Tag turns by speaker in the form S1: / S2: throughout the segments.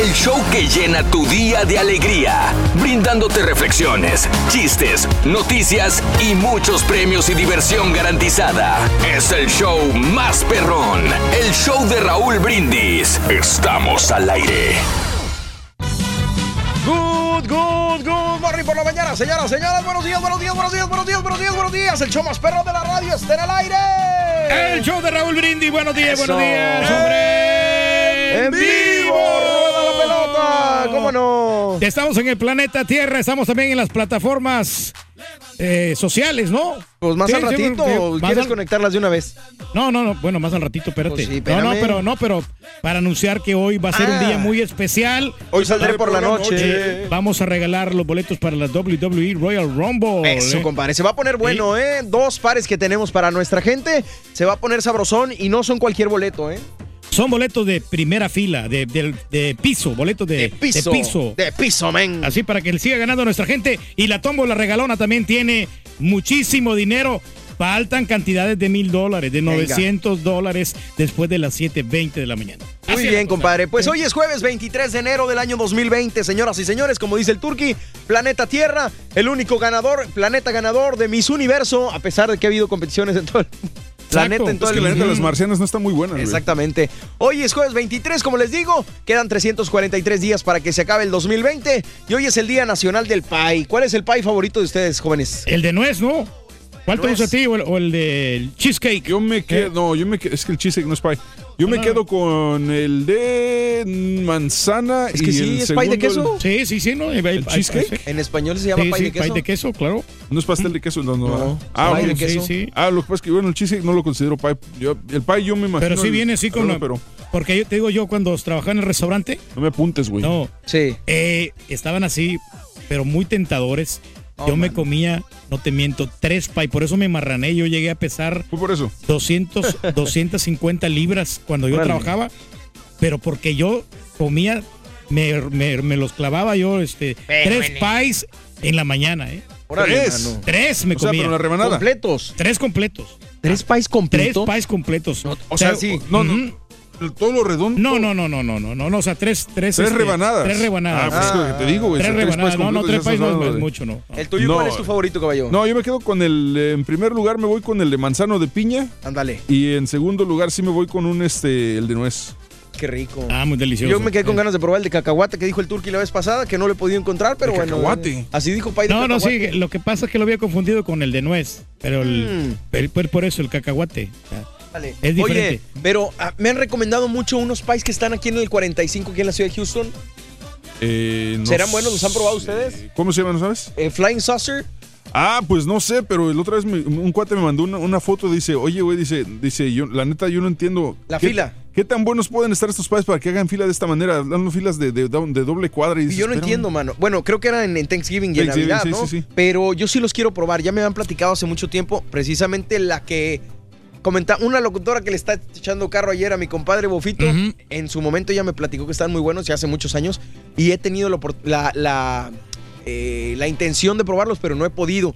S1: El show que llena tu día de alegría, brindándote reflexiones, chistes, noticias y muchos premios y diversión garantizada. Es el show más perrón, el show de Raúl Brindis. Estamos al aire.
S2: Good, good, good morning por la mañana, señoras, señores. Buenos días, buenos días, buenos días, buenos días, buenos días, buenos días. El show más perro de la radio está en el aire.
S3: El show de Raúl Brindis. Buenos días,
S2: Eso.
S3: buenos días, hombre.
S2: En vivo, rueda ¿Cómo no?
S3: Estamos en el planeta Tierra, estamos también en las plataformas eh, sociales, ¿no?
S2: Pues más
S3: Sí,
S2: al
S3: sí,
S2: ratito,
S3: porque
S2: ¿o ¿quieres
S3: al-
S2: conectarlas de una vez?
S3: No, no, no, bueno, más al ratito, espérate.
S2: Pues sí,
S3: no, no, pero no, pero para anunciar que hoy va a ser un
S2: Ah.
S3: día muy especial.
S2: Hoy saldré por la noche.
S3: vamos a regalar los boletos para la WWE Royal Rumble.
S2: Eso,
S3: eh.
S2: compadre. Se va a poner bueno, ¿eh? Dos pares que tenemos para nuestra gente. Se va a poner sabrosón y no son cualquier boleto, ¿eh?
S3: Son boletos de primera fila, de, de- de piso, boletos de,
S2: De piso.
S3: de piso.
S2: De piso, men.
S3: Así para que le siga ganando nuestra gente. Y la tómbola regalona también tiene muchísimo dinero. Faltan cantidades de mil dólares, de
S2: Venga.
S3: 900 dólares después de las 7.20 de la mañana.
S2: Muy bien,
S3: la
S2: compadre. Pues hoy es jueves 23 de enero del año 2020, señoras y señores. Como dice el Turqui, Planeta Tierra, el único ganador, planeta ganador de Miss Universo, a pesar de que ha habido competiciones en todo el planeta, en todo
S4: Es que
S2: el
S4: la neta,
S2: Ujú.
S4: las marcianas no están muy buenas. güey.
S2: Exactamente. Hoy es jueves 23, como les digo. Quedan 343 días para que se acabe el 2020. Y hoy es el Día Nacional del Pie. ¿Cuál es el pie favorito de ustedes, jóvenes?
S3: El de nuez, ¿no? ¿Cuál te gusta a ti? ¿O el, o el del cheesecake?
S4: Yo me quedo,
S3: Eh.
S4: no, yo me quedo, es que el cheesecake no es pie. Yo me
S3: No.
S4: quedo con el de manzana
S2: Es que
S4: y
S2: sí,
S4: el
S2: es pie
S4: segundo,
S2: de queso.
S3: Sí, sí, sí, ¿no? ¿El
S4: cheesecake?
S2: En español se llama
S3: Sí,
S2: pie
S3: sí,
S2: de queso.
S3: pie de queso, claro.
S4: no es pastel de queso, no, no.
S2: No,
S4: ah,
S2: pie de
S4: bueno,
S2: queso.
S3: Sí, sí.
S4: Ah, lo que pasa es que bueno, el cheesecake no lo considero pie. Yo- el pie yo me imagino.
S3: Pero sí
S4: el-
S3: viene así con... la-
S4: pero
S3: Porque yo te digo yo, cuando trabajaba en el restaurante,
S4: no me apuntes, güey.
S3: no,
S2: Sí.
S3: eh, estaban así, pero muy tentadores.
S2: Oh,
S3: yo me comía, no te miento, tres pie. Por eso me marrané. Yo llegué a pesar
S4: Fue por eso.
S3: 200, 250 libras cuando yo
S2: Órale.
S3: trabajaba, pero porque yo comía, me, me- me los clavaba yo, este, tres pies en la mañana, ¿eh?
S2: Órale,
S4: Tres.
S2: mano.
S3: Tres me
S4: O sea,
S3: comía.
S4: pero la rebanada.
S2: Completos.
S3: tres completos.
S2: ¿Tres pies
S3: Tres
S2: completos?
S3: pies completos.
S2: o sea, sí.
S4: No, no. Todo lo redondo.
S3: No, no, no, no, no, no, no, no, o sea, tres, tres,
S4: Tres
S3: este,
S4: rebanadas.
S3: Tres rebanadas.
S4: Ah, pues es lo que te digo, güey.
S3: tres
S4: sea,
S3: rebanadas. No, no, tres pies no, no es
S4: de-
S3: mucho, no.
S2: ¿El tuyo
S4: No.
S2: cuál es tu favorito, caballo?
S4: No, yo me quedo con el. eh, En primer lugar me voy con el de manzano de piña.
S2: Ándale.
S4: Y en segundo lugar sí me voy con un este el de nuez.
S2: Qué rico.
S3: Ah, muy delicioso.
S2: Yo me quedé con
S3: Eh.
S2: ganas de probar el de cacahuate que dijo el Turqui la vez pasada, que no lo he podido encontrar, pero
S4: ¿De
S2: bueno.
S4: cacahuate?
S2: eh, Así dijo Pai de
S3: No, no,
S2: cacahuate.
S3: sí, lo que pasa es que lo había confundido con el de nuez, pero el,
S2: Mm.
S3: pero- pero por eso el cacahuate. O sea,
S2: Dale.
S3: Es diferente.
S2: Oye, pero ah, me han recomendado mucho unos pies que están aquí en el 45, aquí en la ciudad de Houston.
S4: Eh, no
S2: ¿Serán buenos? ¿Los han probado
S4: sé.
S2: ustedes?
S4: ¿Cómo se llaman, no sabes?
S2: Eh, Flying Saucer.
S4: Ah, pues no sé, pero el otra vez me- un cuate me mandó una, una foto, dice, oye, güey, dice, dice, yo, la neta, yo no entiendo.
S2: La
S4: ¿qué-
S2: fila.
S4: ¿Qué tan buenos pueden estar estos padres para que hagan fila de esta manera? Dando filas de, de- de doble cuadra. Y, dices,
S2: yo no entiendo, mano. Bueno, creo que eran en Thanksgiving y en
S4: Thanksgiving,
S2: Navidad,
S4: sí,
S2: ¿no?
S4: sí, sí.
S2: Pero yo sí los quiero probar. Ya me han platicado hace mucho tiempo, precisamente la que comenta, una locutora que le está echando carro ayer a mi compadre Bofito, en su momento ya me platicó que están muy buenos, ya hace muchos años, y he tenido la, la, la, eh, la intención de probarlos, pero no he podido.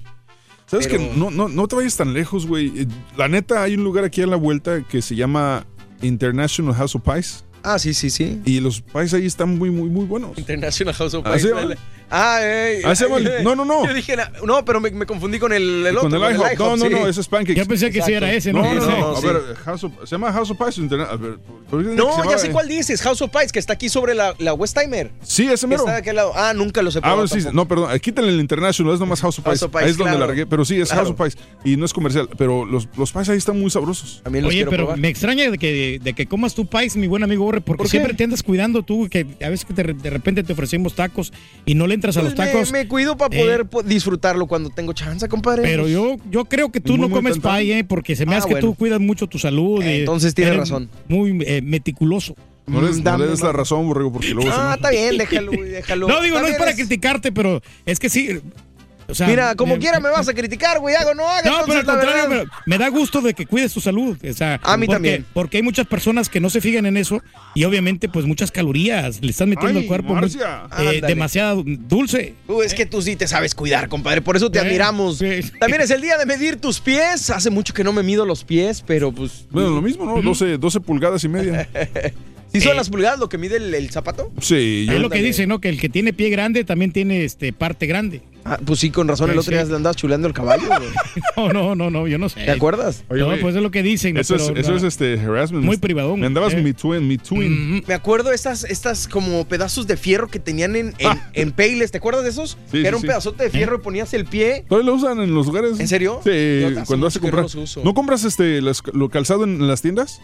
S4: ¿Sabes
S2: Pero-
S4: que no, no, no te vayas tan lejos, güey? Eh, La neta, hay un lugar aquí a la vuelta que se llama International House of Pies.
S2: Ah, sí, sí, sí.
S4: Y los pies ahí están muy, muy, muy buenos.
S2: International House of
S4: ¿Ah,
S2: Pies.
S4: sí, vale?
S2: Ah,
S4: Ah, el-
S2: ay,
S4: no, no, no.
S2: Yo dije, la- no, pero me, me confundí con el, el otro.
S4: Con el IHOP. No, no, no, ese es Pancakes.
S3: Yo pensé que sí era ese, ¿no?
S4: No, no. A
S2: sí.
S4: ver, House of- se llama House of Pies. Interna- a ver, ¿por qué tiene que se
S2: No, ya sé cuál dices, House of Pies, que está aquí sobre la, la Westheimer.
S4: Sí, ese mero.
S2: está de aquel lado. Ah, nunca los he
S4: Ah,
S2: probado
S4: bueno, sí, no, perdón, quítale el International, es nomás House of
S2: House
S4: Pies.
S2: of Pies,
S4: ahí es donde
S2: claro.
S4: la regué, pero sí, es
S2: Claro.
S4: House of Pies. Y no es comercial, pero los, los pies ahí están muy sabrosos.
S2: También
S3: Oye,
S2: quiero
S3: pero
S2: probar.
S3: me extraña de que, de que comas tu país, mi buen amigo Borre, porque
S2: ¿Por qué?
S3: siempre te andas cuidando tú, que a veces que te- de repente te ofrecemos tacos y no le entras a
S2: Pues
S3: los tacos.
S2: Me, me cuido para
S3: Eh,
S2: poder po- disfrutarlo cuando tengo chance, compadre.
S3: Pero yo, yo creo que tú
S4: Muy,
S3: no
S4: muy
S3: comes pay, ¿eh? porque se me
S2: Ah,
S3: hace que tú cuidas mucho tu salud.
S2: Eh,
S3: y
S2: entonces tiene
S3: eres
S2: razón.
S3: Muy eh, meticuloso.
S4: No no le des la razón, borrego, porque luego se
S2: Ah, está bien, déjalo, déjalo.
S3: No digo, no es para criticarte, pero es que sí. O sea,
S2: Mira, como
S3: me-
S2: quiera me vas a criticar, güey, hago no haga.
S3: No, pero al contrario, me da gusto de que cuides tu salud. O sea,
S2: A mí
S3: porque,
S2: también.
S3: Porque hay muchas personas que no se fijan en eso y obviamente pues muchas calorías le están metiendo
S4: Ay,
S3: al cuerpo muy- eh, demasiado dulce.
S2: Tú, es que tú sí te sabes cuidar, compadre, por eso te
S3: Eh,
S2: admiramos. También es el día de medir tus pies. Hace mucho que no me mido los pies, pero pues.
S4: Bueno, lo mismo, ¿no? 12, 12 pulgadas y media.
S2: ¿Sí son
S3: Eh.
S2: las pulgadas lo que mide el, el zapato?
S4: Sí, yo.
S3: Es lo que dice, ¿no? Que el que tiene pie grande también tiene este parte grande.
S2: Ah, pues sí, con razón, el otro día le andabas chuleando el caballo, güey.
S3: No, no, no, no, yo no sé.
S2: ¿Te acuerdas?
S4: Oye,
S3: no, pues es lo que dicen. ¿no?
S4: Eso, es, eso
S3: no.
S4: es este harassment.
S3: Muy privadón.
S4: Me andabas
S3: Eh.
S4: mi twin, mi twin.
S3: Mm,
S2: Me acuerdo estas, estas como pedazos de fierro que tenían en, en, en Payless. ¿Te acuerdas de esos?
S4: Sí,
S2: Que era un
S4: sí.
S2: pedazote de fierro y ponías el pie.
S4: ¿Todavía lo usan en los lugares?
S2: ¿En serio?
S4: Sí,
S2: hace
S4: cuando
S2: no
S4: comprar.
S2: los uso.
S4: ¿No compras este las- lo calzado en las tiendas?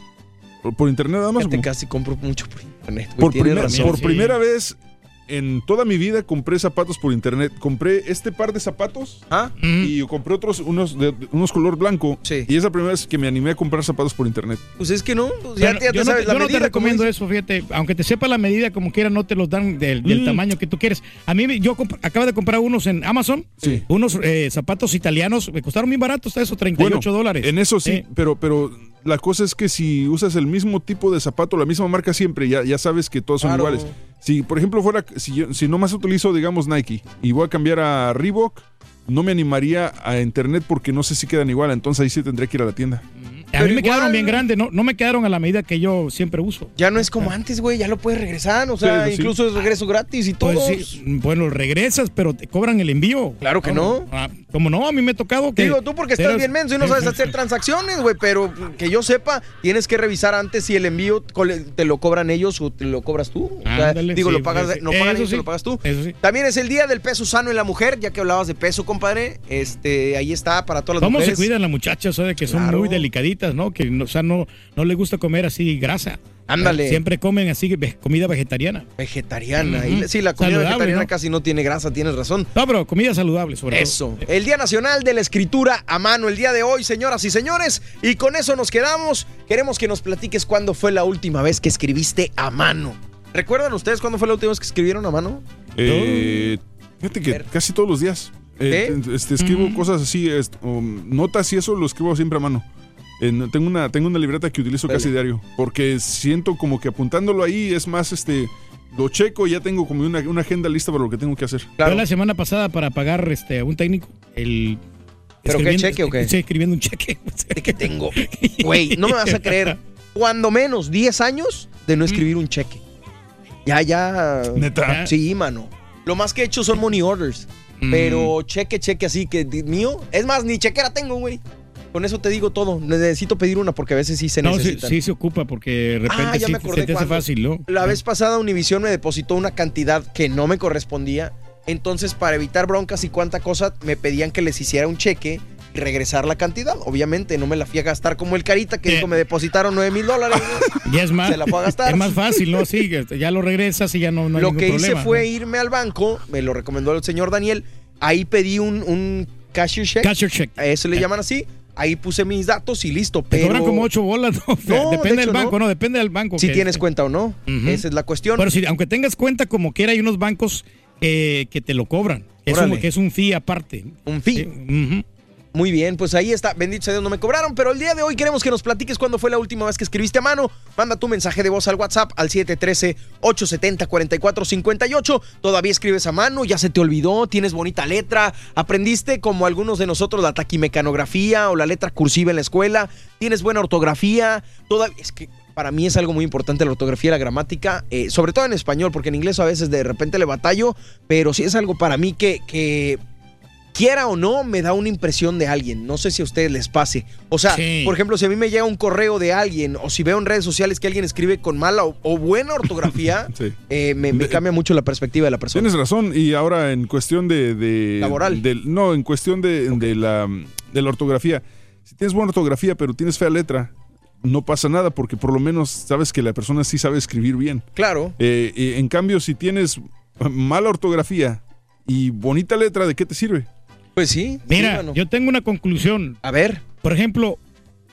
S4: ¿Por, internet nada más?
S2: casi compro mucho por internet. güey,
S4: Por, primer- primera vez en toda mi vida compré zapatos por internet. Compré este par de zapatos
S2: ¿Ah?
S3: mm.
S4: y compré otros, unos, de, unos color blanco.
S2: Sí.
S4: Y es la primera vez que me animé a comprar zapatos por internet.
S2: Pues es que no. pues ya,
S3: Bueno,
S2: te- ya te
S3: yo no,
S2: sabes
S3: te,
S2: la
S3: yo no te
S2: medida, como
S3: recomiendo eso, fíjate. Aunque te sepa la medida, como quiera, no te los dan del, del
S4: Mm.
S3: tamaño que tú quieres. A mí, yo acabo de comprar unos en Amazon.
S4: Sí.
S3: Unos eh, zapatos italianos. Me costaron bien baratos, eso, 38
S4: Bueno,
S3: dólares.
S4: En eso sí,
S3: Eh,
S4: pero, pero la cosa es que si usas el mismo tipo de zapato, la misma marca siempre, ya, ya sabes que todos son iguales. Si, por ejemplo, fuera, si, yo- si nomás utilizo, digamos, Nike y voy a cambiar a Reebok, no me animaría a internet porque no sé si quedan igual, entonces ahí sí tendría que ir a la tienda.
S3: A
S2: pero
S3: mí me
S2: igual-
S3: quedaron bien grandes, no, no me quedaron a la medida que yo siempre uso.
S2: Ya no es como antes, güey. Ya lo puedes regresar. O sea,
S4: Sí, sí, sí.
S2: incluso es regreso gratis y todo.
S3: Pues sí, bueno, regresas, pero te cobran el envío.
S2: Claro que no.
S3: Ah, como no, a mí me ha tocado que.
S2: Digo, tú porque estás bien menso y no sabes hacer transacciones, güey, pero que yo sepa, tienes que revisar antes si el envío te lo cobran ellos o te lo cobras tú. O sea,
S3: Ándale,
S2: digo,
S3: sí,
S2: lo pagas,
S3: pues,
S2: no pagan
S3: eso
S2: ellos, lo pagas tú.
S3: Eso sí.
S2: También es el día del peso sano en la mujer, ya que hablabas de peso, compadre. Este, ahí está para todas las
S3: ¿Cómo se
S2: mujeres.
S3: cuidan las muchachas? O sea, que son
S2: Claro.
S3: muy delicaditas, ¿no? Que no, o sea, no, no les gusta comer así grasa.
S2: Ándale.
S3: Siempre comen así comida vegetariana.
S2: Vegetariana. Y- sí, la comida
S3: Saludable,
S2: vegetariana
S3: ¿no?
S2: casi no tiene grasa, tienes razón.
S3: No, pero comida saludable, sobre
S2: Eso.
S3: todo.
S2: El Día Nacional de la Escritura a mano, el día de hoy, señoras y señores. Y con eso nos quedamos. Queremos que nos platiques cuándo fue la última vez que escribiste a mano. ¿Recuerdan ustedes cuándo fue la última vez que escribieron a mano?
S4: Eh, fíjate que casi todos los días. eh, este, escribo cosas así, est- um, notas y eso lo escribo siempre a mano. No- tengo, una, tengo una libreta que utilizo
S2: Dale.
S4: casi diario, porque siento como que apuntándolo ahí es más, este, lo checo y ya tengo como una, una agenda lista para lo que tengo que hacer.
S2: Claro.
S3: Yo la semana pasada para pagar este, a un técnico, el...
S2: ¿Pero qué cheque o qué?
S3: Sí, escribiendo un cheque.
S2: ¿De qué tengo? Güey, no me vas a creer. Cuando menos 10 años de no escribir un cheque. Ya, ya.
S4: Neta.
S2: Sí, mano. Lo más que he hecho son money orders.
S3: Mm.
S2: Pero cheque, cheque así que mío. Es más, ni chequera tengo, güey. Con eso te digo todo. Necesito pedir una porque a veces sí se
S3: No, sí,
S2: necesitan.
S3: sí se ocupa porque de repente
S2: Ah, ya
S3: sí
S2: me acordé
S3: se te hace fácil, ¿no?
S2: La vez pasada Univision me depositó una cantidad que no me correspondía. Entonces, para evitar broncas y cuánta cosa, me pedían que les hiciera un cheque y regresar la cantidad. Obviamente, no me la fui a gastar como el carita que
S3: Eh.
S2: dijo me depositaron 9 mil dólares.
S3: Ya es más,
S2: Se la a gastar.
S3: es más fácil, ¿no? Sí, ya lo regresas y ya no, no hay
S2: Lo que hice
S3: problema,
S2: fue
S3: ¿no?
S2: irme al banco, me lo recomendó el señor Daniel. Ahí pedí un, un cashier check.
S3: Cashier check.
S2: A eso le llaman así. Ahí puse mis datos y listo.
S3: Te
S2: Pero
S3: cobran como ocho bolas, ¿no?
S2: No, de
S3: depende
S2: hecho,
S3: del banco,
S2: no.
S3: no. Depende del banco.
S2: si
S3: que-
S2: tienes cuenta o no. Esa es la cuestión.
S3: Pero si, aunque tengas cuenta, como quiera, hay unos bancos eh, que te lo cobran. Es un, que es un fee aparte.
S2: un fee. Muy bien, pues ahí está. Bendito sea Dios, no me cobraron. Pero el día de hoy queremos que nos platiques cuándo fue la última vez que escribiste a mano. Manda tu mensaje de voz al WhatsApp al 713-870-4458. Todavía escribes a mano, ya se te olvidó, tienes bonita letra. Aprendiste, como algunos de nosotros, la taquimecanografía o la letra cursiva en la escuela. Tienes buena ortografía. Todavía. Es que para mí es algo muy importante la ortografía y la gramática, eh, sobre todo en español, porque en inglés a veces de repente le batallo, pero sí es algo para mí que, que quiera o no, me da una impresión de alguien. No sé si a ustedes les pase. O sea,
S3: Sí.
S2: por ejemplo, si a mí me llega un correo de alguien o si veo en redes sociales que alguien escribe con mala o, o buena ortografía,
S4: Sí.
S2: eh, me, me cambia mucho la perspectiva de la persona.
S4: Tienes razón, y ahora en cuestión de... de-
S2: Laboral.
S4: no, en cuestión de, de la, de la ortografía. Si tienes buena ortografía, pero tienes fea letra, no pasa nada, porque por lo menos sabes que la persona sí sabe escribir bien.
S2: Claro.
S4: Eh, eh, en cambio, si tienes mala ortografía y bonita letra, ¿de qué te sirve?
S2: Pues sí.
S3: Mira, yo tengo una conclusión.
S2: A ver.
S3: Por ejemplo,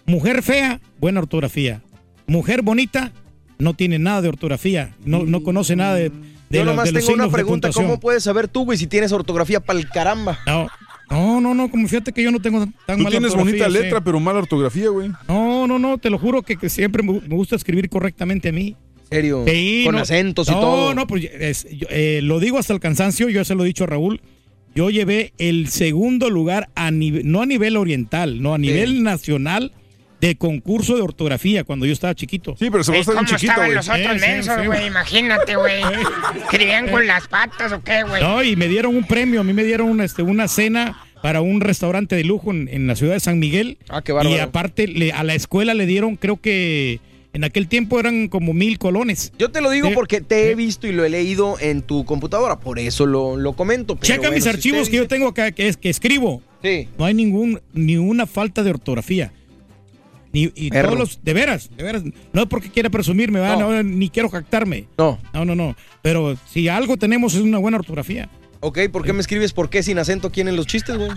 S3: mujer fea, buena ortografía. Mujer bonita, no tiene nada de ortografía. No, no conoce nada de, de
S2: yo
S3: la-
S2: nomás
S3: de los
S2: tengo una pregunta. ¿Cómo puedes saber tú, güey, si tienes ortografía para el caramba?
S3: No, no, no, no, como fíjate que yo no tengo tan
S4: Tú
S3: mala
S4: tienes
S3: ortografía,
S4: bonita
S3: sí.
S4: letra, pero mala ortografía, güey.
S3: No, no, no, te lo juro que, que siempre me me gusta escribir correctamente a mí.
S2: serio?
S3: Sí,
S2: Con
S3: no.
S2: acentos y
S3: no,
S2: todo.
S3: No, pues es- yo, eh, lo digo hasta el cansancio, yo ya se lo he dicho a Raúl. Yo llevé el segundo lugar, a nivel, no a nivel oriental, no, a nivel nacional de concurso de ortografía cuando yo estaba chiquito.
S4: Sí, pero se va a
S5: ¿Y
S4: estar chiquito, güey.
S5: los otros
S3: Sí, sí,
S5: mensos,
S3: sí,
S5: güey? Imagínate, güey. ¿Escribían con las patas o qué, güey?
S3: No, y me dieron un premio, a mí me dieron una, este, una cena para un restaurante de lujo en, en la ciudad de San Miguel.
S2: Ah, qué bárbaro.
S3: Y aparte le- a la escuela le dieron, creo que en aquel tiempo eran como mil colones.
S2: Yo te lo digo porque te he visto y lo he leído en tu computadora, por eso lo, lo comento. pero
S3: Checa
S2: bueno,
S3: mis
S2: si
S3: archivos que yo tengo acá, que, es, que escribo.
S2: Sí.
S3: No hay ningún, ni una falta de ortografía. Ni, y todos los, de veras, de veras. No es porque quiera presumirme, ¿verdad?
S2: No.
S3: No, ni quiero jactarme.
S2: No.
S3: No, no, no. Pero si algo tenemos es una buena ortografía.
S2: Ok, ¿por qué me escribes por qué sin acento aquí en los chistes, güey?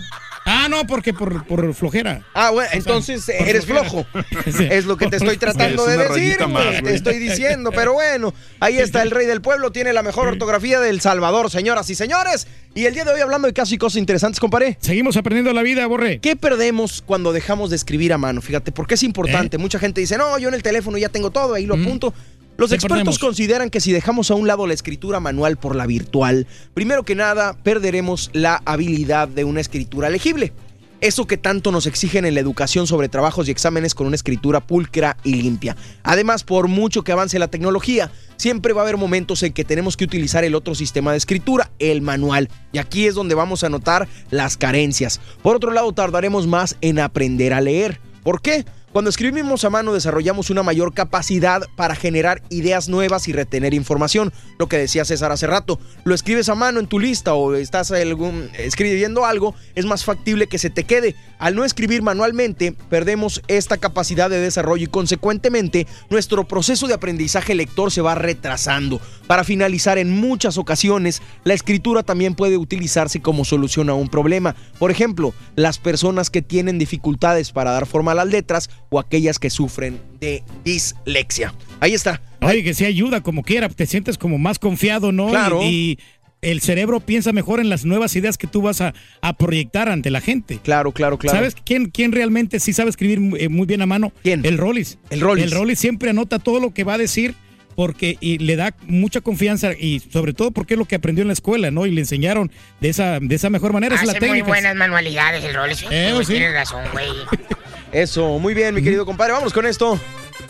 S3: Ah, no, porque por, por flojera.
S2: Ah, bueno, entonces eres
S3: flojera.
S2: flojo.
S3: Sí.
S2: Es lo que te estoy tratando
S4: Es
S2: de decir,
S4: más,
S2: te estoy diciendo. Pero bueno, ahí está el rey del pueblo, tiene la mejor ortografía del Salvador, señoras y señores. Y el día de hoy hablando de casos y cosas interesantes, comparé.
S3: Seguimos aprendiendo la vida, Borre.
S2: ¿Qué perdemos cuando dejamos de escribir a mano? Fíjate, porque es importante. Mucha gente dice, no, yo en el teléfono ya tengo todo, ahí lo apunto. Los
S3: ¿Qué
S2: expertos consideran que si dejamos a un lado la escritura manual por la virtual, primero que nada perderemos la habilidad de una escritura legible. Eso que tanto nos exigen en la educación sobre trabajos y exámenes con una escritura pulcra y limpia. Además, por mucho que avance la tecnología, siempre va a haber momentos en que tenemos que utilizar el otro sistema de escritura, el manual. Y aquí es donde vamos a notar las carencias. Por otro lado, tardaremos más en aprender a leer. ¿Por qué? Cuando escribimos a mano desarrollamos una mayor capacidad para generar ideas nuevas y retener información. Lo que decía César hace rato, lo escribes a mano en tu lista o estás escribiendo algo, es más factible que se te quede. Al no escribir manualmente, perdemos esta capacidad de desarrollo y consecuentemente nuestro proceso de aprendizaje lector se va retrasando. Para finalizar, en muchas ocasiones, la escritura también puede utilizarse como solución a un problema. Por ejemplo, las personas que tienen dificultades para dar forma a las letras o aquellas que sufren de dislexia. Ahí está.
S3: Oye, que sí ayuda como quiera, te sientes como más confiado, ¿no?
S2: Claro.
S3: Y, y el cerebro piensa mejor en las nuevas ideas que tú vas a, a proyectar ante la gente.
S2: Claro, claro, claro.
S3: ¿Sabes quién, quién realmente sí sabe escribir eh, muy bien a mano?
S2: ¿Quién?
S3: El Rollis.
S2: El Rollis.
S3: El Rollis siempre anota todo lo que va a decir porque y le da mucha confianza y sobre todo porque es lo que aprendió en la escuela, ¿no? Y le enseñaron de esa, de esa mejor manera. esa es la
S5: Hace muy
S3: técnica.
S5: buenas manualidades el Rolls.
S3: Eh,
S5: güey,
S3: sí.
S5: Tienes razón, güey.
S2: Eso, muy bien, mi querido compadre. Vamos con esto.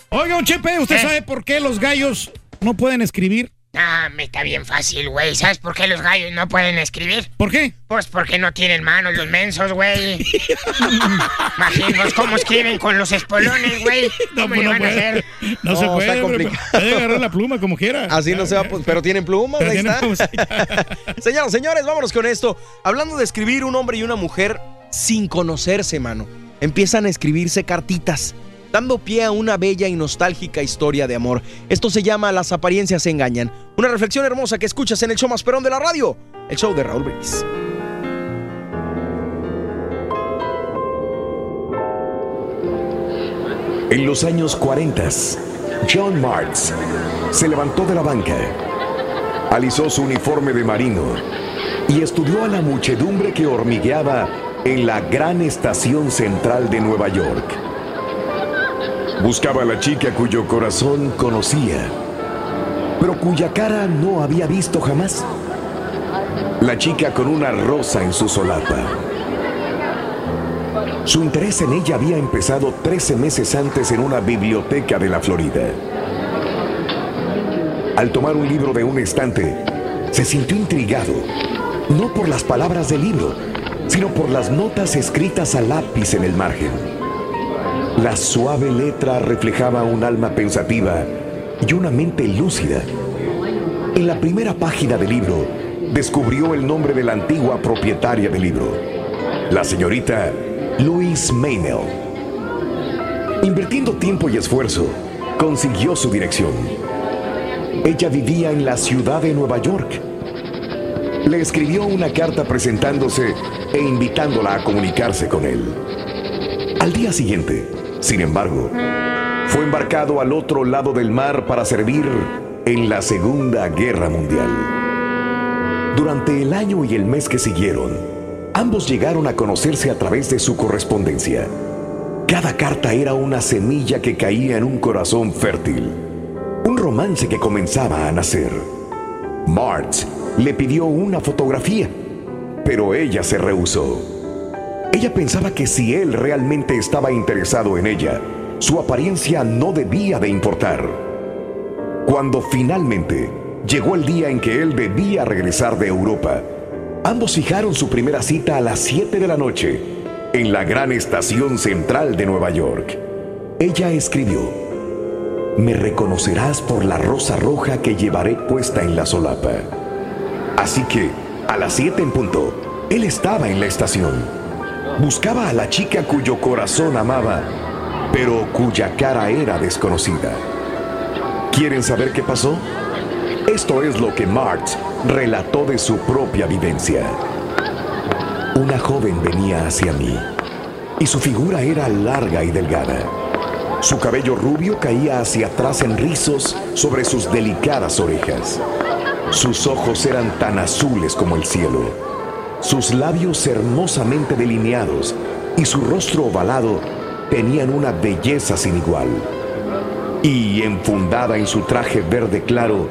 S3: Oiga, un Chepe, ¿usted
S5: Eh.
S3: sabe por qué los gallos no pueden escribir?
S5: Ah, me está bien fácil, güey. ¿Sabes por qué los gallos no pueden escribir?
S3: ¿Por qué?
S5: Pues porque no tienen manos los mensos, güey. Imagínate cómo escriben con los espolones, güey. ¿Cómo
S3: pues
S5: van a
S3: puede.
S5: hacer?
S3: No, se
S2: No,
S3: puede,
S2: está complicado.
S3: Puede agarrar la pluma como quiera.
S2: Así no se va, pues, pero tienen plumas,
S3: Pero
S2: ahí está. Señoras, señores, vámonos con esto. Hablando de escribir un hombre y una mujer sin conocerse, mano. Empiezan a escribirse cartitas, dando pie a una bella y nostálgica historia de amor. Esto se llama Las apariencias engañan. Una reflexión hermosa que escuchas en el show más perón de la radio, el show de Raúl Brindis.
S1: En los años 40, John Marks se levantó de la banca, alisó su uniforme de marino y estudió a la muchedumbre que hormigueaba
S6: en la gran estación central de Nueva York. Buscaba a la chica cuyo corazón conocía, pero cuya cara no había visto jamás. La chica con una rosa en su solapa. Su interés en ella había empezado 13 meses antes en una biblioteca de la Florida. Al tomar un libro de un estante, se sintió intrigado, no por las palabras del libro, sino por las notas escritas a lápiz en el margen. La suave letra reflejaba un alma pensativa y una mente lúcida. En la primera página del libro, descubrió el nombre de la antigua propietaria del libro, la señorita Louise Maynell. Invirtiendo tiempo y esfuerzo, consiguió su dirección. Ella vivía en la ciudad de Nueva York. Le escribió una carta presentándose e invitándola a comunicarse con él. Al día siguiente, sin embargo, fue embarcado al otro lado del mar para servir en la Segunda Guerra Mundial. Durante el año y el mes que siguieron, ambos llegaron a conocerse a través de su correspondencia. Cada carta era una semilla que caía en un corazón fértil, un romance que comenzaba a nacer. Marge le pidió una fotografía, pero ella se rehusó. Ella pensaba que si él realmente estaba interesado en ella, su apariencia no debía de importar. Cuando finalmente llegó el día en que él debía regresar de Europa, ambos fijaron su primera cita a las 7 de la noche en la gran estación central de Nueva York. Ella escribió, me reconocerás por la rosa roja que llevaré puesta en la solapa. Así que, a las 7 en punto, él estaba en la estación. Buscaba a la chica cuyo corazón amaba, pero cuya cara era desconocida. ¿Quieren saber qué pasó? Esto es lo que Marx relató de su propia vivencia. Una joven venía hacia mí y su figura era larga y delgada. Su cabello rubio caía hacia atrás en rizos sobre sus delicadas orejas. Sus ojos eran tan azules como el cielo, sus labios hermosamente delineados y su rostro ovalado tenían una belleza sin igual. Y enfundada en su traje verde claro,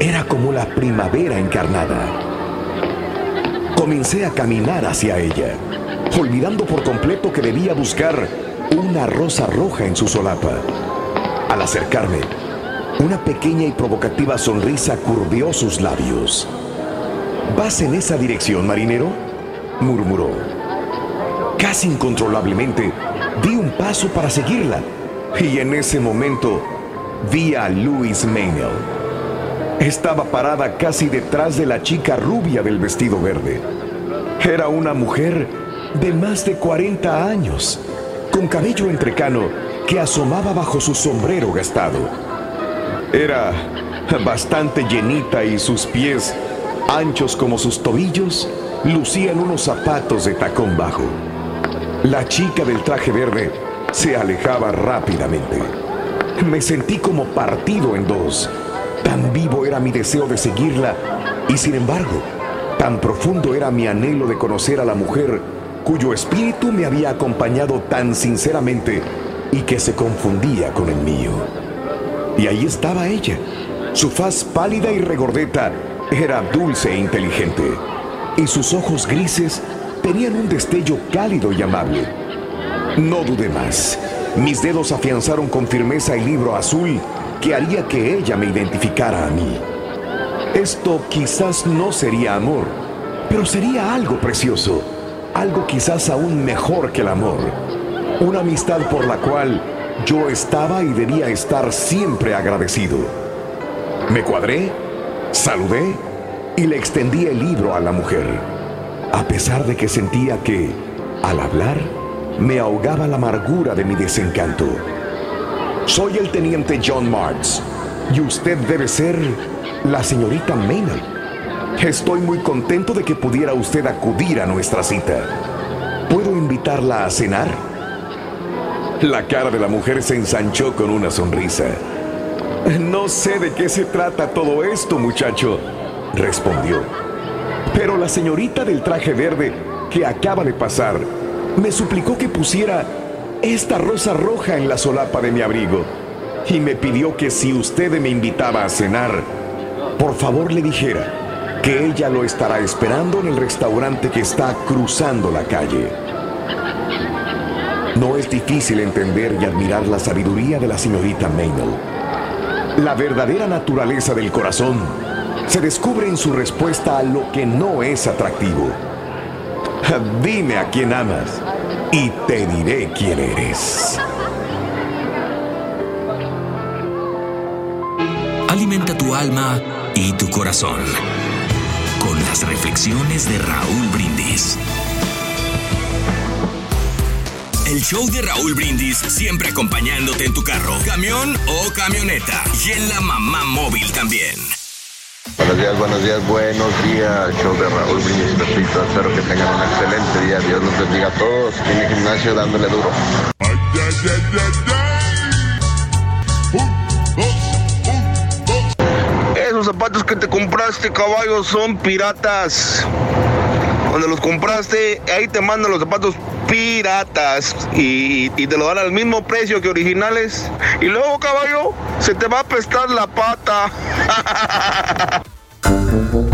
S6: era como la primavera encarnada. Comencé a caminar hacia ella, olvidando por completo que debía buscar una rosa roja en su solapa. Al acercarme, una pequeña y provocativa sonrisa curvió sus labios. ¿Vas en esa dirección, marinero? murmuró. Casi incontrolablemente, di un paso para seguirla y en ese momento vi a Louise Maynell. Estaba parada casi detrás de la chica rubia del vestido verde. Era una mujer de más de 40 años, con cabello entrecano que asomaba bajo su sombrero gastado. Era bastante llenita y sus pies, anchos como sus tobillos, lucían unos zapatos de tacón bajo. La chica del traje verde se alejaba rápidamente. Me sentí como partido en dos. Tan vivo era mi deseo de seguirla y sin embargo, tan profundo era mi anhelo de conocer a la mujer cuyo espíritu me había acompañado tan sinceramente y que se confundía con el mío. Y ahí estaba ella. Su faz pálida y regordeta era dulce e inteligente, y sus ojos grises tenían un destello cálido y amable. No dudé más. Mis dedos afianzaron con firmeza el libro azul que haría que ella me identificara a mí. Esto quizás no sería amor, pero sería algo precioso, algo quizás aún mejor que el amor. Una amistad por la cual yo estaba y debía estar siempre agradecido. Me cuadré, saludé y le extendí el libro a la mujer, a pesar de que sentía que, al hablar, me ahogaba la amargura de mi desencanto. Soy el teniente John Marks y usted debe ser la señorita Maynard. Estoy muy contento de que pudiera usted acudir a nuestra cita. ¿Puedo invitarla a cenar? La cara de la mujer se ensanchó con una sonrisa. No sé de qué se trata todo esto, muchacho, respondió. Pero la señorita del traje verde que acaba de pasar me suplicó que pusiera esta rosa roja en la solapa de mi abrigo y me pidió que si usted me invitaba a cenar, por favor le dijera que ella lo estará esperando en el restaurante que está cruzando la calle. No es difícil entender y admirar la sabiduría de la señorita Maynell. La verdadera naturaleza del corazón se descubre en su respuesta a lo que no es atractivo. Dime a quién amas y te diré quién eres.
S1: Alimenta tu alma y tu corazón con las reflexiones de Raúl Brindis. El show de Raúl Brindis siempre acompañándote en tu carro, camión o camioneta y en la mamá móvil también.
S7: Buenos días, buenos días, buenos días, show de Raúl Brindis. Espero que tengan un excelente día. Dios los bendiga a todos. En el gimnasio dándole duro.
S8: Esos zapatos que te compraste, caballo, son piratas. Donde los compraste, ahí te mandan los zapatos piratas y, y te lo dan al mismo precio que originales. Y luego, caballo, se te va a apestar la pata.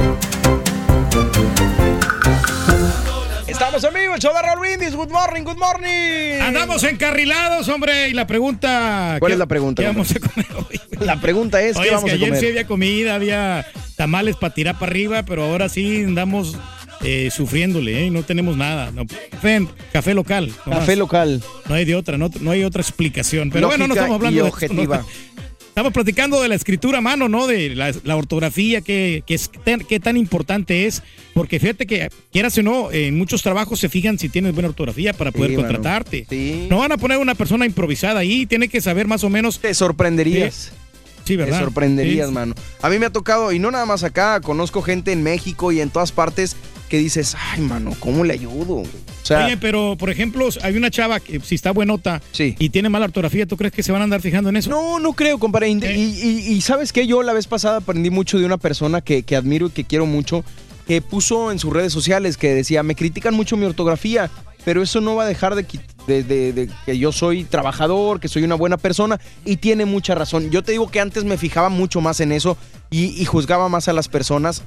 S2: Estamos en vivo, el show de Raúl Brindis. Good morning, good morning.
S3: Andamos encarrilados, hombre, y la pregunta...
S2: ¿Cuál
S3: ¿qué-
S2: es la pregunta,
S3: ¿Qué
S2: hombre?
S3: vamos a comer hoy?
S2: La pregunta es,
S3: Oye,
S2: ¿qué
S3: es
S2: vamos
S3: que
S2: a
S3: ayer
S2: comer?
S3: sí había comida, había tamales para tirar para arriba, pero ahora sí andamos eh, sufriéndole, ¿eh? No tenemos nada. No, café, café local. nomás.
S2: Café local.
S3: No hay de otra, no, no hay otra explicación. Pero bueno, no estamos hablando
S2: y
S3: de
S2: objetiva.
S3: Estamos platicando de la escritura a mano, ¿no? De la, la ortografía, que, que es tan, qué tan importante es. Porque fíjate que, quieras o no, en muchos trabajos se fijan si tienes buena ortografía para poder
S2: Sí,
S3: contratarte.
S2: Sí.
S3: No van a poner una persona improvisada ahí, tiene que saber más o menos.
S2: Te sorprenderías.
S3: Sí, ¿verdad?
S2: Te sorprenderías,
S3: Sí.
S2: mano. A mí me ha tocado, y no nada más acá, conozco gente en México y en todas partes que dices, ay, mano, ¿cómo le ayudo? O sea,
S3: Oye, pero por ejemplo, hay una chava que si está buenota y tiene mala ortografía, ¿tú crees que se van a andar fijando en eso?
S2: No, no creo, compadre. Y, y- y sabes que yo la vez pasada aprendí mucho de una persona que, que admiro y que quiero mucho, que puso en sus redes sociales que decía, me critican mucho mi ortografía, pero eso no va a dejar de, de- de- de que yo soy trabajador, que soy una buena persona, y tiene mucha razón. Yo te digo que antes me fijaba mucho más en eso y, y juzgaba más a las personas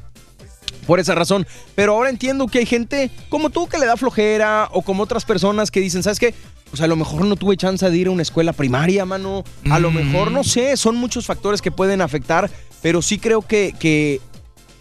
S2: por esa razón. Pero ahora entiendo que hay gente como tú que le da flojera o como otras personas que dicen, ¿sabes qué? Pues a lo mejor no tuve chance de ir a una escuela primaria, mano. A lo mejor, no sé, son muchos factores que pueden afectar, pero sí creo que, que,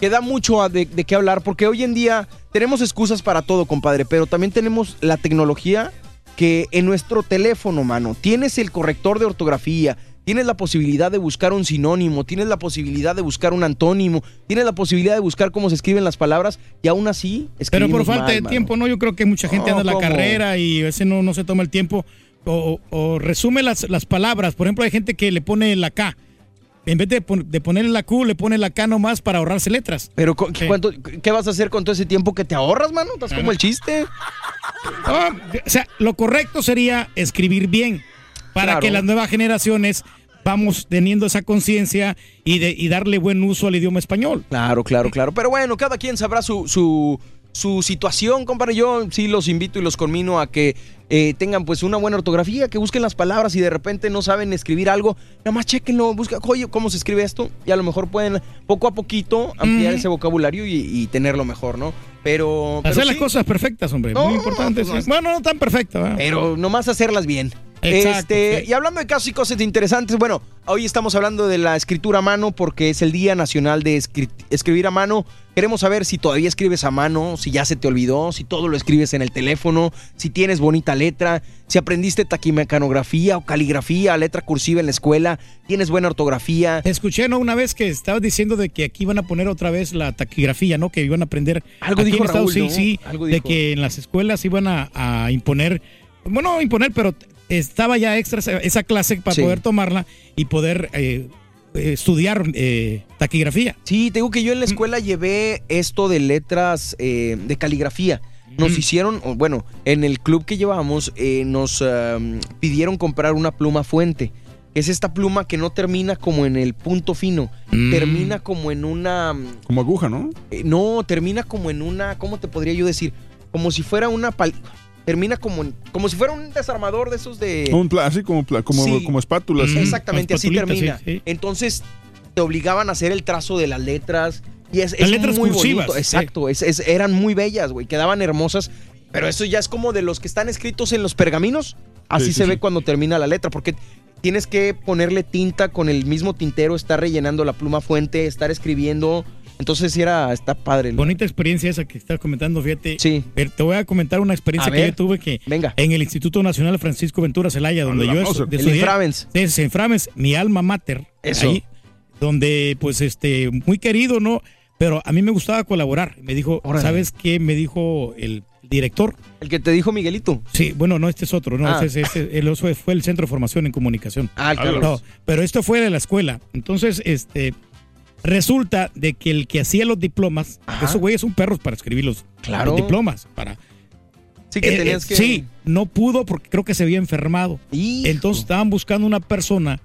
S2: que da mucho de, de qué hablar, porque hoy en día tenemos excusas para todo, compadre, pero también tenemos la tecnología que en nuestro teléfono, mano, tienes el corrector de ortografía, tienes la posibilidad de buscar un sinónimo, tienes la posibilidad de buscar un antónimo, tienes la posibilidad de buscar cómo se escriben las palabras y aún así
S3: Pero por falta
S2: mal,
S3: de
S2: mano.
S3: tiempo, ¿no? Yo creo que mucha gente
S2: No,
S3: anda en la
S2: ¿cómo?
S3: carrera y a veces no, no se toma el tiempo o, o resume las, las palabras. Por ejemplo, hay gente que le pone la K. En vez de, pon- de ponerle la Q, le pone la K nomás para ahorrarse letras.
S2: Pero, co- ¿cuánto- ¿qué vas a hacer con todo ese tiempo que te ahorras, mano? Estás como el chiste.
S3: Ah, o sea, lo correcto sería escribir bien para
S2: Claro.
S3: que las nuevas generaciones vamos teniendo esa conciencia y, de, y darle buen uso al idioma español.
S2: Claro, claro, claro. Pero bueno, cada quien sabrá su, su, su situación, compadre. Yo sí los invito y los conmino a que eh, tengan pues una buena ortografía, que busquen las palabras y de repente no saben escribir algo, nada más chequenlo, busca, oye, ¿cómo se escribe esto? Y a lo mejor pueden poco a poquito ampliar
S3: Mm.
S2: ese vocabulario y, y tenerlo mejor, ¿no? Pero... pero
S3: Hacer las
S2: sí,
S3: cosas perfectas, hombre.
S2: No,
S3: Muy importante.
S2: no
S3: sí. Bueno, no tan perfectas. ¿verdad?
S2: Pero nomás hacerlas bien.
S3: Exacto,
S2: Este, Y hablando de casos y cosas interesantes, bueno, hoy estamos hablando de la escritura a mano porque es el Día Nacional de Escri- Escribir a Mano. Queremos saber si todavía escribes a mano, si ya se te olvidó, si todo lo escribes en el teléfono, si tienes bonita letra, si aprendiste taquimecanografía o caligrafía, letra cursiva en la escuela, tienes buena ortografía.
S3: Escuché, ¿no? Una vez que estabas diciendo de que aquí iban a poner otra vez la taquigrafía, ¿no? Que iban a aprender.
S2: Algo
S3: aquí
S2: dijo
S3: en
S2: Raúl,
S3: sí,
S2: Algo
S3: de
S2: dijo.
S3: que en las escuelas iban a, a imponer, bueno, imponer, pero estaba ya extra esa- esa clase para
S2: Sí.
S3: poder tomarla y poder eh, eh, estudiar eh, taquigrafía.
S2: Sí, te digo que yo en la escuela llevé esto de letras eh, de caligrafía. Nos hicieron, o bueno, en el club que llevábamos, eh, nos um, pidieron comprar una pluma fuente. es esta pluma que no termina como en el punto fino,
S4: Mm.
S2: termina como en una...
S4: Como aguja, ¿no?
S2: eh, no, termina como en una, ¿cómo te podría yo decir? Como si fuera una... pal- termina como, como si fuera un desarmador de esos de...
S4: Un pla- así como, pla- como,
S2: Sí.
S4: como espátulas.
S2: Mm, Exactamente,
S3: con
S2: así termina.
S3: sí, sí.
S2: Entonces te obligaban a hacer el trazo de las letras y es,
S3: Las
S2: es
S3: letras
S2: muy
S3: cursivas,
S2: bonito.
S3: sí.
S2: Exacto, es- es- eran muy bellas, güey, quedaban hermosas. Pero eso ya es como de los que están escritos en los pergaminos. Así
S4: Sí, sí,
S2: se
S4: sí.
S2: ve cuando termina la letra, porque tienes que ponerle tinta con el mismo tintero, estar rellenando la pluma fuente, estar escribiendo. Entonces sí era, está padre. ¿no?
S3: Bonita experiencia esa que estás comentando, fíjate.
S2: Sí.
S3: Te voy a comentar una experiencia que yo tuve que
S2: Venga.
S3: en el Instituto Nacional Francisco Ventura Celaya, donde yo estudié.
S2: Infravens.
S3: Sí, es en Framens, mi alma mater.
S2: Eso.
S3: ahí, donde, pues, este, muy querido, ¿no? Pero a mí me gustaba colaborar. Me dijo,
S2: Órale.
S3: ¿sabes qué? Me dijo el director.
S2: El que te dijo Miguelito.
S3: Sí, bueno, no, este es otro, no,
S2: Ah.
S3: este es- este- el otro fue el Centro de Formación en Comunicación.
S2: Ah, el Carlos.
S3: No, pero esto fue de la escuela. Entonces, este, resulta de que el que hacía los diplomas,
S2: Ajá.
S3: esos güeyes son perros para escribir los,
S2: Claro.
S3: los diplomas. Para,
S2: Sí que
S3: Eh,
S2: tenías
S3: eh,
S2: que...
S3: Sí, no pudo porque creo que se había enfermado.
S2: Hijo.
S3: Entonces estaban buscando una persona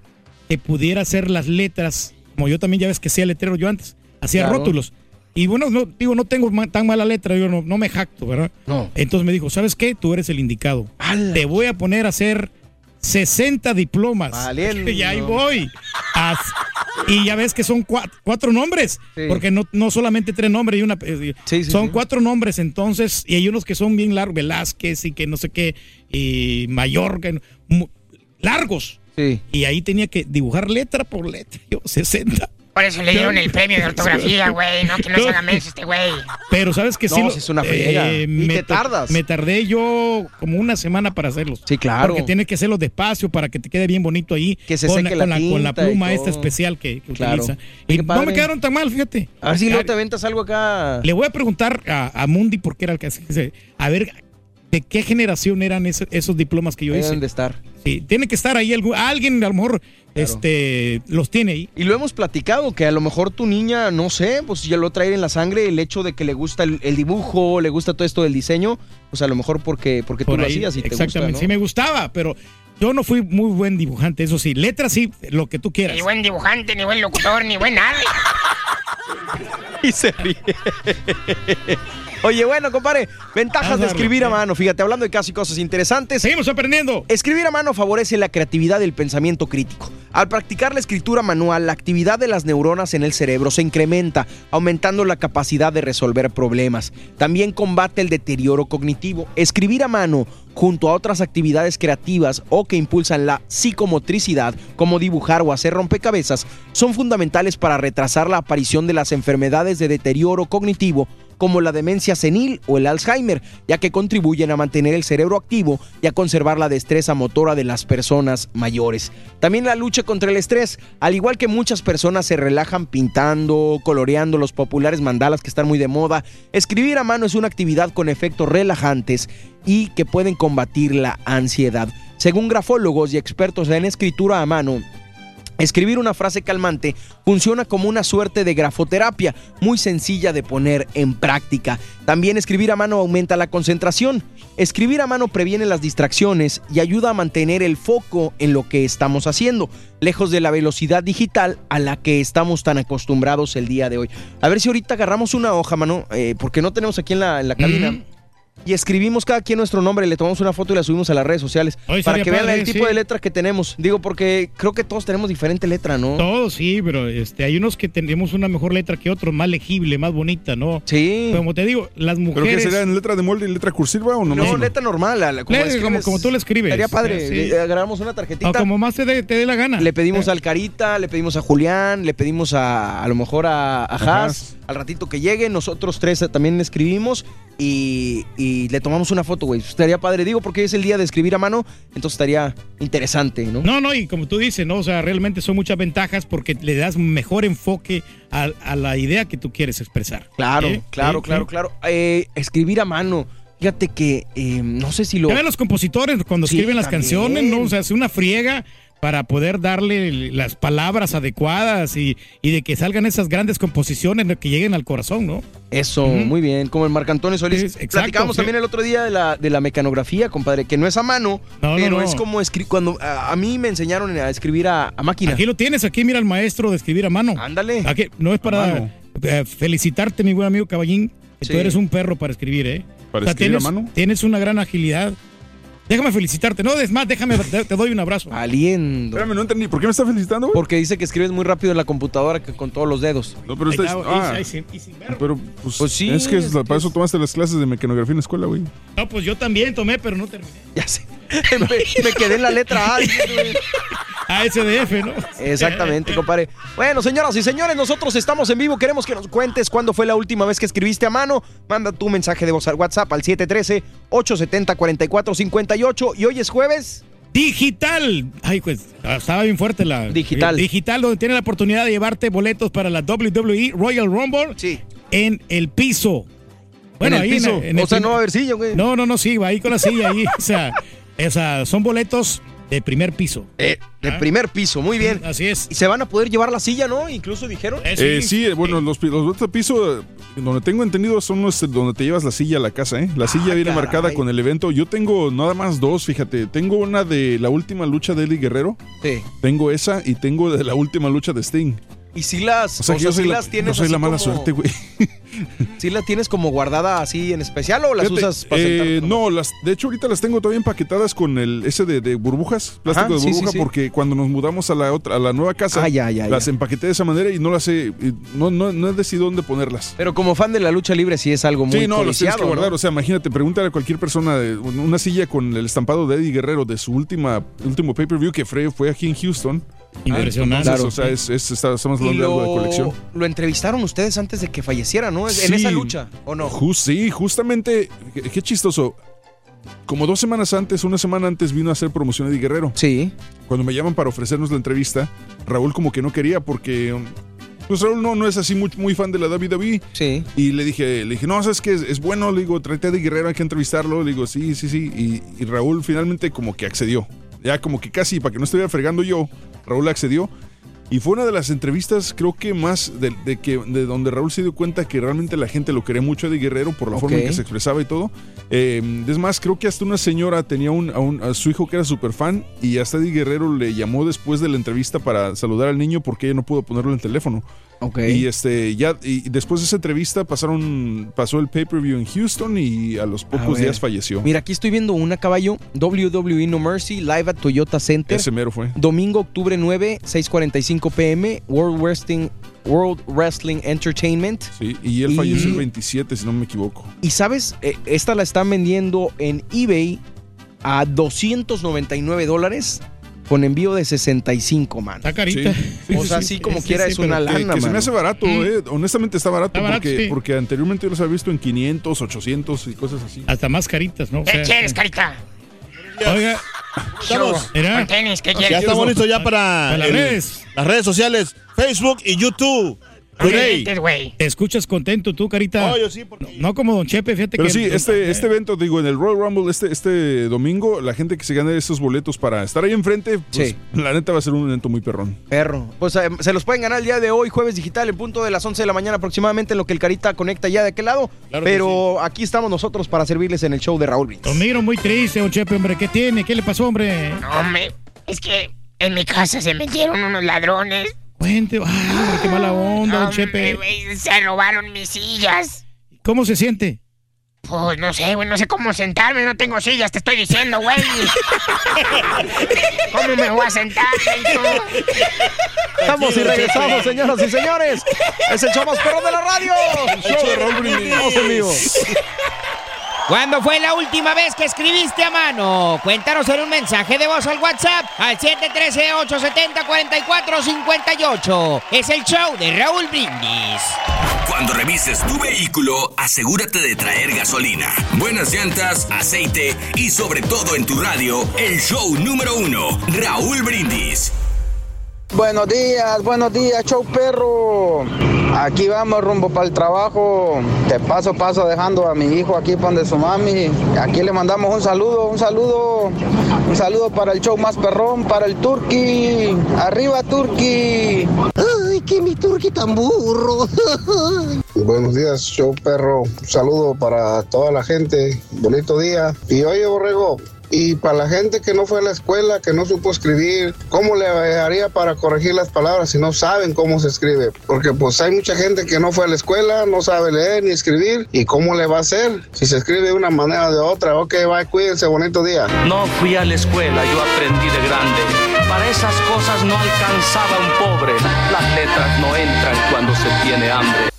S3: que pudiera hacer las letras, como yo también ya ves que hacía letrero yo antes, hacía
S2: Claro.
S3: rótulos. Y bueno, no, digo, no tengo tan mala letra, yo no, no me jacto, ¿verdad?
S2: No.
S3: Entonces me dijo, ¿sabes qué? Tú eres el indicado. Te voy a poner a hacer 60 diplomas.
S2: Valiendo.
S3: Y ahí voy. As- y ya ves que son cua- cuatro, nombres,
S2: Sí.
S3: porque no, no solamente tres nombres y una... eh,
S2: Sí, sí,
S3: son cuatro nombres entonces, y hay unos que son bien largos, Velázquez y que no sé qué, y Mallorca, largos. Y ahí tenía que dibujar letra por letra, yo 60.
S5: Por eso le dieron el premio de ortografía, güey. No, que no se haga menso este güey.
S3: Pero sabes que sí.
S2: No,
S3: lo-
S2: es una. Y
S3: me
S2: te
S3: to-
S2: tardas.
S3: Me tardé yo como una semana para hacerlos.
S2: Sí, claro.
S3: Porque tienes que hacerlos despacio para que te quede bien bonito ahí.
S2: Que se
S3: con,
S2: seque
S3: con
S2: la
S3: la, con la
S2: y
S3: pluma esta especial que, que
S2: Claro.
S3: utiliza.
S2: Qué
S3: Y no
S2: padre.
S3: me quedaron tan mal, fíjate.
S2: A ver si luego te aventas algo acá.
S3: Le voy a preguntar a, a Mundi porque era el que hacía- A ver, ¿de qué generación eran ese- esos diplomas que yo
S2: Deben
S3: hice?
S2: de estar.
S3: Sí, tiene que estar ahí algún, alguien a lo mejor este, los tiene ahí.
S2: Y lo hemos platicado, que a lo mejor tu niña, no sé, pues ya lo trae en la sangre el hecho de que le gusta el, el dibujo, le gusta todo esto del diseño, pues a lo mejor porque, porque tú lo hacías y te
S3: exactamente,
S2: gusta, ¿no?
S3: sí me gustaba, pero yo no fui muy buen dibujante, eso sí, letras sí, lo que tú quieras.
S5: Ni buen dibujante, ni buen locutor, ni buen nada.
S2: Y se ríe. Oye, bueno, compadre, ventajas de escribir a mano. Fíjate, hablando de casi cosas interesantes.
S3: Seguimos aprendiendo.
S2: Escribir a mano favorece la creatividad y el pensamiento crítico. Al practicar la escritura manual, la actividad de las neuronas en el cerebro se incrementa, aumentando la capacidad de resolver problemas. También combate el deterioro cognitivo. Escribir a mano junto a otras actividades creativas o que impulsan la psicomotricidad, como dibujar o hacer rompecabezas, son fundamentales para retrasar la aparición de las enfermedades de deterioro cognitivo como la demencia senil o el Alzheimer, ya que contribuyen a mantener el cerebro activo y a conservar la destreza motora de las personas mayores. También la lucha contra el estrés, al igual que muchas personas se relajan pintando, coloreando los populares mandalas que están muy de moda, escribir a mano es una actividad con efectos relajantes y que pueden combatir la ansiedad. Según grafólogos y expertos en escritura a mano, Escribir una frase calmante funciona como una suerte de grafoterapia, muy sencilla de poner en práctica. También escribir a mano aumenta la concentración. Escribir a mano previene las distracciones y ayuda a mantener el foco en lo que estamos haciendo, lejos de la velocidad digital a la que estamos tan acostumbrados el día de hoy. A ver si ahorita agarramos una hoja, mano, eh, porque no tenemos aquí en la, en la cabina. Y escribimos cada quien nuestro nombre, le tomamos una foto y la subimos a las redes sociales
S3: Oye,
S2: para que vean
S3: padre,
S2: el tipo
S3: sí.
S2: de letra que tenemos. Digo, porque creo que todos tenemos diferente letra, ¿no?
S3: Todos sí, pero este, hay unos que tenemos una mejor letra que otros, más legible, más bonita, ¿no?
S2: Sí.
S3: Como te digo, las
S4: ¿Pero qué
S3: mujeres...
S4: sería en letra de molde y letra cursiva o no?
S2: No, letra normal. la- Como,
S3: Le-
S2: escribes,
S3: como- como tú le escribes.
S2: Estaría padre.
S3: Sí.
S2: Le agarramos una tarjetita.
S3: o como más te dé, te dé la gana.
S2: Le pedimos al Carita, le pedimos a Julián, le pedimos a a lo mejor a, a
S4: Ajá.
S2: Haas, al ratito que llegue, nosotros tres también escribimos y, y le tomamos una foto, güey. Estaría padre, digo, porque es el día de escribir a mano, entonces estaría interesante, ¿no?
S3: No, no, y como tú dices, ¿no? O sea, realmente son muchas ventajas porque le das mejor enfoque a, a la idea que tú quieres expresar.
S2: Claro, claro, claro, claro. Eh, escribir a mano, fíjate que eh, no sé si lo...
S3: Ya ven los compositores cuando
S2: Sí,
S3: escriben las
S2: también.
S3: canciones, ¿no? O sea, es una friega para poder darle las palabras adecuadas y, y de que salgan esas grandes composiciones que lleguen al corazón, ¿no?
S2: Eso, muy bien, como el Marco Antonio Solís.
S3: Sí, exacto,
S2: Platicamos
S3: sí.
S2: también el otro día de la, de la mecanografía, compadre, que no es a mano,
S3: No, no,
S2: pero
S3: no.
S2: es como escribir. Cuando a, a mí me enseñaron a escribir a, a máquina.
S3: Aquí lo tienes, aquí mira el maestro de escribir a mano.
S2: Ándale.
S3: Aquí, no es para eh, felicitarte, mi buen amigo Caballín. que
S2: Sí.
S3: Tú eres un perro para escribir, ¿eh?
S4: ¿Para escribir a mano?
S3: Tienes una gran agilidad. Déjame felicitarte. No, es más, déjame, te, te doy un abrazo.
S2: Aliendo.
S4: Espérame, no entendí. ¿Por qué me está felicitando, güey?
S2: Porque dice que escribes muy rápido en la computadora que con todos los dedos.
S4: No, pero está, ah,
S3: y- y sin- y sin verbo.
S4: pero pues,
S2: Pues sí,
S4: es que es-
S2: es
S4: para eso
S2: es-
S4: tomaste las clases de mecanografía en la escuela, güey.
S3: No, pues yo también tomé, pero no terminé.
S2: Ya sé. me, me quedé en la letra A. güey.
S3: ASDF, ¿no?
S2: Exactamente, compadre. Bueno, señoras y señores, nosotros estamos en vivo. Queremos que nos cuentes cuándo fue la última vez que escribiste a mano. Manda tu mensaje de voz al WhatsApp al 713-870-4458. Y hoy es jueves.
S3: Digital. Ay, pues estaba bien fuerte la.
S2: Digital.
S3: eh, digital, donde tiene la oportunidad de llevarte boletos para la WWE Royal Rumble
S2: Sí.
S3: en el piso. Bueno,
S2: en el
S3: ahí
S2: piso.
S3: en el
S2: o sea, no va a haber silla, güey.
S3: No, no, no, sí, va ahí con la silla ahí. O sea, o sea, son boletos de primer piso.
S2: Eh, de
S3: Ah.
S2: primer piso, muy bien.
S3: Así es.
S2: Y se van a poder llevar la silla, ¿no? Incluso dijeron.
S3: Eh,
S4: Eh, sí, bueno, los, los boletos de piso, eh, donde tengo entendido, son los eh, donde te llevas la silla a la casa, ¿eh? La silla
S2: Ah,
S4: viene
S2: caray.
S4: marcada con el evento. Yo tengo nada más dos, fíjate. Tengo una de la última lucha de Eddie Guerrero.
S2: Sí.
S4: Tengo esa y tengo de la última lucha de Sting.
S2: Y si las,
S4: O sea,
S2: si
S4: la,
S2: las tienes
S4: yo soy
S2: así
S4: la mala
S2: como-
S4: suerte, güey.
S2: ¿Sí las tienes como guardada así en especial o las
S4: Fíjate,
S2: usas para
S4: eh? No, las, de hecho ahorita las tengo todavía empaquetadas con el ese de, de burbujas, plástico
S2: Ajá,
S4: de
S2: sí, sí,
S4: burbuja,
S2: sí.
S4: porque cuando nos mudamos a la otra, a la nueva casa,
S2: Ah, ya, ya,
S4: las
S2: ya.
S4: empaqueté de esa manera y no las he, no, no, no he decidido dónde ponerlas.
S2: Pero como fan de la lucha libre sí es algo muy
S4: Sí, no, las tienes que guardar.
S2: ¿no?
S4: O sea, imagínate, pregúntale a cualquier persona de una silla con el estampado de Eddie Guerrero de su última último pay-per-view que fue aquí en Houston.
S3: Impresionante.
S4: Entonces,
S2: Claro.
S4: o sea, es, es- está- estamos hablando de algo de
S2: lo,
S4: colección.
S2: lo entrevistaron ustedes antes de que falleciera, ¿no? En
S4: Sí.
S2: esa lucha, ¿o no?
S4: Jus- sí, justamente, qué, qué chistoso. Como dos semanas antes, una semana antes vino a hacer promoción Eddie Guerrero.
S2: Sí.
S4: Cuando me llaman para ofrecernos la entrevista, Raúl como que no quería porque... Pues Raúl no, no es así muy, muy fan de la WWE.
S2: Sí.
S4: Y le dije, le dije, no, ¿sabes qué? Es, es bueno, le digo, tráete a Eddie Guerrero, hay que entrevistarlo. Le digo, sí, sí, sí. Y, y Raúl finalmente como que accedió. Ya como que casi, para que no estuviera fregando yo, Raúl accedió. Y fue una de las entrevistas, creo que más de, de que de donde Raúl se dio cuenta que realmente la gente lo quería mucho a Eddie Guerrero por la forma en que se expresaba y todo. Eh, es más, creo que hasta una señora tenía un, a, un- a su hijo que era súper fan y hasta Eddie Guerrero le llamó después de la entrevista para saludar al niño porque ella no pudo ponerlo en el teléfono.
S2: Ok.
S4: Y este ya y después de esa entrevista pasaron pasó el pay-per-view en Houston y a los pocos días falleció.
S2: Mira, aquí estoy viendo una caballo WWE No Mercy live at Toyota Center.
S4: Ese mero fue.
S2: Domingo, octubre 9, 6:45 pm, World Wrestling World Wrestling Entertainment.
S4: Sí, y él
S2: Y-
S4: falleció el 27, si no me equivoco.
S2: Y sabes, Eh, esta la están vendiendo en eBay a 299 dólares con envío de 65, man.
S3: Está carita.
S4: Sí, sí,
S2: o
S4: sí,
S2: sea,
S4: sí.
S2: así como
S3: Sí,
S2: quiera
S3: sí,
S2: es una
S4: Que,
S2: lana,
S4: que se me hace barato, eh. honestamente está barato
S3: Está barato,
S4: porque,
S3: sí.
S4: porque anteriormente yo los había visto en 500, 800 y cosas así.
S3: Hasta más caritas, ¿no? O
S5: ¿Qué
S3: sea,
S5: quieres, carita?
S3: Oiga,
S9: Estamos.
S3: Mira.
S5: Tenis, ¿qué
S9: Ya estamos listos ya para
S3: Para las
S9: el-
S3: redes.
S9: las redes sociales, Facebook y YouTube.
S5: Me
S3: te escuchas contento tú, carita.
S9: No, yo sí, porque-
S3: No, no como Don Chepe, fíjate
S4: Pero
S3: que.
S4: sí, este, este evento, digo, en el Royal Rumble, este, este domingo, la gente que se gane estos boletos para estar ahí enfrente, pues,
S2: Sí.
S4: la neta va a ser un evento muy perrón.
S2: Perro. Pues eh, se los pueden ganar el día de hoy, jueves digital, en punto de las 11 de la mañana aproximadamente, en lo que el Carita conecta ya de aquel lado.
S9: Claro
S2: Pero aquí estamos nosotros para servirles en el show de Raúl Brindis.
S3: Don Miro muy triste, Don Chepe, hombre. ¿Qué tiene? ¿Qué le pasó, hombre?
S5: No, hombre, es que en mi casa se metieron unos ladrones.
S3: Cuente. Ay, hombre, qué mala onda,
S5: Hombre,
S3: Chepe.
S5: se robaron mis sillas.
S3: ¿Cómo se siente?
S5: Pues no sé, güey, no sé cómo sentarme, no tengo sillas, te estoy diciendo, güey. ¿Cómo me voy a sentar?
S2: Estamos y regresamos, señoras y señores. Es el show más perro de la radio. El show de Raúl Brindis.
S10: ¿Cuándo fue la última vez que escribiste a mano? Cuéntanos en un mensaje de voz al WhatsApp al 713-870-4458. Es el show de Raúl Brindis.
S1: Cuando revises tu vehículo, asegúrate de traer gasolina, buenas llantas, aceite y sobre todo en tu radio, el show número uno, Raúl Brindis.
S11: Buenos días, buenos días, show perro. Aquí vamos rumbo para el trabajo. De paso a paso dejando a mi hijo aquí para donde su mami. Aquí le mandamos un saludo, un saludo, un saludo para el show más perrón, para el Turqui. Arriba Turqui.
S12: Ay, que mi turqui tan burro.
S13: Buenos días, show perro. Un saludo para toda la gente. Bonito día. Y oye, Borrego, y para la gente que no fue a la escuela, que no supo escribir, ¿cómo le haría para corregir las palabras si no saben cómo se escribe? Porque pues hay mucha gente que no fue a la escuela, no sabe leer ni escribir. ¿Y cómo le va a hacer si se escribe de una manera o de otra? Ok, bye, cuídense, bonito día.
S14: No fui a la escuela, yo aprendí de grande. Para esas cosas no alcanzaba un pobre. Las letras no entran cuando se tiene hambre.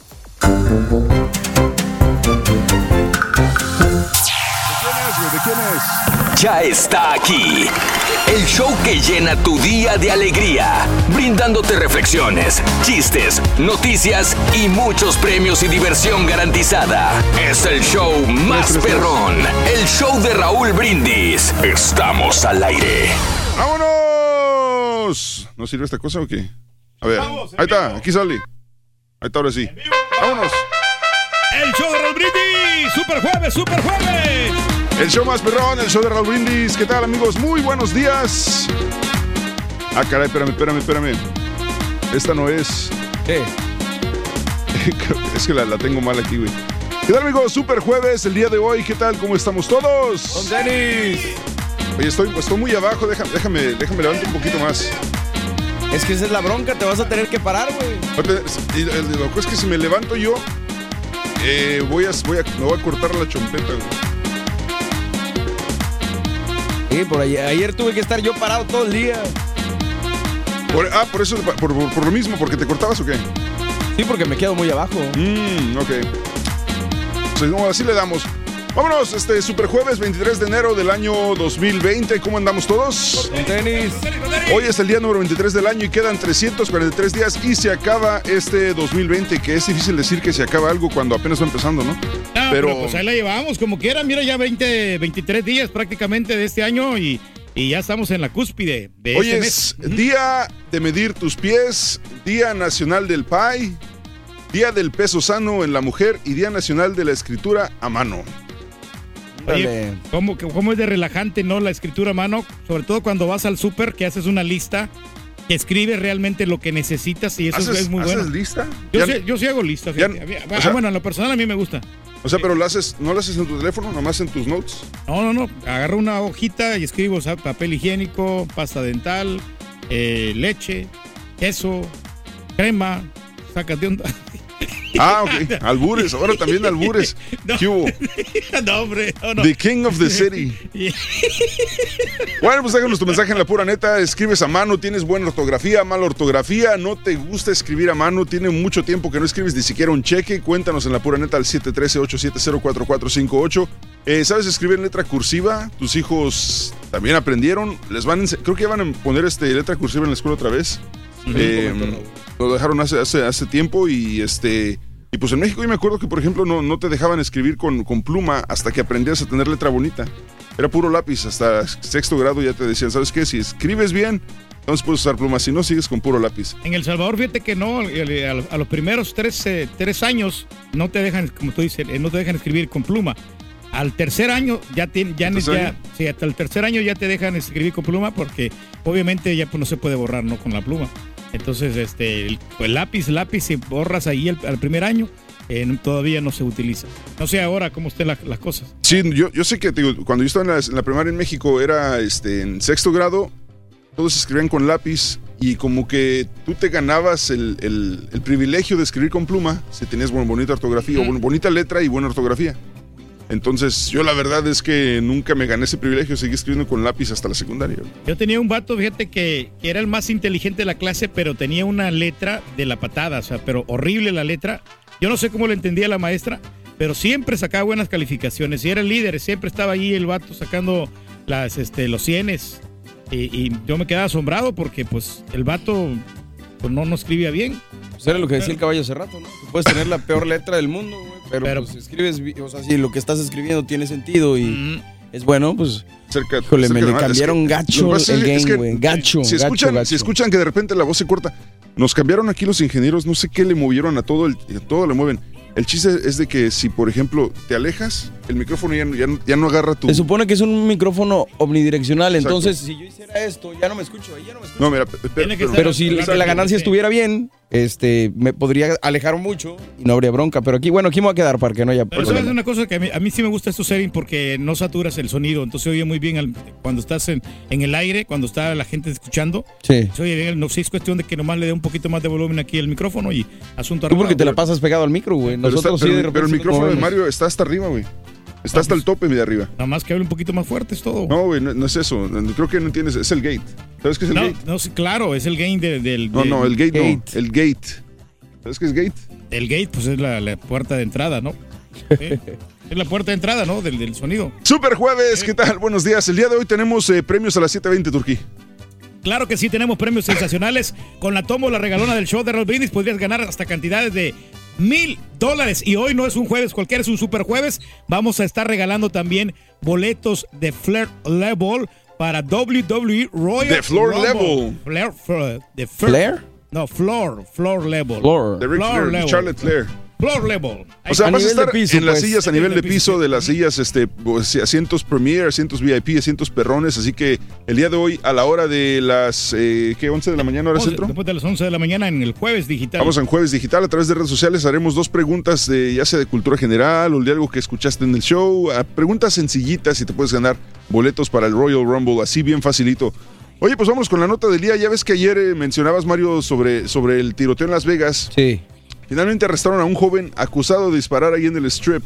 S1: Ya está aquí. El show que llena tu día de alegría, brindándote reflexiones, chistes, noticias y muchos premios y diversión garantizada. Es el show más perrón, el show de Raúl Brindis. Estamos al aire.
S4: ¡Vámonos! ¿No sirve esta cosa o qué? A ver, ahí está, aquí sale. Ahí está, ahora sí. ¡Vámonos!
S3: El show de Raúl Brindis, super jueves, super jueves.
S4: El show más perrón, el show de Raúl Brindis. ¿Qué tal, amigos? Muy buenos días. Ah, caray, espérame, espérame, espérame. Esta no es.
S2: ¿Qué?
S4: es que la, la tengo mal aquí, güey. ¿Qué tal, amigos? Super jueves, el día de hoy. ¿Qué tal? ¿Cómo estamos todos?
S2: Con Denis.
S4: Oye, estoy, estoy muy abajo. Déjame, déjame, déjame levantar un poquito más.
S2: Es que esa es la bronca, te vas a tener que parar, güey.
S4: Lo que es que si me levanto yo, eh, voy a, voy a, me voy a cortar la chompeta, güey.
S2: Sí, por ayer, ayer tuve que estar yo parado todo el día.
S4: Por- ah, por eso, por, por- por lo mismo, porque te cortabas o qué?
S2: Sí, porque me quedo muy abajo.
S4: Mm, ok. Pues, no, así le damos. Vámonos, este super jueves 23 de enero del año 2020. ¿Cómo andamos todos?
S2: Con tenis.
S4: Hoy es el día número 23 del año y quedan 343 días y se acaba este 2020, que es difícil decir que se acaba algo cuando apenas va empezando, ¿no?
S3: No, pero, pues ahí la llevamos como quiera. Mira, ya 20, 23 días prácticamente de este año y, y ya estamos en la cúspide de
S4: Hoy
S3: este
S4: es
S3: mes.
S4: Día de Medir tus Pies, Día Nacional del PAI, Día del Peso Sano en la Mujer y Día Nacional de la Escritura a Mano.
S3: Oye, ¿cómo, que- ¿cómo es de relajante, no? La escritura a mano, sobre todo cuando vas al súper, que haces una lista, que escribes realmente lo que necesitas y eso es-
S4: ¿Haces-
S3: muy
S4: haces
S3: bueno.
S4: lista?
S3: Yo, sí, yo sí hago lista.
S4: ya-
S3: fíjate. A mí-
S4: o sea-
S3: bueno, en lo personal a mí me gusta.
S4: O sea, pero lo haces, no lo haces en tu teléfono, nomás en tus notes.
S3: No, no, no. Agarro una hojita y escribo o sea, papel higiénico, pasta dental, eh, leche, queso, crema, sacas de onda.
S4: Ah, ok. Albures, ahora también albures. ¿Qué hubo?
S3: no, hombre. no, no.
S4: The King of the City. Bueno, pues déjanos tu mensaje en la pura neta. Escribes a mano, tienes buena ortografía, mala ortografía, no te gusta escribir a mano, tiene mucho tiempo que no escribes ni siquiera un cheque. Cuéntanos en la pura neta al 713-870-4458. Eh, ¿Sabes escribir en letra cursiva? ¿Tus hijos también aprendieron? Les van Creo que van a poner este, letra cursiva en la escuela otra vez. Eh, lo dejaron hace, hace, hace tiempo y este. Y pues en México yo me acuerdo que, por ejemplo, no, no te dejaban escribir con, con pluma hasta que aprendías a tener letra bonita. Era puro lápiz, hasta sexto grado ya te decían, ¿sabes qué? Si escribes bien, entonces puedes usar pluma, si no, sigues con puro lápiz.
S3: En El Salvador, fíjate que no, a los- primeros tres, eh, tres años no te dejan, como tú dices, eh, no te dejan escribir con pluma. Al tercer año ya tienen, ya, ya-
S4: año?
S3: sí, hasta el tercer año ya te dejan escribir con pluma porque obviamente ya pues, no se puede borrar no con la pluma. Entonces, este, el, el lápiz, lápiz, si borras ahí el, al primer año, eh, todavía no se utiliza. No sé ahora cómo estén la- las cosas.
S4: Sí, yo, yo sé que digo, cuando yo estaba en la, en la primaria en México era este, en sexto grado, todos escribían con lápiz y como que tú te ganabas el, el- el privilegio de escribir con pluma si tenías buena, bonita ortografía, o bueno, bonita letra y buena ortografía. Entonces, yo la verdad es que nunca me gané ese privilegio, seguí escribiendo con lápiz hasta la secundaria.
S3: Yo tenía un vato, fíjate, que, era el más inteligente de la clase, pero tenía una letra de la patada, o sea, pero horrible la letra. Yo no sé cómo le entendía la maestra, pero siempre sacaba buenas calificaciones. Y era el líder, siempre estaba ahí el vato sacando las, este, los cienes. Y, y yo me quedaba asombrado porque, pues, el vato pues, no, no escribía bien.
S2: Pues era lo que decía el caballo hace rato, ¿no? Puedes tener la peor letra del mundo, güey, pero,
S3: Pero-
S2: pues escribes, o sea, si lo que estás escribiendo tiene sentido y es bueno, pues
S4: cerca.
S15: Híjole,
S4: cerca
S15: me le
S4: la- es
S15: cambiaron
S4: que-
S15: gacho el
S4: es- es
S15: game,
S4: que
S15: güey. Gacho,
S4: Si
S15: gacho,
S4: escuchan,
S15: gacho.
S4: si escuchan que de repente la voz se corta, nos cambiaron aquí los ingenieros, no sé qué le movieron a todo, el, a todo le mueven. El chiste es de que si, por ejemplo, te alejas, el micrófono ya, no- ya, ya no agarra tu...
S15: Se supone que es un micrófono omnidireccional,
S4: Exacto.
S15: entonces si yo hiciera esto, ya no me escucho, ya no me escucho.
S4: No, mira, pe- pe- pero,
S15: Pero si la, la ganancia estuviera bien, este, me podría alejar mucho y no habría bronca. Pero aquí, bueno, aquí me voy a quedar para que no haya
S3: Pero
S15: problema.
S3: sabes una cosa que a mí, a mí sí me gusta estos setting porque no saturas el sonido, entonces se oye muy bien al- cuando estás en, en el aire, cuando está la gente escuchando.
S15: Sí.
S3: Se oye bien, no sé, es cuestión de que nomás le dé un poquito más de volumen aquí al micrófono y asunto
S15: Tú porque te la pasas pegado al micro, güey.
S4: pero, está-
S15: Nosotros sí
S4: pero-
S15: de repente
S4: pero el micrófono de. Mario está hasta arriba, güey. Está hasta el tope de arriba.
S3: Nada más que hable un poquito más fuerte, es todo.
S4: No, güey, no, no es eso. No, Creo que no entiendes. Es el gate. ¿Sabes qué es el
S3: No,
S4: gate?
S3: no, claro, es el gain de- del...
S4: No, no, el gate, no. El gate. ¿Sabes qué es gate?
S3: El gate, pues es la, la puerta de entrada, ¿no? Es la puerta de entrada, ¿no? Del, del sonido.
S4: Super jueves, ¿qué tal? Buenos días. El día de hoy tenemos eh, premios a las 7.20, Turquí.
S3: Claro que sí, tenemos premios sensacionales. Con la tomo, la regalona del show de Raúl Brindis, podrías ganar hasta cantidades de mil dólares. Y hoy no es un jueves cualquiera, es un super jueves. Vamos a estar regalando también boletos de Flair Level para WWE Royal
S4: De Floor
S3: Rumble.
S4: Level.
S3: Flair, Flair, de
S15: ¿Flair?
S3: No, Floor, Floor Level.
S15: Floor.
S4: De Ric Flair, de Charlotte Flair.
S3: Floor Level.
S4: O sea,
S3: A
S4: vas a estar
S3: piso,
S4: en las
S3: pues.
S4: sillas a nivel de piso, de las sillas, este, pues, asientos Premier, asientos VIP, asientos perrones. Así que el día de hoy, a la hora de las, eh, ¿qué? 11 de la mañana, hora
S3: Once-
S4: centro.
S3: Después de las 11 de la mañana en el jueves digital.
S4: Vamos en Jueves Digital a través de redes sociales. Haremos dos preguntas, de, ya sea de cultura general o de algo que escuchaste en el show. a preguntas sencillitas y te puedes ganar boletos para el Royal Rumble, así bien facilito. Oye, pues vamos con la nota del día. Ya ves que ayer eh, mencionabas, Mario, sobre, sobre el tiroteo en Las Vegas.
S15: Sí.
S4: Finalmente arrestaron a un joven acusado de disparar ahí en el strip.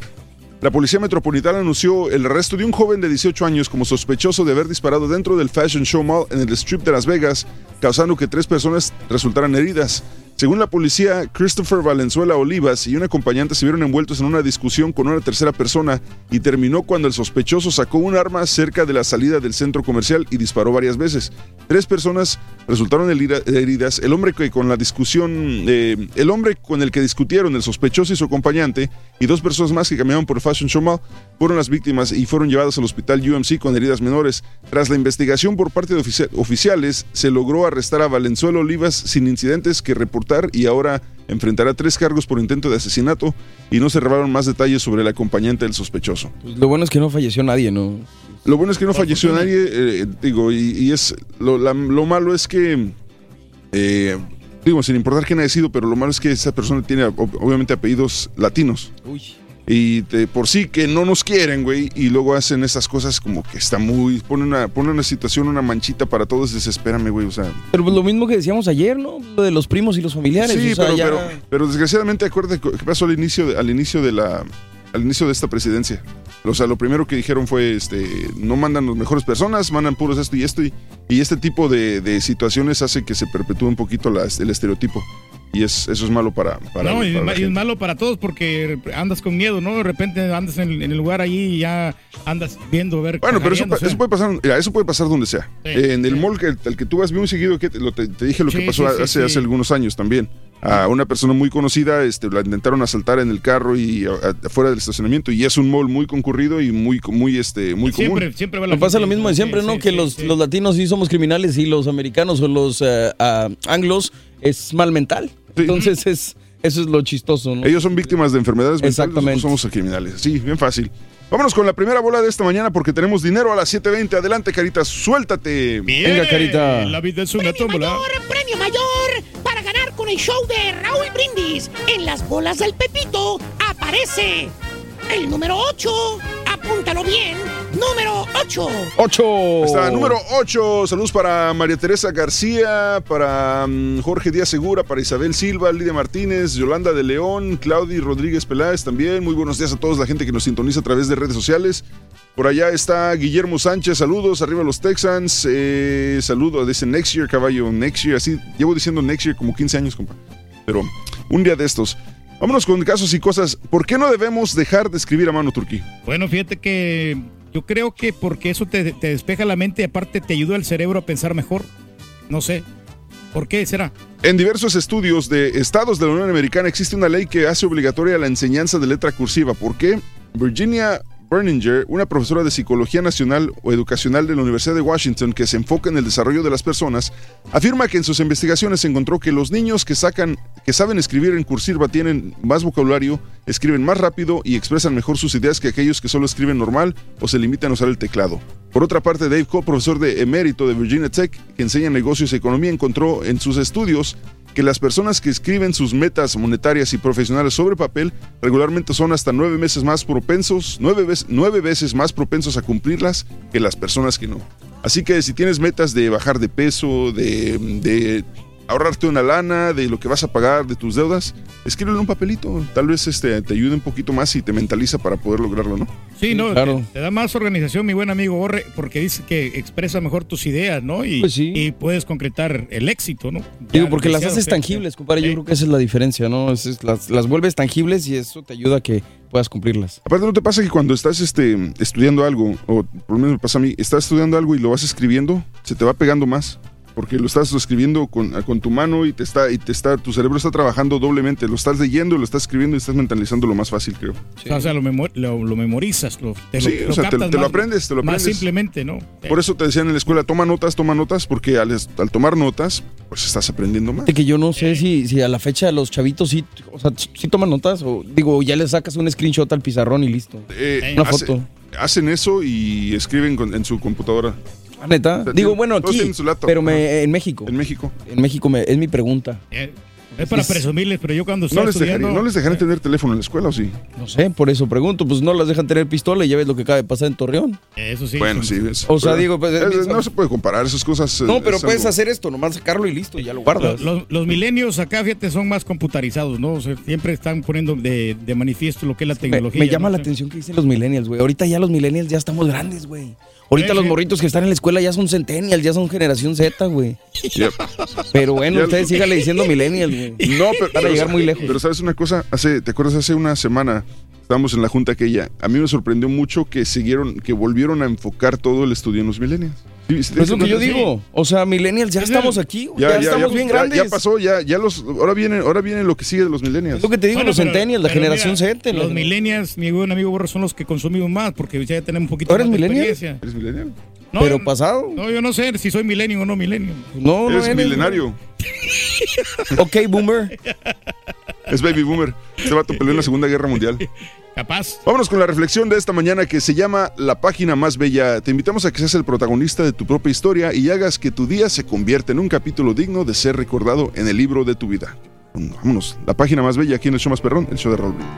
S4: La policía metropolitana anunció el arresto de un joven de 18 años como sospechoso de haber disparado dentro del Fashion Show Mall en el strip de Las Vegas, causando que tres personas resultaran heridas. Según la policía, Christopher Valenzuela Olivas y un acompañante se vieron envueltos en una discusión con una tercera persona y terminó cuando el sospechoso sacó un arma cerca de la salida del centro comercial y disparó varias veces. Tres personas resultaron heridas. El hombre que con la discusión, eh, el hombre con el que discutieron, el sospechoso y su acompañante, y dos personas más que caminaban por Fashion Show Mall, fueron las víctimas y fueron llevadas al hospital UMC con heridas menores. Tras la investigación por parte de ofici- oficiales, se logró arrestar a Valenzuela Olivas sin incidentes que y ahora enfrentará tres cargos por intento de asesinato y no se revelaron más detalles sobre el acompañante del sospechoso.
S15: Pues lo bueno es que no falleció nadie, ¿no?
S4: Lo bueno es que no falleció nadie, eh, digo, y, y es lo, la- lo malo es que, eh, digo, sin importar quién haya sido, pero lo malo es que esa persona tiene ob- obviamente apellidos latinos. Y de por sí que no nos quieren, güey, y luego hacen esas cosas como que está muy, pone una, pone una situación, una manchita para todos, desespérame, güey, o sea.
S15: Pero pues lo mismo que decíamos ayer, ¿no? Lo de los primos y los familiares.
S4: Sí,
S15: o sea,
S4: pero,
S15: ya-
S4: pero, pero desgraciadamente acuérdate qué pasó al inicio de, al inicio de la al inicio de esta presidencia. O sea, lo primero que dijeron fue este no mandan las mejores personas, mandan puros esto y esto y, y este tipo de, de situaciones hace que se perpetúe un poquito el estereotipo. Y es, eso es malo para, para,
S3: no, y,
S4: para
S3: es
S4: la
S3: malo para todos porque andas con miedo, ¿no? De repente andas en, en el lugar allí y ya andas viendo, ver.
S4: Bueno, pero eso, eso puede pasar, mira, eso puede pasar donde sea.
S3: Sí,
S4: Eh, en el mall que, al que tú vas muy seguido, que te, lo- te- dije lo que
S3: Sí,
S4: pasó
S3: sí, sí,
S4: hace,
S3: sí.
S4: hace algunos años también. A una persona muy conocida, este, la intentaron asaltar en el carro y afuera del estacionamiento y es un mall muy concurrido y muy, muy, este, muy común.
S3: Siempre, siempre va la
S15: pasa
S3: gente-
S15: lo mismo de siempre,
S3: sí,
S15: ¿no?
S3: sí,
S15: que
S3: sí,
S15: los,
S3: sí.
S15: los latinos sí somos criminales y los americanos o los eh, anglos es mal mental. Entonces es eso es lo chistoso, ¿no?
S4: Ellos son víctimas de enfermedades mentales,
S15: Exactamente.
S4: nosotros somos criminales. Sí, bien fácil. Vámonos con la primera bola de esta mañana porque tenemos dinero a las 7.20. Adelante, Carita, suéltate.
S3: Bien, La vida es una tómbola.
S12: Premio mayor para ganar con el show de Raúl Brindis. En las bolas del Pepito aparece el número 8. Apúntalo bien. Número 8.
S15: ¡Ocho!
S4: Está número 8. Saludos para María Teresa García, para mm, Jorge Díaz Segura, para Isabel Silva, Lidia Martínez, Yolanda de León, Claudia Rodríguez Peláez también. Muy buenos días a todos la gente que nos sintoniza a través de redes sociales. Por allá está Guillermo Sánchez, saludos, arriba los Texans. Eh, saludos, dice Next Year, caballo, Next Year. Así, llevo diciendo Next Year como 15 años, compa. Pero un día de estos. Vámonos con casos y cosas. ¿Por qué no debemos dejar de escribir a mano, Turquí?
S3: Bueno, fíjate que yo creo que porque eso te, te despeja la mente y aparte te ayuda al cerebro a pensar mejor. No sé. ¿Por qué será?
S4: En diversos estudios de estados de la Unión Americana existe una ley que hace obligatoria la enseñanza de letra cursiva. ¿Por qué? Virginia Berninger, una profesora de Psicología Nacional o Educacional de la Universidad de Washington que se enfoca en el desarrollo de las personas, afirma que en sus investigaciones encontró que los niños que sacan, que saben escribir en cursiva tienen más vocabulario, escriben más rápido y expresan mejor sus ideas que aquellos que solo escriben normal o se limitan a usar el teclado. Por otra parte, Dave Cole, profesor de emérito de Virginia Tech, que enseña negocios y economía, encontró en sus estudios que las personas que escriben sus metas monetarias y profesionales sobre papel regularmente son hasta nueve veces más propensos, nueve, veces, nueve veces más propensos a cumplirlas que las personas que no. Así que si tienes metas de bajar de peso, de, de ahorrarte una lana, de lo que vas a pagar, de tus deudas, escríbelo en un papelito. Tal vez este, te ayude un poquito más y te mentaliza para poder lograrlo, ¿no?
S3: Sí, no,
S4: Claro.
S3: te, te da más organización, mi buen amigo Borre, porque dice que expresa mejor tus ideas, ¿no? Y, y puedes concretar el éxito, ¿no?
S15: Digo, porque las haces
S3: sí.
S15: tangibles, compadre. Yo creo que esa es la diferencia, ¿no? Es- es- las, las vuelves tangibles y eso te ayuda a que puedas cumplirlas.
S4: Aparte, ¿no te pasa que cuando estás este, estudiando algo, o por lo menos me pasa a mí, estás estudiando algo y lo vas escribiendo, se te va pegando más? Porque lo estás escribiendo con, con tu mano y te está, y te está, tu cerebro está trabajando doblemente. Lo estás leyendo, lo estás escribiendo y estás mentalizando lo más fácil, creo.
S3: O sea, lo, memo- lo, lo memorizas, lo, te lo,
S4: Sí, o sea, te- lo
S3: más-
S4: aprendes, te lo
S3: Más
S4: aprendes.
S3: simplemente, ¿no?
S4: Por eso te decían en la escuela, toma notas, toma notas, porque al, tomar notas, pues estás aprendiendo más.
S15: Que yo no sé si, si a la fecha los chavitos sí, o sea, sí toman notas o digo, ya le sacas un screenshot al pizarrón y listo.
S4: Eh,
S15: Una
S4: hace-
S15: foto.
S4: hacen eso y escriben con- en su computadora.
S15: ¿Neta?
S4: O sea,
S15: Digo, bueno, aquí, pero me, en México.
S4: En México.
S15: En México me- es mi pregunta.
S3: Eh, Es para
S15: Es-
S3: presumirles, pero yo cuando
S4: No les. ¿No les dejarían tener teléfono en la escuela o sí?
S15: No sé, por eso pregunto. Pues no las dejan tener pistola y ya ves lo que acaba de pasar en Torreón.
S3: Eso sí.
S4: Bueno, sí. es-
S15: O sea,
S4: pero
S15: digo, pues,
S4: es-
S15: es-
S4: no se puede comparar esas cosas.
S15: No,
S4: eh,
S15: pero
S4: es
S15: puedes
S4: algo-
S15: hacer esto, nomás sacarlo y listo, ya lo guardas.
S3: Los, los milenios acá, fíjate, son más computarizados, ¿no? O sea, siempre están poniendo de, de manifiesto lo que es la
S15: Me,
S3: tecnología.
S15: me llama
S3: ¿no?
S15: la atención que dicen los millennials, güey. Ahorita ya los millennials ya estamos grandes, güey. Ahorita
S3: Sí,
S15: los
S3: sí.
S15: morritos que están en la escuela ya son centennials, ya son generación Z, güey. Pero bueno,
S4: Ya-
S15: ustedes síganle diciendo millennials, güey.
S4: No, pero,
S15: Van a llegar muy lejos.
S4: Pero sabes una cosa, hace, ¿te acuerdas? Hace una semana estábamos en la junta aquella. A mí me sorprendió mucho que siguieron, que volvieron a enfocar todo el estudio en los millennials. Sí, sí,
S15: Pues es lo que yo
S4: sí.
S15: digo. O sea, millennials ya estamos aquí. Ya, estamos bien
S4: ya-
S15: grandes.
S4: Ya pasó, ya, ya los, ahora viene, ahora viene lo que sigue de los millennials.
S15: Es lo que te digo,
S3: Bueno,
S15: los
S3: pero-
S15: centennials, la generación
S3: mira,
S15: Z.
S3: Los millennials, mi buen amigo Borro, son los que consumimos más, porque ya tenemos un poquito
S15: ¿Tú eres
S3: más de
S15: millennial?
S3: experiencia.
S4: ¿Eres millennial?
S3: No,
S15: Pero pasado.
S3: No, yo no sé si soy milenio o no milenio.
S15: No, no
S4: Eres
S15: eres,
S4: milenario.
S15: Ok, boomer.
S4: Es baby boomer. Este vato peleó en la Segunda Guerra Mundial.
S3: Capaz.
S4: Vámonos con la reflexión de esta mañana que se llama La página más bella. Te invitamos a que seas el protagonista de tu propia historia y hagas que tu día se convierta en un capítulo digno de ser recordado en el libro de tu vida. Vámonos, la página más bella aquí en el show más perrón, el show de Raúl Brindis.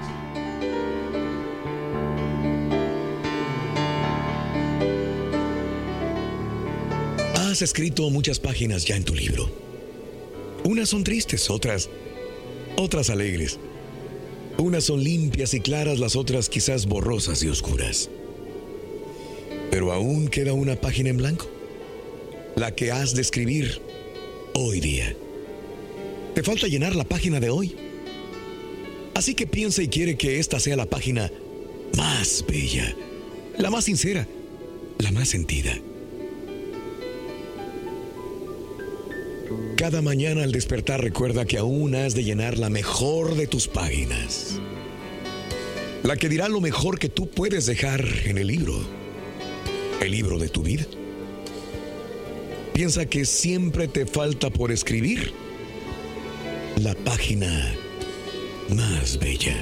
S16: Has escrito muchas páginas ya en tu libro. Unas son tristes, otras, otras alegres. Unas son limpias y claras, las otras quizás borrosas y oscuras. Pero aún queda una página en blanco, la que has de escribir hoy día. Te falta llenar la página de hoy. Así que piensa y quiere que esta sea la página más bella, la más sincera, la más sentida. Cada mañana al despertar recuerda que aún has de llenar la mejor de tus páginas. La que dirá lo mejor que tú puedes dejar en el libro. El libro de tu vida. Piensa que siempre te falta por escribir la página más bella.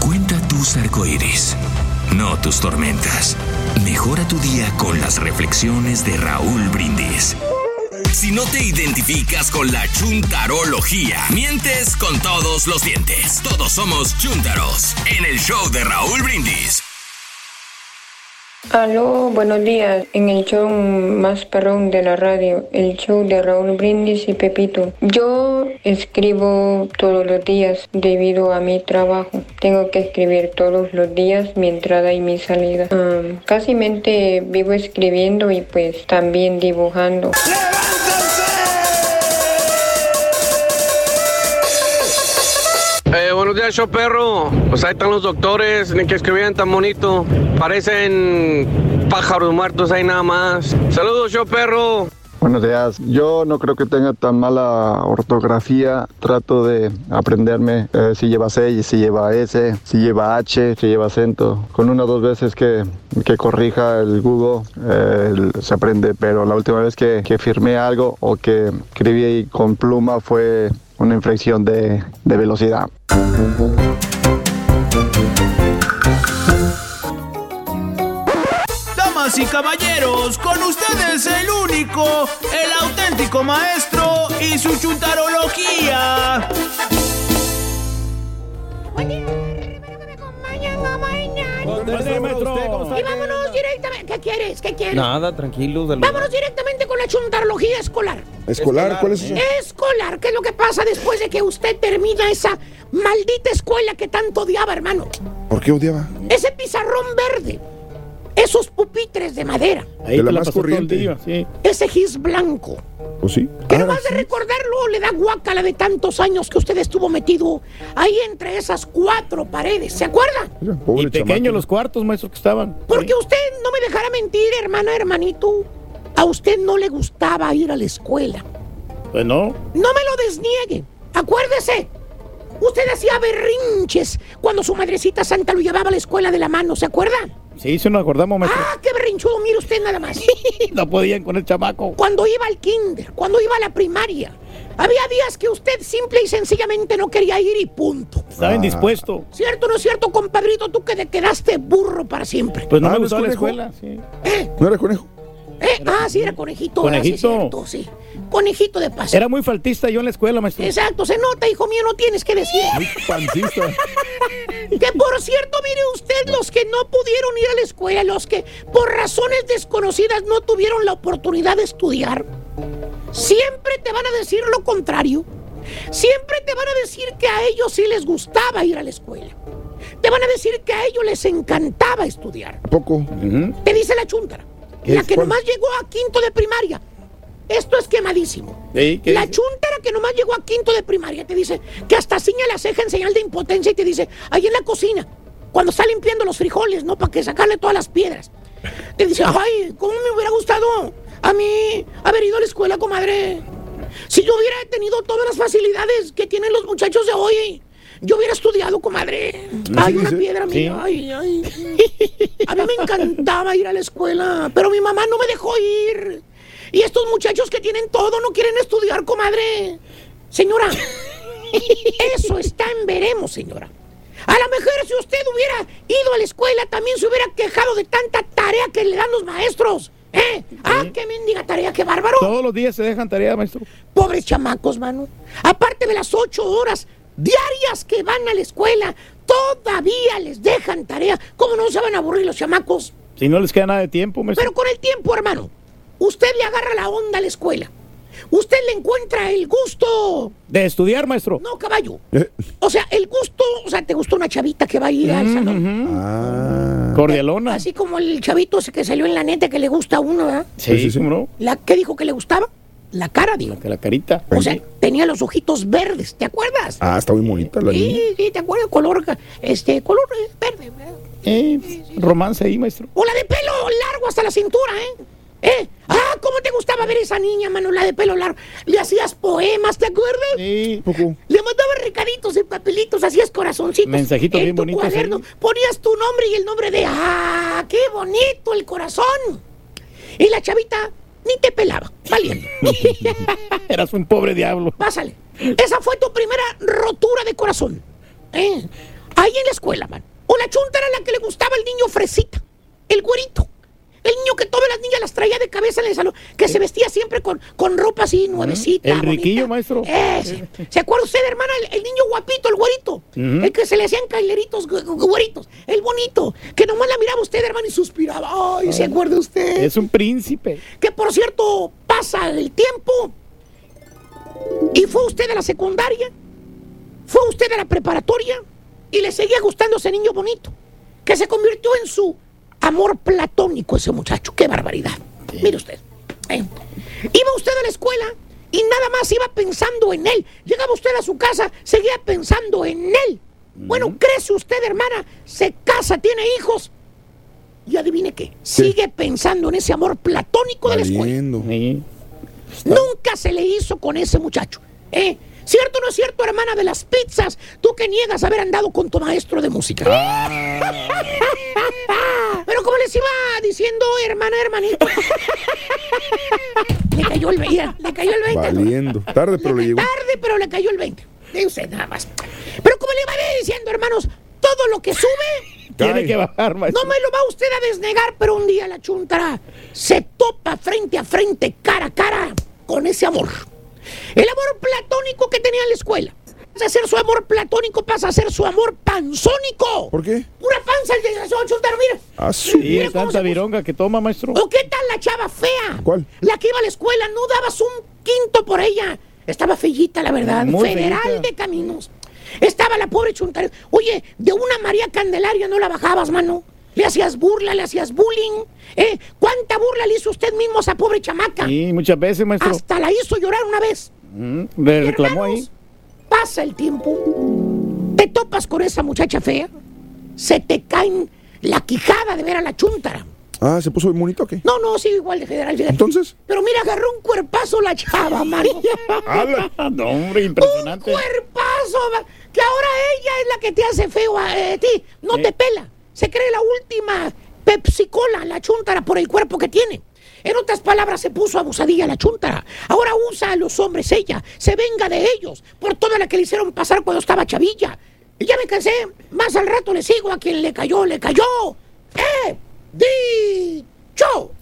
S1: Cuenta tus arcoíris, no tus tormentas. Mejora tu día con las reflexiones de Raúl Brindis. Si no te identificas con la chuntarología, mientes con todos los dientes. Todos somos chuntaros en el show de Raúl Brindis.
S17: Aló, buenos días. En el show más perrón de la radio, el show de Raúl Brindis y Pepito. Yo escribo todos los días debido a mi trabajo. Tengo que escribir todos los días mi entrada y mi salida. Am, casi mente vivo escribiendo y pues también dibujando.
S18: Buenos días, show perro. Pues ahí están los doctores, ni que escribían tan bonito. Parecen pájaros muertos ahí nada más. Saludos, show perro.
S19: Buenos días. Yo no creo que tenga tan mala ortografía. Trato de aprenderme eh, si lleva C, si lleva S, si lleva H, si lleva acento. Con una o dos veces que, que corrija el Google eh, se aprende, pero la última vez que, que firmé algo o que escribí con pluma fue una inflexión de, de velocidad.
S20: Damas y caballeros, con ustedes el único, el auténtico maestro y su chuntarología.
S12: Y vámonos directamente. ¿Qué quieres? ¿Qué quieres?
S15: Nada, tranquilo. de lo-
S12: Vámonos directamente con la chuntarología escolar.
S4: ¿Escolar? ¿Cuál es eso?
S12: Escolar, ¿qué es lo que pasa después de que usted termina esa maldita escuela que tanto odiaba, hermano?
S4: ¿Por qué odiaba?
S12: Ese pizarrón verde, esos pupitres de madera,
S4: de la más corriente.
S12: ese gis blanco.
S4: ¿O sí?
S12: Que nomás de recordarlo le da guácala de tantos años que usted estuvo metido ahí entre esas cuatro paredes, ¿se acuerda?
S3: y pequeños los cuartos, maestro, que estaban.
S12: Porque usted no me dejará mentir, hermano, hermanito. A usted no le gustaba ir a la escuela.
S3: Pues no.
S12: No me lo desniegue. Acuérdese. Usted hacía berrinches cuando su madrecita santa lo llevaba a la escuela de la mano, ¿se acuerda?
S3: Sí, sí nos acordamos, maestro.
S12: Ah, qué berrinchudo, mire usted nada más.
S3: no podían con el chamaco.
S12: Cuando iba al kinder, cuando iba a la primaria. Había días que usted simple y sencillamente no quería ir y punto.
S3: Estaba indispuesto.
S12: ¿Cierto o no es cierto, compadrito? Tú que te quedaste burro para siempre.
S3: Pues no
S4: Ah,
S3: me
S4: ¿no es
S3: gustaba la escuela. Sí.
S4: ¿No era conejo?
S12: ¿Eh? Ah, sí, era conejito. Sí,
S3: Conejito.
S12: cierto, sí. Conejito de paso.
S3: Era muy faltista yo en la escuela, maestro.
S12: Exacto, se nota, hijo mío, no tienes que decir.
S4: Muy pancista.
S12: Que por cierto, mire usted, los que no pudieron ir a la escuela, los que por razones desconocidas no tuvieron la oportunidad de estudiar, siempre te van a decir lo contrario. Siempre te van a decir que a ellos sí les gustaba ir a la escuela. Te van a decir que a ellos les encantaba estudiar.
S4: Poco.
S12: Te dice la chuntara.
S4: ¿Qué
S12: La que
S4: ¿Cuál?
S12: nomás llegó a quinto de primaria. Esto es quemadísimo.
S3: Sí, ¿qué
S12: La
S3: dice?
S12: chuntara que nomás llegó a quinto de primaria te dice que hasta ciña la ceja en señal de impotencia y te dice, ahí en la cocina, cuando está limpiando los frijoles, ¿no? Para que sacarle todas las piedras. Te dice, ay, ¿cómo me hubiera gustado a mí haber ido a la escuela, comadre? Si yo hubiera tenido todas las facilidades que tienen los muchachos de hoy, yo hubiera estudiado, comadre. Ay, una piedra
S3: Sí.
S12: mía, ay, ay. A mí me encantaba ir a la escuela, pero mi mamá no me dejó ir. Y estos muchachos que tienen todo no quieren estudiar, comadre. Señora, eso está en veremos, señora. A lo mejor si usted hubiera ido a la escuela, también se hubiera quejado de tanta tarea que le dan los maestros. ¿Eh? Ah, qué mendiga tarea, qué bárbaro.
S3: Todos los días se dejan tarea, maestro.
S12: Pobres chamacos, mano. Aparte de las ocho horas diarias que van a la escuela, todavía les dejan tarea. ¿Cómo no se van a aburrir los chamacos?
S3: Si no les queda nada de tiempo, maestro.
S12: Pero con el tiempo, hermano, usted le agarra la onda a la escuela. Usted le encuentra el gusto.
S3: De estudiar, maestro.
S12: No, caballo. O sea, el gusto, o sea, te gustó una chavita que va a ir al salón.
S4: Ah.
S3: Cordialona.
S12: Así como el chavito ese que salió en la neta que le gusta a uno, ¿verdad?
S3: Sí, ¿cómo no?
S12: La, ¿Qué dijo que le gustaba? La cara, digo.
S3: Que la carita.
S12: O sea, tenía los ojitos verdes, ¿te acuerdas?
S4: Ah, está muy bonita la niña.
S12: Sí, sí, ¿te acuerdas? Color, este, color eh, verde. ¿verdad?
S3: Eh, romance ahí, maestro.
S12: O la de pelo largo hasta la cintura, ¿eh? ¿Eh? Ah, ¿cómo te gustaba ver esa niña, mano? La de pelo largo. Le hacías poemas, ¿te acuerdas?
S3: Sí.
S4: Poco.
S12: Le mandabas recaditos en papelitos, hacías corazoncitos.
S3: Mensajitos
S12: en
S3: bien
S12: tu
S3: bonitos,
S12: cuaderno.
S3: ¿eh?
S12: Ponías tu nombre y el nombre de... ¡Ah, qué bonito el corazón! Y la chavita ni te pelaba, valiendo.
S3: Eras un pobre diablo.
S12: Pásale. Esa fue tu primera rotura de corazón. ¿eh? Ahí en la escuela, man. O la chunta era la que le gustaba el niño fresita, el güerito. El niño que todas las niñas las traía de cabeza en el salón, que se vestía siempre con, con ropa así nuevecita.
S3: El riquillo, maestro.
S12: Ese. ¿Se acuerda usted, hermana? El, el niño guapito, el güerito. El que se le hacían caileritos güeritos. El bonito. Que nomás la miraba usted, hermano, y suspiraba. Ay, ¿se acuerda usted?
S3: Es un príncipe.
S12: Que por cierto, pasa el tiempo. Y fue usted a la secundaria. Fue usted a la preparatoria. Y le seguía gustando ese niño bonito. Que se convirtió en su amor platónico ese muchacho. ¡Qué barbaridad! Mire usted. ¿eh? Iba usted a la escuela y nada más iba pensando en él. Llegaba usted a su casa, seguía pensando en él. Bueno, crece usted, hermana, se casa, tiene hijos. Y adivine qué, sigue pensando en ese amor platónico de la escuela.
S3: Sí.
S12: Nunca se le hizo con ese muchacho. ¿eh? ¿Cierto o no es cierto, hermana de las pizzas? Tú que niegas haber andado con tu maestro de música. Pero como les iba diciendo, hermana, hermanito. le cayó el 20. Le cayó el 20.
S4: Valiendo. Tarde, pero le llegó.
S12: Tarde, pero le cayó el 20. De usted nada más. Pero como le iba diciendo, hermanos, todo lo que sube.
S3: Tiene que bajar, maestro.
S12: No me lo va usted a desnegar, pero un día la chuntara se topa frente a frente, cara a cara, con ese amor. El amor platónico que tenía en la escuela. Pasa a ser su amor platónico, pasa a ser su amor panzónico.
S4: ¿Por qué?
S12: Pura panza el desgraciado chuntaro, mira.
S4: Ah,
S3: Sí, es tanta vironga que toma, maestro.
S12: ¿O qué tal la chava fea?
S4: ¿Cuál?
S12: La que iba a la escuela, no dabas un quinto por ella. Estaba fellita, la verdad.
S3: Muy
S12: Federal de caminos. Estaba la pobre chuntara. Oye, de una María Candelaria no la bajabas, mano. Le hacías burla, le hacías bullying. ¿Eh? ¿Cuánta burla le hizo usted mismo a esa pobre chamaca?
S3: Sí, muchas veces, maestro.
S12: Hasta la hizo llorar una vez.
S3: Mm, Le reclamó ahí.
S12: Pasa el tiempo, te topas con esa muchacha fea, se te caen la quijada de ver a la chuntara.
S4: Ah, ¿se puso bonito o qué?
S12: No, no, sigue igual de fíjate.
S4: Entonces.
S12: Pero mira, agarró un cuerpazo la chava.
S3: Habla. No, hombre, impresionante.
S12: cuerpazo, va- que ahora ella es la que te hace feo a eh, ti. No te pela. Se cree la última Pepsi Cola, la chuntara, por el cuerpo que tiene. En otras palabras, se puso abusadilla la chuntara. Ahora usa a los hombres ella. Se venga de ellos por toda la que le hicieron pasar cuando estaba chavilla. Y ya me cansé. Más al rato le sigo a quien le cayó, le cayó. ¡Eh! ¡Dicho!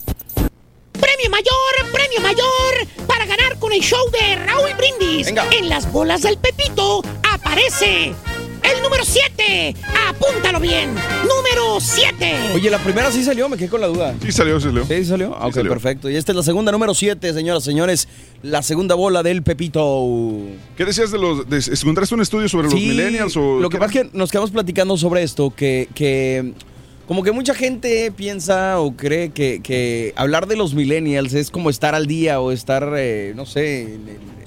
S12: Premio mayor, premio mayor para ganar con el show de Raúl Brindis. En las bolas del Pepito aparece el número 7. Apúntalo bien. Número 7.
S15: Oye, la primera sí salió, me quedé con la duda.
S4: Sí salió, sí salió.
S15: Sí salió. Ah, ok,
S4: salió.
S15: perfecto. Y esta es la segunda, número 7, señoras y señores. La segunda bola del Pepito.
S4: ¿Qué decías de los. de- ¿Encontraste un estudio sobre los
S15: Sí,
S4: millennials o.?
S15: Lo que pasa es que nos quedamos platicando sobre esto, que, que como que mucha gente piensa o cree que, que hablar de los millennials es como estar al día o estar, eh, no sé, en el-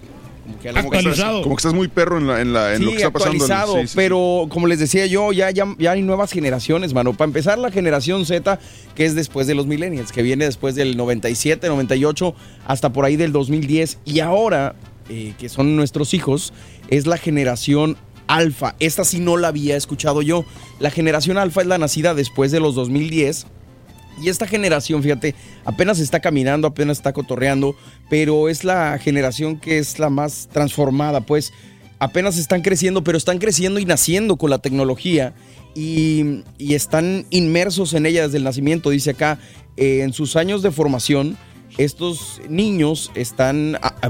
S15: como que a la-
S4: Como que, estás, como que estás muy perro en, la, en, la, en lo que está pasando.
S15: actualizado,
S4: sí, sí, sí.
S15: pero como les decía yo, ya, ya, ya hay nuevas generaciones, mano. Para empezar, la generación Z, que es después de los millennials, que viene después del 97, 98, hasta por ahí del 2010. Y ahora, eh, que son nuestros hijos, es la generación alfa. Esta sí no la había escuchado yo. La generación alfa es la nacida después de los 2010. Y esta generación, fíjate, apenas está caminando, apenas está cotorreando, pero es la generación que es la más transformada, pues apenas están creciendo, pero están creciendo y naciendo con la tecnología y, y están inmersos en ella desde el nacimiento. Dice acá, eh, en sus años de formación, estos niños están ah,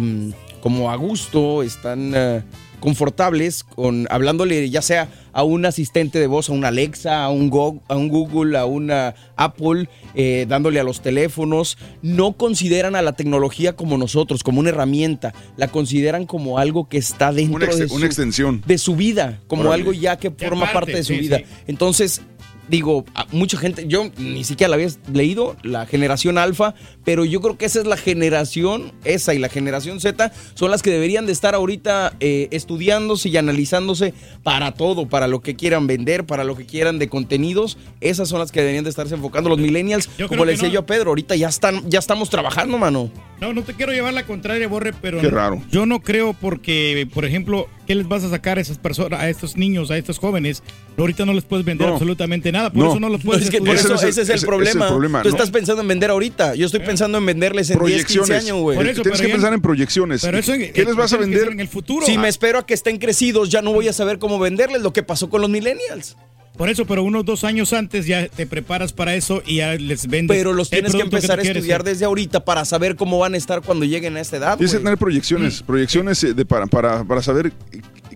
S15: como a gusto, están eh, confortables con hablándole ya sea a un asistente de voz, a un Alexa, a un, Go- a un Google, a una Apple, eh, dándole a los teléfonos. No consideran a la tecnología como nosotros, como una herramienta. La consideran como algo que está dentro
S4: Una,
S15: de,
S4: una
S15: su,
S4: extensión.
S15: de su vida, como
S4: Órale.
S15: algo ya que forma
S3: parte,
S15: parte de su
S3: sí,
S15: vida.
S3: sí.
S15: Entonces, digo, a mucha gente, yo ni siquiera la había leído, la generación alfa, pero yo creo que esa es la generación, esa y la generación Z, son las que deberían de estar ahorita eh, estudiándose y analizándose para todo, para lo que quieran vender, para lo que quieran de contenidos. Esas son las que deberían de estarse enfocando los millennials.
S3: Yo
S15: Como le decía
S3: no.
S15: yo a Pedro, ahorita ya están, ya estamos trabajando, mano.
S3: No, no te quiero llevar la contraria, Borre, pero
S4: Qué
S3: no-
S4: raro.
S3: yo no creo porque, por ejemplo, ¿qué les vas a sacar a esas personas, a estos niños, a estos jóvenes? Ahorita no les puedes vender
S4: No.
S3: absolutamente nada, por
S4: No.
S3: eso no los
S15: No,
S3: puedes
S15: es que
S3: estudiar.
S15: por eso,
S4: Ese
S15: ese,
S4: es el- ese-
S15: problema.
S4: ese es el problema,
S15: Tú
S4: ¿no?
S15: estás pensando en vender ahorita. Yo estoy pensando en venderles en 10, 15
S4: Proyecciones.
S15: años, güey.
S3: Por eso,
S4: Tienes que
S3: ya-
S4: pensar en proyecciones.
S3: Pero eso,
S4: ¿Qué les vas a vender?
S3: en el futuro?
S15: Si
S3: Ah,
S15: me espero a que estén crecidos, ya no voy a saber cómo venderles lo que pasó con los millennials.
S3: Por eso, pero unos dos años antes ya te preparas para eso y ya les vendes.
S15: Pero los tienes que empezar a
S3: quieres.
S15: estudiar desde ahorita para saber cómo van a estar cuando lleguen a esta edad.
S4: Tienes que tener proyecciones,
S3: Mm.
S4: proyecciones eh, de, para, para, para saber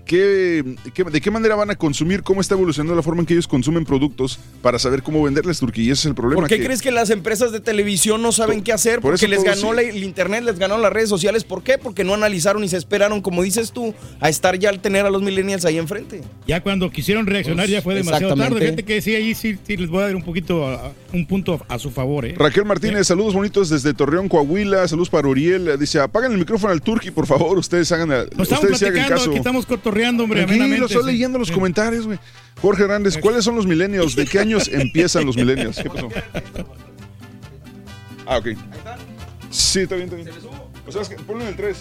S4: qué, qué- de qué manera van a consumir, cómo está evolucionando la forma en que ellos consumen productos para saber cómo venderles, Turquía. Y ese es el problema.
S15: ¿Por qué
S4: que-
S15: crees que las empresas de televisión no saben
S4: Por-
S15: qué hacer?
S4: por
S15: Porque les ganó
S4: sí.
S15: la- el internet, les ganó las redes sociales. ¿Por qué? Porque no analizaron y se esperaron, como dices tú, a estar ya al tener a los millennials ahí enfrente.
S3: Ya cuando quisieron reaccionar
S15: Pues,
S3: ya fue demasiado tarde. Fíjate que sí, ahí sí, sí les voy a dar un poquito, a- un punto a su favor. ¿eh?
S4: Raquel Martínez, saludos bonitos desde Torreón, Coahuila. Saludos para Uriel. Dice, apaguen el micrófono al Turqui, por favor. Ustedes hagan,
S3: Nos estamos
S4: ustedes hagan
S3: platicando,
S4: caso.
S3: aquí estamos cotorreando, hombre,
S4: Tranquilo, estoy
S3: sí.
S4: leyendo los
S3: Sí.
S4: comentarios, güey. Jorge Hernández, ¿cuáles son los millennials? ¿De qué años empiezan los millennials? ¿Qué pasó? Ah, ok. Sí, está bien, está bien. O sea, es que ponlo en el 3.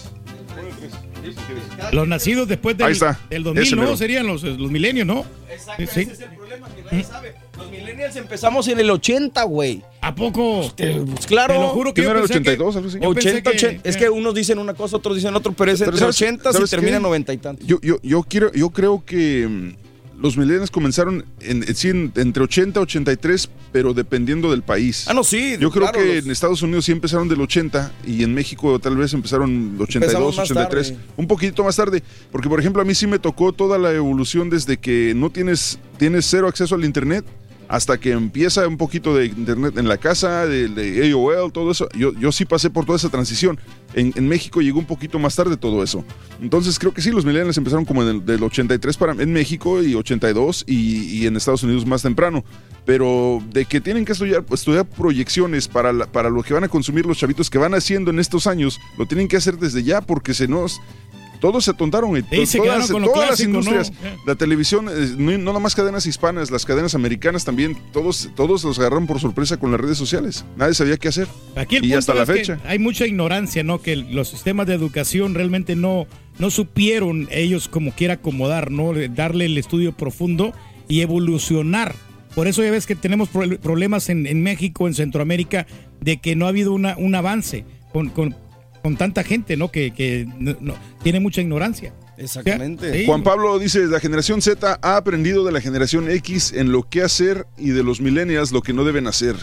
S4: Ponlo en el 3. Si quieres.
S3: Los nacidos después del,
S4: Ahí está.
S3: del
S4: Ese
S3: 2000, ¿no? Serían los, los milenios, ¿no?
S15: Exacto,
S3: Sí.
S15: ese es el problema que nadie sabe. Los millennials empezamos en el 80, güey.
S3: ¿A poco?
S15: Pues claro.
S3: Te lo juro que
S4: ¿Qué
S3: yo
S4: no era
S3: que-
S4: 82, algo así?
S3: yo pensé
S15: 80,
S3: que-
S15: 80. Es que unos dicen una cosa, otros dicen otro, pero es
S4: Pero
S15: entre
S4: ¿sabes-
S15: 80 y termina en 90 y tantos.
S4: Yo, yo, yo, quiero, yo creo que mm, los millennials comenzaron en, en- entre 80 y 83, pero dependiendo del país.
S15: Ah, no, sí.
S4: Yo creo
S15: claro,
S4: que
S15: los-
S4: en Estados Unidos sí empezaron del 80 y en México tal vez empezaron 82,
S15: Empezamos más
S4: 83.
S15: tarde.
S4: Un poquito más tarde. Porque, por ejemplo, a mí sí me tocó toda la evolución desde que no tienes, tienes cero acceso al Internet hasta que empieza un poquito de Internet en la casa, de, AOL, todo eso. Yo, yo sí pasé por toda esa transición. En, México llegó un poquito más tarde todo eso. Entonces creo que sí, los millennials empezaron como en el, del 83 para, en México y 82 y, y en Estados Unidos más temprano. Pero de que tienen que estudiar, estudiar proyecciones para, para lo que van a consumir los chavitos que van haciendo en estos años, lo tienen que hacer desde ya porque se nos... Todos se atontaron, güey.
S3: Sí, se
S4: todas todas las industrias, la televisión, eh, no, no nada más cadenas hispanas, las cadenas americanas también, todos, todos los agarraron por sorpresa con las redes sociales. Nadie sabía qué hacer.
S3: Aquí el
S4: y
S3: punto
S4: hasta la
S3: es que
S4: fecha.
S3: hay mucha ignorancia, ¿no? Que los sistemas de educación realmente no, no supieron ellos como quiera acomodar, ¿no? Darle el estudio profundo y evolucionar. Por eso ya ves que tenemos pro- problemas en, en México, en Centroamérica, de que no ha habido una, un avance con, con, con tanta gente, ¿no? Que, que no- no- tiene mucha ignorancia.
S15: Exactamente.
S3: Sí.
S4: Juan Pablo dice, la generación Z ha aprendido de la generación X en lo que hacer y de los millennials lo que no deben hacer.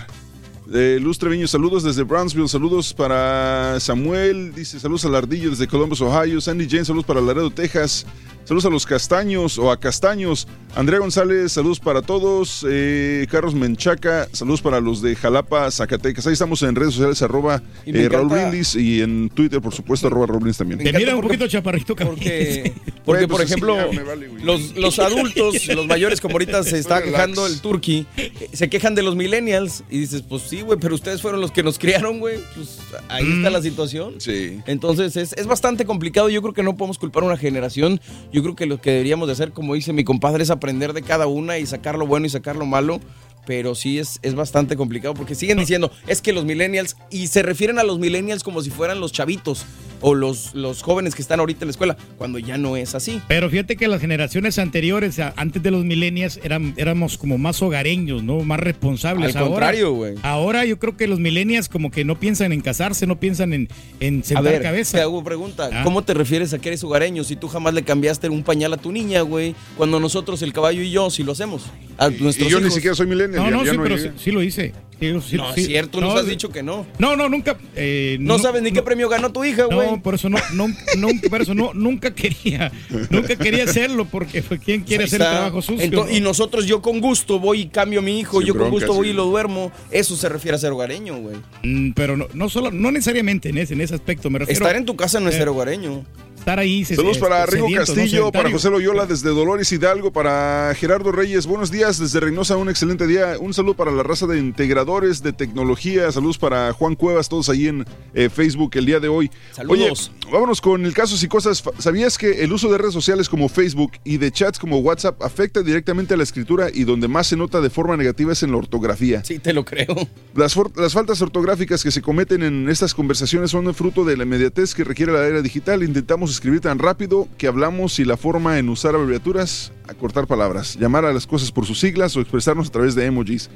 S4: De Luz Treviño, saludos desde Brownsville, saludos para Samuel, dice saludos al Ardillo desde Columbus, Ohio, Sandy Jane, saludos para Laredo, Texas, saludos a los Castaños o a Castaños, Andrea González, saludos para todos, eh, Carlos Menchaca, saludos para los de Jalapa, Zacatecas, ahí estamos en redes sociales, arroba eh, Raúl Brindis y en Twitter, por supuesto, arroba Raúl Brindis también.
S3: Te mira un poquito chaparrito, cabrón.
S15: Porque, porque,
S4: Güey,
S15: por
S4: pues,
S15: ejemplo,
S4: sí, vale,
S15: los, los adultos, los mayores, como ahorita se está quejando el turqui, se quejan de los millennials y dices, pues sí, güey, pero ustedes fueron los que nos criaron, güey. Pues ahí está la situación.
S4: Sí.
S15: Entonces es, es bastante complicado. Yo creo que no podemos culpar a una generación. Yo creo que lo que deberíamos de hacer, como dice mi compadre, es aprender de cada una y sacar lo bueno y sacar lo malo. Pero sí es, es bastante complicado porque siguen diciendo, es que los millennials, y se refieren a los millennials como si fueran los chavitos o los, los jóvenes que están ahorita en la escuela, cuando ya no es así.
S3: Pero fíjate que las generaciones anteriores, antes de los millennials, eran, éramos como más hogareños, ¿no? Más responsables.
S15: Al
S3: ahora,
S15: contrario, güey.
S3: Ahora yo creo que los millennials como que no piensan en casarse, no piensan en, en
S15: A
S3: sentar
S15: ver,
S3: cabeza.
S15: te hago pregunta.
S3: Ah.
S15: ¿Cómo te refieres a que eres hogareño si tú jamás le cambiaste un pañal a tu niña, güey? Cuando nosotros, el caballo y yo, sí lo hacemos. A nuestros
S4: Y yo ni siquiera soy millennial.
S3: No, no, sí, pero sí, sí lo hice. Sí, sí,
S15: No,
S3: sí.
S15: es cierto, nos
S3: No,
S15: has dicho que no.
S3: No, no, nunca. eh,
S15: No, sabes ni qué premio ganó tu hija, güey.
S3: No, por eso no, no, nunca, por eso no, nunca quería, nunca quería hacerlo porque pues, quién quiere hacer el trabajo sucio.
S15: Y nosotros, yo con gusto voy y cambio a mi hijo,
S4: Sin
S15: yo con gusto voy
S4: sí.
S15: y lo duermo. Eso se refiere a ser hogareño, güey.
S3: Mm, pero no, no solo, no necesariamente en ese, en ese aspecto, me refiero.
S15: Estar en tu casa no es
S3: eh,
S15: ser hogareño.
S3: Estar ahí. se-
S4: Saludos para Rigo. Castillo, para. José Loyola desde Dolores Hidalgo, para Gerardo Reyes. Buenos días desde Reynosa, un excelente día. Un saludo para la raza de integradores de tecnología. Saludos para Juan Cuevas, todos ahí en eh, Facebook el día de hoy.
S15: Saludos.
S4: Oye, vámonos con el caso y cosas. ¿Sabías que el uso de redes sociales como Facebook y de chats como WhatsApp afecta directamente a la escritura y donde más se nota de forma negativa es en la ortografía?
S15: Sí, te lo creo.
S4: Las, las faltas ortográficas que se cometen en estas conversaciones son el fruto de la inmediatez que requiere la era digital. Intentamos escribir tan rápido que hablamos y la forma en usar abreviaturas, acortar palabras, llamar a las cosas por sus siglas o expresarnos a través de emojis.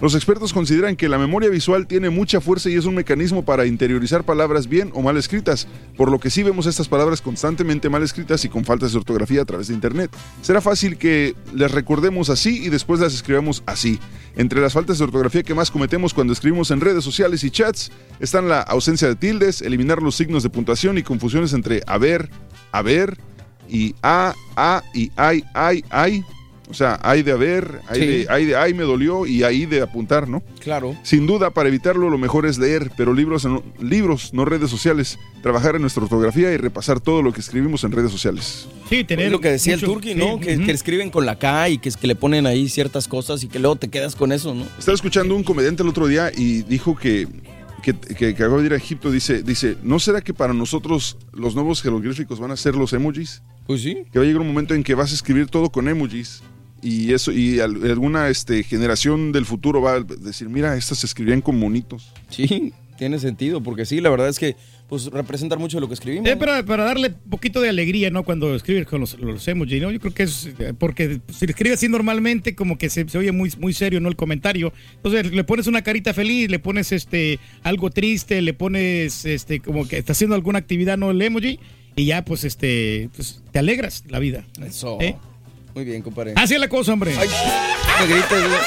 S4: Los expertos consideran que la memoria visual tiene mucha fuerza y es un mecanismo para interiorizar palabras bien o mal escritas, por lo que sí vemos estas palabras constantemente mal escritas y con faltas de ortografía a través de Internet. Será fácil que las recordemos así y después las escribamos así. Entre las faltas de ortografía que más cometemos cuando escribimos en redes sociales y chats están la ausencia de tildes, eliminar los signos de puntuación y confusiones entre haber, haber y a, a y ay, ay, ay. O sea, hay de haber, hay,
S15: Sí.
S4: de, hay de ay me dolió y ahí de apuntar, ¿no?
S15: Claro.
S4: Sin duda, para evitarlo, lo mejor es leer, pero libros, no, libros, no redes sociales. Trabajar en nuestra ortografía y repasar todo lo que escribimos en redes sociales.
S3: Sí, tener.
S15: Es lo que decía
S3: mucho-
S15: el Turki, ¿no?
S3: sí,
S15: que,
S3: ujú.
S15: que escriben con la K y que, es que le ponen ahí ciertas cosas y que luego te quedas con eso, ¿no?
S4: Estaba escuchando un comediante el otro día y dijo que, que, que, que acaba de ir a Egipto. Dice, dice, ¿no será que para nosotros los nuevos jeroglíficos van a ser los emojis?
S15: Pues sí.
S4: Que va a llegar un momento en que vas a escribir todo con emojis. Y eso, y al- alguna este, generación del futuro va a decir, mira, estas se escribían con monitos.
S15: Sí. tiene sentido, porque sí, la verdad es que pues representan mucho de lo que escribimos.
S3: Eh, para, para darle un poquito de alegría, ¿no? Cuando escribes con los, los emojis, ¿no? Yo creo que es porque si escribes así normalmente, como que se, se oye muy, muy serio, ¿no? El comentario. Entonces le pones una carita feliz, le pones este algo triste, le pones este como que está haciendo alguna actividad, ¿no? El emoji, y ya pues este pues, te alegras la vida.
S15: Eso.
S3: ¿Eh?
S15: Muy bien, compadre.
S3: Así es la cosa, hombre.
S15: Ay, me gritas, güey.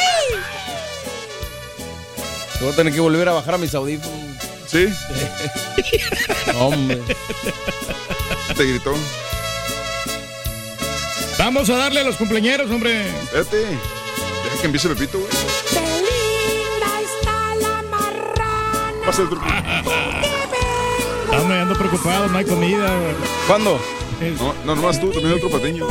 S15: Voy a tener que volver a bajar a mis audífonos.
S4: ¿Sí?
S15: Hombre.
S4: Te gritó.
S3: Vamos a darle a los cumpleaños, hombre.
S4: Espérate. Deja que empiece Pepito, güey. Pasa el truco.
S3: Hombre, ando preocupado, no hay comida.
S15: ¿Cuándo?
S4: No, no, nomás tú, también otro pateño.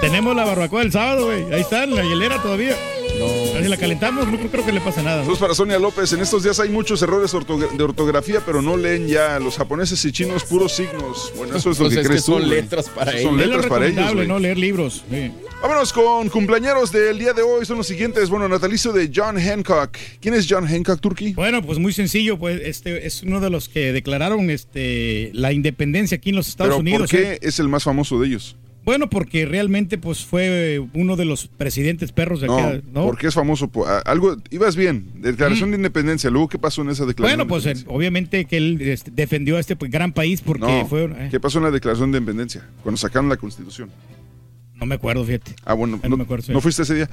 S3: Tenemos la barbacoa del sábado, güey. Ahí está, en la hielera todavía.
S15: No.
S3: Si la calentamos, no creo que le pase nada.
S4: Saludos para Sonia López. En estos días hay muchos errores ortogra- de ortografía, pero no leen ya. Los japoneses y chinos puros signos. Bueno, eso es lo
S15: Pues
S4: que
S15: es que
S4: crees tú.
S15: son
S4: güey.
S15: letras para
S4: Eso
S15: ellos.
S4: Son letras para ellos.
S3: ¿no? Leer libros. sí.
S4: Vámonos con cumpleaños del día de hoy. Son los siguientes. Bueno, natalicio de John Hancock. ¿Quién es John Hancock, Turkey?
S3: Bueno, pues muy sencillo, pues este es uno de los que declararon este la independencia aquí en los Estados
S4: Pero
S3: Unidos.
S4: ¿por qué
S3: ¿eh?
S4: es el más famoso de ellos?
S3: Bueno, porque realmente pues fue uno de los presidentes perros de
S4: No,
S3: acá, ¿no?
S4: porque es famoso. algo, ibas bien. Declaración de independencia. Luego, ¿qué pasó en esa declaración?
S3: Bueno,
S4: de
S3: pues
S4: independencia?
S3: obviamente que él este, defendió a este pues, gran país porque
S4: No,
S3: fue eh,
S4: ¿Qué pasó en la declaración de independencia? Cuando sacaron la constitución.
S3: No me acuerdo, fíjate.
S4: Ah, bueno,
S3: no
S4: no,
S3: me acuerdo.
S4: ¿no fuiste ese día.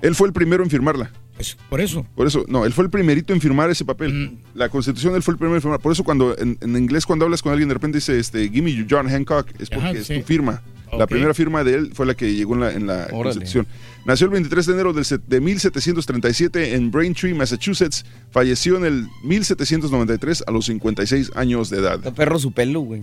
S4: Él fue el primero en firmarla.
S3: Pues, por eso.
S4: Por eso, no, él fue el primerito en firmar ese papel.
S3: Mm.
S4: La constitución, él fue el primero en firmar. Por eso, cuando en, en inglés, cuando hablas con alguien, de repente dice, este, give me John Hancock, es porque
S3: Ajá,
S4: es
S3: sí.
S4: tu firma. La primera firma de él fue la que llegó en la, en la
S15: Órale.
S4: constitución. Nació el 23 de enero del set- de 1737 en Braintree, Massachusetts. Falleció en el 1793 a los 56 años de edad.
S15: Está perro su pelo, güey.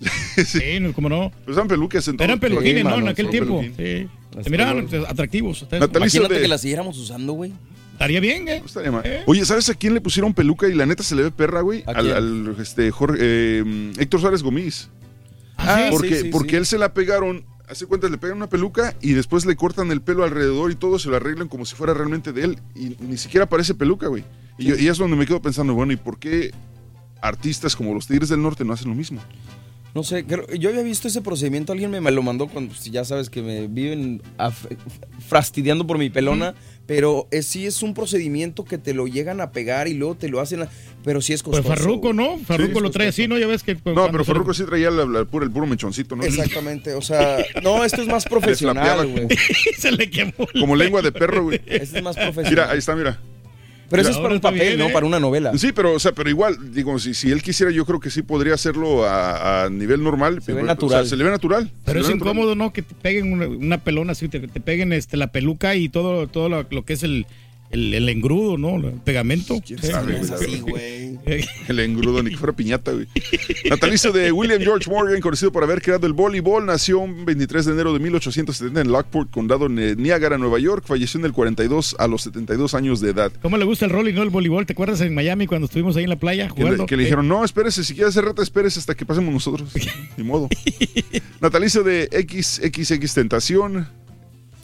S3: Sí, no, ¿cómo no?
S4: Pues eran peluques
S3: Eran peluquines, ¿no?
S15: mano,
S3: En aquel tiempo. Sí.
S15: Las
S3: Se miraban atractivos.
S4: Natalicio
S15: Imagínate
S4: de-
S15: que la siguiéramos usando, güey.
S3: Estaría bien, ¿eh?
S4: No estaría mal.
S3: ¿Eh?
S4: Oye, ¿sabes a quién le pusieron peluca y la neta se le ve perra, güey?
S15: ¿A
S4: Al, este, Jorge, eh, Héctor Suárez Gómez.
S3: Ah, sí.
S4: porque
S15: sí, sí,
S4: porque
S15: sí.
S4: él se la pegaron, hace cuenta, le pegan una peluca y después le cortan el pelo alrededor y todo, se lo arreglan como si fuera realmente de él. Y ni siquiera parece peluca, güey. Y es donde me quedo pensando, bueno, ¿y por qué artistas como los Tigres del Norte no hacen lo mismo?
S15: No sé, creo- yo había visto ese procedimiento, alguien me, me lo mandó cuando pues, ya sabes que me viven af- fastidiando por mi pelona, pero es, sí es un procedimiento que te lo llegan a pegar y luego te lo hacen, a- pero sí es
S3: Pues
S15: costoso.
S3: Farruco,
S15: güey.
S3: ¿no? Farruco
S15: Sí,
S3: lo trae así, ¿no? Ya ves que.
S4: No, pero Farruko sí traía la- la- el puro, el puro mechoncito, ¿no?
S15: Exactamente, o sea, no, esto es más profesional, güey.
S3: se le quemó.
S4: Como lengua de perro, güey.
S15: Esto es más profesional.
S4: Mira, ahí está, mira.
S15: Pero eso es para un papel,
S3: bien,
S15: ¿no?
S3: ¿eh?
S15: Para una novela.
S4: Sí, pero, o sea, pero igual, digo, si, si él quisiera, yo creo que sí podría hacerlo a, a nivel normal.
S15: Se ve
S4: pero,
S15: natural.
S4: o sea, se le ve natural.
S3: Pero es
S4: natural.
S3: incómodo, ¿no? Que te peguen una, una pelona así, te, te peguen este, la peluca y todo, todo lo, lo que es el, el, el engrudo, ¿no? El pegamento.
S4: ¿Quién
S3: Sí.
S4: sabe, güey? El engrudo, ni que fuera piñata, güey. Natalicio de William George Morgan, conocido por haber creado el voleibol, nació un 23 de enero de 1870 en Lockport, condado de Niágara, Nueva York. Falleció en el 42 a los 72 años de edad.
S3: ¿Cómo le gusta el rol y no el voleibol? ¿Te acuerdas en Miami cuando estuvimos ahí en la playa
S4: Que le,
S3: jugando?
S4: que le dijeron, no, espérese, si quiere hacer rata, espérese hasta que pasemos nosotros. Ni modo. Natalicio de XXX Tentación.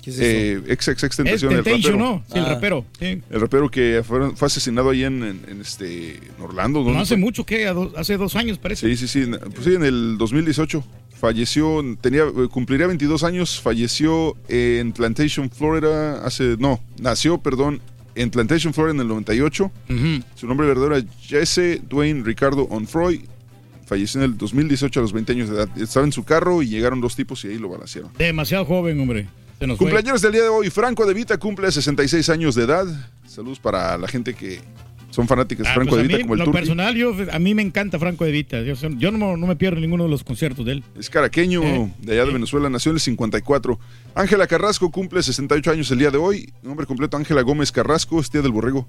S15: ¿Qué es eso?
S4: Eh, XXX
S3: Es
S4: Tentación, el rapero.
S3: ¿no? Sí, el
S15: Ah.
S3: rapero. Sí.
S4: El rapero que fue, fue asesinado ahí en, en- en este, en Orlando.
S3: No
S4: ¿dónde
S3: hace
S4: fue?
S3: mucho, que Hace dos años, parece.
S4: Sí, sí, sí. Pues sí, en el 2018 falleció, tenía, eh, cumpliría 22 años, falleció en Plantation, Florida, hace, no, nació, perdón, en Plantation, Florida en el 98.
S3: Ujú.
S4: Su nombre verdadero era Jesse Dwayne Ricardo Onfroy. Falleció en el 2018 a los 20 años de edad. Estaba en su carro y llegaron dos tipos y ahí lo balancearon.
S3: Demasiado joven, hombre. Se nos fue.
S4: Cumpleaños del día de hoy. Franco De Vita cumple 66 años de edad. Saludos para la gente que son fanáticas de
S3: Ah,
S4: Franco
S3: pues
S4: De Vita
S3: mí,
S4: como el
S3: lo
S4: Turqui.
S3: personal, yo, a mí me encanta Franco de Vita. Yo, no, no me pierdo ninguno de los conciertos de él.
S4: Es caraqueño
S3: Eh.
S4: de allá de Venezuela, nació en el 54. Ángela Carrasco cumple 68 años el día de hoy. Nombre completo Ángela Gómez Carrasco, es tía del borrego.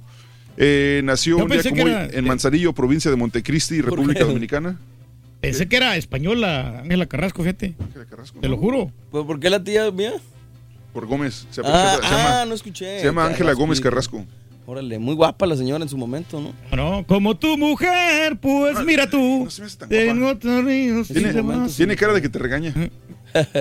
S4: Eh, nació
S3: Yo
S4: un día
S3: pensé
S4: como
S3: que
S4: hoy
S3: era-
S4: en Manzanillo, provincia de Montecristi, República? Dominicana.
S3: Pensé que era española, Ángela Carrasco, fíjate.
S4: Ángela Carrasco,
S3: Te
S4: ¿no?
S3: lo juro.
S15: ¿Por por qué la tía mía?
S4: Por Gómez. Se,
S15: Ah,
S4: se llama,
S15: ah, no escuché.
S4: se llama Ángela Gómez. Carrasco.
S15: Órale, muy guapa la señora en su momento, ¿no?
S3: No, como tu mujer, pues mira tú.
S4: No se me hace tan
S3: Tengo
S4: guapa. Tiene,
S3: demás.
S4: tiene cara de que te regaña.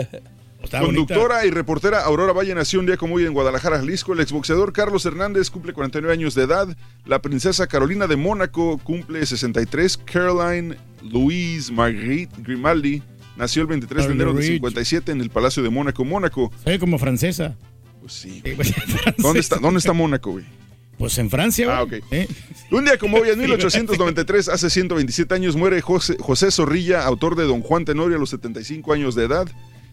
S4: Conductora y reportera Aurora Valle nació un día como hoy en Guadalajara, Jalisco. El exboxeador Carlos Hernández cumple 49 años de edad. La princesa Carolina de Mónaco cumple 63. Caroline Louise Marguerite Grimaldi nació el 23 de enero de
S3: Marguerite.
S4: 57 en el Palacio de Mónaco, Mónaco.
S3: Soy como francesa.
S4: Pues sí. ¿Dónde está, ¿Dónde está Mónaco, güey?
S3: Pues en Francia, güey.
S4: Ah, ok.
S3: ¿Eh?
S4: Un día como hoy, en 1893, hace 127 años, muere José, José Zorrilla, autor de Don Juan Tenorio a los 75 años de edad.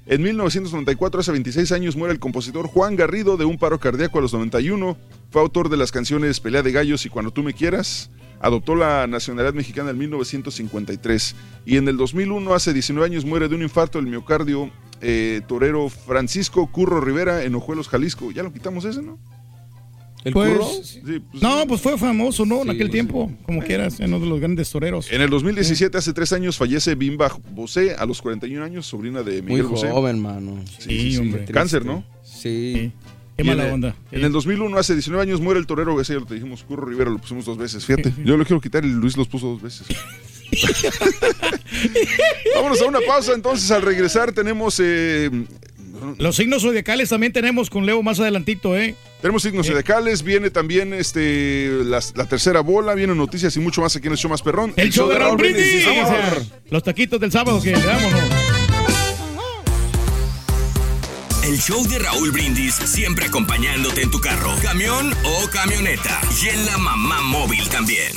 S4: En 1994, hace 26 años, muere el compositor Juan Garrido de un paro cardíaco a los 91. Fue autor de las canciones Pelea de Gallos y Cuando tú me quieras. Adoptó la nacionalidad mexicana en 1953. Y en el 2001, hace 19 años, muere de un infarto del miocardio eh, torero Francisco Curro Rivera en Ojuelos, Jalisco. Ya lo quitamos ese, ¿no?
S15: ¿El
S3: Pues,
S15: curro?
S4: Sí, pues,
S3: no, pues fue famoso, ¿no? en aquel
S15: sí.
S3: tiempo, como quieras, en uno de los grandes toreros.
S4: En el 2017, hace tres años, fallece Bimba Bosé a los 41 años, sobrina de
S15: Muy
S4: Miguel Bosé.
S15: joven, mano.
S3: Sí, hombre.
S4: Cáncer, ¿no?
S15: Sí.
S3: Qué mala
S4: en el-
S3: onda.
S4: En el 2001, hace 19 años, muere el torero, ese ya lo te dijimos, Curro Rivera, lo pusimos dos veces. Fíjate, yo lo quiero quitar y Luis los puso dos veces. Vámonos a una pausa, entonces al regresar tenemos... eh,
S3: Los signos zodiacales también tenemos con Leo más adelantito, ¿eh?
S4: tenemos signos zodiacales, viene también este la, tercera bola, vienen noticias y mucho más aquí en el show más perrón.
S3: El, show de Raúl Brindis. Los taquitos del sábado que le damos, ¿no?
S1: El show de Raúl Brindis siempre acompañándote en tu carro, camión o camioneta. Y en la mamá móvil también.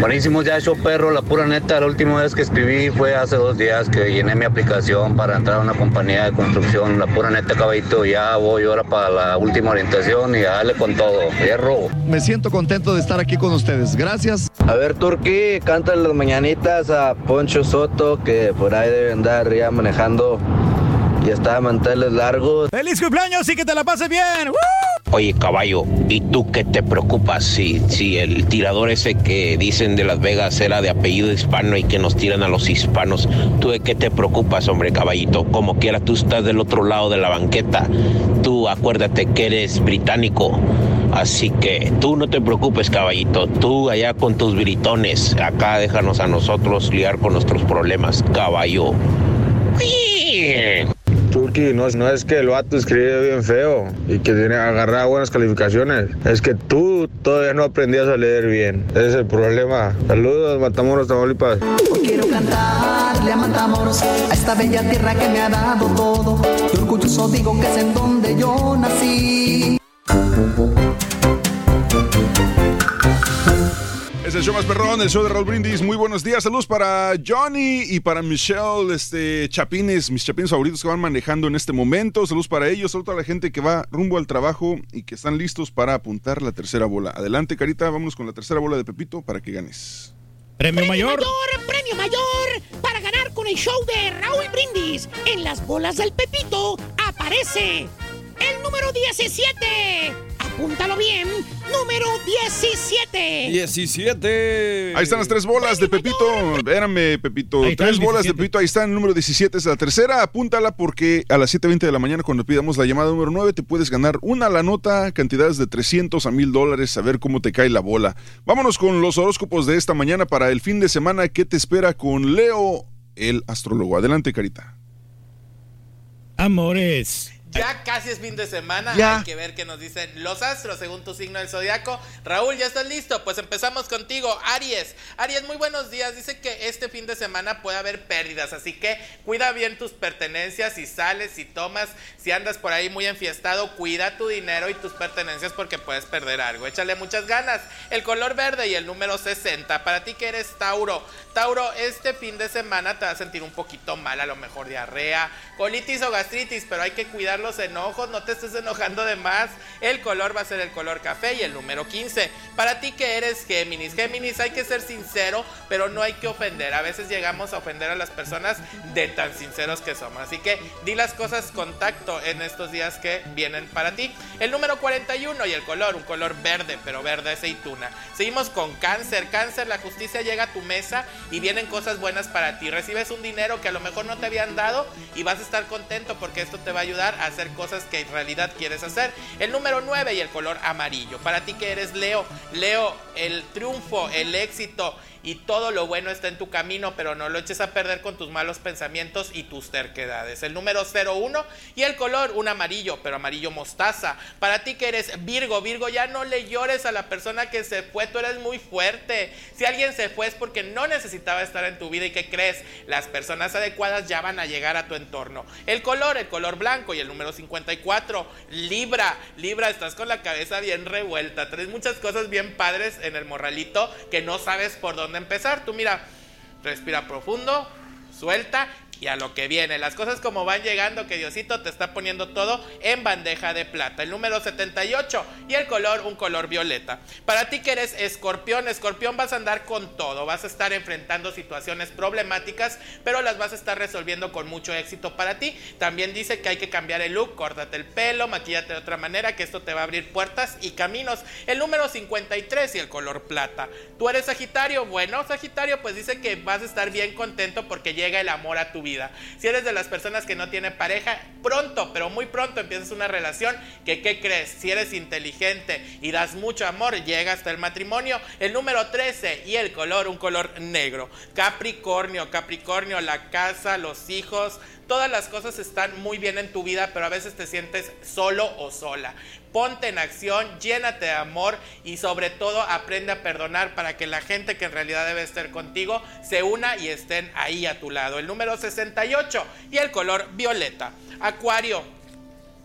S21: Buenísimo ya show perro, la pura neta, la última vez que escribí fue hace dos días que llené mi aplicación para entrar a una compañía de construcción, la pura neta caballito, ya voy ahora para la última orientación y a darle con todo, hierro.
S22: Me siento contento de estar aquí con ustedes. Gracias.
S21: A ver Turquí, canta las mañanitas a Poncho Soto que por ahí debe andar ya manejando y está de manteles largos.
S3: ¡Feliz cumpleaños y que te la pases bien!
S23: Oye, caballo, ¿y tú qué te preocupas si, si el tirador ese que dicen de Las Vegas era de apellido hispano y que nos tiran a los hispanos? ¿Tú de qué te preocupas, hombre, caballito? Como quiera, tú estás del otro lado de la banqueta. Tú acuérdate que eres británico. Así que tú no te preocupes, caballito. Tú allá con tus britones. Acá déjanos a nosotros liar con nuestros problemas, caballo.
S24: Turki, no, no es que el vato escribe bien feo y que tiene agarrar buenas calificaciones. Es que tú todavía no aprendías a leer bien. Ese es el problema. Saludos, Matamoros, Tamaulipas.
S25: Quiero cantarle a Matamoros, a esta bella tierra que me ha dado todo. Y orgulloso digo que es en donde yo nací.
S4: Es el show más perrón, el show de Raúl Brindis. Muy buenos días. Saludos para Johnny y para Michelle, este, chapines, mis chapines favoritos que van manejando en este momento. Saludos para ellos. Saludos a la gente que va rumbo al trabajo y que están listos para apuntar la tercera bola. Adelante, Carita, vámonos con la tercera bola de Pepito para que ganes.
S3: Premio mayor.
S12: mayor, premio mayor para ganar con el show de Raúl Brindis. En las bolas del Pepito aparece el número 17. Apúntalo bien, número 17.
S15: 17.
S4: Ahí están las tres bolas de Pepito. Espérame, Pepito. Tres bolas de
S3: 17.
S4: Pepito. Ahí está el número 17. Es la tercera. Apúntala porque a las 7.20 de la mañana, cuando pidamos la llamada número 9, te puedes ganar una la nota, cantidades de 300 a 1000 dólares. A ver cómo te cae la bola. Vámonos con los horóscopos de esta mañana para el fin de semana. ¿Qué te espera con Leo, el astrólogo? Adelante, Carita.
S3: Amores.
S26: Ya casi es fin de semana,
S3: Ya.
S26: hay que ver qué nos dicen los astros según tu signo del zodiaco. Raúl, ¿ya estás listo? Pues empezamos contigo, Aries. Aries, muy buenos días. Dice que este fin de semana puede haber pérdidas, así que cuida bien tus pertenencias, si sales, si tomas, si andas por ahí muy enfiestado, cuida tu dinero y tus pertenencias porque puedes perder algo. Échale muchas ganas. El color verde y el número 60. Para ti que eres Tauro. Tauro, este fin de semana te vas a sentir un poquito mal, a lo mejor diarrea, colitis o gastritis, pero hay que cuidar los enojos, no te estés enojando de más. El color va a ser el color café y el número 15. Para ti que eres Géminis, Géminis hay que ser sincero, pero no hay que ofender. A veces llegamos a ofender a las personas de tan sinceros que somos. Así que di las cosas con tacto en estos días que vienen para ti. El número 41 y el color, un color verde, pero verde aceituna. Seguimos con cáncer. Cáncer, la justicia llega a tu mesa y vienen cosas buenas para ti. Recibes un dinero que a lo mejor no te habían dado y vas a estar contento porque esto te va a ayudar a hacer cosas que en realidad quieres hacer. El número 9 y el color amarillo. Para ti que eres Leo, Leo, el triunfo, el éxito y todo lo bueno está en tu camino, pero no lo eches a perder con tus malos pensamientos y tus terquedades. El número 01 y el color un amarillo, pero amarillo mostaza. Para ti que eres Virgo, Virgo, ya no le llores a la persona que se fue, tú eres muy fuerte. Si alguien se fue es porque no necesitaba estar en tu vida y que crees, las personas adecuadas ya van a llegar a tu entorno. El color, el color blanco y el número 54, Libra, Libra, estás con la cabeza bien revuelta, traes muchas cosas bien padres en el morralito que no sabes por dónde empezar. Tú mira, respira profundo, suelta y a lo que viene. Las cosas como van llegando, que Diosito te está poniendo todo en bandeja de plata. El número 78 y el color, un color violeta. Para ti que eres escorpión, escorpión vas a andar con todo. Vas a estar enfrentando situaciones problemáticas, pero las vas a estar resolviendo con mucho éxito para ti. También dice que hay que cambiar el look, córtate el pelo, maquillate de otra manera, que esto te va a abrir puertas y caminos. El número 53 y el color plata. Tú eres Sagitario, bueno, Sagitario, pues dice que vas a estar bien contento porque llega el amor a tu vida. Si eres de las personas que no tiene pareja, pronto, pero muy pronto empiezas una relación que, ¿qué crees? Si eres inteligente y das mucho amor, llega hasta el matrimonio. El número 13 y el color, un color negro. Capricornio, Capricornio, la casa, los hijos, todas las cosas están muy bien en tu vida, pero a veces te sientes solo o sola. Ponte en acción, llénate de amor y sobre todo aprende a perdonar para que la gente que en realidad debe estar contigo se una y estén ahí a tu lado. El número 68 y el color violeta. Acuario.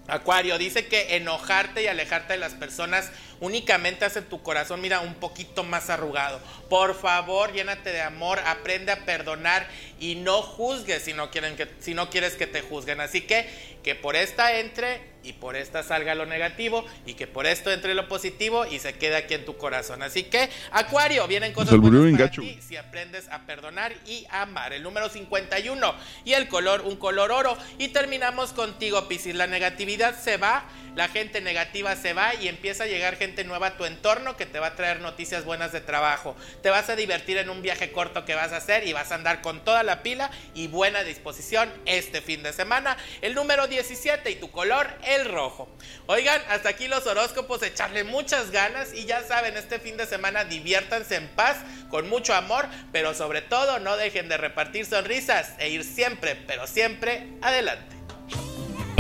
S26: Acuario dice que enojarte y alejarte de las personas únicamente hace tu corazón, mira, un poquito más arrugado. Por favor, llénate de amor, aprende a perdonar y no juzgues si no, quieren que, si no quieres que te juzguen. Así que que por esta entre y por esta salga lo negativo y que por esto entre lo positivo y se quede aquí en tu corazón. Así que, Acuario, vienen cosas buenas para ti si aprendes a perdonar y amar. El número 51 y el color, un color oro. Y terminamos contigo, Piscis. La negatividad se va, la gente negativa se va y empieza a llegar gente nueva a tu entorno que te va a traer noticias buenas de trabajo. Te vas a divertir en un viaje corto que vas a hacer y vas a andar con toda la pila y buena disposición este fin de semana. El número 17 y tu color, el rojo. Oigan, hasta aquí los horóscopos, echarle muchas ganas y ya saben, este fin de semana diviértanse en paz, con mucho amor, pero sobre todo no dejen de repartir sonrisas e ir siempre, pero siempre adelante.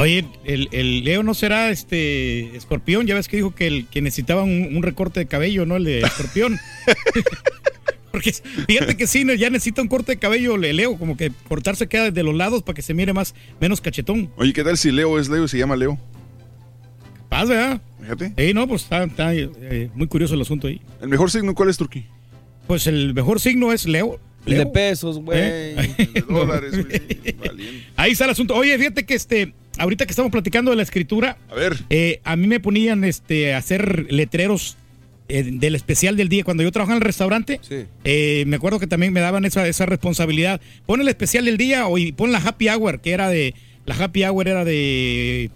S3: Oye, el, el Leo no será este escorpión, ya ves que dijo que, el, que necesitaba un, un recorte de cabello, ¿no? El de escorpión. Porque fíjate que sí, ya necesita un corte de cabello, le Leo, como que cortarse queda desde los lados para que se mire más, menos cachetón.
S4: Oye, ¿qué tal si Leo es Leo y se llama Leo?
S3: Paz, ¿verdad?
S4: Fíjate.
S3: Sí, no, pues está, está, eh, muy curioso el asunto ahí.
S4: ¿El mejor signo cuál es, Turquí?
S3: Pues el mejor signo es Leo.
S15: El de pesos, güey.
S3: ¿Eh?
S4: De dólares, güey.
S3: Ahí está el asunto. Oye, fíjate que este, ahorita que estamos platicando de la escritura,
S4: A ver.
S3: eh, a mí me ponían este, a hacer letreros eh, del especial del día. Cuando yo trabajaba en el restaurante,
S15: Sí.
S3: eh, me acuerdo que también me daban esa, esa responsabilidad. Pon el especial del día o y pon la happy hour, que era de. La happy hour era de,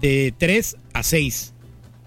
S3: de 3 a 6.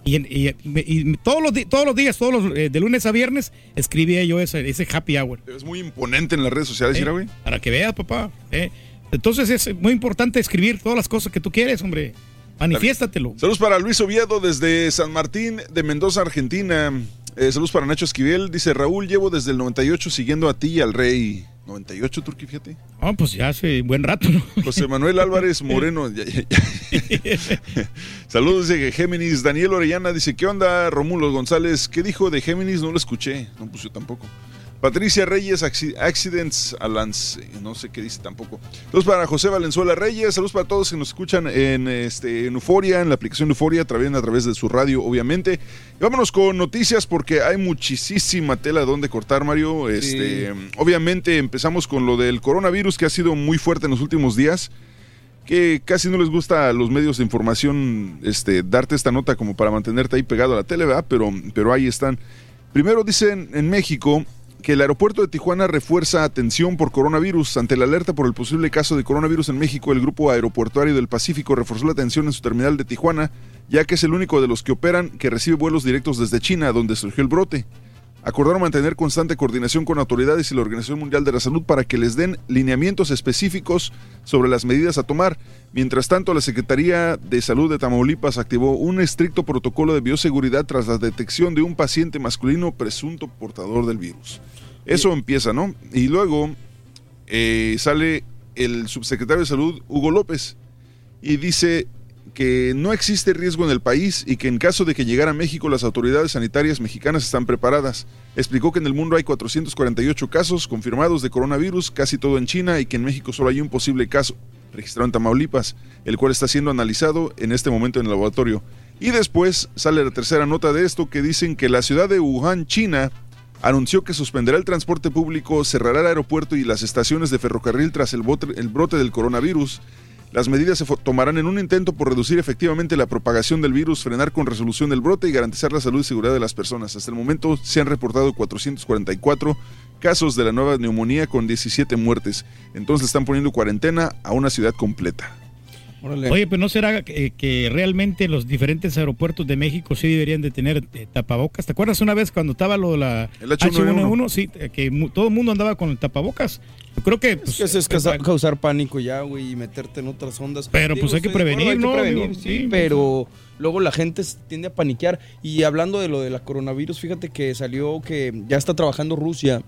S3: Y, y- y- todos, los, todos los días, todos los, eh, de lunes a viernes, escribía yo ese, ese happy hour.
S4: Es muy imponente en las redes sociales,
S3: Eh,
S4: güey.
S3: Para que veas, papá. eh. Entonces es muy importante escribir todas las cosas que tú quieres, hombre. Manifiéstatelo.
S4: Saludos para Luis Oviedo desde San Martín de Mendoza, Argentina. Eh, saludos para Nacho Esquivel. Dice Raúl, llevo desde el 98 siguiendo a ti y al rey. 98, Turquí, fíjate.
S3: Ah, pues ya hace buen rato, ¿no?
S4: José Manuel Álvarez Moreno. ya, ya, ya. Saludos de Géminis. Daniel Orellana dice, ¿qué onda, Romulo González? ¿Qué dijo de Géminis? No lo escuché. No, pues yo tampoco. Patricia Reyes, Acci- Accidents Alance, no sé qué dice tampoco. Saludos para José Valenzuela Reyes, saludos para todos que nos escuchan en, este, en Euforia, en la aplicación de Euforia, también a través de su radio, obviamente. Y vámonos con noticias porque hay muchísima tela donde cortar, Mario. Este, Obviamente empezamos con lo del coronavirus que ha sido muy fuerte en los últimos días que casi no les gusta a los medios de información este, darte esta nota como para mantenerte ahí pegado a la tele, ¿verdad? Pero, pero ahí están. Primero dicen en México que el aeropuerto de Tijuana refuerza atención por coronavirus. Ante la alerta por el posible caso de coronavirus en México, el Grupo Aeroportuario del Pacífico reforzó la atención en su terminal de Tijuana, ya que es el único de los que operan que recibe vuelos directos desde China, donde surgió el brote. Acordaron mantener constante coordinación con autoridades y la Organización Mundial de la Salud para que les den lineamientos específicos sobre las medidas a tomar. Mientras tanto, la Secretaría de Salud de Tamaulipas activó un estricto protocolo de bioseguridad tras la detección de un paciente masculino presunto portador del virus. Eso empieza, ¿no? Y luego eh, sale el subsecretario de Salud, Hugo López, y dice que no existe riesgo en el país y que en caso de que llegara a México las autoridades sanitarias mexicanas están preparadas. Explicó que en el mundo hay 448 casos confirmados de coronavirus, casi todo en China, y que en México solo hay un posible caso registrado en Tamaulipas, el cual está siendo analizado en este momento en el laboratorio. Y después sale la tercera nota de esto que dicen que la ciudad de Wuhan, China, anunció que suspenderá el transporte público, cerrará el aeropuerto y las estaciones de ferrocarril tras el, el brote del coronavirus. Las medidas se tomarán en un intento por reducir efectivamente la propagación del virus, frenar con resolución el brote y garantizar la salud y seguridad de las personas. Hasta el momento se han reportado 444 casos de la nueva neumonía con 17 muertes. Entonces están poniendo cuarentena a una ciudad completa.
S3: Oye, pues no será que, que realmente los diferentes aeropuertos de México sí deberían de tener eh, tapabocas. ¿Te acuerdas una vez cuando estaba lo de la
S4: El H1N1?
S3: Sí, eh, que todo el mundo andaba con el tapabocas. Yo creo que...
S15: Es
S3: pues,
S15: que eso es causa- causar pánico ya, güey, y meterte en otras ondas.
S3: Pero, pues, hay que
S15: acuerdo,
S3: prevenir, ¿no?
S15: Hay que prevenir,
S3: Digo,
S15: sí,
S3: sí,
S15: pero luego la gente tiende a paniquear. Y hablando de lo de la coronavirus, fíjate que salió que ya está trabajando Rusia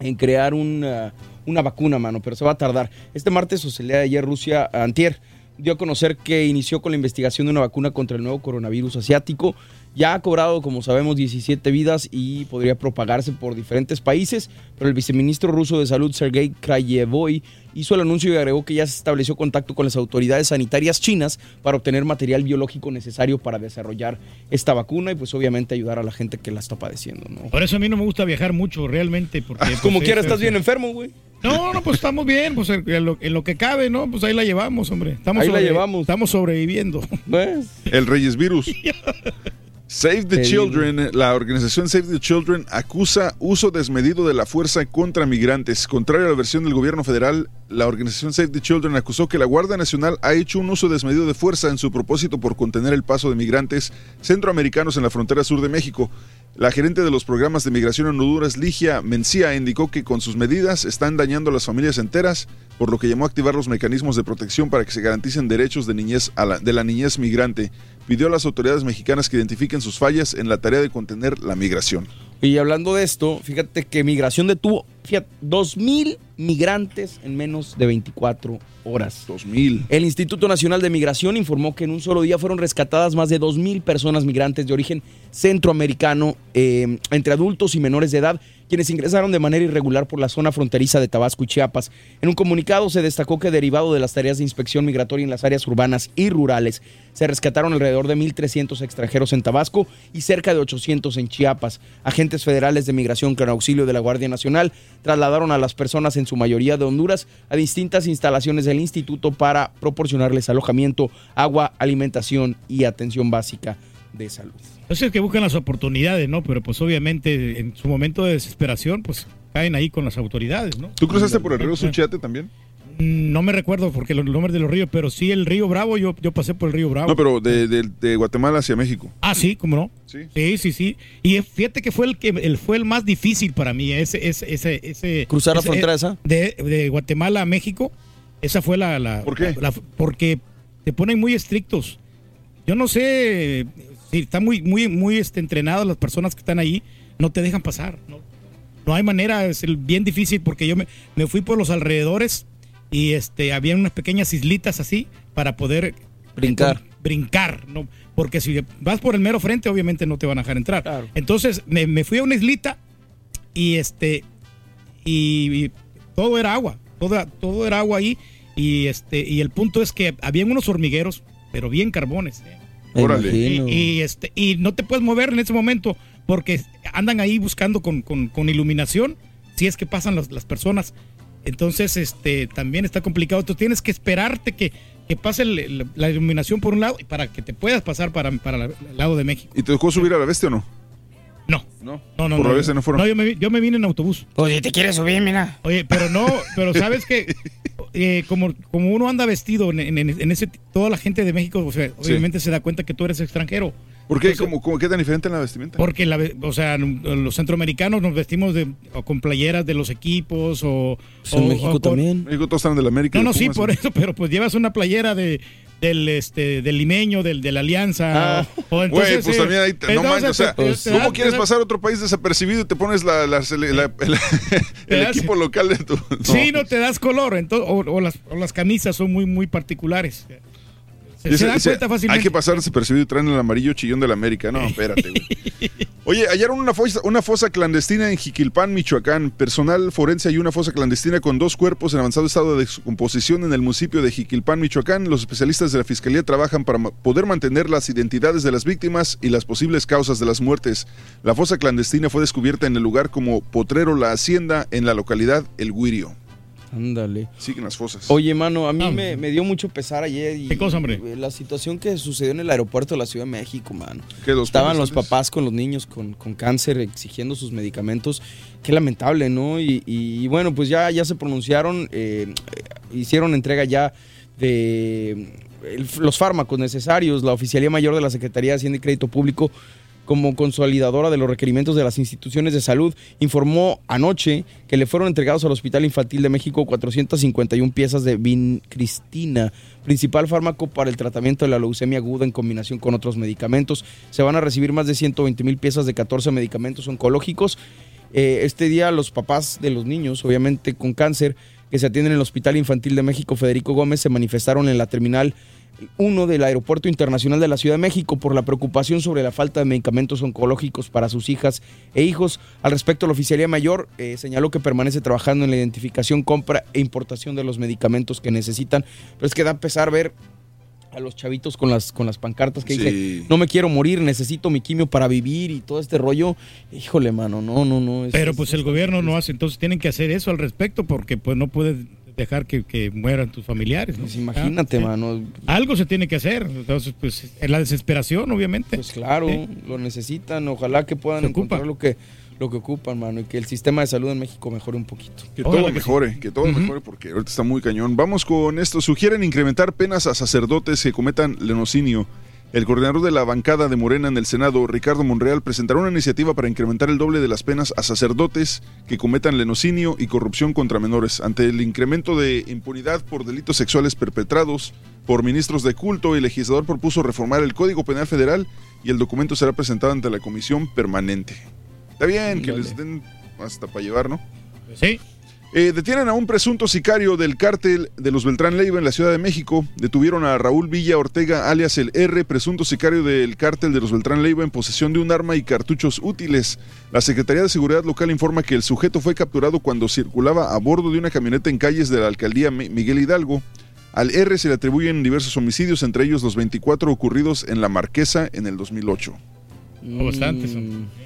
S15: en crear una, una vacuna, mano, pero se va a tardar. Este martes, o se lea ayer Rusia, antier, dio a conocer que inició con la investigación de una vacuna contra el nuevo coronavirus asiático. Ya ha cobrado, como sabemos, 17 vidas y podría propagarse por diferentes países, pero el viceministro ruso de Salud, Sergei Krayevoy, hizo el anuncio y agregó que ya se estableció contacto con las autoridades sanitarias chinas para obtener material biológico necesario para desarrollar esta vacuna y pues obviamente ayudar a la gente que la está padeciendo, ¿no?
S3: Por eso a mí no me gusta viajar mucho, realmente. Porque, pues,
S15: Como quiera,
S3: es-
S15: estás bien enfermo, güey.
S3: No, no, pues estamos bien, pues en lo, en lo que cabe, ¿no? Pues ahí la llevamos, hombre. Estamos
S15: Ahí la llevamos.
S3: Estamos sobreviviendo.
S4: El Reyes Virus. Save the. Children, la organización Save the Children acusa uso desmedido de la fuerza contra migrantes. Contrario a la versión del gobierno federal, la organización Save the Children acusó que la Guardia Nacional ha hecho un uso desmedido de fuerza en su propósito por contener el paso de migrantes centroamericanos en la frontera sur de México. La gerente de los programas de migración en Honduras, Ligia Mencía, indicó que con sus medidas están dañando a las familias enteras, por lo que llamó a activar los mecanismos de protección para que se garanticen derechos de, niñez a la- de la niñez migrante. Pidió a las autoridades mexicanas que identifiquen sus fallas en la tarea de contener la migración.
S15: Y hablando de esto, fíjate que migración detuvo, fíjate, 2.000 migrantes en menos de 24 horas.
S4: 2.000.
S15: El Instituto Nacional de Migración informó que en un solo día fueron rescatadas más de 2.000 personas migrantes de origen centroamericano, eh, entre adultos y menores de edad, quienes ingresaron de manera irregular por la zona fronteriza de Tabasco y Chiapas. En un comunicado se destacó que derivado de las tareas de inspección migratoria en las áreas urbanas y rurales, se rescataron alrededor de 1.300 extranjeros en Tabasco y cerca de 800 en Chiapas. Agentes federales de migración con auxilio de la Guardia Nacional trasladaron a las personas, en su mayoría de Honduras, a distintas instalaciones del instituto para proporcionarles alojamiento, agua, alimentación y atención básica de salud.
S3: Eso es que buscan las oportunidades, ¿no? Pero pues obviamente en su momento de desesperación, pues caen ahí con las autoridades, ¿no?
S4: ¿Tú cruzaste por el río Suchiate también?
S3: Mm, No me recuerdo porque los nombres de los ríos, pero sí el río Bravo, yo, yo pasé por el río Bravo.
S4: No, pero de, de- de Guatemala hacia México.
S3: Ah, sí, ¿cómo no?
S4: Sí.
S3: Sí, sí, sí. Y fíjate que fue el que el, fue el más difícil para mí, ese, ese, ese, ese
S15: ¿Cruzar la frontera esa?
S3: De, de Guatemala a México. Esa fue la, la
S4: ¿Por qué?
S3: la- porque te ponen muy estrictos. Yo no sé si están muy, muy, muy este, entrenadas las personas que están ahí, no te dejan pasar. No, no hay manera, es bien difícil porque yo me, me fui por los alrededores y este había unas pequeñas islitas así para poder
S15: Brincar.
S3: brincar, ¿no? Porque si vas por el mero frente, obviamente no te van a dejar entrar. Entonces me, me fui a una islita y este y, y todo era agua, todo, todo era agua ahí y este y el punto es que habían unos hormigueros, pero bien carbones. ¿eh?
S4: Órale.
S3: Y, y, este y no te puedes mover en ese momento porque andan ahí buscando con, con- con iluminación si es que pasan las, las personas. Entonces, este también está complicado. Tú tienes que esperarte que, que pase el- el- la iluminación por un lado y para que te puedas pasar para, para la- el lado de México.
S4: ¿Y te dejó subir a la bestia o no?
S3: No.
S4: No.
S3: No, no,
S4: Por
S3: no.
S4: la bestia no fueron.
S3: yo me, yo me vine en autobús.
S12: Oye, ¿te quieres subir, mira?
S3: Oye, pero no, pero sabes que eh, como, como uno anda vestido en, en- en ese, toda la gente de México, o sea,
S4: Sí.
S3: obviamente se da cuenta que tú eres extranjero.
S4: ¿Por qué?
S3: Entonces,
S4: ¿Cómo, cómo, ¿Qué tan diferente en la vestimenta?
S3: Porque, la, o sea, los centroamericanos nos vestimos de, o con playeras de los equipos o...
S15: Pues en
S3: o-
S15: México
S3: o con-
S15: también.
S4: México todos están de la América.
S3: No, no, sí, por eso, pero pues llevas una playera de, del este del limeño, del de la alianza.
S4: Ah.
S3: o entonces,
S4: Güey, pues también ahí, te- no
S3: entonces,
S4: manches, o sea, ¿cómo
S3: da-
S4: quieres
S3: da-
S4: pasar a otro país desapercibido y te pones la, la- la- el, equipo local de tu...
S3: Sí, no te das color, ento- o, o las, o las camisas son muy, muy particulares. Se, se dan cuenta fácilmente.
S4: Hay que pasar desapercibido y traen el amarillo chillón de la América. No, espérate, güey. Oye, hallaron una fosa, una fosa clandestina en Jiquilpan, Michoacán. Personal forense hay una fosa clandestina con dos cuerpos en avanzado estado de descomposición en el municipio de Jiquilpan, Michoacán. Los especialistas de la Fiscalía trabajan para poder mantener las identidades de las víctimas y las posibles causas de las muertes. La fosa clandestina fue descubierta en el lugar como Potrero La Hacienda, en la localidad El Guirio.
S15: Ándale.
S4: Siguen las fosas.
S15: Oye, mano, a mí me, me dio mucho pesar ayer. Y,
S3: ¿Qué cosa, hombre?
S15: y La situación que sucedió en el aeropuerto de la Ciudad de México, mano.
S4: ¿Qué, dos
S15: Estaban los papás con los niños con, con cáncer exigiendo sus medicamentos. Qué lamentable, ¿no? Y, y bueno, pues ya, ya se pronunciaron, eh, eh, hicieron entrega ya de el- los fármacos necesarios. La Oficialía Mayor de la Secretaría de Hacienda y Crédito Público como consolidadora de los requerimientos de las instituciones de salud, informó anoche que le fueron entregados al Hospital Infantil de México 451 piezas de vincristina, principal fármaco para el tratamiento de la leucemia aguda en combinación con otros medicamentos. Se van a recibir más de 120 mil piezas de 14 medicamentos oncológicos. Eh, este día los papás de los niños, obviamente con cáncer, que se atienden en el Hospital Infantil de México Federico Gómez, se manifestaron en la terminal 1 del Aeropuerto Internacional de la Ciudad de México por la preocupación sobre la falta de medicamentos oncológicos para sus hijas e hijos. Al respecto, la Oficialía Mayor eh, señaló que permanece trabajando en la identificación, compra e importación de los medicamentos que necesitan. Pero es que da pesar ver a los chavitos con las, con las pancartas que
S4: Sí.
S15: dice, no me quiero morir, necesito mi quimio para vivir y todo este rollo. Híjole, mano, no, no, no. es-
S3: Pero
S15: es-
S3: pues el gobierno no hace, entonces tienen que hacer eso al respecto porque pues no puedes dejar que, que mueran tus familiares. ¿no?
S15: Pues imagínate,
S3: Ah, sí.
S15: mano.
S3: Algo se tiene que hacer. Entonces, pues en la desesperación, obviamente.
S15: Pues claro,
S3: Sí.
S15: lo necesitan. Ojalá que puedan
S3: Se ocupa.
S15: encontrar lo que, lo que ocupan, mano, y que el sistema de salud en México mejore un poquito.
S4: Que todo mejore, que todo mejore porque ahorita está muy cañón. Vamos con esto. Sugieren incrementar penas a sacerdotes que cometan lenocinio. El coordinador de la bancada de Morena en el Senado, Ricardo Monreal, presentará una iniciativa para incrementar el doble de las penas a sacerdotes que cometan lenocinio y corrupción contra menores. Ante el incremento de impunidad por delitos sexuales perpetrados por ministros de culto, el legislador propuso reformar el Código Penal Federal y el documento será presentado ante la Comisión Permanente. Está bien que les den hasta para llevar, ¿no?
S3: Sí.
S4: Eh, detienen a un presunto sicario del cártel de los Beltrán Leiva en la Ciudad de México. Detuvieron a Raúl Villa Ortega, alias el R, presunto sicario del cártel de los Beltrán Leiva en posesión de un arma y cartuchos útiles. La Secretaría de Seguridad Local informa que el sujeto fue capturado cuando circulaba a bordo de una camioneta en calles de la alcaldía Mi- Miguel Hidalgo. Al R se le atribuyen diversos homicidios, entre ellos los 24 ocurridos en La Marquesa en el 2008.
S3: Bastantes son.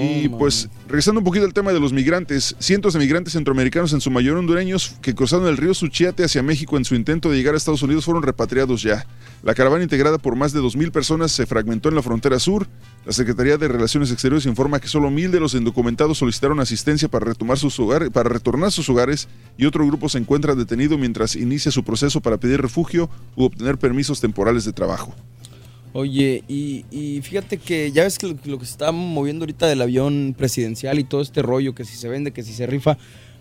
S4: Y pues, regresando un poquito al tema de los migrantes, cientos de migrantes centroamericanos, en su mayoría hondureños, que cruzaron el río Suchiate hacia México en su intento de llegar a Estados Unidos, fueron repatriados ya. La caravana integrada por más de 2.000 personas se fragmentó en la frontera sur. La Secretaría de Relaciones Exteriores informa que solo 1.000 de los indocumentados solicitaron asistencia para, retomar sus hogares, para retornar a sus hogares y otro grupo se encuentra detenido mientras inicia su proceso para pedir refugio u obtener permisos temporales de trabajo.
S15: Oye, y, y fíjate que ya ves que lo, lo que se está moviendo ahorita del avión presidencial y todo este rollo, que si se vende, que si se rifa.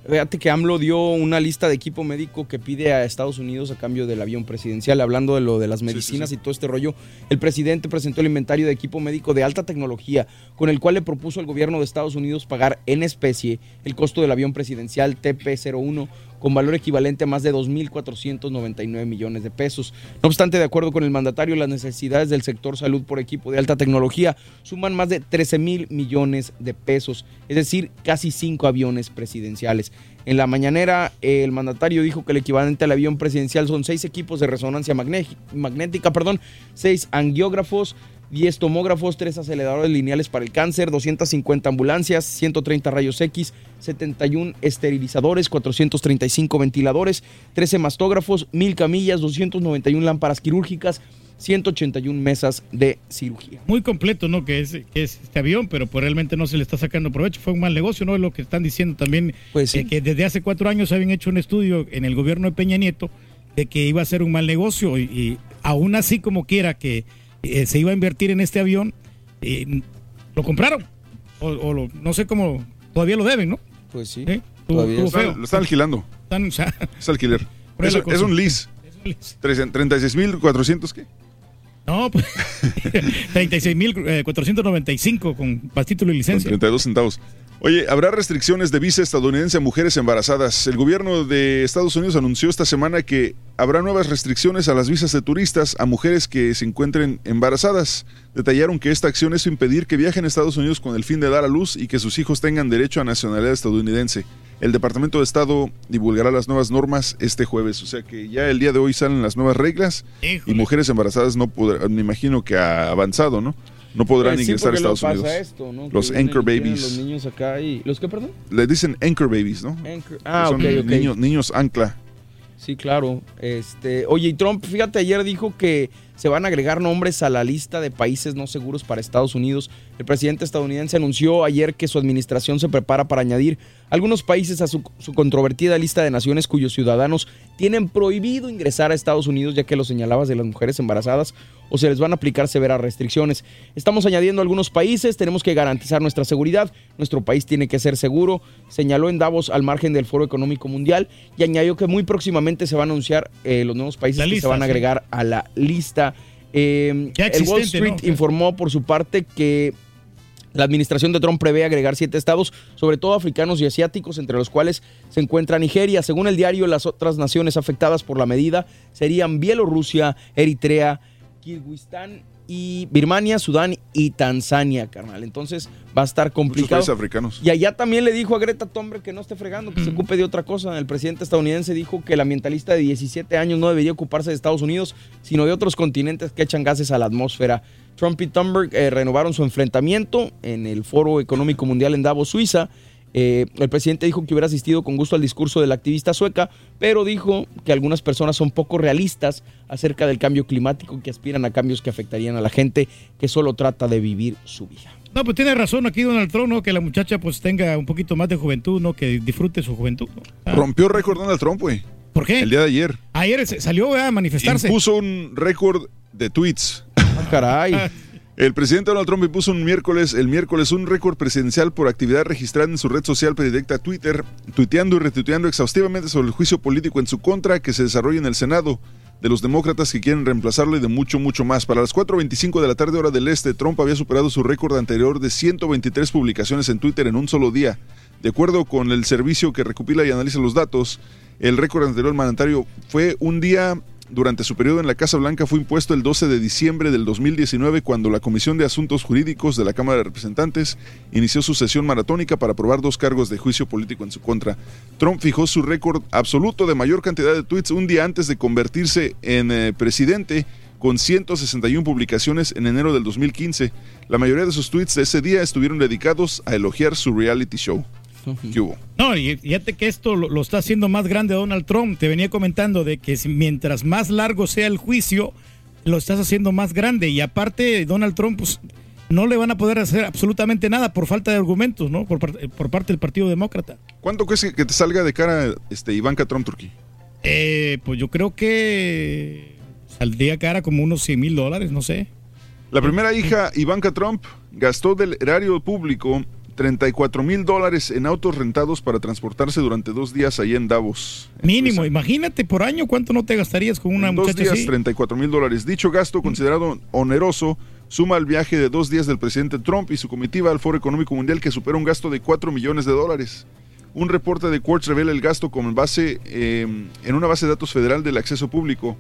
S15: Fíjate que AMLO dio una lista de equipo médico que pide a Estados Unidos a cambio del avión presidencial, hablando de lo de las medicinas y todo este rollo. El presidente presentó el inventario de equipo médico de alta tecnología, con el cual le propuso al gobierno de Estados Unidos pagar en especie el costo del avión presidencial TP-01 con valor equivalente a más de 2.499 millones de pesos. No obstante, de acuerdo con el mandatario, las necesidades del sector salud por equipo de alta tecnología suman más de 13 mil millones de pesos, es decir, casi cinco aviones presidenciales. En la mañanera, el mandatario dijo que el equivalente al avión presidencial son seis equipos de resonancia magné- magnética, perdón, seis angiógrafos, 10 tomógrafos, 3 aceleradores lineales para el cáncer, 250 ambulancias, 130 rayos X, 71 esterilizadores, 435 ventiladores, 13 mastógrafos, 1000 camillas, 291 lámparas quirúrgicas, 181 mesas de cirugía.
S3: Muy completo, ¿no? Que es, que es este avión, pero pues realmente no se le está sacando provecho. Fue un mal negocio, ¿no? Es lo que están diciendo también.
S15: Pues
S3: eh, que desde hace cuatro años habían hecho un estudio en el gobierno de Peña Nieto de que iba a ser un mal negocio y, y aún así como quiera que eh, se iba a invertir en este avión, eh, lo compraron. O, o lo- no sé cómo, todavía lo deben, ¿no?
S15: Pues sí.
S4: Lo
S3: estuvo
S4: están,
S3: feo.
S4: lo están alquilando.
S3: Están, o sea,
S4: Es alquiler. Es, es un lease. ¿36.400 qué?
S3: No, pues 36.495 con pas- título y
S4: Con
S3: licencia.
S4: 32 centavos. Oye, habrá restricciones de visa estadounidense a mujeres embarazadas. El gobierno de Estados Unidos anunció esta semana que habrá nuevas restricciones a las visas de turistas a mujeres que se encuentren embarazadas. Detallaron que esta acción es impedir que viajen a Estados Unidos con el fin de dar a luz y que sus hijos tengan derecho a nacionalidad estadounidense. El Departamento de Estado divulgará las nuevas normas este jueves, o sea que ya el día de hoy salen las nuevas reglas y mujeres embarazadas no podrán, me imagino que ha avanzado, ¿no? No podrán
S15: Pues sí,
S4: ingresar a Estados
S15: pasa
S4: Unidos.
S15: esto,
S4: Los anchor babies.
S15: Los niños acá y... ¿Los qué, perdón?
S4: Le dicen anchor babies, ¿no?
S15: Anchor- Ah,
S4: Son. Niños, niños ancla.
S15: Sí, claro. Este, oye, y Trump, fíjate, ayer dijo que se van a agregar nombres a la lista de países no seguros para Estados Unidos. El presidente estadounidense anunció ayer que su administración se prepara para añadir algunos países a su, su controvertida lista de naciones cuyos ciudadanos tienen prohibido ingresar a Estados Unidos, ya que lo señalabas de las mujeres embarazadas, o se les van a aplicar severas restricciones. Estamos añadiendo algunos países, tenemos que garantizar nuestra seguridad, nuestro país tiene que ser seguro, señaló en Davos al margen del Foro Económico Mundial y añadió que muy próximamente se van a anunciar eh, los nuevos países que se van a
S3: sí.
S15: agregar a la lista. Eh, el Wall Street
S3: ¿no?
S15: informó por su parte que la administración de Trump prevé agregar siete estados, sobre todo africanos y asiáticos, entre los cuales se encuentra Nigeria. Según el diario, las otras naciones afectadas por la medida serían Bielorrusia, Eritrea, Kirguistán y Birmania, Sudán y Tanzania, carnal. Entonces va a estar
S4: Muchos
S15: complicado.
S4: países africanos.
S15: Y allá también le dijo a Greta Thunberg que no esté fregando, que se ocupe de otra cosa. El presidente estadounidense dijo que el ambientalista de 17 años no debería ocuparse de Estados Unidos, sino de otros continentes que echan gases a la atmósfera. Trump y Thunberg eh, renovaron su enfrentamiento en el Foro Económico Mundial en Davos, Suiza. Eh, el presidente dijo que hubiera asistido con gusto al discurso de la activista sueca, pero dijo que algunas personas son poco realistas acerca del cambio climático, que aspiran a cambios que afectarían a la gente que solo trata de vivir su vida.
S3: No, pues tiene razón aquí Donald Trump, ¿no? Que la muchacha pues tenga un poquito más de juventud, ¿no? Que disfrute su juventud. ¿no? Ah,
S4: Rompió récord Donald Trump, güey.
S3: ¿Por qué?
S4: El día de ayer.
S3: Ayer se- salió a manifestarse.
S4: Impuso un récord de tweets.
S15: Ah, caray.
S4: El presidente Donald Trump impuso un miércoles, el miércoles un récord presidencial por actividad registrada en su red social predilecta Twitter, tuiteando y retuiteando exhaustivamente sobre el juicio político en su contra que se desarrolla en el Senado de los demócratas que quieren reemplazarlo y de mucho, mucho más. Para las 4.25 de la tarde hora del este, Trump había superado su récord anterior de 123 publicaciones en Twitter en un solo día. De acuerdo con el servicio que recopila y analiza los datos, el récord anterior mandatario fue un día durante su periodo en la Casa Blanca fue impuesto el 12 de diciembre del 2019 cuando la Comisión de Asuntos Jurídicos de la Cámara de Representantes inició su sesión maratónica para aprobar dos cargos de juicio político en su contra. Trump fijó su récord absoluto de mayor cantidad de tweets un día antes de convertirse en eh, presidente con 161 publicaciones en enero del 2015. La mayoría de sus tweets de ese día estuvieron dedicados a elogiar su reality show. ¿Qué hubo?
S3: No, y fíjate que esto lo, lo está haciendo más grande Donald Trump. Te venía comentando de que mientras más largo sea el juicio, lo estás haciendo más grande. Y aparte, Donald Trump, pues, no le van a poder hacer absolutamente nada por falta de argumentos, ¿no? Por, por parte del Partido Demócrata.
S4: ¿Cuánto crees que que te salga de cara este, Ivanka Trump Turquía?
S3: Eh, pues yo creo que saldría cara como unos 100 mil dólares, no sé.
S4: La primera hija, Ivanka Trump, gastó del erario público 34 mil dólares en autos rentados para transportarse durante dos días allá en Davos.
S3: Mínimo, imagínate por año cuánto no te gastarías con una
S4: En dos
S3: muchacha
S4: días,
S3: así.
S4: 34 mil dólares. Dicho gasto, considerado oneroso, suma el viaje de dos días del presidente Trump y su comitiva al Foro Económico Mundial que supera un gasto de 4 millones de dólares. Un reporte de Quartz revela el gasto como base eh, en una base de datos federal del acceso público.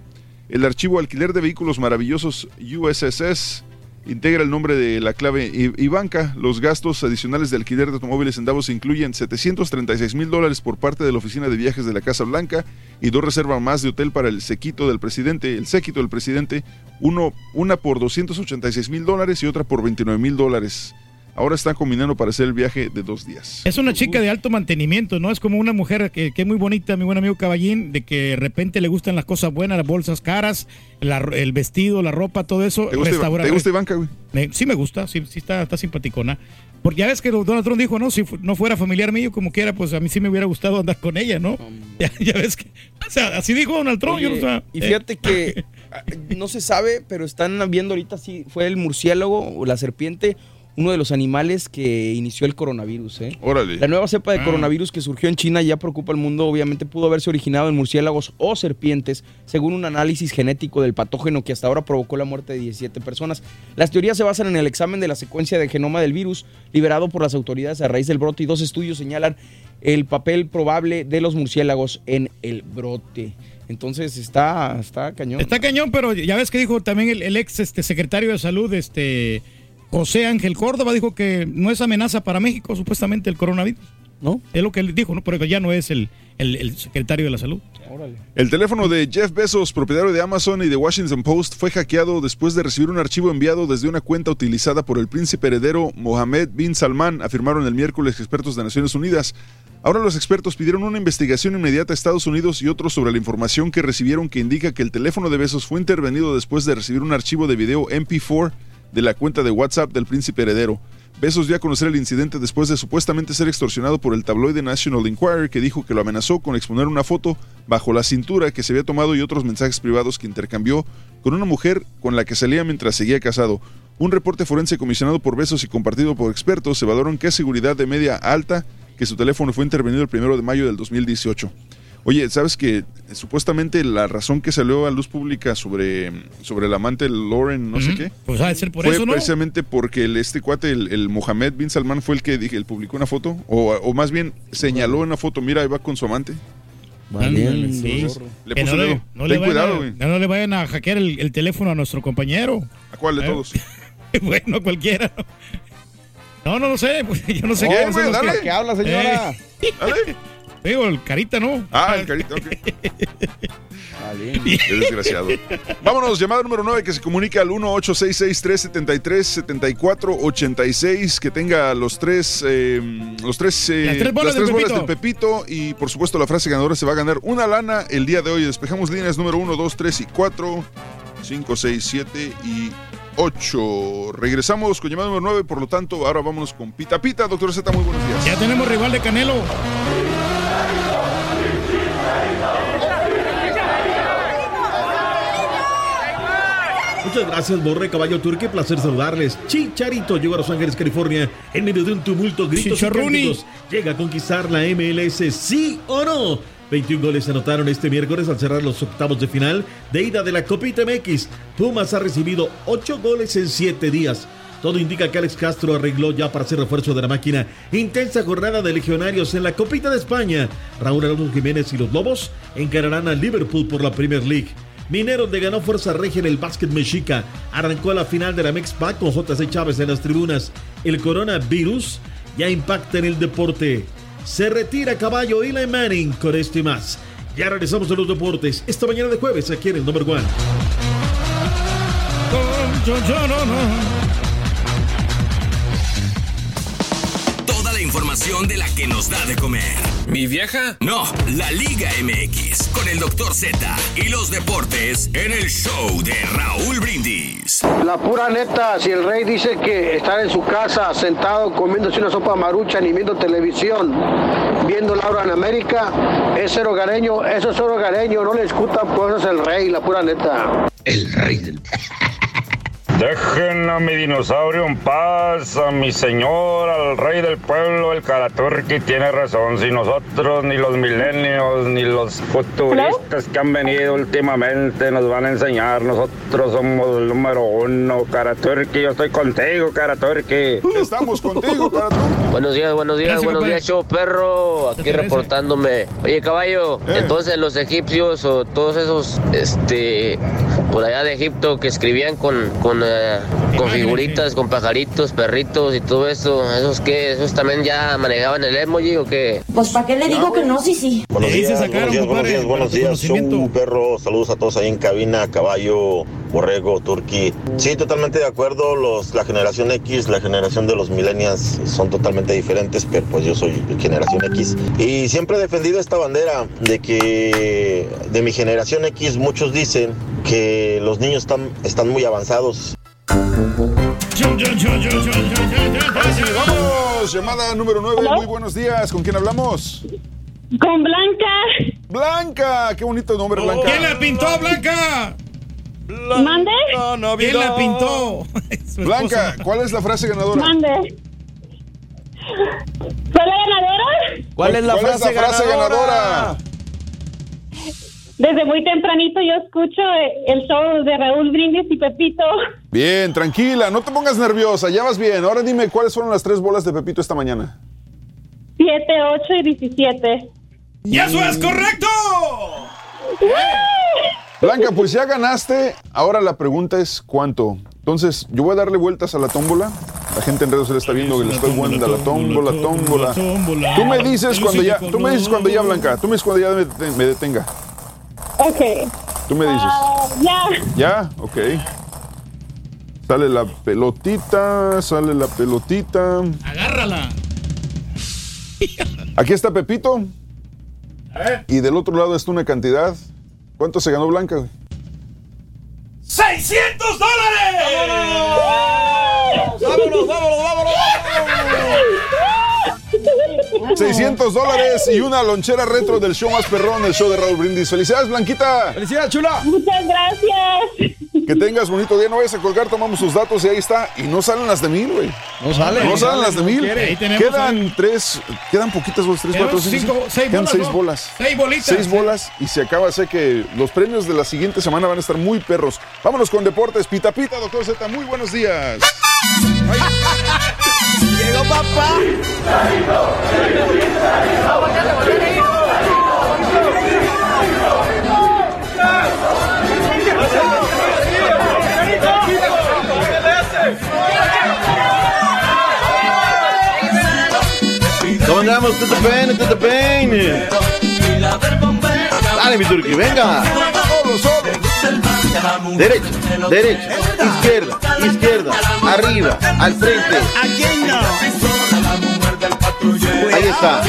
S4: El archivo alquiler de vehículos maravillosos USSS integra el nombre de la clave I- Ivanka. Los gastos adicionales de alquiler de automóviles en Davos incluyen 736 mil dólares por parte de la oficina de viajes de la Casa Blanca y dos reservas más de hotel para el sequito del presidente, el séquito del presidente, uno, una por 286 mil dólares y otra por 29 mil dólares. Ahora están combinando para hacer el viaje de dos días.
S3: Es una chica de alto mantenimiento, ¿no? Es como una mujer que, que es muy bonita, mi buen amigo Caballín, de que de repente le gustan las cosas buenas, las bolsas caras, la- el vestido, la ropa, todo eso.
S4: ¿Te gusta,
S3: Restaura-
S4: ¿te gusta Ivanka, güey?
S3: Sí me gusta, sí, sí está, está simpaticona. Porque ya ves que Donald Trump dijo, no, si no fuera familiar mío como quiera, pues a mí sí me hubiera gustado andar con ella, ¿no? Ya, ya ves que, o sea, así dijo Donald Trump. yo no
S15: y
S3: eh,
S15: fíjate que ah, no se sabe, pero están viendo ahorita si fue el murciélago o la serpiente uno de los animales que inició el coronavirus. ¿eh?
S4: Órale.
S15: La nueva cepa de
S4: Ah.
S15: coronavirus que surgió en China ya preocupa al mundo. Obviamente pudo haberse originado en murciélagos o serpientes, según un análisis genético del patógeno que hasta ahora provocó la muerte de 17 personas. Las teorías se basan en el examen de la secuencia de genoma del virus liberado por las autoridades a raíz del brote y dos estudios señalan el papel probable de los murciélagos en el brote. Entonces está, está cañón.
S3: Está cañón, pero ya ves que dijo también el, el ex este, secretario de salud, este José Ángel Córdoba, dijo que no es amenaza para México, supuestamente, el coronavirus.
S15: ¿No?
S3: Es lo que él dijo, ¿no? Pero ya no es el, el- el secretario de la salud.
S4: El teléfono de Jeff Bezos, propietario de Amazon y de Washington Post, fue hackeado después de recibir un archivo enviado desde una cuenta utilizada por el príncipe heredero Mohammed bin Salman, afirmaron el miércoles expertos de Naciones Unidas. Ahora los expertos pidieron una investigación inmediata a Estados Unidos y otros sobre la información que recibieron que indica que el teléfono de Bezos fue intervenido después de recibir un archivo de video MP4 de la cuenta de WhatsApp del príncipe heredero. Bezos dio a conocer el incidente después de supuestamente ser extorsionado por el tabloide National Enquirer que dijo que lo amenazó con exponer una foto bajo la cintura que se había tomado y otros mensajes privados que intercambió con una mujer con la que salía mientras seguía casado. Un reporte forense comisionado por Bezos y compartido por expertos evaluaron que es seguridad de media alta que su teléfono fue intervenido el primero de mayo del 2018. Oye, ¿sabes que supuestamente la razón que salió a luz pública sobre, sobre el amante Lauren no sé qué?
S3: Pues ha de ser por
S4: fue
S3: eso, ¿no?
S4: precisamente porque el, este cuate, el, el Mohamed bin Salman, fue el que dije, publicó una foto, o, o más bien señaló una foto, mira, ahí va con su amante.
S3: Ándale, sí.
S4: Le puso
S3: no, le, no le
S4: Ten
S3: vayan
S4: cuidado, güey.
S3: no le vayan a hackear el, el teléfono a nuestro compañero.
S4: ¿A cuál de
S3: ¿Eh?
S4: todos?
S3: bueno, cualquiera. No, no lo sé. pues, Yo no sé
S4: güey,
S3: los
S4: dale.
S3: que-
S4: ¿Qué habla, señora?
S3: Eh. Digo, el carita, ¿no?
S4: Ah, el carita, ok. Qué desgraciado. Vámonos, llamada número 9 que se comunica al 1-866-373-7486. Que tenga los tres, eh, los tres, eh,
S3: Las tres bolas del Pepito.
S4: del Pepito. Y por supuesto, la frase ganadora se va a ganar una lana el día de hoy. Despejamos líneas número 1, 2, 3 y 4, 5, 6, 7 y 8. Regresamos con llamada número 9. Por lo tanto, ahora vámonos con Pita Pita. Doctor Z, muy buenos días.
S3: Ya tenemos rival de Canelo.
S27: Muchas gracias, Borre Caballo Turque. Placer saludarles. Chicharito llegó a Los Ángeles, California, en medio de un tumulto, gritos y. Llega a conquistar la MLS, ¿sí o no? 21 goles se anotaron este miércoles al cerrar los octavos de final de ida de la Copita MX. Pumas ha recibido 8 goles en 7 días. Todo indica que Alex Castro arregló ya para ser refuerzo de la máquina. Intensa jornada de legionarios en la Copita de España. Raúl Alonso Jiménez y los Lobos encararán a Liverpool por la Premier League. Mineros le ganó fuerza regia en el básquet mexica. Arrancó la final de la Mexpac con JC Chávez en las tribunas. El coronavirus ya impacta en el deporte. Se retira caballo Eli Manning con esto y más. Ya regresamos a los deportes esta mañana de jueves aquí en el Number One.
S1: Información de la que nos da de comer. ¿Mi vieja? No, la Liga MX con el Dr. Z y los deportes en el show de Raúl Brindis.
S28: La pura neta, si el rey dice que estar en su casa sentado comiéndose una sopa marucha ni viendo televisión, viendo Laura en América, es ser hogareño, eso es ser hogareño, no le discutan cosas el rey, la pura neta.
S29: El rey del... Dejen a mi dinosaurio en paz, a mi señor, al rey del pueblo, el Caraturki tiene razón. Si nosotros, ni los milenios, ni los futuristas que han venido últimamente nos van a enseñar, nosotros somos el número uno. Caraturki, yo estoy contigo, Caraturki.
S4: Estamos contigo, Caraturki.
S29: Buenos días, buenos días, buenos días, show perro. Aquí reportándome. Oye, caballo, entonces los egipcios o todos esos, este, por allá de Egipto que escribían con, con, con figuritas, con pajaritos, perritos y todo eso, ¿esos qué? ¿Esos también ya manejaban el emoji o qué?
S30: Pues para qué le digo que no, sí, sí.
S31: Buenos días, buenos días, buenos días, buenos días, show, perro, saludos a todos ahí en cabina, caballo, borrego, turqui. Sí, totalmente de acuerdo, los, la generación X, la generación de los millennials son totalmente diferentes, pero pues yo soy generación X. Y siempre he defendido esta bandera de que de mi generación X muchos dicen que los niños están, están muy avanzados.
S4: Vamos, llamada número 9. Muy buenos días. ¿Con quién hablamos?
S32: Con Blanca.
S4: Blanca, qué bonito nombre, Blanca.
S3: ¿Quién la pintó, Blanca?
S32: ¿Mande?
S3: ¿Quién la pintó?
S4: Blanca. ¿cuál es la frase ganadora?
S32: Mande. ¿Soy la ganadora?
S15: ¿Cuál es la
S4: ¿Cuál es
S15: frase,
S4: la frase
S15: ganadora?
S4: ganadora?
S32: Desde muy tempranito yo escucho el show de Raúl Brindis y Pepito.
S4: Bien, tranquila, no te pongas nerviosa, ya vas bien. Ahora dime cuáles fueron las tres bolas de Pepito esta mañana.
S32: 7, 8 y 17.
S3: ¡Y eso es correcto!
S4: Blanca, pues ya ganaste. Ahora la pregunta es ¿cuánto? Entonces, yo voy a darle vueltas a la tómbola. La gente en redes se está viendo que le estoy jugando a la tómbola, tómbola.
S3: tómbola.
S4: Tú me dices cuando ya, tú me dices cuando ya, Blanca. Tú me dices cuando ya me, me detenga.
S32: Ok.
S4: Tú me dices.
S32: Ah, ya.
S4: ¿Ya? Ok. Sale la pelotita, sale la pelotita.
S3: Agárrala.
S4: Aquí está Pepito. Y del otro lado está una cantidad. ¿Cuánto se ganó Blanca? güey?
S3: ¡600 dólares!
S15: ¡Vámonos, vámonos, vámonos!
S4: 600 dólares y una lonchera retro del show más perrón, el show de Raúl Brindis. ¡Felicidades, Blanquita!
S15: ¡Felicidades, chula!
S32: Muchas gracias.
S4: Que tengas bonito día, no vayas a colgar, tomamos sus datos y ahí está. Y no salen las de mil, güey.
S15: No sale.
S4: No salen las de mil.
S3: quiere. Ahí tenemos,
S4: Quedan tres, quedan poquitas bolas, tres, cuatro, cinco,
S3: cinco- seis
S4: quedan
S3: bolas,
S4: seis
S3: ¿no?
S4: bolas.
S3: Seis bolitas.
S4: Seis bolas y se acaba. Sé que los premios de la siguiente semana van a estar muy perros. Vámonos con deportes. Pita Pita, doctor Z, muy buenos días.
S15: Llegó papá.
S27: ¿Cómo andamos? Pain. Dale, mi turqui, venga. Derecha, derecha, izquierda, izquierda, arriba, al frente. Ahí está.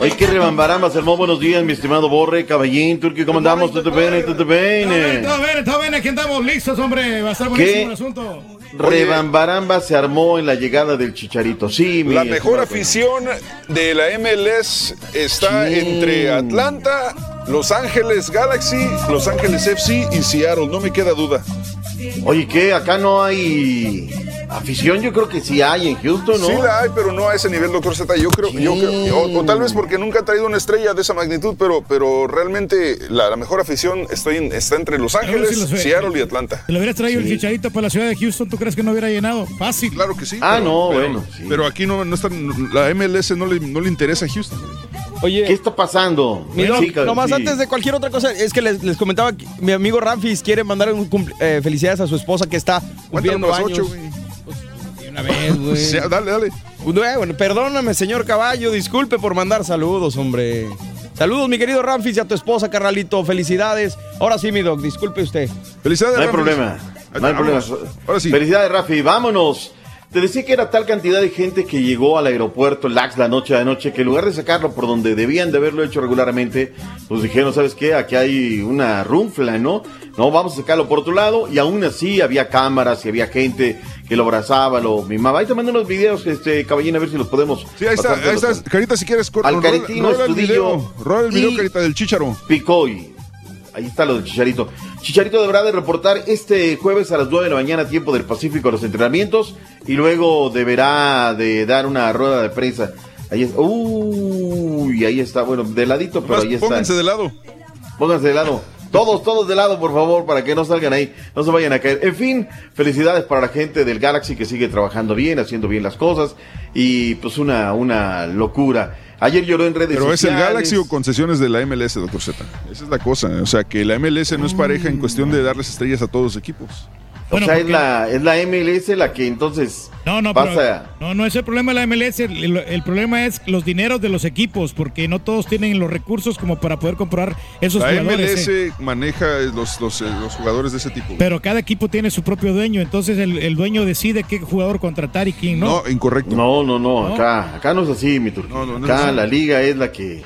S27: Oye, qué rebambaramba se armó. Buenos días, mi estimado Borre, Caballín, Turqui, ¿cómo andamos? Tete Pain.
S3: Está bien, está bien, aquí andamos listos, hombre. Va a estar buenísimo
S27: ¿Qué?
S3: el asunto.
S27: Rebambaramba se armó en la llegada del Chicharito. Sí, mi
S4: La mejor afición de la MLS está entre Atlanta, Los Ángeles Galaxy, Los Ángeles FC y Seattle. No me queda duda.
S27: Oye, ¿qué? Acá no hay afición, yo creo que sí hay en Houston, ¿no?
S4: Sí la hay, pero no a ese nivel, doctor Z. Yo creo, yo creo o, o tal vez porque nunca ha traído una estrella de esa magnitud, pero, pero realmente la, la mejor afición está, en- está entre Los Ángeles,
S3: si los ve-
S4: Seattle y Atlanta.
S3: Si lo hubieras traído el chicharito para la ciudad de Houston, ¿tú crees que no hubiera llenado? Fácil.
S4: Claro que sí.
S27: Ah,
S4: pero-
S27: no,
S4: pero-
S27: bueno, sí.
S4: Pero aquí no, no está, la MLS no le, no le interesa a Houston.
S15: Oye,
S27: ¿Qué está pasando?
S15: Mi doc,
S27: Sí, ca-
S15: nomás
S27: sí.
S15: antes de cualquier otra cosa, es que les, les comentaba que mi amigo Ramfis quiere mandar un cumple- eh, felicidades a su esposa que está cumpliendo años.
S4: ocho, güey.
S15: Una vez, güey.
S4: Sí, dale, dale.
S15: Bueno, perdóname, señor Caballo, disculpe por mandar saludos, hombre. Saludos, mi querido Ramfis, y a tu esposa, carnalito. Felicidades. Ahora sí, mi doc, disculpe usted.
S4: Felicidades,
S27: No hay problema. No hay problema.
S4: Ahora sí.
S27: Felicidades, Rafi. Vámonos. Te decía que era tal cantidad de gente que llegó al aeropuerto LAX la noche de anoche que en lugar de sacarlo por donde debían de haberlo hecho regularmente, pues dijeron, ¿sabes qué? Aquí hay una runfla, ¿no? No, vamos a sacarlo por otro lado. Y aún así había cámaras y había gente que lo abrazaba, lo mimaba. Ahí te mando unos videos, este, caballín, a ver si los podemos.
S4: Sí, ahí está, ahí está. Carita, si quieres, cor-
S27: Al
S4: rola- rola el video. Rola el video,
S27: y-
S4: Carita, del Chicharo.
S27: Picoy. Ahí está lo de Chicharito. Chicharito deberá de reportar este jueves a las 9 de la mañana, tiempo del Pacífico, los entrenamientos. Y luego deberá de dar una rueda de prensa. Ahí es, uy, ahí está, bueno, de ladito, pero ahí está.
S4: Pónganse de lado.
S27: Pónganse de lado. Todos, todos de lado, por favor, para que no salgan ahí, no se vayan a caer. En fin, felicidades para la gente del Galaxy que sigue trabajando bien, haciendo bien las cosas. Y pues una, una locura. Ayer lloró en redes
S4: Pero es el
S27: sociales.
S4: Galaxy o concesiones de la MLS, doctor Z. Esa es la cosa. O sea, que la MLS no es pareja en cuestión de darles estrellas a todos los equipos.
S27: O sea, es la, es la MLS la que entonces
S3: No, no,
S27: pasa.
S3: pero, no, no es el problema de la MLS. El, problema es los dineros de los equipos, porque no todos tienen los recursos como para poder comprar esos
S4: La
S3: jugadores. eh.
S4: MLS maneja los, los, eh, los jugadores de ese tipo.
S3: Pero cada equipo tiene su propio dueño, entonces el, el dueño decide qué jugador contratar y quién no.
S4: No, incorrecto.
S27: No, no, no,
S3: No.
S27: acá, acá no es así, mi turco.
S4: no es
S27: acá la liga es la que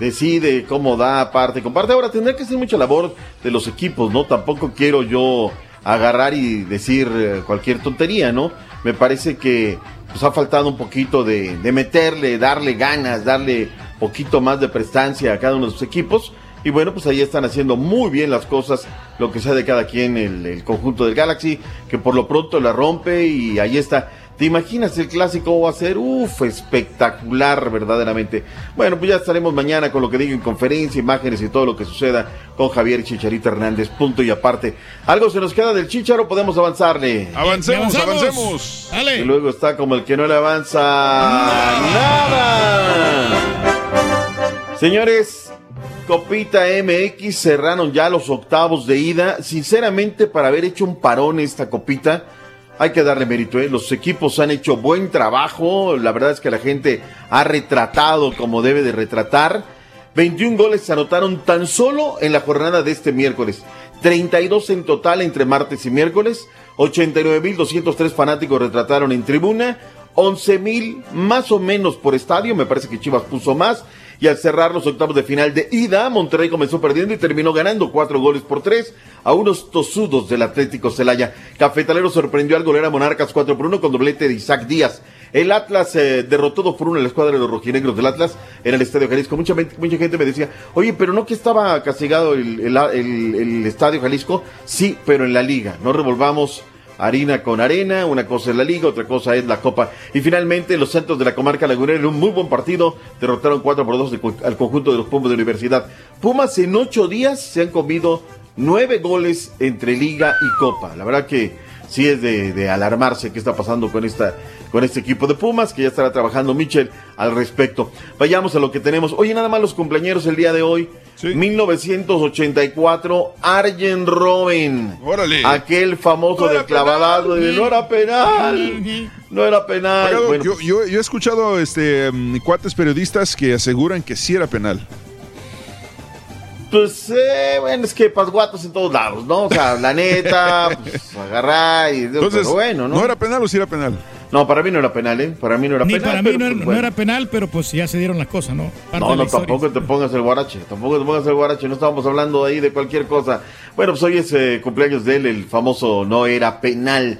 S27: decide cómo da parte, comparte. Ahora tendrá que ser mucha labor de los equipos, ¿no? Tampoco quiero yo agarrar y decir eh, cualquier tontería, ¿no? Me parece que pues ha faltado un poquito de, meterle, darle ganas, darle poquito más de prestancia a cada uno de sus equipos. Y bueno, pues ahí están haciendo muy bien las cosas, lo que sea de cada quien, el, el conjunto del Galaxy, que por lo pronto la rompe y ahí está. ¿Te imaginas el clásico va a ser? Uf, espectacular, verdaderamente. Bueno, pues ya estaremos mañana con lo que digo en conferencia, imágenes y todo lo que suceda con Javier Chicharito Hernández, punto y aparte. ¿Algo se nos queda del Chicharo? Podemos avanzarle.
S4: Avancemos, avancemos.
S3: Dale.
S27: Y luego está como el que no le avanza nada. Señores, Copita MX cerraron ya los octavos de ida. Sinceramente, para haber hecho un parón esta copita, hay que darle mérito. ¿eh? Los equipos han hecho buen trabajo. La verdad es que la gente ha retratado como debe de retratar. 21 goles se anotaron tan solo en la jornada de este miércoles. 32 en total entre martes y miércoles. 89.203 fanáticos retrataron en tribuna. 11.000 más o menos por estadio. Me parece que Chivas puso más. Y al cerrar los octavos de final de ida, Monterrey comenzó perdiendo y terminó ganando cuatro goles por tres a unos tosudos del Atlético Celaya. Cafetalero sorprendió al golero Monarcas 4 por 1 con doblete de Isaac Díaz. El Atlas eh, derrotó 2 por 1 a la escuadra de los rojinegros del Atlas en el Estadio Jalisco. Mucha, mucha gente me decía, oye, pero no que estaba castigado el, el, el Estadio Jalisco. Sí, pero en la liga. No revolvamos harina con arena, una cosa es la liga, otra cosa es la copa. Y finalmente los Santos de la comarca lagunera en un muy buen partido derrotaron 4 por 2 al conjunto de los Pumas de Universidad. Pumas en 8 días se han comido 9 goles entre liga y copa. La verdad que sí es de, alarmarse qué está pasando con esta con este equipo de Pumas, que ya estará trabajando Michel al respecto. Vayamos a lo que tenemos. Oye, nada más los cumpleaños el día de hoy. 1984, Arjen Robben.
S4: Órale.
S27: Aquel famoso
S4: No era
S27: del clavadazo de no era penal. No era penal. Bueno,
S4: yo, yo- yo he escuchado este, mm, cuates periodistas que aseguran que sí era penal.
S27: Pues, eh, bueno, es que pasguatos en todos lados, ¿no? O sea, la neta, pues, agarrar y...
S4: Entonces,
S27: pero bueno, ¿no?
S4: ¿no era penal o sí era penal?
S27: No, para mí no era penal, ¿eh? Para mí no era
S3: Ni
S27: penal.
S3: para mí
S27: pero,
S3: no, era,
S27: pues,
S3: no era penal, pero pues ya se dieron las cosas, ¿no? Parte
S27: No, no,
S3: historia.
S27: tampoco te pongas el guarache, tampoco te pongas el guarache, no estábamos hablando ahí de cualquier cosa. Bueno, pues hoy es eh, cumpleaños de él, el famoso no era penal.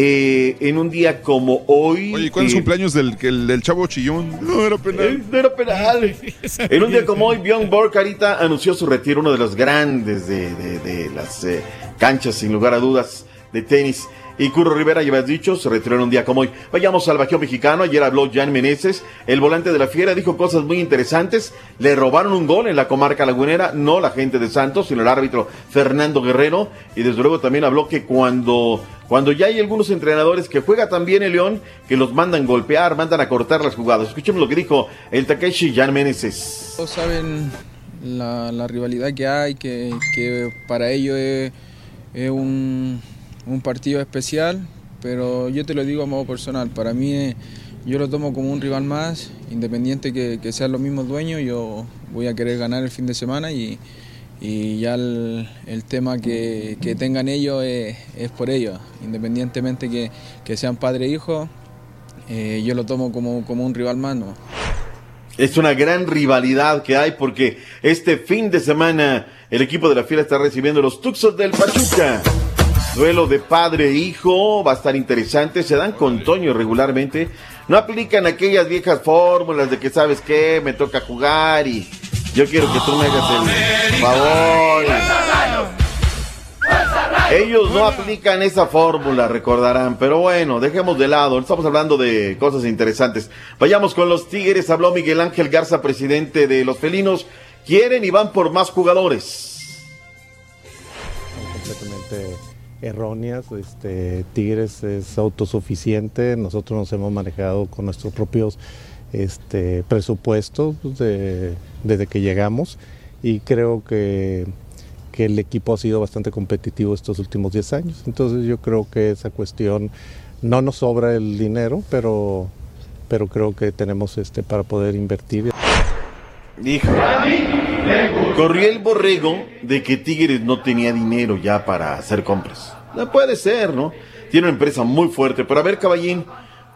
S27: Eh, en un día como hoy...
S4: Oye, ¿cuándo es
S27: eh,
S4: cumpleaños del, que el- del chavo chillón? No era penal.
S27: Eh, No era penal. En un día como hoy, Bjorn Borg Carita anunció su retiro, uno de los grandes de, de- de las eh, canchas, sin lugar a dudas, de tenis. Y Curro Rivera, ya habías dicho, se retiró en un día como hoy. Vayamos al Bajío Mexicano. Ayer habló Jan Meneses, el volante de la Fiera, dijo cosas muy interesantes. Le robaron un gol en la comarca lagunera, no la gente de Santos, sino el árbitro Fernando Guerrero. Y desde luego también habló que cuando, cuando ya hay algunos entrenadores que juega también el León, que los mandan golpear, mandan a cortar las jugadas. Escuchemos lo que dijo el Takeshi Jan Meneses.
S33: Todos saben la, rivalidad que hay, que, que para ellos es un, un partido especial, pero yo te lo digo a modo personal, para mí eh, yo lo tomo como un rival más, independiente que, que sean los mismos dueños, yo voy a querer ganar el fin de semana y, ya el, tema que, tengan ellos es, por ellos, independientemente que, sean padre e hijo, eh, yo lo tomo como, como un rival más. ¿no?
S27: Es una gran rivalidad que hay porque este fin de semana el equipo de la Fiera está recibiendo los Tuxos del Pachuca. Duelo de padre e hijo, va a estar interesante, se dan con Toño regularmente. No aplican aquellas viejas fórmulas de que sabes qué, me toca jugar y yo quiero que tú me hagas el favor. Ellos no aplican esa fórmula, recordarán, pero bueno, dejemos de lado, estamos hablando de cosas interesantes. Vayamos con los Tigres, habló Miguel Ángel Garza, presidente de los felinos, quieren y van por más jugadores.
S34: completamente erróneas. Este, Tigres es autosuficiente, nosotros nos hemos manejado con nuestros propios este, presupuestos de- desde que llegamos y creo que, que el equipo ha sido bastante competitivo estos últimos 10 años. Entonces yo creo que esa cuestión no nos sobra el dinero, pero, pero creo que tenemos este, para poder invertir.
S27: Dijo. Corrió el borrego de que Tigres no tenía dinero ya para hacer compras. No puede ser, ¿no? Tiene una empresa muy fuerte. Pero a ver, caballín,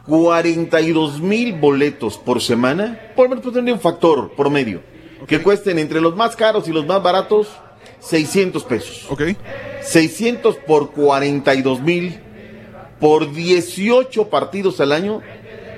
S27: 42 mil boletos por semana, por lo menos pues, tendría un factor promedio. Que cuesten entre los más caros y los más baratos, 600 pesos.
S4: Ok.
S27: 600 por 42 mil, por 18 partidos al año,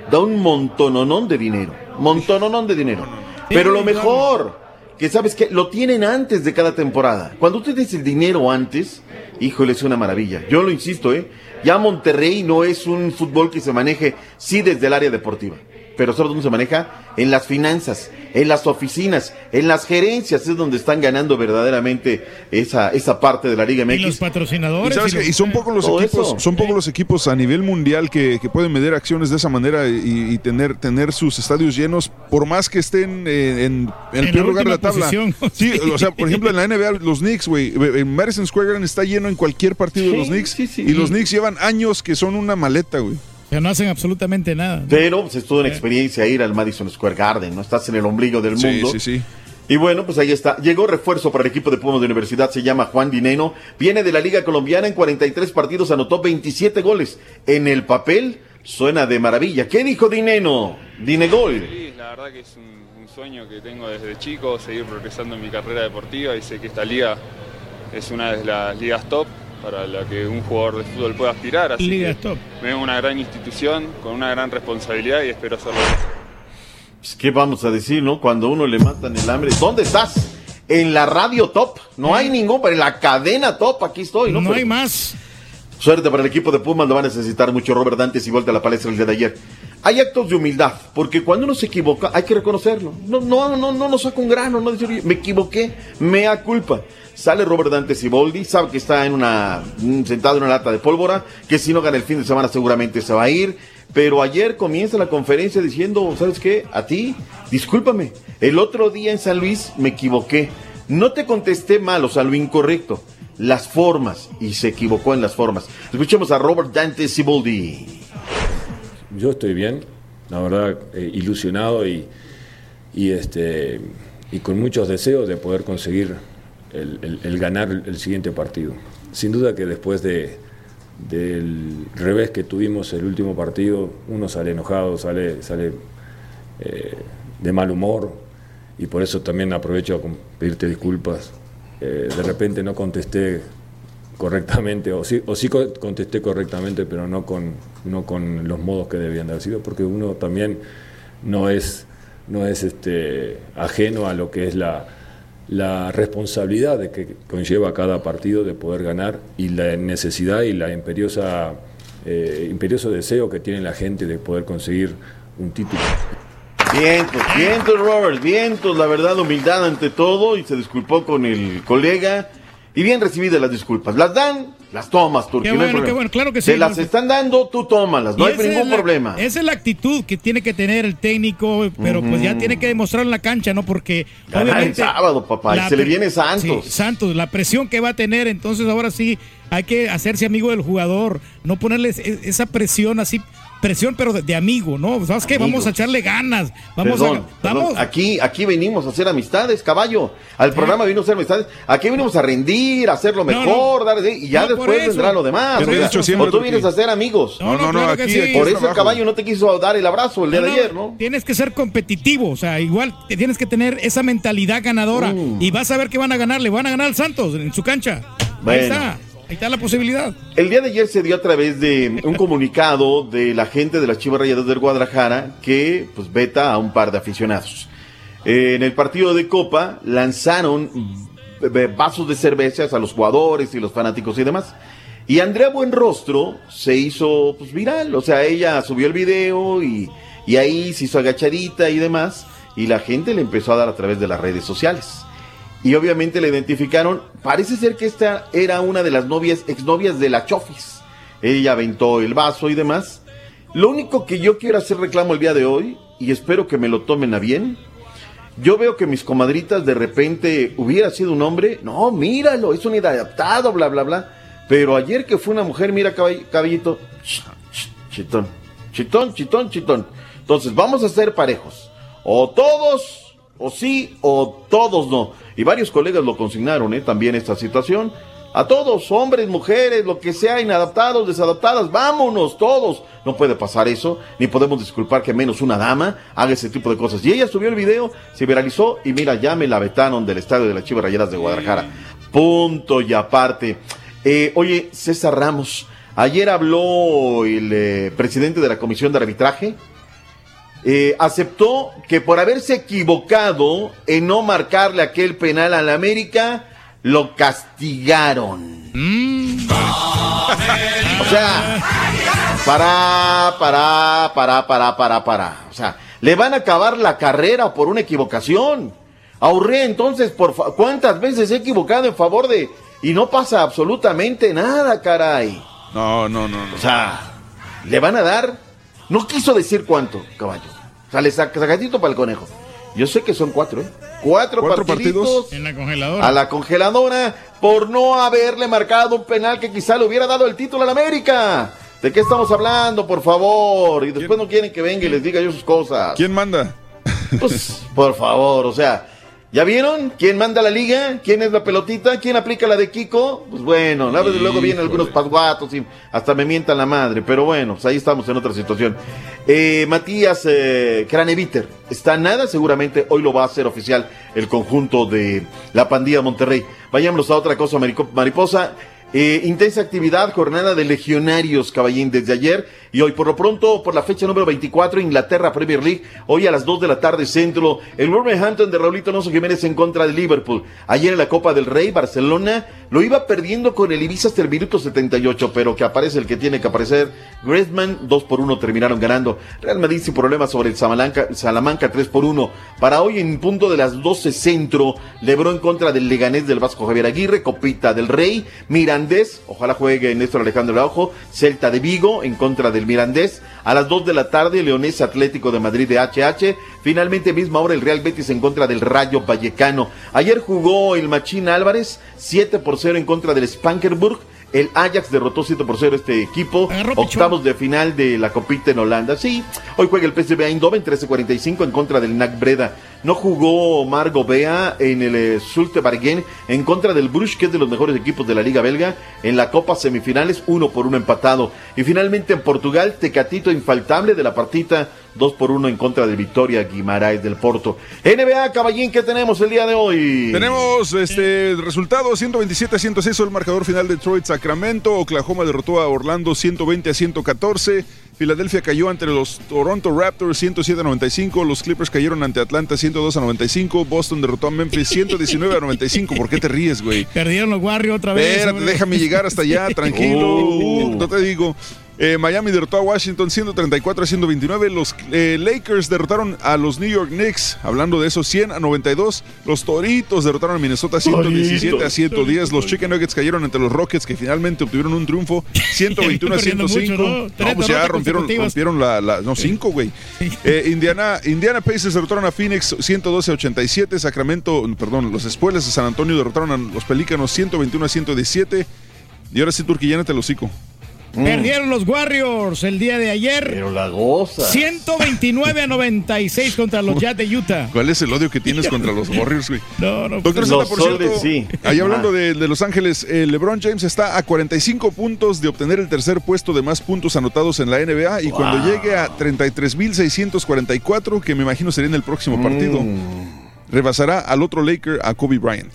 S27: da un montononón de dinero. Montononón de dinero. Pero lo mejor, que sabes que lo tienen antes de cada temporada. Cuando usted dice el dinero antes, híjole, es una maravilla. Yo lo insisto, ¿eh? Ya Monterrey no es un fútbol que se maneje, sí, desde el área deportiva. Pero ¿sabes dónde se maneja? En las finanzas, en las oficinas, en las gerencias, es donde están ganando verdaderamente esa, esa parte de la Liga MX.
S3: Y los patrocinadores.
S4: Y, sabes
S3: y los-
S4: Y son pocos los equipos,
S27: eso.
S4: son pocos los equipos a nivel mundial que, que pueden medir acciones de esa manera y, y tener, tener sus estadios llenos, por más que estén eh, en, en el
S3: En
S4: peor lugar de la tabla.
S3: posición.
S4: Sí, o sea, por ejemplo, en la NBA, los Knicks, güey, en Madison Square Garden está lleno en cualquier partido de los Knicks.
S27: sí, sí.
S4: Y los Knicks llevan años que son una maleta, güey.
S3: No hacen absolutamente nada.
S27: Pero pues, es toda una experiencia ir al Madison Square Garden, ¿no? Estás en el ombligo del
S4: Sí,
S27: mundo.
S4: sí, sí.
S27: Y bueno, pues ahí está. Llegó refuerzo para el equipo de Pumas de Universidad, se llama Juan Dineno. Viene de la Liga Colombiana en 43 partidos, anotó 27 goles. En el papel suena de maravilla. ¿Qué dijo Dineno? Dinegol.
S35: Feliz, la verdad que es un, un sueño que tengo desde chico, seguir progresando en mi carrera deportiva y sé que esta liga es una de las ligas top para la que un jugador de fútbol pueda aspirar. Así
S3: Ligas
S35: que
S3: top.
S35: me veo una gran institución con una gran responsabilidad y espero hacerlo.
S27: Pues, ¿Qué vamos a decir, no? Cuando uno le matan el hambre. ¿Dónde estás? En la radio top. No hay ningún, pero en la cadena top aquí estoy, ¿no?
S3: No
S27: Pero-
S3: hay más.
S27: Suerte para el equipo de Pumas, lo va a necesitar mucho Robert Dantes y vuelta a la palestra el día de ayer. Hay actos de humildad, porque cuando uno se equivoca hay que reconocerlo. No, no, no, no nos saca un grano, no decir, "Oye, me equivoqué, mea culpa. Sale Robert Dantes y Boldi, sabe que está en una, mm, sentado en una lata de pólvora, que si no gana el fin de semana seguramente se va a ir. Pero ayer comienza la conferencia diciendo, ¿sabes qué? A ti, discúlpame. El otro día en San Luis me equivoqué. No te contesté mal, o sea, lo incorrecto. Las formas, y se equivocó en las formas. Escuchemos a Robert Dante Siboldi.
S36: Yo estoy bien, la verdad, eh, ilusionado y, y, este, y con muchos deseos de poder conseguir el, ganar el siguiente partido. Sin duda que después de, del revés que tuvimos el último partido, uno sale enojado, sale, sale eh, de mal humor y por eso también aprovecho a pedirte disculpas. Eh, de repente no contesté correctamente, o sí, o sí co- contesté correctamente, pero no con, no con los modos que debían de haber sido, porque uno también no es, no es este, ajeno a lo que es la, la responsabilidad de que conlleva cada partido de poder ganar y la necesidad y la imperiosa, eh, imperioso deseo que tiene la gente de poder conseguir un título.
S27: Vientos, vientos, Robert, vientos, la verdad, humildad ante todo, y se disculpó con el colega. Y bien recibidas las disculpas. Las dan, las tomas, Turquía.
S3: Qué
S27: no hay
S3: bueno, qué
S27: problema.
S3: bueno, claro que
S27: Te las están dando, tú tómalas, no
S3: Y
S27: hay ningún
S3: la-
S27: problema.
S3: Esa es la actitud que tiene que tener el técnico, pero pues ya tiene que demostrar en la cancha, ¿no? Porque
S27: Ganar el
S3: obviamente
S27: sábado, papá, y se le viene Santos.
S3: Sí, Santos, la presión que va a tener, entonces ahora sí hay que hacerse amigo del jugador, no ponerles e- esa presión así, presión pero de, de amigo, ¿no? ¿Sabes qué? Vamos a echarle ganas, vamos
S27: Perdón,
S3: a
S27: perdón,
S3: vamos
S27: Aquí, aquí venimos a hacer amistades, caballo. Al programa venimos a hacer amistades. Aquí venimos a rendir, a hacerlo
S3: No,
S27: mejor, dar- y ya
S3: No,
S27: después vendrá lo demás.
S3: Dicho siempre,
S27: o tú vienes a ser amigos.
S3: No, no, no, claro que aquí- sí. aquí
S27: Por
S3: es
S27: eso el caballo no te quiso dar el abrazo el día
S3: No,
S27: de
S3: no,
S27: ayer, ¿no?
S3: Tienes que ser competitivo, o sea, igual te tienes que tener esa mentalidad ganadora
S27: Mm.
S3: y vas a ver que van a ganar, le van a ganar al Santos en su cancha.
S27: Bueno.
S3: Ahí está, ahí está la posibilidad.
S27: El día de ayer se dio a través de un comunicado de la gente de las Chivas Rayadas del Guadalajara que pues veta a un par de aficionados. Eh, en el partido de Copa lanzaron eh, vasos de cervezas a los jugadores y los fanáticos y demás. Y Andrea Buenrostro se hizo pues, viral, o sea, ella subió el video y, y ahí se hizo agachadita y demás, y la gente le empezó a dar a través de las redes sociales. Y obviamente la identificaron. Parece ser que esta era una de las novias, exnovias de la Chofis. Ella aventó el vaso y demás. Lo único que yo quiero hacer reclamo el día de hoy, y espero que me lo tomen a bien. Yo veo que mis comadritas de repente hubiera sido un hombre. No, míralo, es un inadaptado, bla, bla, bla. Pero ayer que fue una mujer, mira, caball- caballito. ch- ch- Chitón, chitón, chitón, chitón. Entonces, vamos a ser parejos. O todos, o sí, o todos no. Y varios colegas lo consignaron, ¿eh? También esta situación. A todos, hombres, mujeres, lo que sea, inadaptados, desadaptadas, vámonos todos. No puede pasar eso, ni podemos disculpar que menos una dama haga ese tipo de cosas. Y ella subió el video, se viralizó y mira, ya me la vetaron del estadio de las Chivas Rayadas de Guadalajara. Punto y aparte. Eh, oye, César Ramos, ayer habló el eh, presidente de la Comisión de Arbitraje. Eh, aceptó que por haberse equivocado en no marcarle aquel penal al América, lo castigaron. O sea, para, para, para, para, para, para. O sea, le van a acabar la carrera por una equivocación. Ahorré entonces, por ¿cuántas veces he equivocado en favor de... Y no pasa absolutamente nada, caray.
S4: No, no, no. no.
S27: O sea, le van a dar... No quiso decir cuánto, caballo. O sea, le saca sacatito para el conejo. Yo sé que son cuatro, ¿eh? Cuatro,
S4: ¿Cuatro
S27: partiditos
S4: partidos?
S3: En la congeladora.
S27: a la congeladora por no haberle marcado un penal que quizá le hubiera dado el título al América. ¿De qué estamos hablando, por favor? Y después no quieren que venga y les diga yo sus cosas.
S4: ¿Quién manda?
S27: Pues, por favor, o sea, ¿ya vieron quién manda la liga? ¿Quién es la pelotita? ¿Quién aplica la de Kiko? Pues bueno, la verdad, luego vienen algunos pasguatos y hasta me mientan la madre, pero bueno, pues ahí estamos en otra situación. Eh, Matías eh, Craneviter está nada, seguramente hoy lo va a hacer oficial el conjunto de la pandilla Monterrey. Vayámonos a otra cosa, mariposa. Eh, intensa actividad, jornada de legionarios, caballín, desde ayer y hoy. Por lo pronto, por la fecha número 24, Inglaterra Premier League, hoy a las 2 de la tarde centro, el Wolverhampton de Raulito Alonso Jiménez en contra de Liverpool. Ayer en la Copa del Rey, Barcelona lo iba perdiendo con el Ibiza hasta el minuto 78, pero que aparece el que tiene que aparecer. Griezmann, 2 por 1 terminaron ganando. Real Madrid sin problemas sobre el Salamanca, Salamanca 3 por 1. Para hoy en punto de las 12 centro, Lebron en contra del Leganés del Vasco Javier Aguirre, Copita del Rey, Mirandés, ojalá juegue Néstor Alejandro Araujo, Celta de Vigo en contra del Mirandés. A las 2 de la tarde, Leonés Atlético de Madrid de HH. Finalmente, misma hora, el Real Betis en contra del Rayo Vallecano. Ayer jugó el Machín Álvarez, 7 por 0 en contra del Spankerburg. El Ajax derrotó 7 por 0 este equipo. Octavos de final de la Copita en Holanda. Sí, hoy juega el PSV Eindhoven 13.45 en contra del NAC Breda. No jugó Margo Bea en el eh, Zulte Bargen en contra del Bruges, que es de los mejores equipos de la Liga Belga. En la Copa Semifinales, uno por uno empatado. Y finalmente en Portugal, Tecatito infaltable de la partita, 2 por 1 en contra de Victoria Guimaraes del Porto. NBA, caballín, ¿qué tenemos el día de hoy?
S4: Tenemos este resultado 127 a 106 el marcador final de Detroit Sacramento, Oklahoma derrotó a Orlando 120 a 114, Filadelfia cayó ante los Toronto Raptors 107 a 95, los Clippers cayeron ante Atlanta 102 a 95, Boston derrotó a Memphis 119 a 95. ¿Por qué te ríes, güey?
S3: Perdieron los Warriors otra vez.
S4: Espérate, déjame llegar hasta allá, tranquilo. Uh, no te digo. Eh, Miami derrotó a Washington 134 a 129. Los eh, Lakers derrotaron a los New York Knicks. Hablando de eso, 100 a 92. Los Toritos derrotaron a Minnesota 117 a 110. Los Chicken Nuggets cayeron ante los Rockets que finalmente obtuvieron un triunfo 121 a
S3: Perdiendo
S4: 105.
S3: mucho,
S4: pues ya rompieron, rompieron la, la- no, 5, güey. Eh, Indiana, Indiana Pacers derrotaron a Phoenix 112 a 87. Sacramento, perdón, los Espuelas de San Antonio derrotaron a los Pelícanos 121 a 117. Y ahora sí, Turquía, llénate el hocico.
S3: Perdieron los Warriors el día de ayer.
S27: Pero la goza.
S3: 129 a 96 contra los Jazz de Utah.
S4: ¿Cuál es el odio que tienes contra los Warriors, güey?
S3: No, no.
S4: Doctor Zeta,
S27: Los
S4: por
S27: soles,
S4: cierto,
S27: sí.
S4: ahí hablando de, de Los Ángeles, eh, LeBron James está a 45 puntos de obtener el tercer puesto de más puntos anotados en la NBA y cuando llegue a 33.644, que me imagino sería en el próximo partido,
S27: Mm.
S4: rebasará al otro Laker, a Kobe Bryant.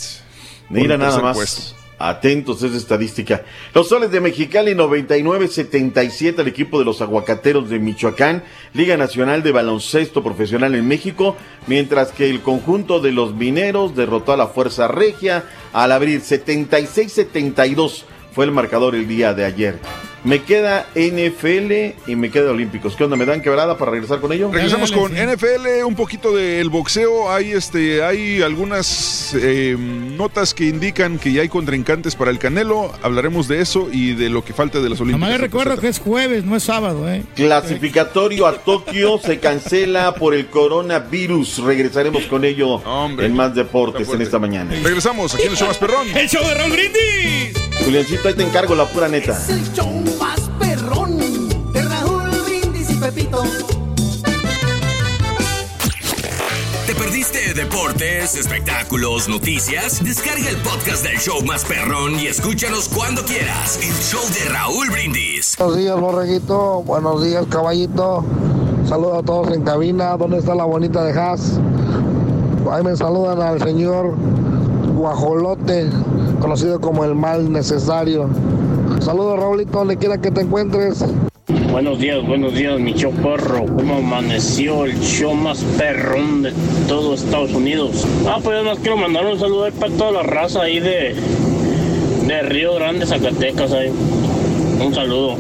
S27: Mira nada más.
S4: puesto.
S27: Atentos a esa estadística. Los soles de Mexicali 99-77 al equipo de los aguacateros de Michoacán, Liga Nacional de Baloncesto Profesional en México, mientras que el conjunto de los mineros derrotó a la Fuerza Regia al abrir 76-72 fue el marcador el día de ayer. Me queda NFL y me queda Olímpicos. ¿Qué onda? ¿Me dan quebrada para regresar con ello?
S4: Regresamos con NFL, un poquito del boxeo. Hay este, hay algunas eh, notas que indican que ya hay contrincantes para el Canelo. Hablaremos de eso y de lo que falta de las
S3: Nomás
S4: Olímpicas.
S3: les recuerdo que es jueves, no es sábado, ¿eh?
S27: Clasificatorio a Tokio se cancela por el coronavirus. Regresaremos con ello en más deportes en esta mañana.
S4: Regresamos aquí en el show más perrón.
S3: El show de Raúl Brindis.
S27: Juliancito, ahí te encargo la pura neta.
S25: El show de Raúl Brindis y Pepito.
S1: ¿Te perdiste deportes, espectáculos, noticias? Descarga el podcast del show más perrón y escúchanos cuando quieras. El show de Raúl Brindis.
S11: Buenos días, borreguito. Buenos días, caballito. Saludos a todos en cabina. ¿Dónde está la bonita de Haas? Ahí me saludan al señor Guajolote, conocido como el mal necesario. Saludos, Raulito, donde quiera que te encuentres.
S37: Buenos días, buenos días, mi show perro. ¿Cómo amaneció el show más perrón de todo Estados Unidos? Ah, pues yo más quiero mandar un saludo ahí para toda la raza ahí de, de Río Grande, Zacatecas. Ahí. Un saludo.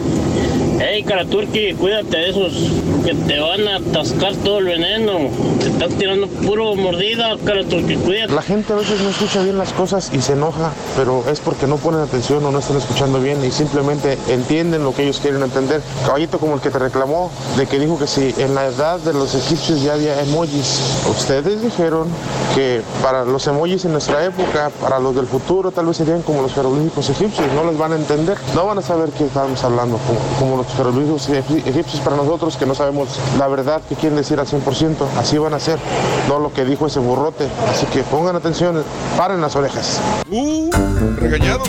S37: Hey, Karaturki, cuídate de esos que te van a atascar todo el veneno. Te están tirando puro mordida, Karaturki, cuídate.
S38: La gente a veces no escucha bien las cosas y se enoja, pero es porque no ponen atención o no están escuchando bien y simplemente entienden lo que ellos quieren entender. Caballito como el que te reclamó, de que dijo que si en la edad de los egipcios ya había emojis. Ustedes dijeron que para los emojis en nuestra época, para los del futuro, tal vez serían como los jeroglíficos egipcios. No les van a entender, no van a saber qué estamos hablando, como, como los jeroglíficos egipcios para nosotros que no sabemos la verdad que quieren decir al 100%. Así van a ser, no lo que dijo ese burrote. Así que pongan atención, paren las orejas.
S4: Uh, regañados.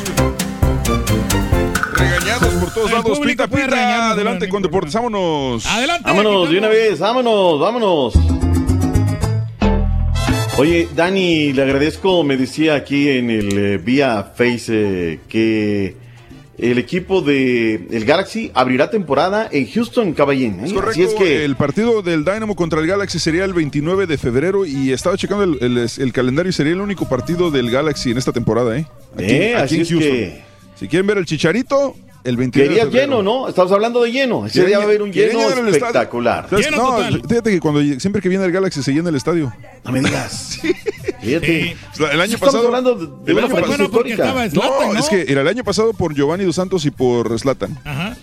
S4: Regañados por todos lados. Pita, pita. Adelante con deportes. Vámonos.
S3: Adelante.
S27: Vámonos de una vez, vámonos, vámonos. Oye, Dani, le agradezco, me decía aquí en el eh, vía Face eh, que el equipo de el Galaxy abrirá temporada en Houston, Caballín. ¿eh?
S4: Es correcto.
S27: Así es que
S4: El partido del Dynamo contra el Galaxy sería el 29 de febrero y estaba checando el, el- el calendario y sería el único partido del Galaxy en esta temporada, ¿eh?
S27: Eh, así es que-
S4: Si quieren ver el Chicharito, el 29 de
S27: querías
S4: febrero.
S27: lleno, ¿no? Estamos hablando de lleno. Ese
S4: Quería-
S27: día va a haber un
S4: quería
S27: lleno espectacular.
S4: No, fíjate que cuando siempre que viene el Galaxy se llena el estadio.
S27: No me digas. Fíjate.
S4: El año
S27: Estamos
S4: pasado.
S27: hablando de-
S4: el
S27: una
S4: año
S27: franquicia
S4: pasado-
S27: histórica.
S4: no, es que era el año pasado por Giovanni Dos Santos y por Zlatan.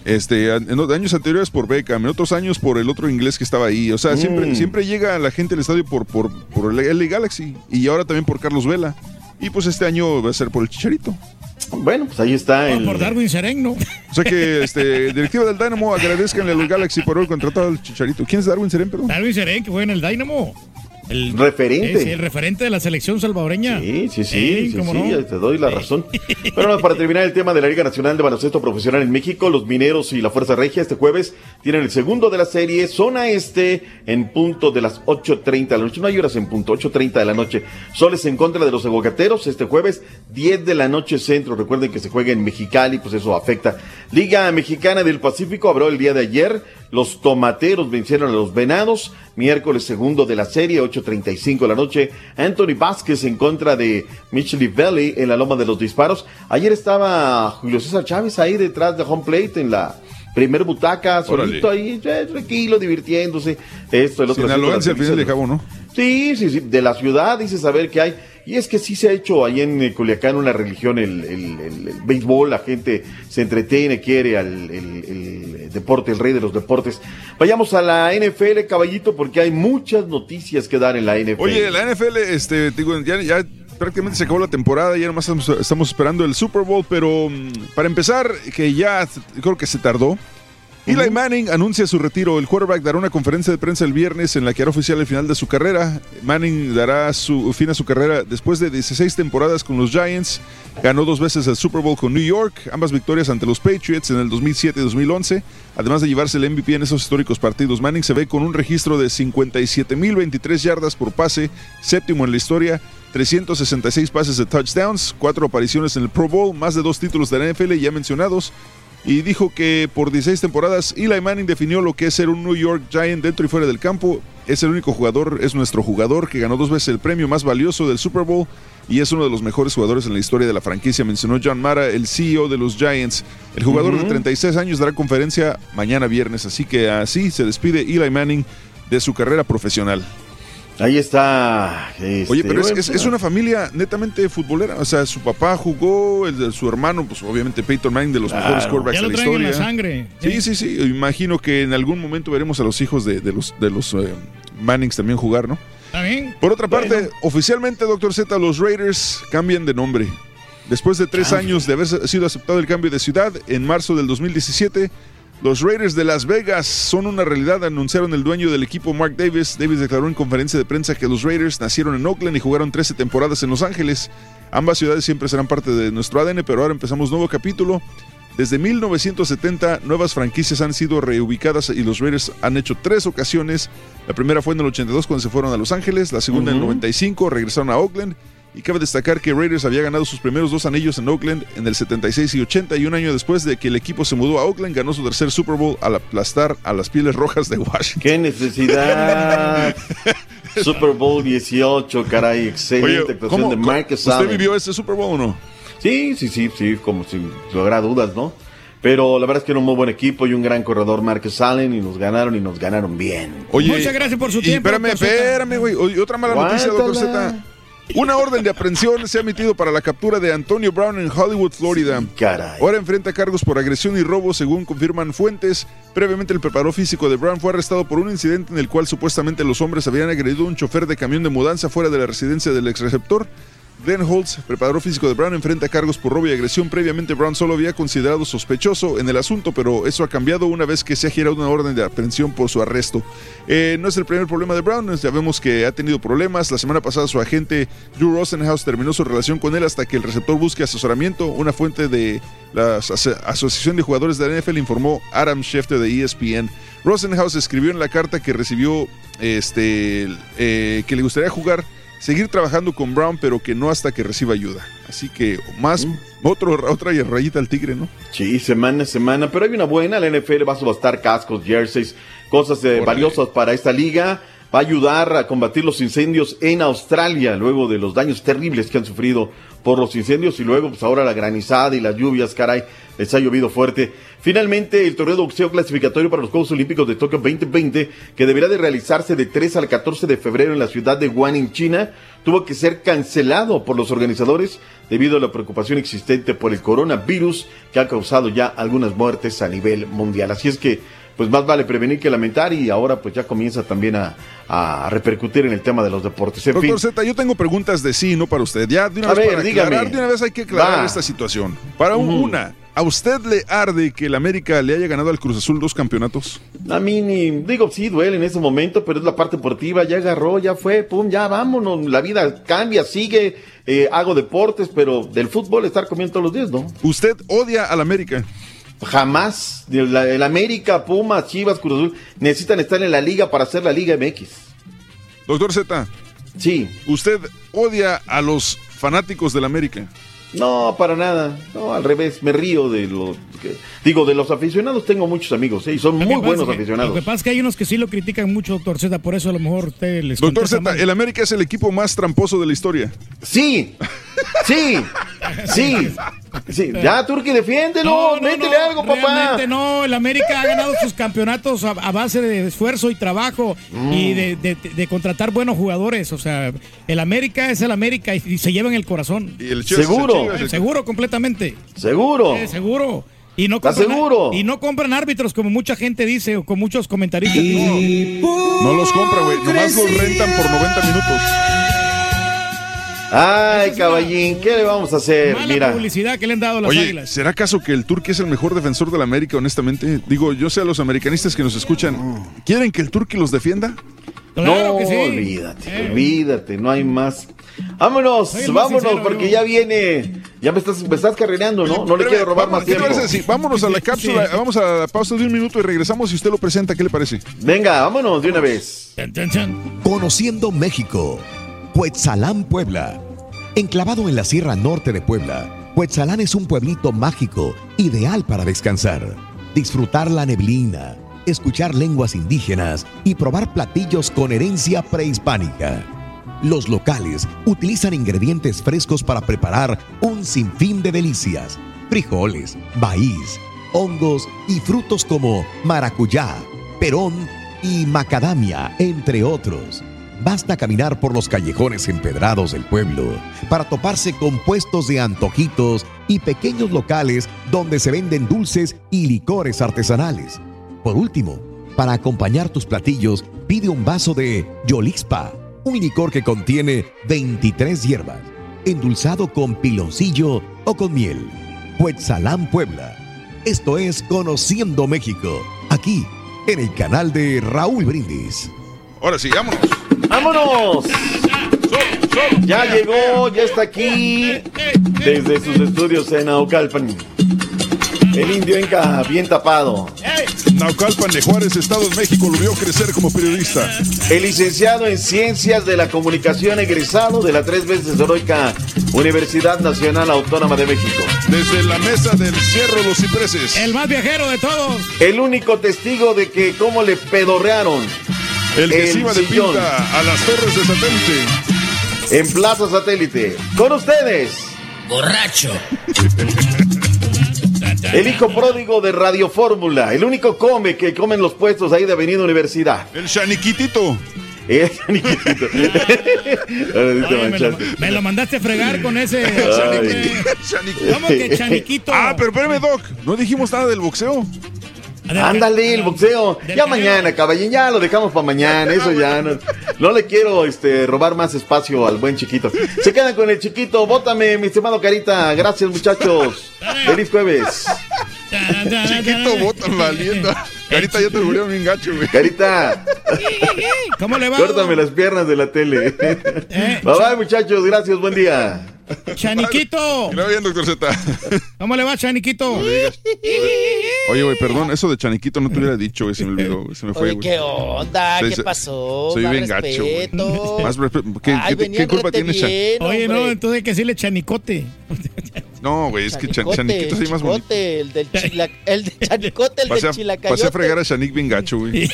S4: Este, en años anteriores por Beckham, en otros años por el otro inglés que estaba ahí. O sea, siempre,
S27: Mm.
S4: siempre llega la gente al estadio por, por, por el LA Galaxy y ahora también por Carlos Vela. Y pues este año va a ser por el Chicharito.
S27: Bueno, pues ahí está
S3: Por, por Darwin Sereno.
S4: O sea que, este, directiva del Dynamo, agradezcanle a los Galaxy por haber contratado al Chicharito. ¿Quién es Darwin Serén, perdón?
S3: Darwin Serén, que juega en el Dynamo. El
S27: Referente.
S3: Sí, el referente de la selección salvadoreña.
S27: Sí, sí, sí, sí,
S3: ¿cómo
S27: sí, te doy la razón. Pero bueno, para terminar el tema de la Liga Nacional de Baloncesto Profesional en México, los Mineros y la Fuerza Regia este jueves tienen el segundo de la serie, zona este, en punto de las 8.30 de la noche. No hay horas en punto, 8.30 de la noche. Soles en contra de los aguacateros este jueves, 10 de la noche centro. Recuerden que se juega en Mexicali, pues eso afecta. Liga Mexicana del Pacífico abrió el día de ayer. Los tomateros vencieron a los venados. Miércoles segundo de la serie, 8.35 de la noche. Anthony Vázquez en contra de Micheli Valley en la loma de los disparos. Ayer estaba Julio César Chávez ahí detrás de home plate en la primer butaca, solito ahí, eh, tranquilo, divirtiéndose. Esto, el otro.
S4: Sinaloense al final de cabo, ¿no?
S27: Sí, sí, sí, de la ciudad, dice saber que hay. Y es que sí se ha hecho ahí en eh, Culiacán una religión, el, el- béisbol, la gente se entretiene, quiere al el, deporte, el rey de los deportes. Vayamos a la NFL, caballito, porque hay muchas noticias que dar en la NFL.
S4: Oye, la NFL, este, digo, ya, ya prácticamente se acabó la temporada, ya nomás estamos, estamos esperando el Super Bowl, pero mm, para empezar, que ya creo que se tardó. Eli Manning anuncia su retiro. El quarterback dará una conferencia de prensa el viernes en la que hará oficial el final de su carrera. Manning dará su fin a su carrera después de 16 temporadas con los Giants. Ganó dos veces el Super Bowl con New York, ambas victorias ante los Patriots en el 2007 y 2011. Además de llevarse el MVP en esos históricos partidos, Manning se ve con un registro de 57.023 yardas por pase, séptimo en la historia. 366 pases de touchdowns, cuatro apariciones en el Pro Bowl, más de dos títulos de la NFL ya mencionados, y dijo que por 16 temporadas Eli Manning definió lo que es ser un New York Giant dentro y fuera del campo. Es el único jugador, es nuestro jugador que ganó dos veces el premio más valioso del Super Bowl y es uno de los mejores jugadores en la historia de la franquicia, mencionó John Mara, el CEO de los Giants. El jugador de 36 años dará conferencia mañana viernes, así que así se despide Eli Manning de su carrera profesional.
S27: Ahí está.
S4: Oye,
S27: este,
S4: pero es, es- es una familia netamente futbolera. O sea, su papá jugó, el de su hermano, pues obviamente Peyton Manning, de los
S3: Claro.
S4: mejores quarterbacks
S3: Ya
S4: de la
S3: en
S4: historia.
S3: la sangre.
S4: Sí, sí, sí. Imagino que en algún momento veremos a los hijos de, de los, de los eh, Mannings también jugar, ¿no?
S3: ¿Está bien?
S4: Por otra parte, oficialmente, Doctor Z, los Raiders cambian de nombre. Después de tres años de haber sido aceptado el cambio de ciudad, en marzo del 2017, los Raiders de Las Vegas son una realidad, anunciaron el dueño del equipo Mark Davis. Davis declaró en conferencia de prensa que los Raiders nacieron en Oakland y jugaron 13 temporadas en Los Ángeles. Ambas ciudades siempre serán parte de nuestro ADN, pero ahora empezamos nuevo capítulo. Desde 1970, nuevas franquicias han sido reubicadas y los Raiders han hecho tres ocasiones. La primera fue en el 82 cuando se fueron a Los Ángeles, la segunda en el
S27: Ujú.
S4: 95 regresaron a Oakland Y cabe destacar que Raiders había ganado sus primeros dos anillos en Oakland en el 76 y 80 y un año después de que el equipo se mudó a Oakland ganó su tercer Super Bowl al aplastar a las pieles rojas de Washington.
S27: ¡Qué necesidad! Super Bowl 18, caray, excelente
S4: Oye,
S27: actuación
S4: ¿cómo-
S27: de Marcus
S4: ¿Usted
S27: Allen.
S4: vivió ese Super Bowl o no?
S27: Sí, sí, sí, sí, como si lograra dudas, ¿no? Pero la verdad es que era un muy buen equipo y un gran corredor Marcus Allen y nos ganaron y nos ganaron bien.
S4: Oye,
S3: Muchas gracias por su
S4: y
S3: tiempo,
S4: Espérame, espérame, güey. Otra mala noticia, doctor. Z. Una orden de aprehensión se ha emitido para la captura de Antonio Brown en Hollywood, Florida.
S27: Caray.
S4: Ahora enfrenta cargos por agresión y robo, según confirman fuentes. Previamente, el preparador físico de Brown fue arrestado por un incidente en el cual supuestamente los hombres habían agredido a un chofer de camión de mudanza fuera de la residencia del ex receptor. Glenn Holtz, preparador físico de Brown, enfrenta cargos por robo y agresión. Previamente, Brown solo había considerado sospechoso en el asunto, pero eso ha cambiado una vez que se ha girado una orden de aprehensión por su arresto. Eh, no es el primer problema de Brown, ya vemos que ha tenido problemas. La semana pasada su agente Drew Rosenhaus terminó su relación con él hasta que el receptor busque asesoramiento. Una fuente de la Aso- Asociación de Jugadores de la NFL informó Adam Schefter de ESPN. Rosenhaus escribió en la carta que recibió este, eh, que le gustaría jugar, seguir trabajando con Brown, pero que no hasta que reciba ayuda. Así que más otro, otra rayita al tigre, ¿no?
S27: Sí, semana a semana, pero hay una buena, la NFL va a subastar cascos, jerseys, cosas eh, valiosas para esta liga, va a ayudar a combatir los incendios en Australia, luego de los daños terribles que han sufrido por los incendios y luego pues ahora la granizada y las lluvias, caray, les ha llovido fuerte. Finalmente, el torneo de boxeo clasificatorio para los Juegos Olímpicos de Tokio 2020, que deberá de realizarse de 3 al 14 de febrero en la ciudad de Guanin, China, tuvo que ser cancelado por los organizadores debido a la preocupación existente por el coronavirus que ha causado ya algunas muertes a nivel mundial. Así es que, pues más vale prevenir que lamentar y ahora pues ya comienza también a, a repercutir en el tema de los deportes. En fin,
S4: Doctor Z, yo tengo preguntas de sí, no para usted. Ya, de una
S27: A
S4: vez
S27: ver,
S4: para
S27: dígame.
S4: aclarar, de una vez hay que aclarar
S27: Va.
S4: esta situación. Para un- una, ¿a usted le arde que el América le haya ganado al Cruz Azul dos campeonatos?
S27: a mí ni, digo, sí duele en ese momento, pero es la parte deportiva, ya agarró, ya fue, pum, ya vámonos, la vida cambia, sigue, eh, hago deportes, pero del fútbol estar comiendo todos los días, ¿no?
S4: ¿Usted odia al América?
S27: Jamás. El, el América, Pumas, Chivas, Cruz Azul necesitan estar en la liga para hacer la Liga MX.
S4: Doctor Z.
S27: Sí.
S4: ¿Usted odia a los fanáticos del América?
S27: No, para nada. No, al revés, me río de los. que- digo, de los aficionados tengo muchos amigos, ¿eh? y son muy buenos
S3: es que-
S27: aficionados.
S3: Lo que pasa es que hay unos que sí lo critican mucho, doctor Z, por eso a lo mejor usted les
S4: Doctor Z,
S3: mal.
S4: el América es el equipo más tramposo de la historia.
S27: Sí, sí, sí. sí. Ya, Turki, defiéndelo,
S3: No, no,
S27: métele
S3: no,
S27: algo, papá.
S3: realmente no, el América ha ganado sus campeonatos a, a base de esfuerzo y trabajo
S27: Mm.
S3: y de, de- de contratar buenos jugadores. O sea, el América es el América y, y se lleva en el corazón.
S4: Y el Chivas es el
S27: Seguro.
S4: Chivas,
S3: Seguro, completamente.
S27: Seguro.
S3: Eh, seguro. Y no
S27: ¿Estás
S3: compran,
S27: seguro?
S3: Y no compran árbitros como mucha gente dice o con muchos comentaristas. No.
S4: No los compra, güey. Nomás los rentan por 90 minutos.
S27: Ay, caballín, ¿qué le vamos a hacer?
S3: Mala
S27: Mira.
S3: publicidad que le han dado a las
S4: Oye,
S3: águilas.
S4: ¿será acaso que el Turqui es el mejor defensor de la América, honestamente? Digo, yo sé a los americanistas que nos escuchan. ¿Quieren que el Turqui los defienda?
S3: Claro
S27: no,
S3: que sí.
S27: olvídate,
S3: Eh.
S27: olvídate, no hay más. Vámonos,
S3: Soy
S27: vámonos,
S3: sincero,
S27: porque
S3: yo.
S27: ya viene. Ya me estás, me estás carrereando, ¿no? No le quiero robar
S4: vamos,
S27: más
S4: ¿qué le
S27: tiempo.
S4: vámonos a la cápsula, vamos a la pausa de un minuto y regresamos y usted lo presenta. ¿Qué le parece?
S27: Venga, vámonos de una vez.
S6: Conociendo México. Cuetzalán, Puebla. Enclavado en la Sierra Norte de Puebla, Cuetzalán es un pueblito mágico, ideal para descansar, disfrutar la neblina, escuchar lenguas indígenas y probar platillos con herencia prehispánica. Los locales utilizan ingredientes frescos para preparar un sinfín de delicias, frijoles, maíz, hongos y frutos como maracuyá, perón y macadamia, entre otros. Basta caminar por los callejones empedrados del pueblo para toparse con puestos de antojitos y pequeños locales donde se venden dulces y licores artesanales. Por último, para acompañar tus platillos, pide un vaso de Yolixpa, un licor que contiene 23 hierbas, endulzado con piloncillo o con miel. Cuetzalán, Puebla. Esto es Conociendo México, aquí en el canal de Raúl Brindis.
S4: Ahora sí, vámonos.
S27: ¡Vámonos! Ya llegó, ya está aquí. Desde sus estudios en Aucalpan. El indio Inca bien tapado.
S4: Naucalpan de Juárez, Estado de México, lo vio crecer como periodista.
S27: El licenciado en Ciencias de la Comunicación egresado de la tres veces heroica Universidad Nacional Autónoma de México.
S4: Desde la mesa del Cierro Los Cipreses.
S3: El más viajero de todos.
S27: El único testigo de que cómo le pedorrearon.
S4: El que se iba de
S27: sillón
S4: pinta a las torres de satélite.
S27: En Plaza Satélite. Con ustedes.
S39: Borracho.
S27: El hijo pródigo de Radio Fórmula. El único come que comen los puestos ahí de Avenida Universidad.
S4: El Chaniquitito.
S27: El Chaniquitito. Ahora
S3: Oye, me, lo,
S27: manchaste.
S3: me lo mandaste a fregar con ese.
S27: Ay.
S3: ¿Cómo que chaniquito?
S4: Ah, pero espérame, Doc. No dijimos nada del boxeo.
S27: Ándale, el boxeo. Ya mañana, caballín, ya lo dejamos para mañana. Eso ya no. No le quiero este, robar más espacio al buen chiquito. Se quedan con el chiquito. Bótame, mi estimado Carita. Gracias, muchachos. Feliz jueves.
S4: Chiquito, botan valiendo. Carita, ya te volvieron bien gacho, güey.
S27: Carita,
S3: ¿Cómo le va?
S27: córtame las piernas de la tele. Bye bye, muchachos. Gracias, buen día.
S3: Chaniquito.
S4: Mira bien, doctor Z.
S3: ¿Cómo le va, Chaniquito?
S4: Oye, güey, perdón, eso de Chaniquito no te hubiera dicho, güey, se me olvidó, güey, se me fue,
S39: Oye,
S4: güey.
S39: ¿qué onda? ¿Qué pasó?
S4: Soy bien gacho, güey. Más respeto. ¿Qué,
S39: Ay,
S4: qué-
S39: venían
S4: qué culpa tiene Chan?
S3: Oye, no, entonces hay que decirle Chanicote.
S4: No, güey, es que Chan- Chaniquito se ve más bonito.
S39: El del chila, el de Chanicote, el
S4: Pasé
S39: del
S4: a,
S39: chilacayote.
S4: pasé a fregar a Chanik bien gacho, güey.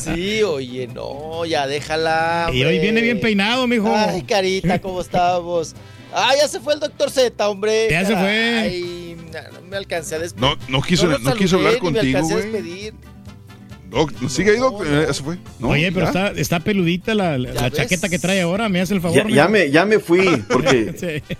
S39: Sí, oye, no, ya déjala.
S3: Y hoy viene bien peinado, mijo.
S39: Ay, carita, ¿cómo estamos? Ah, ya se fue el doctor Z, hombre.
S3: Ya se fue.
S39: Ay, no, no me alcancé a despedir.
S4: No, no quiso,
S39: lo
S4: no quiso hablar
S39: ni me
S4: contigo,
S39: alcancé a despedir.
S4: Doc, ¿sigue ahí, Doc? Eh, ¿Eso fue? ¿No?
S3: Oye, pero está, está peludita la, chaqueta que trae ahora. Me hace el favor.
S27: Ya, me, ya me fui, porque
S3: Sí.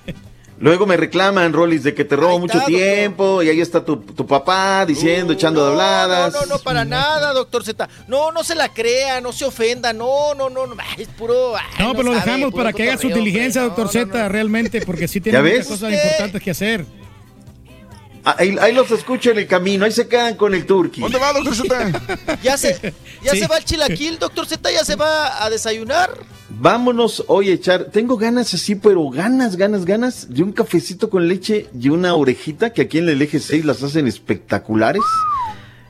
S27: Luego me reclaman, Rolis, de que te robo mucho
S39: doctor.
S27: tiempo y ahí está tu, tu papá diciendo, echando de
S39: No,
S27: habladas.
S39: No, no, no, para nada, doctor Z. No, no se la crea, no se ofenda. No, no, no, es puro. ay,
S3: No, pero lo
S39: sabe,
S3: dejamos para que haga su diligencia,
S39: hombre.
S3: doctor
S39: No, no,
S3: Z,
S39: no.
S3: realmente, porque sí tiene
S27: ¿Ya
S3: muchas
S27: ves?
S3: cosas importantes que hacer.
S27: Ah, Ahí, ahí los escucho en el camino, ahí se quedan con el turqui.
S4: ¿Dónde va, doctor Z?
S39: Ya se, ya
S3: Sí.
S39: se va el chilaquil, doctor Z, ya se va a desayunar.
S27: Vámonos hoy a echar. Tengo ganas así, pero ganas, ganas, ganas de un cafecito con leche y una orejita que aquí en el eje 6 las hacen espectaculares.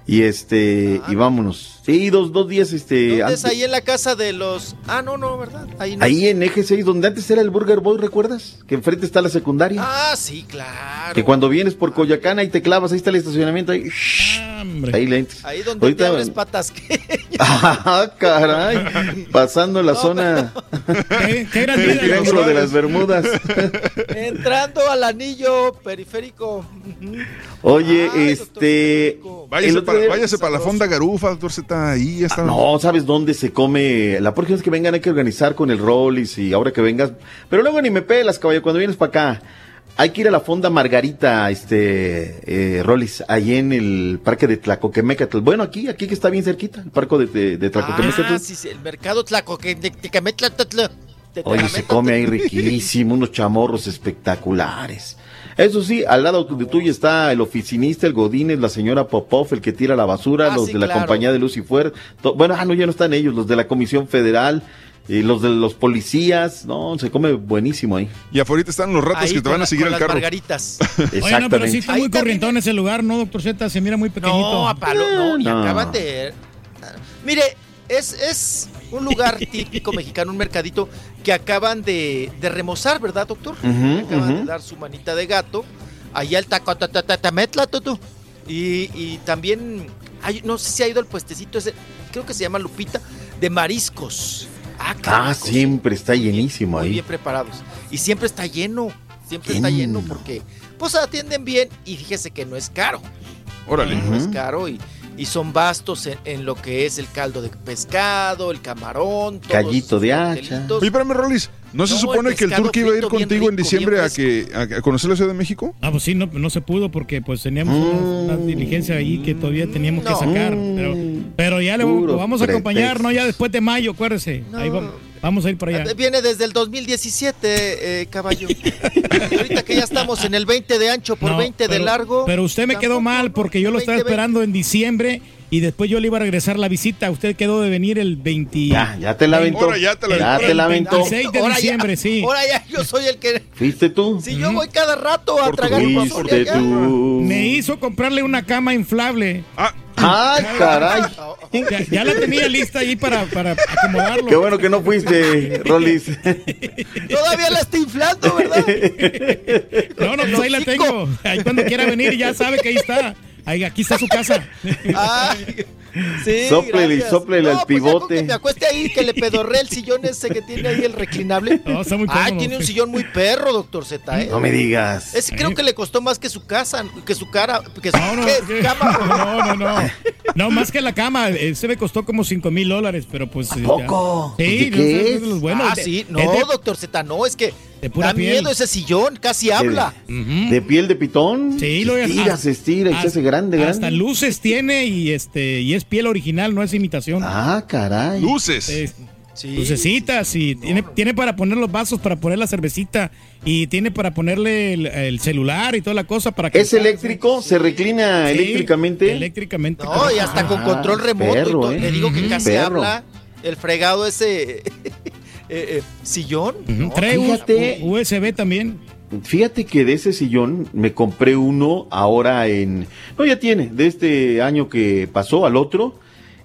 S27: Y este, y vámonos. Sí, dos, dos días, este.
S39: ¿Dónde
S27: antes-
S39: es ahí en la casa de los. Ah, no, no, ¿verdad? Ahí no.
S27: ahí en eje 6, donde antes era el Burger Boy, ¿recuerdas? Que enfrente está la secundaria.
S39: Ah, sí, claro.
S27: Que cuando vienes por Coyoacán, ahí te clavas, ahí está el estacionamiento, ahí,
S3: Hombre.
S27: ahí lentes.
S39: Ahí donde
S27: Ahorita-
S39: te abres patas. que-
S27: Ah, caray. Pasando la zona.
S3: ¿Qué, qué gran
S27: El triángulo de las Bermudas.
S39: Entrando al anillo periférico.
S27: Oye,
S39: Ay,
S27: este.
S4: Váyase, para,
S27: día-
S4: váyase para la fonda garufa, doctor Z. Ahí está.
S27: No, ¿sabes dónde se come? La próxima vez que vengan hay que organizar con el Rollis y ahora que vengas. Pero luego ni me pelas, caballo, cuando vienes para acá. Hay que ir a la fonda Margarita, este, eh, Rollis, ahí en el parque de Tlacoquemecatl. Bueno, aquí, aquí que está bien cerquita, el parque de, de, de Tlacoquemecatl.
S39: Ah, sí, sí, el mercado Tlaco, que de Tecametla, Tlatla, de
S27: Oye, se come ahí riquísimo, unos chamorros espectaculares. Eso sí, al lado de tuyo está el oficinista, el Godínez, la señora Popov, el que tira la basura,
S39: Ah,
S27: los
S39: sí,
S27: de la
S39: claro.
S27: compañía de Lucifer. to- Bueno, ah, no, ya no están ellos, los de la Comisión Federal, y los de los policías. No, se come buenísimo ahí.
S4: Y afuera están los ratos
S39: Ahí
S4: que te van
S39: la-
S4: a seguir
S39: con
S4: al
S39: las
S4: carro.
S39: margaritas.
S3: Oye, no, pero sí
S27: Exactamente.
S3: está
S39: Ahí
S3: muy
S39: también-
S3: corrientón ese lugar, ¿no, doctor Z? Se mira muy pequeñito.
S39: No, a palo, no, y
S27: No.
S39: acaban de. Mire, es, es un lugar típico mexicano, un mercadito que acaban de, de remozar, ¿verdad, doctor? Acaban de dar su manita de gato. Allá el taco, ta, ta, ta, tametla, tutu. Y, y también, hay, no sé si ha ido al puestecito ese, creo que se llama Lupita, de mariscos. Ah,
S27: Ah, siempre está llenísimo
S39: Muy
S27: ahí.
S39: bien preparados. Y siempre está lleno, siempre está
S27: Lleno.
S39: porque pues atienden bien y fíjese que no es caro.
S4: Órale.
S39: No es caro y, y son vastos en, en lo que es el caldo de pescado, el camarón,
S27: Callito de hacha.
S4: Oye, espérame, Rolis. ¿No se
S39: No,
S4: supone
S39: el
S4: que el turco iba a ir contigo en diciembre a, que, a, a conocer la Ciudad de México?
S3: Ah, pues sí, no, no se pudo porque pues teníamos una, una diligencia ahí que todavía teníamos que sacar. Pero, pero ya le lo vamos a acompañar. ¿no? Ya después de mayo, acuérdese.
S39: No,
S3: Ahí vamos. Vamos a ir para allá.
S39: Viene desde el 2017, eh, caballo. Ahorita que ya estamos en el 20 de ancho por
S3: No,
S39: 20 de largo.
S3: Pero usted me quedó mal porque yo lo estaba
S39: 20,
S3: esperando en diciembre y después yo le iba a regresar la visita. Usted quedó de venir el 20.
S27: Ya, ya te la aventó.
S4: Ahora ya te la
S27: Ya
S4: aventó.
S27: te la aventó.
S3: 26 de
S39: Ahora ya-
S3: diciembre, sí.
S39: Ahora ya yo soy el que.
S27: ¿Fuiste tú?
S39: Si yo voy cada rato a
S4: Por tu
S39: tragar
S27: tú.
S3: Me hizo comprarle una cama inflable.
S4: Ah,
S27: ¡Ay, caray!
S3: Ya, ya la tenía lista ahí para, para acomodarlo.
S27: Qué bueno que no fuiste, Rolis.
S39: Todavía la está inflando, ¿verdad?
S3: No, no, pues ahí la tengo. Ahí cuando quiera venir ya sabe que ahí está. Ahí, aquí está su casa.
S39: Ay, sí,
S27: Sóplele y
S39: gracias.
S27: sóplele al
S39: No, pues ya con
S27: pivote.
S39: que me acueste ahí, que le pedorré el sillón ese que tiene ahí el reclinable.
S3: No, está muy
S39: Ay,
S3: cómodo.
S39: tiene un sillón muy perro, doctor Z, ¿eh?
S27: No me digas.
S39: Ese creo que le costó más que su casa, que su cara, que su,
S3: No, no,
S39: ¿qué?
S3: que-
S39: cama.
S3: no, no, no. No, más que la cama. Ese me costó como 5 mil dólares, pero pues. ya.
S27: poco?
S3: Sí,
S27: ¿De
S3: no,
S27: qué
S3: es
S27: es?
S3: de los buenos.
S39: ah, sí, no,
S3: de-
S39: doctor Z, no, es que
S3: de pura
S39: da
S3: piel.
S39: miedo ese sillón, casi habla.
S27: ¿De piel de pitón?
S3: Sí, lo
S27: se estira, se estira y se hace grande, grande.
S3: Hasta luces tiene y este y es piel original, no es imitación.
S27: Ah, caray.
S4: luces.
S3: Eh,
S39: Sí.
S3: lucecitas y tiene, tiene para poner los vasos, para poner la cervecita y tiene para ponerle el, el celular y toda la cosa para que
S27: ¿Es eléctrico? ¿Se reclina
S3: Sí,
S27: eléctricamente?
S3: Eléctricamente.
S39: No, y hasta con
S27: Ah,
S39: control remoto. y
S27: perro,
S39: todo.
S27: ¿eh?
S39: Le digo que casi
S27: Perro.
S39: habla. El fregado ese eh, eh, sillón.
S3: Ujú,
S39: No,
S3: Trae un-
S27: fíjate.
S3: USB también.
S27: Fíjate que de ese sillón me compré uno ahora en... No, ya tiene, de este año que pasó al otro,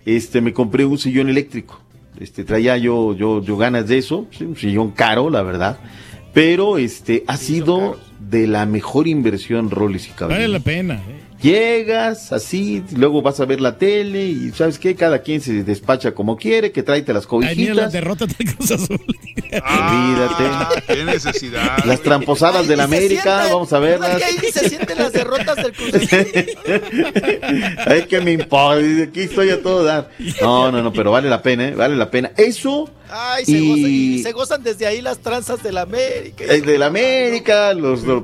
S27: este, me compré un sillón eléctrico. Este, traía yo, yo, yo ganas de eso, sí, un sillón caro, la verdad. Pero este, ha sido de la mejor inversión, Rollis y
S3: Vale la
S27: Caballero.
S3: pena. eh.
S27: Llegas así, luego vas a ver la tele y ¿sabes qué? Cada quien se despacha como quiere, que tráete las
S3: Ahí mira la
S27: cobijitas.
S3: derrota del Cruz Azul.
S4: Ah, qué necesidad.
S27: Las tramposadas del
S39: Ahí se
S27: América,
S39: sienten,
S27: vamos a
S39: ¿verdad
S27: verlas.
S39: que ahí se sienten las derrotas del Cruz Azul?
S27: Ay, que me importa, aquí estoy a todo dar. No, no, no, pero vale la pena, ¿eh? vale la pena. Eso,
S39: Ay, se,
S27: Y-
S39: gozan, y se gozan desde ahí las tranzas del América.
S27: el del América, los, los-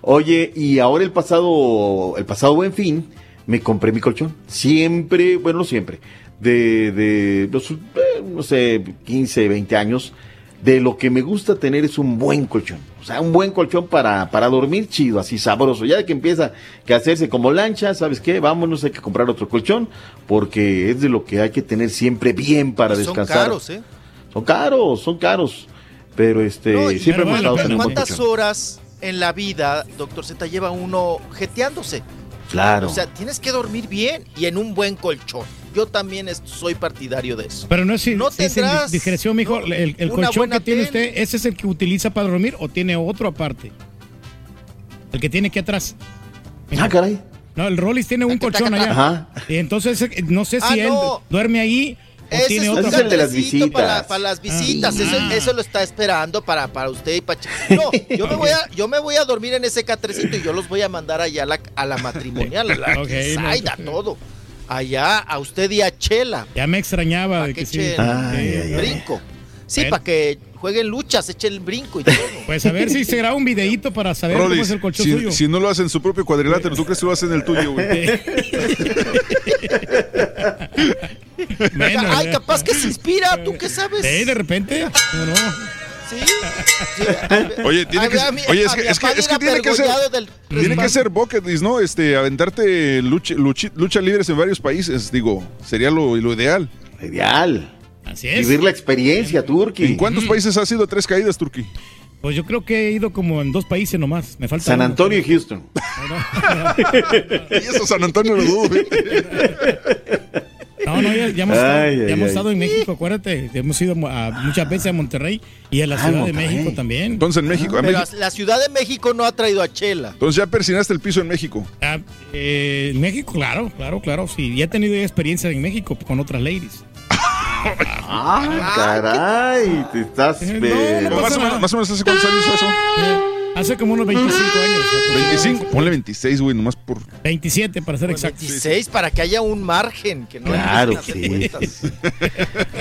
S27: Oye, y ahora el pasado, el pasado buen fin, me compré mi colchón. Siempre, bueno, no siempre, de, de los, eh, no sé, 15, 20 años, de lo que me gusta tener es un buen colchón. O sea, un buen colchón para, para dormir chido, así sabroso. Ya que empieza que hacerse como lancha, ¿sabes qué? Vámonos, hay que comprar otro colchón, porque es de lo que hay que tener siempre bien para
S39: Son
S27: descansar.
S39: caros, ¿eh?
S27: Son caros, son caros. Pero este,
S39: No,
S27: siempre
S3: pero
S27: hemos
S3: la
S27: estado teniendo un buen
S39: ¿Cuántas horas en la vida, doctor Z, lleva uno jeteándose?
S27: Claro.
S39: O sea, tienes que dormir bien y en un buen colchón. Yo también soy partidario de eso.
S3: Pero no es
S39: No
S3: sin
S39: tendrás,
S3: discreción, mijo.
S39: no,
S3: el el
S39: una
S3: colchón
S39: buena
S3: que tiene usted, ¿ese es el que utiliza para dormir o tiene otro aparte? El que tiene aquí atrás.
S27: Ah, caray.
S3: No, el Rollis tiene un colchón allá.
S27: Ajá.
S3: Y entonces, no sé si
S39: Ah,
S3: él
S39: no.
S3: duerme ahí
S39: Ese
S3: tiene
S39: es un
S3: otro.
S27: Es de las
S39: catrecito para,
S27: visitas.
S39: para las visitas. Eso,
S3: Ah.
S39: eso lo está esperando para, para usted y para... No, yo me, voy a, yo me voy a dormir en ese catrecito y yo los voy a mandar allá a la, a la matrimonial, a la
S3: Ok,
S39: Quizaida,
S3: no.
S39: todo. Allá a usted y a Chela.
S3: Ya me extrañaba de
S39: que
S3: que sí.
S27: Ay, ay, ay.
S39: brinco. Sí, para que jueguen luchas, echen el brinco y todo.
S3: Pues a ver si se graba un videito para saber cómo es el colchón
S4: si,
S3: suyo.
S4: si no lo hacen en su propio cuadrilátero, ¿tú crees que lo hacen en el tuyo, güey?
S39: Ay, capaz que se inspira, ¿tú qué sabes?
S3: Sí, de repente. No, no.
S39: Sí. sí.
S4: Oye, tiene que, oye, es que, es que, es tiene que ser,
S39: del
S4: tiene que ser bucket list, ¿no? Este, aventarte lucha, luchi- lucha libres en varios países, digo, sería lo, lo ideal.
S27: Ideal.
S3: Así es.
S27: Vivir la experiencia, Turki.
S4: ¿En cuántos países has ido tres caídas, Turquí?
S3: Pues yo creo que he ido como en dos países nomás. Me falta
S27: San
S3: uno.
S27: Antonio y Houston.
S4: Y eso San Antonio lo dudo, güey.
S3: No, no, ya, ya hemos,
S27: Ay,
S3: estado,
S27: ay,
S3: ya hemos
S27: ay.
S3: estado en México, acuérdate. Hemos ido a- muchas veces a Monterrey y a la
S27: Ah,
S3: Ciudad de. México también.
S4: Entonces en México, a
S39: Pero
S4: México-
S39: la Ciudad de México no ha traído a Chela.
S4: entonces ya persinaste el piso en México.
S3: Ah, eh, en México, claro, claro, claro. Sí, ya he tenido ya experiencia en México con otras ladies.
S27: Ah, caray. Te estás.
S3: Eh, no,
S27: pero-
S3: no
S4: más, o menos, más o menos hace cuántos años fue eso?
S3: Eh, hace como unos 25 años.
S4: 25, ponle 26, güey, nomás por...
S3: 27 para ser exacto.
S39: 16 para que haya un margen. Que no
S27: Claro, sí.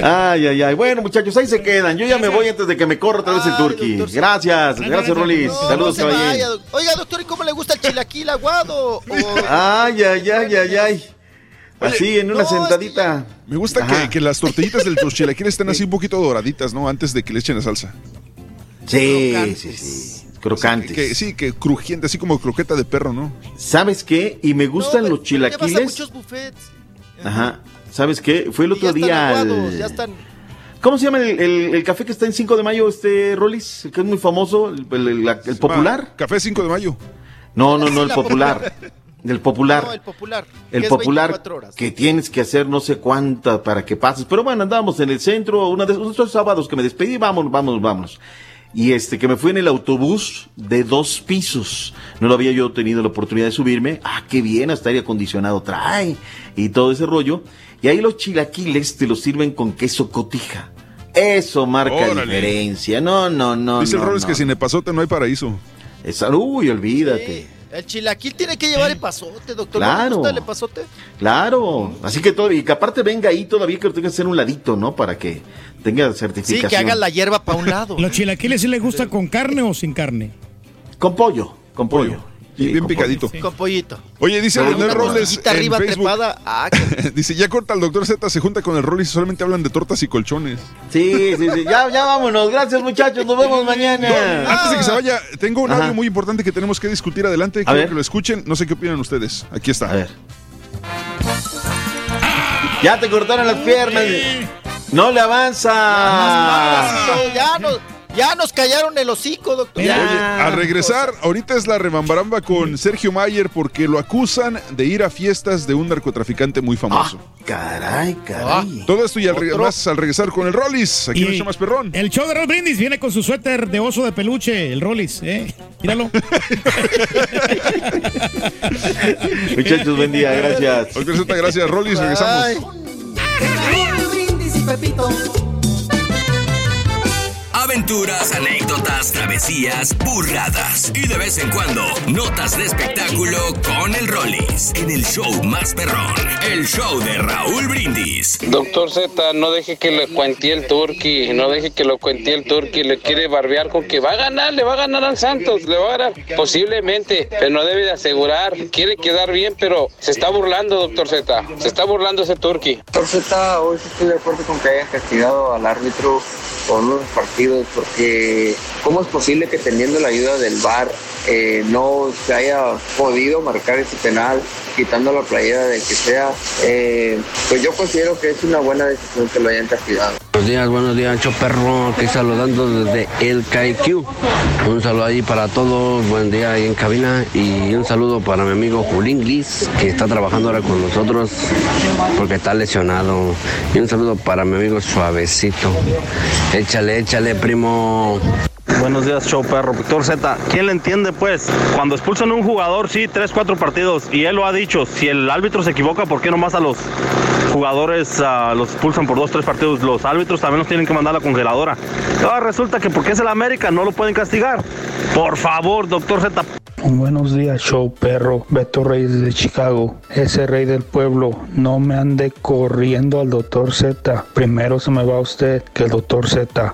S27: Ay, ay, ay. Bueno, muchachos, ahí se quedan. Yo ya me voy antes de que me corra otra vez el
S39: doctor.
S27: Gracias, gracias, Rolis.
S39: No,
S27: Saludos,
S39: no
S27: caballero.
S39: Oiga, doctor, ¿y cómo le gusta el chilaquil aguado? O-
S27: Ay, ay, ay, ay, ay. Así, en una sentadita.
S4: Me gusta que, que las tortillitas del los chilaquiles estén así un poquito doraditas, ¿no? Antes de que le echen la salsa.
S27: Sí, sí, sí. Crocantes.
S4: Sí, que, sí, que crujiente, así como croqueta de perro, ¿no?
S27: ¿Sabes qué? Y me gustan los
S39: Ya vas a
S27: chilaquiles.
S39: muchos buffets.
S27: Ajá. ¿Sabes qué? Fue el
S39: ya
S27: otro
S39: están
S27: día. al-
S39: aguados, ya están.
S27: ¿Cómo se llama el, el- el café que está en 5 de mayo, este Rolis? El que es muy famoso, el, el- el- la- el popular.
S4: Café 5 de mayo.
S27: No, no, no, el popular. El popular.
S39: No, el popular.
S27: El popular
S39: 24 horas.
S27: que tienes que hacer no sé cuánta para que pases. Pero bueno, andábamos en el centro, una de esos sábados que me despedí, vamos, vamos, vamos. Y este, que me fui en el autobús de dos pisos. No lo había yo tenido la oportunidad de subirme. Ah, qué bien, hasta aire acondicionado trae. Y todo ese rollo. Y ahí los chilaquiles te los sirven con queso cotija. Eso marca
S4: Órale.
S27: diferencia. No, no, no.
S4: Dice el
S27: no,
S4: Roles
S27: no.
S4: que sin epazote no hay paraíso.
S27: Esa- uy, olvídate.
S39: El chilaquil tiene que llevar epazote, doctor. ¿No le
S27: Claro.
S39: gusta el epazote?
S27: Claro, así que todo, y que aparte venga ahí todavía que lo tenga que hacer un ladito, ¿no? Para que tenga
S39: Sí,
S27: certificación.
S39: que haga la hierba para un lado.
S3: ¿Los chilaquiles sí les gusta con carne o sin carne?
S27: Con pollo, con pollo.
S4: Y bien picadito.
S39: Con pollito.
S4: Oye, dice René
S39: una
S4: Robles en
S39: arriba
S4: Facebook,
S39: trepada. Ah, que-
S4: dice, ya corta el doctor Z, se junta con el Rolis y solamente hablan de tortas y colchones.
S27: Sí, sí, sí. Ya, ya vámonos. Gracias, muchachos. Nos vemos mañana.
S4: Antes de que se vaya, tengo un audio muy importante que tenemos que discutir adelante.
S27: A
S4: Quiero
S27: ver.
S4: que lo escuchen. No sé qué opinan ustedes. Aquí está.
S27: A ver. Ya te cortaron las piernas. No le avanza.
S39: ya, nos, ya nos callaron el hocico, doctor.
S4: Oye, al regresar, ahorita es la rebambaramba con Sergio Mayer porque lo acusan de ir a fiestas de un narcotraficante muy famoso.
S27: Caray, caray.
S4: Todo esto y al reg- más al regresar con el Rollis. Aquí
S3: Y
S4: el show más perrón.
S3: El show de Brindis viene con su suéter de oso de peluche, el Rollis, ¿eh? Míralo.
S27: Muchachos, buen día. Gracias.
S4: Doctor Z, gracias. Rollis, regresamos.
S25: Raúl Brindis y Pepito.
S1: Aventuras, anécdotas, travesías, burradas y de vez en cuando notas de espectáculo con el Rollis en el show más perrón, el show de Raúl Brindis.
S40: Doctor Z, no deje que le cuente el turqui, no deje que lo cuente el turqui, le quiere barbear con que va a ganar, le va a ganar al Santos, le va a ganar posiblemente, pero no debe de asegurar, quiere quedar bien, pero se está burlando, doctor Z, se está burlando ese turqui.
S41: Doctor Z, hoy sí estoy de acuerdo con que hayan castigado al árbitro por unos partidos, porque ¿cómo es posible que teniendo la ayuda del VAR eh, no se haya podido marcar ese penal, quitando la playera del que sea? Eh, pues yo considero que es una buena decisión que lo hayan castigado.
S23: Buenos días, buenos días, Ancho Perro, aquí saludando desde el KQ. Un saludo ahí para todos, buen día ahí en cabina y un saludo para mi amigo Julín Glis, que está trabajando ahora con nosotros porque está lesionado. Y un saludo para mi amigo Suavecito. Échale, échale, primo.
S42: Buenos días, show perro. Víctor Z, ¿quién le entiende pues? Cuando expulsan a un jugador, sí, tres, cuatro partidos, y él lo ha dicho, si el árbitro se equivoca, ¿por qué nomás a los jugadores ah, los expulsan por dos, tres partidos? Los árbitros también los tienen que mandar a la congeladora. Ahora resulta que porque es el América no lo pueden castigar. Por favor, doctor Z.
S43: Buenos días, show perro. Beto Reyes de Chicago. Ese rey del pueblo, no me ande corriendo al doctor Z. Primero se me va usted que el doctor Z.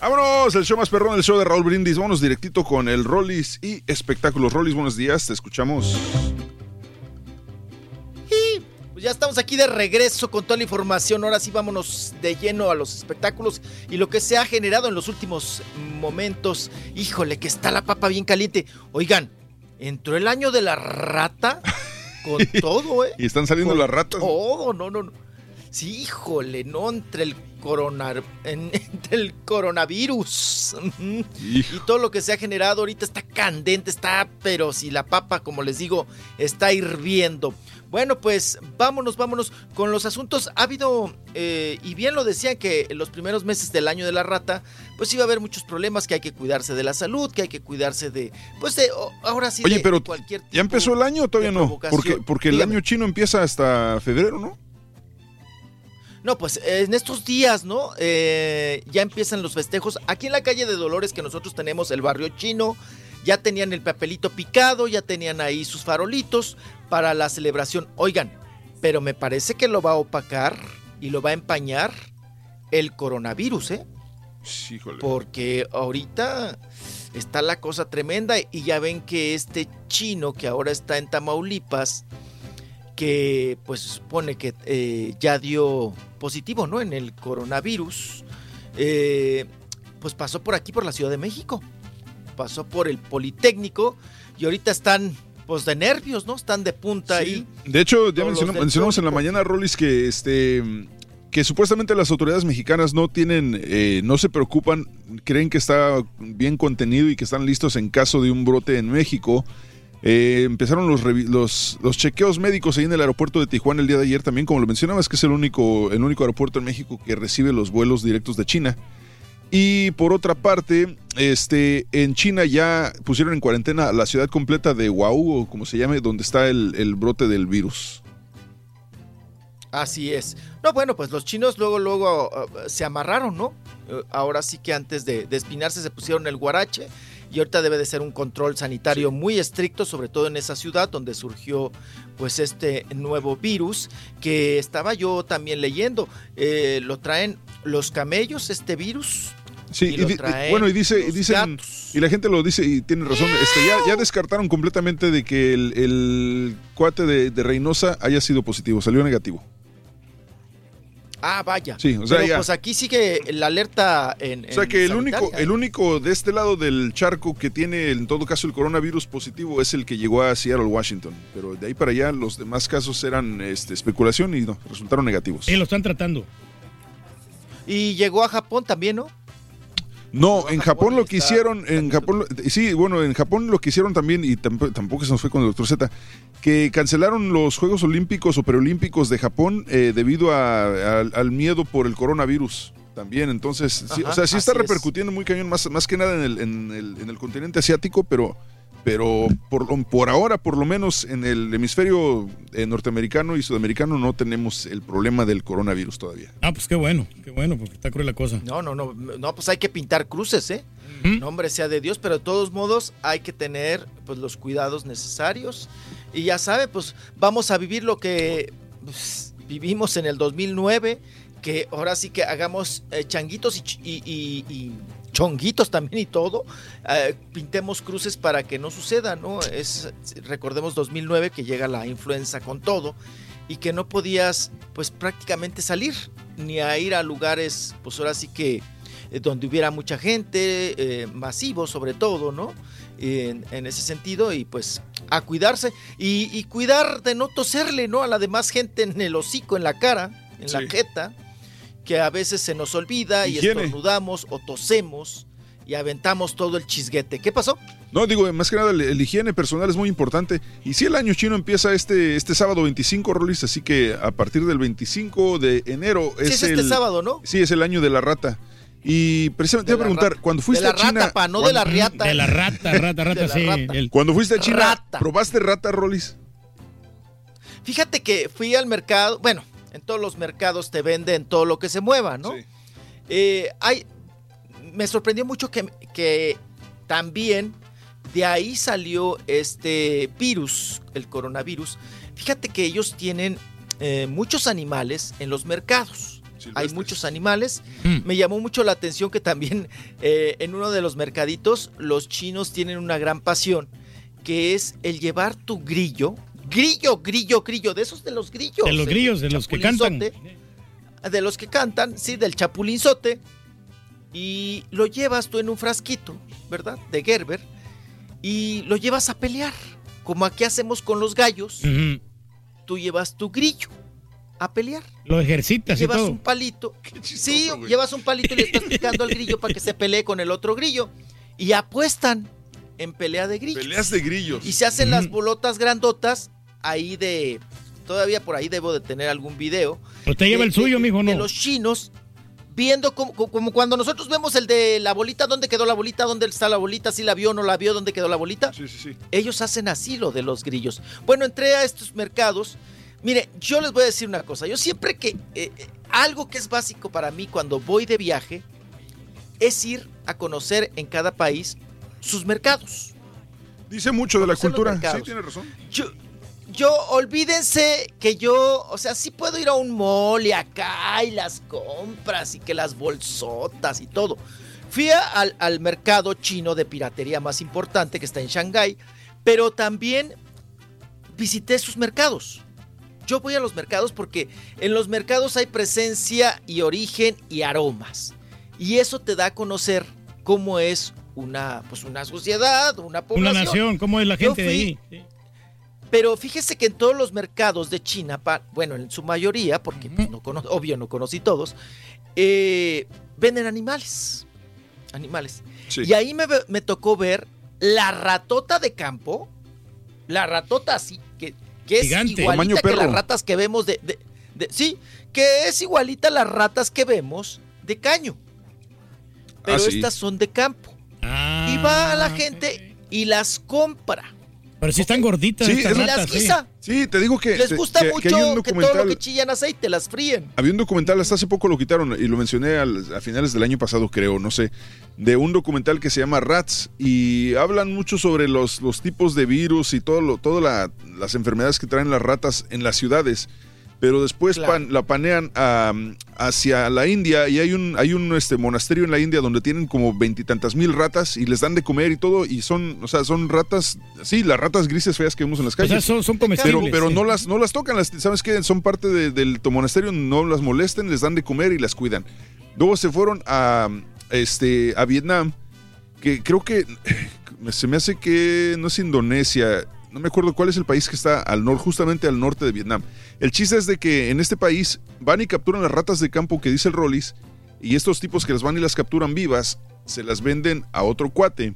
S4: Vámonos, el show más perrón, el show de Raúl Brindis. Vámonos directito con el Rollis y espectáculos. Rollis, buenos días, te escuchamos.
S39: Y, pues ya estamos aquí de regreso con toda la información. Ahora sí vámonos de lleno a los espectáculos y lo que se ha generado en los últimos momentos. Híjole, que está la papa bien caliente. Oigan, entró el año de la rata con todo, ¿eh?
S4: Y están saliendo
S39: Con
S4: las ratas.
S39: Todo, no, no, no. Sí, híjole, no entre el corona, en- coronavirus y todo lo que se ha generado ahorita está candente, está, pero si la papa, como les digo, está hirviendo. Bueno, pues vámonos, vámonos con los asuntos. Ha habido, eh, y bien lo decían, que en los primeros meses del año de la rata, pues iba a haber muchos problemas, que hay que cuidarse de la salud, que hay que cuidarse de, pues de, ahora sí,
S4: Oye,
S39: de
S4: pero
S39: cualquier
S4: ¿ya empezó el año o todavía no? Porque, porque el año chino empieza hasta febrero, ¿no?
S39: No, pues en estos días, ¿no? Eh, ya empiezan los festejos. Aquí en la calle de Dolores que nosotros tenemos el barrio chino, ya tenían el papelito picado, ya tenían ahí sus farolitos para la celebración. Oigan, pero me parece que lo va a opacar y lo va a empañar el coronavirus, ¿eh?
S4: Sí, híjole.
S39: Porque ahorita está la cosa tremenda y ya ven que este chino que ahora está en Tamaulipas, que pues supone que eh, ya dio positivo, ¿no? En el coronavirus, eh, pues pasó por aquí, por la Ciudad de México, pasó por el Politécnico y ahorita están pues de nervios, ¿no? Están de punta ahí.
S4: De hecho, ya
S39: los
S4: mencionamos, en la mañana, Rolis, que este que supuestamente las autoridades mexicanas no tienen, eh, no se preocupan, creen que está bien contenido y que están listos en caso de un brote en México. Eh, empezaron los, los, chequeos médicos ahí en el aeropuerto de Tijuana el día de ayer también, como lo mencionabas, que es el único, el único aeropuerto en México que recibe los vuelos directos de China. Y por otra parte, este, en China ya pusieron en cuarentena la ciudad completa de Wuhan, o como se llame, donde está el, el brote del virus.
S39: Así es. No, bueno, pues los chinos luego, luego uh, se amarraron, ¿no? Uh, ahora sí que antes de, de espinarse se pusieron el guarache y ahorita debe de ser un control sanitario muy estricto, sobre todo en esa ciudad donde surgió pues este nuevo virus que estaba yo también leyendo. Eh, lo traen los camellos, este virus.
S4: Sí,
S39: y
S4: y bueno, y dice, y dicen, y la gente lo dice y tiene razón, este, ya, ya descartaron completamente de que el, el cuate de, de Reynosa haya sido positivo, salió negativo.
S39: Ah, vaya.
S4: Sí, o sea,
S39: Pero
S4: ya.
S39: pues aquí sigue la alerta en.
S4: O sea
S39: en
S4: que el
S39: sanitaria.
S4: único, el único de este lado del charco que tiene en todo caso el coronavirus positivo es el que llegó a Seattle, Washington. Pero de ahí para allá los demás casos eran este, especulación y no, resultaron negativos.
S3: Sí, lo están tratando.
S39: Y llegó a Japón también, ¿no?
S4: No, en Japón lo que hicieron, en Japón, sí, bueno, en Japón lo que hicieron también, y tampoco, tampoco se nos fue con el doctor Z, que cancelaron los Juegos Olímpicos o Preolímpicos de Japón eh, debido a- al- al miedo por el coronavirus también. Entonces, sí, o sea, sí está
S39: es.
S4: repercutiendo muy cañón, más, más que nada en el, en el- en el continente asiático, pero, pero por, lo- por ahora, por lo menos en el hemisferio eh, norteamericano y sudamericano, no tenemos el problema del coronavirus todavía.
S3: Ah, pues qué bueno, qué bueno, porque está cruel la cosa.
S39: No, no, no, no, pues hay que pintar cruces, ¿eh? Nombre sea de Dios, pero de todos modos hay que tener pues los cuidados necesarios y ya sabe, pues vamos a vivir lo que pues, vivimos en el 2009, que ahora sí que hagamos eh, changuitos y, ch- y- y- y chonguitos también y todo, eh, pintemos cruces para que no suceda, ¿no? Es recordemos 2009 que llega la influenza con todo y que no podías pues prácticamente salir ni a ir a lugares pues ahora sí que eh, donde hubiera mucha gente, eh, masivo sobre todo, ¿no? En, en ese sentido y pues a cuidarse y, y cuidar de no toserle, ¿no? A la demás gente en el hocico, en la cara, en
S4: Sí.
S39: la jeta, que a veces se nos olvida y
S4: Higiene.
S39: estornudamos o tosemos y aventamos todo el chisguete. ¿Qué pasó?
S4: No, digo, más que nada, el, el higiene personal es muy importante. Y si el año chino empieza este, este sábado 25, Rolis, así que a partir del 25 de enero
S39: Sí,
S4: es,
S39: es este
S4: el,
S39: sábado, ¿no?
S4: Sí, es el año de la rata. Y precisamente te iba a preguntar,
S39: rata.
S4: cuando fuiste
S39: De la
S4: a China...
S39: rata, pa, no de la
S4: cuando-
S39: riata.
S3: De la rata, rata, rata, sí.
S39: rata.
S3: el-
S4: Cuando fuiste a China,
S39: Rata.
S4: ¿probaste rata, Rolis?
S39: Fíjate que fui al mercado, bueno, en todos los mercados te venden todo lo que se mueva, ¿no? Eh, hay, me sorprendió mucho que, que también de ahí salió este virus, el coronavirus. Fíjate que ellos tienen eh, muchos animales en los mercados. Hay muchos animales. Me llamó mucho la atención que también eh, en uno de los mercaditos los chinos tienen una gran pasión, que es el llevar tu grillo. Grillo, grillo, grillo, de esos de los grillos.
S3: De los grillos, de los que cantan.
S39: De los que cantan, sí, del chapulinzote. Y lo llevas tú en un frasquito, ¿verdad? De Gerber. Y lo llevas a pelear. Como aquí hacemos con los gallos. Tú llevas tu grillo a pelear.
S3: Lo ejercitas y
S39: Llevas
S3: todo.
S39: un palito. Sí, llevas un palito y le estás picando al grillo para que se pelee con el otro grillo. Y apuestan en pelea de grillos.
S4: Peleas de grillos.
S39: Y se hacen las bolotas grandotas ahí de... Todavía por ahí debo de tener algún video.
S3: Usted lleva
S39: de-
S3: el suyo,
S39: de-
S3: mijo,
S39: De
S3: ¿no?
S39: los chinos viendo como, como cuando nosotros vemos el de la bolita, ¿dónde quedó la bolita? ¿Dónde está la bolita? ¿Si la vio o no la vio? ¿Dónde quedó la bolita?
S4: Sí, sí, sí.
S39: Ellos hacen así lo de los grillos. Bueno, entré a estos mercados. Mire, yo les voy a decir una cosa. Yo siempre que... eh, eh, algo que es básico para mí cuando voy de viaje es ir a conocer en cada país sus mercados.
S4: Dice mucho de la cultura. Sí, tiene razón.
S39: Yo, yo, olvídense que yo, o sea, sí puedo ir a un mall y acá y las compras y que las bolsotas y todo. Fui al, al mercado chino de piratería más importante que está en Shanghái, pero también visité sus mercados. Yo voy a los mercados porque en los mercados hay presencia y origen y aromas. Y eso te da a conocer cómo es una, pues una sociedad, una
S3: Una
S39: población.
S3: nación, ¿cómo es la gente de ahí?
S39: Pero fíjese que en todos los mercados de China, pa- bueno, en su mayoría, porque pues, no cono- obvio no conocí todos, eh, venden animales. Animales.
S4: Sí.
S39: Y ahí me, me tocó ver la ratota de campo, la ratota así, que, que es
S4: Gigante.
S39: igualita que las ratas que vemos de, de- de- Sí, que es igualita a las ratas que vemos de caño. Pero
S4: Ah, sí.
S39: estas son de campo. y va a la gente y las compra.
S3: Pero si están gorditas
S4: Sí,
S3: estas
S4: es-
S39: Y las
S3: ratas, sí.
S39: guisa.
S4: Sí, te digo que.
S39: Les gusta
S4: que- que
S39: mucho que,
S4: un
S39: todo lo que chillan aceite las fríen.
S4: Había un documental, hasta hace poco lo quitaron y lo mencioné al- a finales del año pasado, creo, no sé, de un documental que se llama Rats y hablan mucho sobre los, los tipos de virus y todo lo, todas la- las enfermedades que traen las ratas en las ciudades. Pero después
S39: Claro.
S4: pan- la panean a- hacia la India y hay un, hay un este, monasterio en la India donde tienen como veintitantas mil ratas y les dan de comer y todo y son, o sea, son ratas, sí, las ratas grises feas que vemos en las
S3: O sea,
S4: calles.
S3: son, son
S4: Pero,
S3: comestibles.
S4: pero
S3: sí.
S4: no las no las tocan, las, ¿sabes qué? Son parte de- del tu monasterio, no las molesten, les dan de comer y las cuidan. Luego se fueron a, este, a Vietnam, que creo que se me hace que no es Indonesia, no me acuerdo cuál es el país que está al norte, justamente al norte de Vietnam. El chiste es de que en este país van y capturan las ratas de campo que dice el Rollis, y estos tipos que las van y las capturan vivas, se las venden a otro cuate.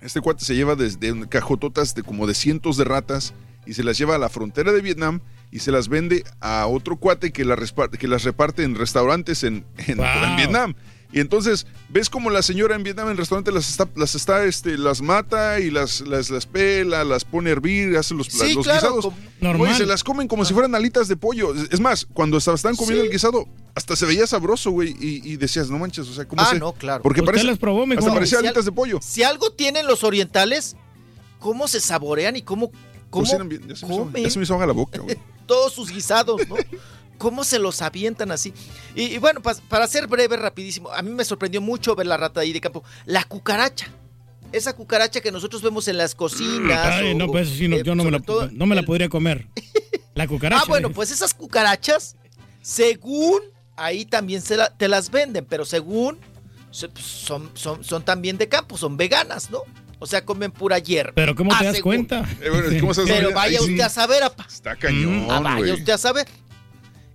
S4: Este cuate se lleva desde cajototas de como de cientos de ratas y se las lleva a la frontera de Vietnam y se las vende a otro cuate que, la respa- que las reparte en restaurantes en, en-
S3: Wow.
S4: en Vietnam. Y entonces, ves como la señora en Vietnam en el restaurante las está, las está, este, las mata y las, las, las pela, las pone a hervir, hace los,
S39: Sí,
S4: los
S39: claro,
S4: guisados.
S3: Normal.
S4: Se las comen como si fueran alitas de pollo. Es- más, cuando estaban comiendo
S39: Sí.
S4: el guisado, hasta se veía sabroso, güey. Y, y decías, no manches, o sea, ¿cómo
S39: Ah,
S4: se...?
S39: no, claro.
S4: Porque
S3: Usted
S4: parece,
S3: las probó mejor.
S4: hasta parecía
S39: Si al-
S4: alitas de pollo.
S39: Si algo tienen los orientales, cómo se saborean y cómo, cómo
S4: Cocinan bien, ya se, me hizo,
S39: comen
S4: ya se me hizo la boca, güey.
S39: todos sus guisados, ¿no? ¿Cómo se los avientan así? Y, y bueno, para ser breve, rapidísimo, a mí me sorprendió mucho ver la rata ahí de campo. La cucaracha. Esa cucaracha que nosotros vemos en las cocinas.
S3: Ay,
S39: o-
S3: no, pues eso sí, no,
S39: eh,
S3: yo no me, la, no me la
S39: el-
S3: podría comer. La cucaracha.
S39: Ah, bueno,
S3: dije.
S39: pues esas cucarachas, según ahí también se la- te las venden, pero según se- pues, son, son, son también de campo, son veganas, ¿no? O sea, comen pura hierba.
S3: Pero ¿cómo
S39: Ah,
S3: te das
S39: según.
S3: cuenta?
S4: Eh, bueno, ¿cómo estás
S39: Pero
S4: Ahí
S39: vaya
S4: sí.
S39: usted a saber, apa.
S4: Está cañón,
S39: Ah, vaya usted a saber.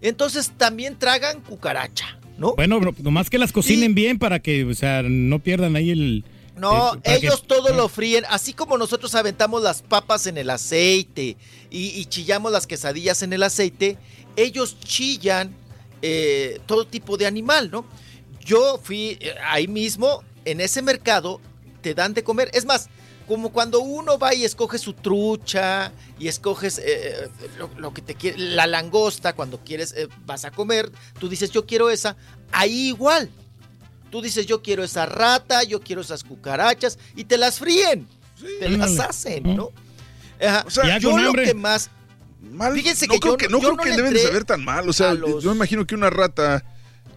S39: Entonces también tragan cucaracha, ¿no?
S3: Bueno, nomás que las cocinen bien para que, o sea, no pierdan ahí el...
S39: No, ellos
S3: que-
S39: todo lo fríen, así como nosotros aventamos las papas en el aceite y, y chillamos las quesadillas en el aceite, ellos chillan eh, todo tipo de animal, ¿no? Yo fui eh, ahí mismo, en ese mercado, te dan de comer. Es más, como cuando uno va y escoge su trucha y escoges eh, lo, lo que te quiere, la langosta, cuando quieres, eh, vas a comer, tú dices, yo quiero esa, ahí igual. Tú dices, yo quiero esa rata, yo quiero esas cucarachas, y te las fríen. te las hacen, ¿no? Ajá,
S4: O sea,
S39: yo lo que más.
S4: Mal,
S39: Fíjense
S4: no
S39: que
S4: creo
S39: yo
S4: que,
S39: no-
S4: no
S39: yo
S4: creo
S39: no
S4: que deben de saber tan mal. O sea, yo me imagino que una rata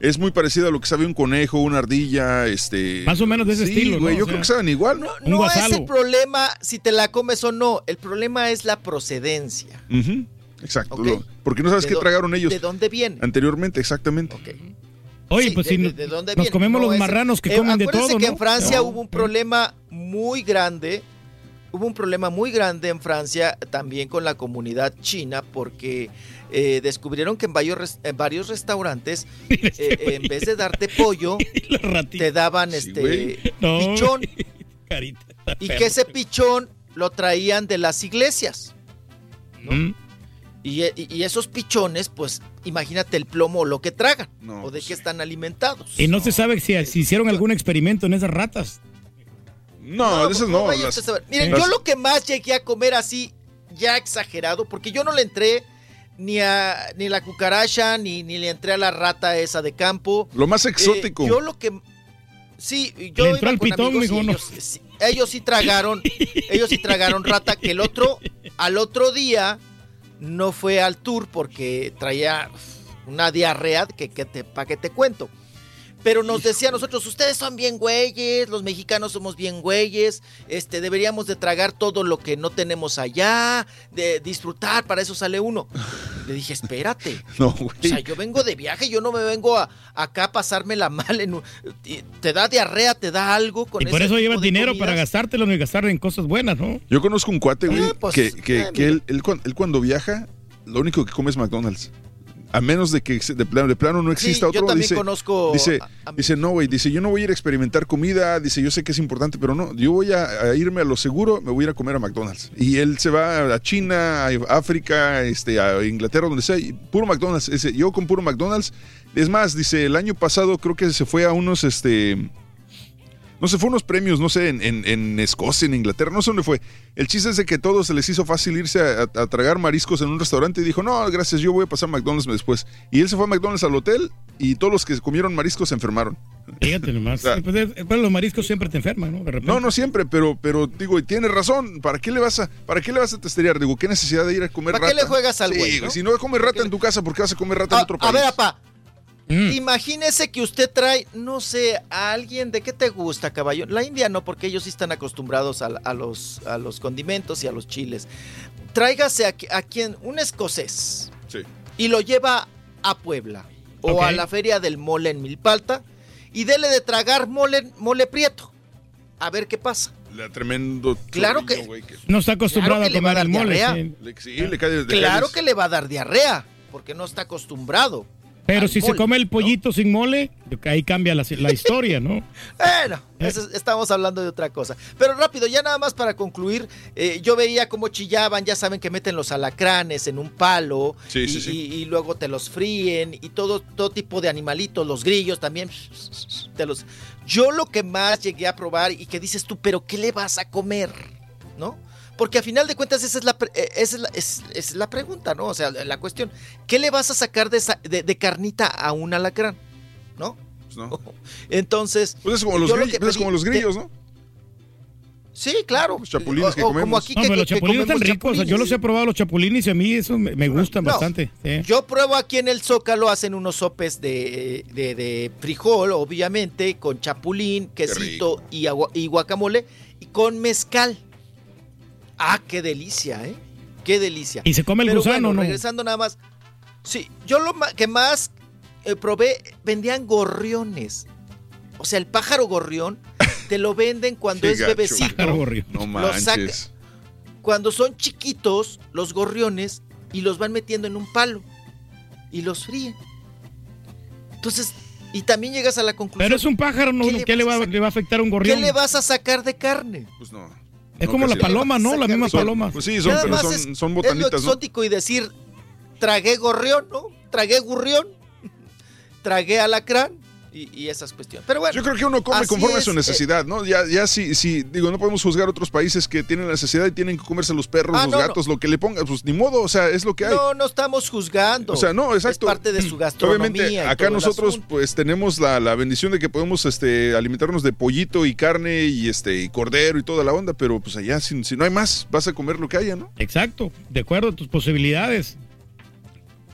S4: es muy parecida a lo que sabe un conejo, una ardilla, este...
S3: Más o menos de ese
S4: Sí,
S3: estilo, ¿no?
S4: güey, yo
S3: O
S4: creo que saben igual, ¿no?
S39: No es el problema si te la comes o no. El problema es la procedencia.
S4: Ujú, Exacto. Lo- porque no sabes
S39: ¿De
S4: qué tragaron ellos
S39: ¿De dónde viene?
S4: anteriormente, exactamente.
S3: Oye,
S39: Sí,
S3: pues
S39: de-
S3: si
S39: de- de dónde
S3: nos
S39: viene?
S3: comemos
S39: No,
S3: los marranos que
S39: Eh,
S3: comen de todo,
S39: que
S3: ¿no?
S39: en Francia
S3: No.
S39: hubo un problema muy grande. Hubo un problema muy grande en Francia también con la comunidad china porque eh, descubrieron que en varios, en varios restaurantes eh, en vez de darte pollo te daban este.
S3: No.
S39: pichón
S3: Carita,
S39: y que ese pichón lo traían de las iglesias.
S3: Mm.
S39: Y, y- esos pichones, pues imagínate el plomo o lo que tragan o
S4: pues
S39: de qué están alimentados.
S3: Y no se sabe si, si hicieron algún experimento en esas ratas.
S4: No, de esas no.
S39: vaya
S4: las-.
S39: Miren,
S4: las-
S39: yo lo que más llegué a comer así, ya exagerado, porque yo no le entré ni a ni la cucaracha, ni, ni le entré a la rata esa de campo.
S4: Lo más
S39: Eh,
S4: exótico.
S39: yo lo que. Sí, yo
S3: Le entró
S39: iba
S3: al
S39: con
S3: pitón,
S39: amigos ellos, sí, ellos sí tragaron, ellos sí tragaron rata, que el otro, al otro día no fue al tour porque traía una diarrea que, que te, para que te cuento. Pero nos decía a nosotros, ustedes son bien güeyes, los mexicanos somos bien güeyes, este, deberíamos de tragar todo lo que no tenemos allá, de disfrutar, para eso sale uno. Le dije, espérate.
S4: No,
S39: O sea, yo vengo de viaje, yo no me vengo a, acá a pasármela mal. En, un- te da diarrea, te da algo con
S3: Y por eso llevas dinero
S39: comidas.
S3: para gastártelo y gastarlo en cosas buenas, ¿no?
S4: Yo conozco un cuate, güey,
S39: Ah, pues,
S4: que, que,
S39: eh,
S4: que él, él cuando viaja, lo único que come es McDonald's. A menos de que de plano, de plano no exista
S39: Sí, yo
S4: otro.
S39: también
S4: dice,
S39: conozco
S4: Dice,
S39: a-
S4: dice, no, güey, dice, yo no voy a ir a experimentar comida. Dice, yo sé que es importante, pero no, yo voy a, a irme a lo seguro, me voy a ir a comer a McDonald's. Y él se va a China, a África, este, a Inglaterra, donde sea, y puro McDonald's. Dice, yo con puro McDonald's. Es más, dice, el año pasado creo que se fue a unos, este, no sé, fue unos premios, no sé, en, en- en Escocia, en Inglaterra, no sé dónde fue. El chiste es de que a todos se les hizo fácil irse a, a- a tragar mariscos en un restaurante y dijo, no, gracias, yo voy a pasar a McDonald's después. Y él se fue a McDonald's al hotel y todos los que comieron mariscos se enfermaron.
S3: Fíjate nomás.
S4: O sea,
S3: Sí, pues, es- los mariscos siempre te enferman, ¿no? De repente.
S4: No, no siempre, pero, pero digo, y tienes razón. ¿Para qué le vas a, para qué le vas a testear? Digo, ¿qué necesidad de ir a comer
S39: ¿Para
S4: rata?
S39: qué le juegas al
S4: Sí,
S39: güey, no?
S4: Si no comes rata en tu casa, ¿por qué vas a comer rata en otro
S39: A
S4: país?
S39: ver, apa.
S3: Mm.
S39: Imagínese que usted trae, no sé, a alguien de qué te gusta, caballo. La India no, porque ellos sí están acostumbrados a, a los, a los condimentos y a los chiles. Tráigase a, a quien, un escocés,
S4: Sí.
S39: y lo lleva a Puebla o a la feria del mole en Milpalta y dele de tragar mole, mole prieto. A ver qué pasa.
S4: Le da tremendo.
S39: Claro que-
S3: No está acostumbrado
S39: Claro
S3: a
S39: le va a
S3: comer el mole.
S39: diarrea.
S3: sí.
S4: Le- sí, le cae- le
S39: Claro
S4: cae-
S39: que le va a dar diarrea, porque no está acostumbrado.
S3: Pero si se come el
S39: ¿no?
S3: pollito sin mole, ahí cambia la, la historia, ¿no?
S39: Bueno, es- estamos hablando de otra cosa. Pero rápido, ya nada más para concluir, eh, yo veía cómo chillaban, ya saben que meten los alacranes en un palo
S4: Sí,
S39: y,
S4: sí, sí.
S39: y- y luego te los fríen y todo, todo tipo de animalitos, los grillos también. Te los... Yo lo que más llegué a probar y que dices tú, pero ¿qué le vas a comer? ¿No? Porque a final de cuentas esa es la, pre- eh, esa es la, es- es la pregunta, ¿no? O sea, la cuestión, ¿qué le vas a sacar de, esa- de- de carnita a un alacrán? ¿No?
S4: Pues no.
S39: Entonces...
S4: Pues es como los,
S39: lo que
S4: pues es
S39: pedí-
S4: como los
S39: de-
S4: grillos, ¿no?
S39: Sí, claro.
S4: Los chapulines que
S39: O-
S4: comemos.
S39: Como aquí
S3: No,
S39: que,
S3: pero los
S39: que
S3: chapulines están
S39: comemos
S3: ricos. o sea, yo los he probado, los chapulines, y a mí eso me, me gustan
S39: No.
S3: bastante. sí.
S39: Yo pruebo aquí en el Zócalo, hacen unos sopes de, de- de frijol, obviamente, con chapulín, quesito y, agua- y guacamole, y con mezcal. Ah, qué delicia, ¿eh? Qué delicia.
S3: ¿Y se come el
S39: Pero
S3: gusano,
S39: bueno,
S3: no?
S39: regresando nada más. Sí, yo lo que más eh, probé, vendían gorriones. O sea, el pájaro gorrión te lo venden cuando
S4: Qué
S39: es
S4: gacho,
S39: bebecito.
S3: Pájaro gorrión.
S4: No manches.
S39: cuando son chiquitos, los gorriones, y los van metiendo en un palo y los fríen. Entonces, y también llegas a la conclusión.
S3: Pero es un pájaro, ¿no?
S39: ¿Qué le
S3: ¿Qué le va, le va a afectar a un
S39: ¿Qué
S3: gorrión?
S39: le vas a sacar de carne?
S4: Pues no.
S3: Es
S4: No,
S3: como la paloma, ¿no? La misma
S4: Son-
S3: paloma.
S4: Pues sí, son, pero son,
S39: es-
S4: son
S39: es lo
S4: botanitas, ¿no?
S39: exótico y decir, tragué gorrión, ¿no? Tragué gurrión, tragué alacrán y, y esas cuestiones. Pero bueno.
S4: Yo creo que uno come conforme a su
S39: eh,
S4: necesidad, ¿no? Ya, ya sí, sí, digo, no podemos juzgar otros países que tienen la necesidad y tienen que comerse los perros,
S39: Ah,
S4: los
S39: no, no.
S4: gatos, lo que le pongan, pues ni modo, o sea, es lo que hay.
S39: No, no estamos juzgando.
S4: O sea, no, exacto.
S39: Es parte de su gastronomía.
S4: Obviamente, acá nosotros pues tenemos la, la bendición de que podemos este, alimentarnos de pollito y carne y este y cordero y toda la onda, pero pues allá si, si no hay más, vas a comer lo que haya, ¿no?
S3: Exacto, de acuerdo a tus posibilidades.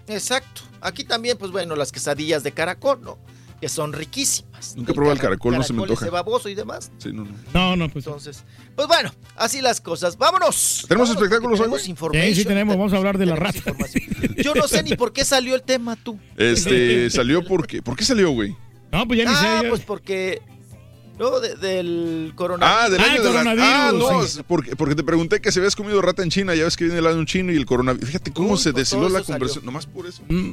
S39: Exacto. Aquí también, pues bueno, las quesadillas de caracol, ¿no? Que son riquísimas.
S4: Nunca he probado el caracol, no se me
S39: Caracol
S4: antoja.
S39: ese baboso y demás.
S4: Sí, no, no.
S3: No, no, pues.
S39: Entonces, pues bueno, así las cosas. Vámonos.
S4: ¿Tenemos
S39: Vámonos,
S4: espectáculos hoy,
S39: information.
S3: Sí, sí tenemos, vamos a hablar de la
S39: Tenemos
S3: rata.
S39: Yo no sé ni por qué salió el tema tú.
S4: Este, salió porque, ¿por qué salió, güey?
S3: No, pues ya ni
S39: Ah,
S3: sé. ya-
S39: pues porque. No, de- del coronavirus.
S4: Ah, del
S3: Ah,
S4: año la...
S3: coronavirus,
S4: Ah, no,
S3: sí.
S4: porque, porque te pregunté que si habías comido rata en China, ya ves que viene el año chino y el coronavirus. Fíjate cómo
S39: Uy,
S4: se
S39: pues
S4: deshiló
S39: todo
S4: la conversación, nomás por eso.
S3: Mm.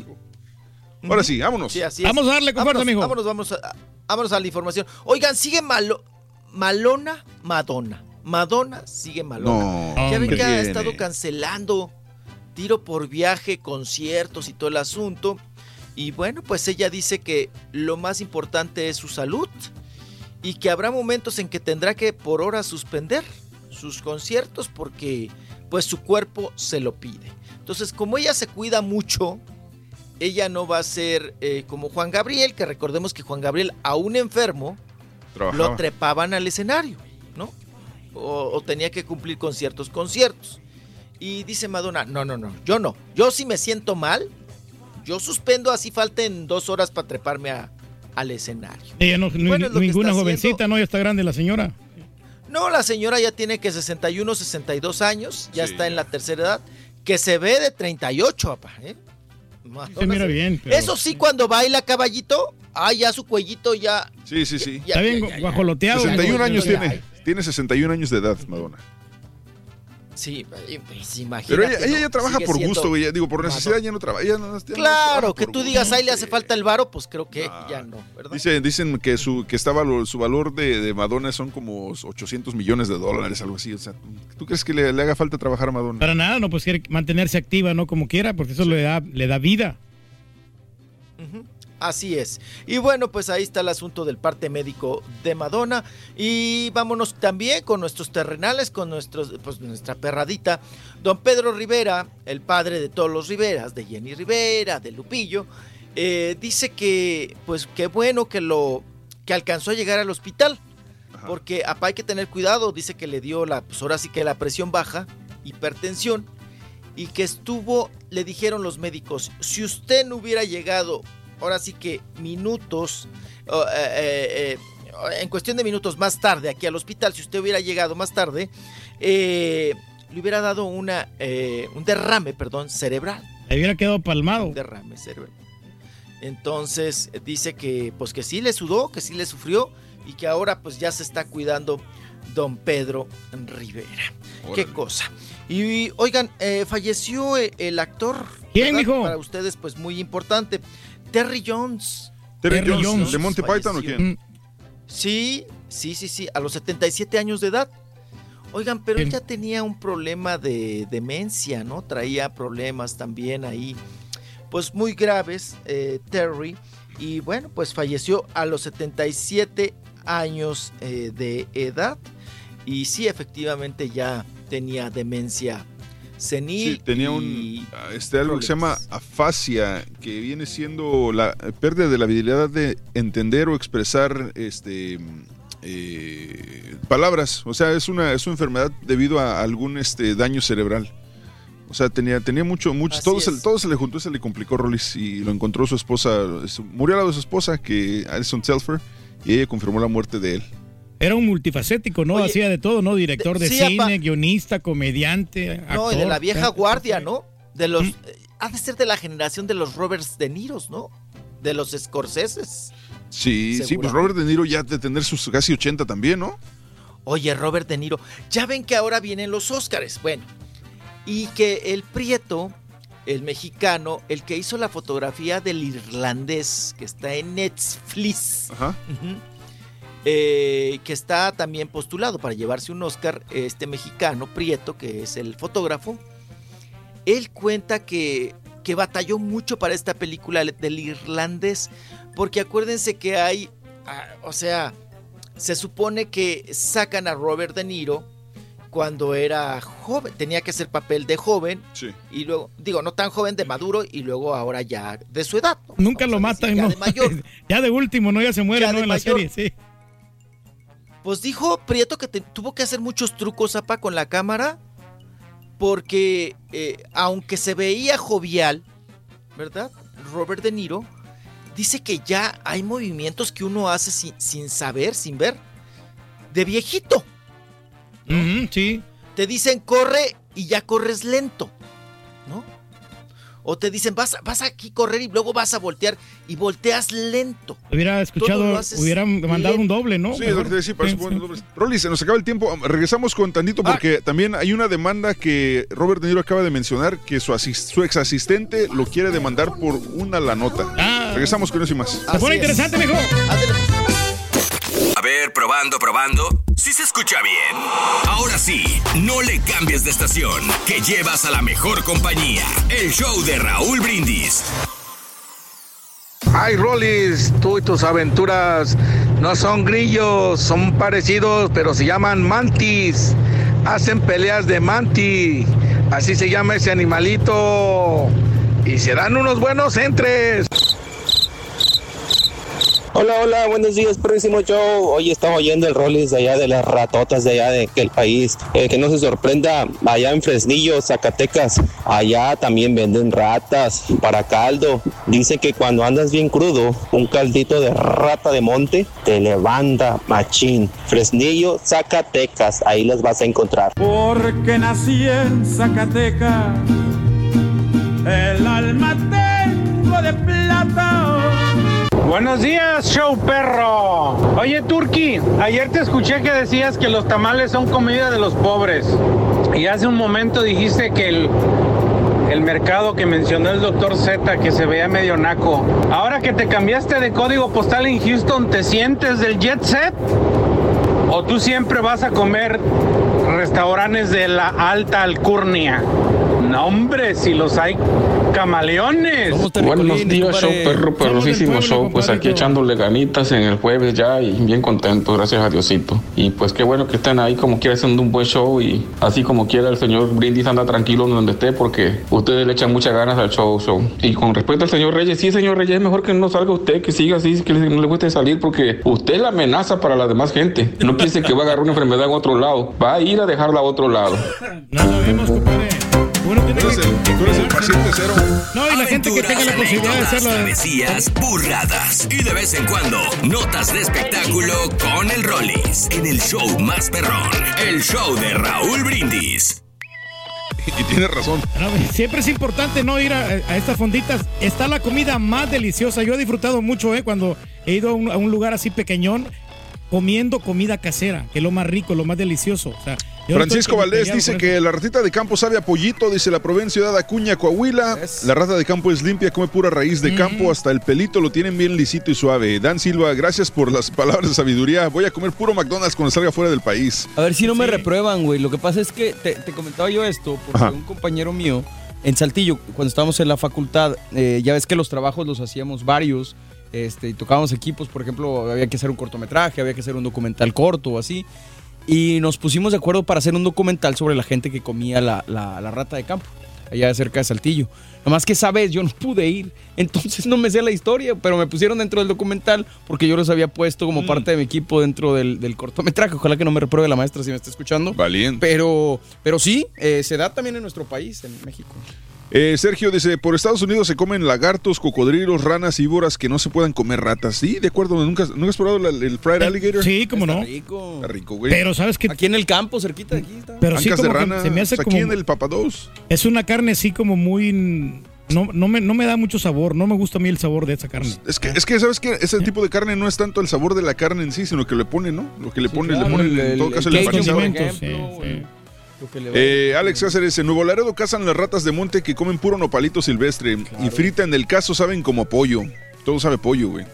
S4: Ahora sí, vámonos.
S39: Sí, así es.
S3: Vamos a darle con fuerza,
S39: vámonos,
S3: mijo.
S39: vámonos, vamos a, vámonos a la información. Oigan, sigue malo, Malona, Madonna. Madonna sigue Malona.
S4: No,
S39: ya ven
S4: ¿qué
S39: que ha estado cancelando tiro por viaje, conciertos y todo el asunto. Y bueno, pues ella dice que lo más importante es su salud y que habrá momentos en que tendrá que por hora suspender sus conciertos porque pues su cuerpo se lo pide. Entonces, como ella se cuida mucho, ella no va a ser eh, como Juan Gabriel, que recordemos que Juan Gabriel, aún enfermo,
S4: Trabajaba.
S39: lo trepaban al escenario, ¿no? O, o tenía que cumplir con ciertos conciertos. Y dice Madonna, no, no, no, yo no. Yo si me siento mal, yo suspendo así falten dos horas para treparme a, al escenario.
S3: Ella no,
S39: Bueno,
S3: ninguna jovencita, ¿no? Ya está grande la señora.
S39: No, la señora ya tiene que 61, 62 años, ya está en la tercera edad, que se ve de 38, papá. ¿eh? Madonna
S3: Se mira
S39: se-
S3: bien. pero-
S39: Eso sí, cuando baila caballito, ah, ya su cuellito ya...
S4: Sí, sí, sí.
S39: ya- ya- ya- ya-
S4: 61 años
S39: ya-
S4: tiene. Tiene 61 años de edad, Madonna.
S39: Sí, eh, pues, imagínate.
S4: Pero ella, ella ya trabaja por gusto, güey. ya Digo, por necesidad ya no trabaja. ella no- ya no
S39: Claro, que tú digas, ahí le hace falta el varo, pues creo que ya no, ¿verdad?
S4: Dice- dicen que su que está valo- su valor de, de Madonna son como 800 millones de dólares, algo así. O sea, ¿tú crees que le, le haga falta trabajar a Madonna?
S3: Para nada, no, pues quiere mantenerse activa, ¿no? Como quiera, porque eso le da, le da vida.
S39: Así es. Y bueno, pues ahí está el asunto del parte médico de Madonna. Y vámonos también con nuestros terrenales, con nuestros, pues, nuestra perradita. Don Pedro Rivera, el padre de todos los Riveras, de Jenny Rivera, de Lupillo, eh, dice que, pues qué bueno que lo, que alcanzó a llegar al hospital. Porque apá hay que tener cuidado, dice que le dio la, pues ahora sí que la presión baja, hipertensión, y que estuvo, le dijeron los médicos, si usted no hubiera llegado, ahora sí que minutos, eh, eh, eh, en cuestión de minutos más tarde aquí al hospital, si usted hubiera llegado más tarde, eh, le hubiera dado una, eh, un derrame, perdón, cerebral.
S3: Le hubiera quedado palmado.
S39: Un derrame cerebral. Entonces dice que pues que sí le sudó, que sí le sufrió y que ahora pues ya se está cuidando don Pedro Rivera. Qué cosa. Y oigan, eh, falleció el actor.
S3: ¿Quién,
S39: ¿verdad?
S3: mijo?
S39: Para ustedes pues muy importante. Terry Jones.
S4: ¿Terry Terry Jones, Jones. de Monty Python o quién?
S39: Sí, sí, sí, sí, a los 77 años de edad. Oigan, pero él ya tenía un problema de demencia, ¿no? Traía problemas también ahí, pues muy graves, eh, Terry. Y bueno, pues falleció a los 77 años eh, de edad. Y sí, efectivamente ya tenía demencia senil.
S4: Sí, tenía
S39: y-
S4: un este algo que se llama afasia, que viene siendo la pérdida de la habilidad de entender o expresar este eh, palabras. O sea, es una es una enfermedad debido a algún este daño cerebral. O sea, tenía, tenía mucho, mucho, todo se, todo se le juntó, se le complicó Rollis y lo encontró su esposa, murió al lado de su esposa, que Alison Telfer, y ella confirmó la muerte de él.
S3: Era un multifacético, ¿no?
S39: Oye,
S3: Hacía de todo, ¿no? Director de,
S39: sí,
S3: cine,
S39: apa-
S3: guionista, comediante.
S39: No, y de
S3: actor,
S39: la vieja guardia, ¿no? De los. eh, Ha de ser de la generación de los Roberts De Niros, ¿no? De los Scorseses.
S4: Sí, sí, pues. Robert De Niro ya de tener sus casi 80 también, ¿no?
S39: Oye, Robert De Niro, ya ven que ahora vienen los Óscares. Bueno, y que el Prieto, el mexicano, el que hizo la fotografía del irlandés, que está en Netflix, ujú, eh, que está también postulado para llevarse un Oscar, este mexicano, Prieto, que es el fotógrafo, él cuenta que, que batalló mucho para esta película del irlandés, porque acuérdense que hay, ah, o sea, se supone que sacan a Robert De Niro cuando era joven, tenía que hacer papel de joven,
S4: Sí.
S39: y luego, digo, no tan joven, de maduro, y luego ahora ya de su edad. ¿no?
S3: Nunca lo matan,
S39: ya
S3: ¿no?
S39: de mayor.
S3: ya de último, ¿no? Ya se muere,
S39: Ya
S3: ¿no?
S39: de
S3: En la serie, sí.
S39: Pues dijo Prieto que te- tuvo que hacer muchos trucos, Zapa, con la cámara, porque eh, aunque se veía jovial, ¿verdad? Robert De Niro dice que ya hay movimientos que uno hace sin, sin saber, sin ver, de viejito.
S3: Ujú, sí.
S39: Te dicen corre y ya corres lento. O te dicen vas, vas aquí a correr y luego vas a voltear y volteas lento.
S3: Hubiera escuchado,
S39: lo haces
S3: hubiera mandado un doble, ¿no?
S4: Sí, es lo que te decía, parece
S3: Sí,
S4: buen
S3: sí.
S4: doble. Rolly, se nos acaba el tiempo. Regresamos con tantito porque también hay una demanda que Robert De Niro acaba de mencionar que su, su ex asistente lo quiere demandar por una la nota. Regresamos con eso y más.
S3: Se pone interesante, mijo.
S1: Ver, probando, probando. ¿Sí se escucha bien? Ahora sí, no le cambies de estación, que llevas a la mejor compañía. El show de Raúl Brindis.
S44: Ay, Rollis, tú y tus aventuras no son grillos, son parecidos, pero se llaman mantis. Hacen peleas de manti. Así se llama ese animalito. Y se dan unos buenos entres.
S31: Hola, hola, buenos días, próximo show. Hoy estamos oyendo el Rollis de allá de las ratotas de allá de aquel país. Eh, que no se sorprenda, allá en Fresnillo, Zacatecas, allá también venden ratas para caldo. Dicen que cuando andas bien crudo, un caldito de rata de monte te levanta machín. Fresnillo, Zacatecas, ahí las vas a encontrar.
S45: Porque nací en Zacatecas, el alma tengo de plata.
S46: Buenos días, show perro. Oye, Turki, ayer te escuché que decías que los tamales son comida de los pobres. Y hace un momento dijiste que el, el mercado que mencionó el doctor Z, que se veía medio naco. Ahora que te cambiaste de código postal en Houston, ¿te sientes del jet set? ¿O tú siempre vas a comer restaurantes de la alta alcurnia? No, hombre, si los hay camaleones.
S47: Buenos días, show perro, perrosísimo show. Pues aquí echándole ganitas en el jueves ya y bien contento, gracias a Diosito. Y pues qué bueno que estén ahí como quiera haciendo un buen show y así como quiera el señor Brindis anda tranquilo donde esté porque ustedes le echan muchas ganas al show, show. Y con respecto al señor Reyes, sí, señor Reyes, es mejor que no salga usted, que siga así, que no le guste salir porque usted es la amenaza para la demás gente. No piense que va a agarrar una enfermedad en otro lado, va a ir a dejarla a otro lado.
S3: No sabemos, compadre. Uno tiene
S4: Tú eres el, tú eres el paciente cero.
S3: No, y la gente que tenga la posibilidad de hacerlo.
S1: Travesías, burradas y de vez en cuando notas de espectáculo con el Rollis en el show más perrón, el show de Raúl Brindis.
S4: Y tiene razón.
S3: No, siempre es importante no ir a, a estas fonditas. Está la comida más deliciosa. Yo he disfrutado mucho, ¿eh? Cuando he ido a un, a un lugar así pequeñón, comiendo comida casera, que es lo más rico, lo más delicioso. O sea, yo no
S4: Francisco Valdés
S3: peleado
S4: dice que la ratita de campo sabe a pollito, dice la probé en Ciudad Acuña, Coahuila. La rata de campo es limpia, come pura raíz de campo, hasta el pelito lo tienen bien lisito y suave. Dan Silva, gracias por las palabras de sabiduría. Voy a comer puro McDonald's cuando salga fuera del país.
S15: A ver si no me reprueban, güey. Lo que pasa es que te, te comentaba yo esto porque
S4: Ajá.
S15: un compañero mío en Saltillo, cuando estábamos en la facultad, eh, ya ves que los trabajos los hacíamos varios. Este, y tocábamos equipos, por ejemplo, había que hacer un cortometraje, había que hacer un documental corto o así. Y nos pusimos de acuerdo para hacer un documental sobre la gente que comía la, la- la rata de campo, allá cerca de Saltillo. Nomás que esa vez yo no pude ir, entonces no me sé la historia, pero me pusieron dentro del documental porque yo los había puesto como parte de mi equipo dentro del, del cortometraje. Ojalá que no me repruebe la maestra si me está escuchando.
S4: Valiente.
S15: Pero, pero sí, eh, se da también en nuestro país, en México.
S4: Eh, Sergio dice, por Estados Unidos se comen lagartos, cocodrilos, ranas y víboras que no se puedan comer ratas. Sí, de acuerdo, ¿nunca, ¿nunca has probado la- el fried alligator?
S3: Sí, cómo no.
S15: rico.
S4: Está rico, güey.
S3: Pero sabes que.
S15: Aquí en el campo, cerquita de aquí está.
S3: Pero sí,
S4: Ancas de
S3: como que
S4: rana,
S3: se me hace
S4: pues
S3: como.
S4: aquí en el Papados.
S3: Es una carne así como muy. No, no, me, no me da mucho sabor. No me gusta a mí el sabor de esa carne.
S4: Es que, es que ¿sabes que Ese tipo de carne no es tanto el sabor de la carne en sí, sino que le pone, ¿no? Lo que le pone, le
S15: claro,
S4: pone
S15: el-
S4: en todo
S15: el-
S4: caso
S15: el
S4: el
S15: queso,
S4: empanizado.
S15: por
S3: sí,
S15: ejemplo,
S3: sí.
S4: Eh, Alex Cáceres, en Nuevo Laredo cazan las ratas de monte que comen puro nopalito silvestre y frita en el caso saben como pollo. Todo sabe pollo, güey.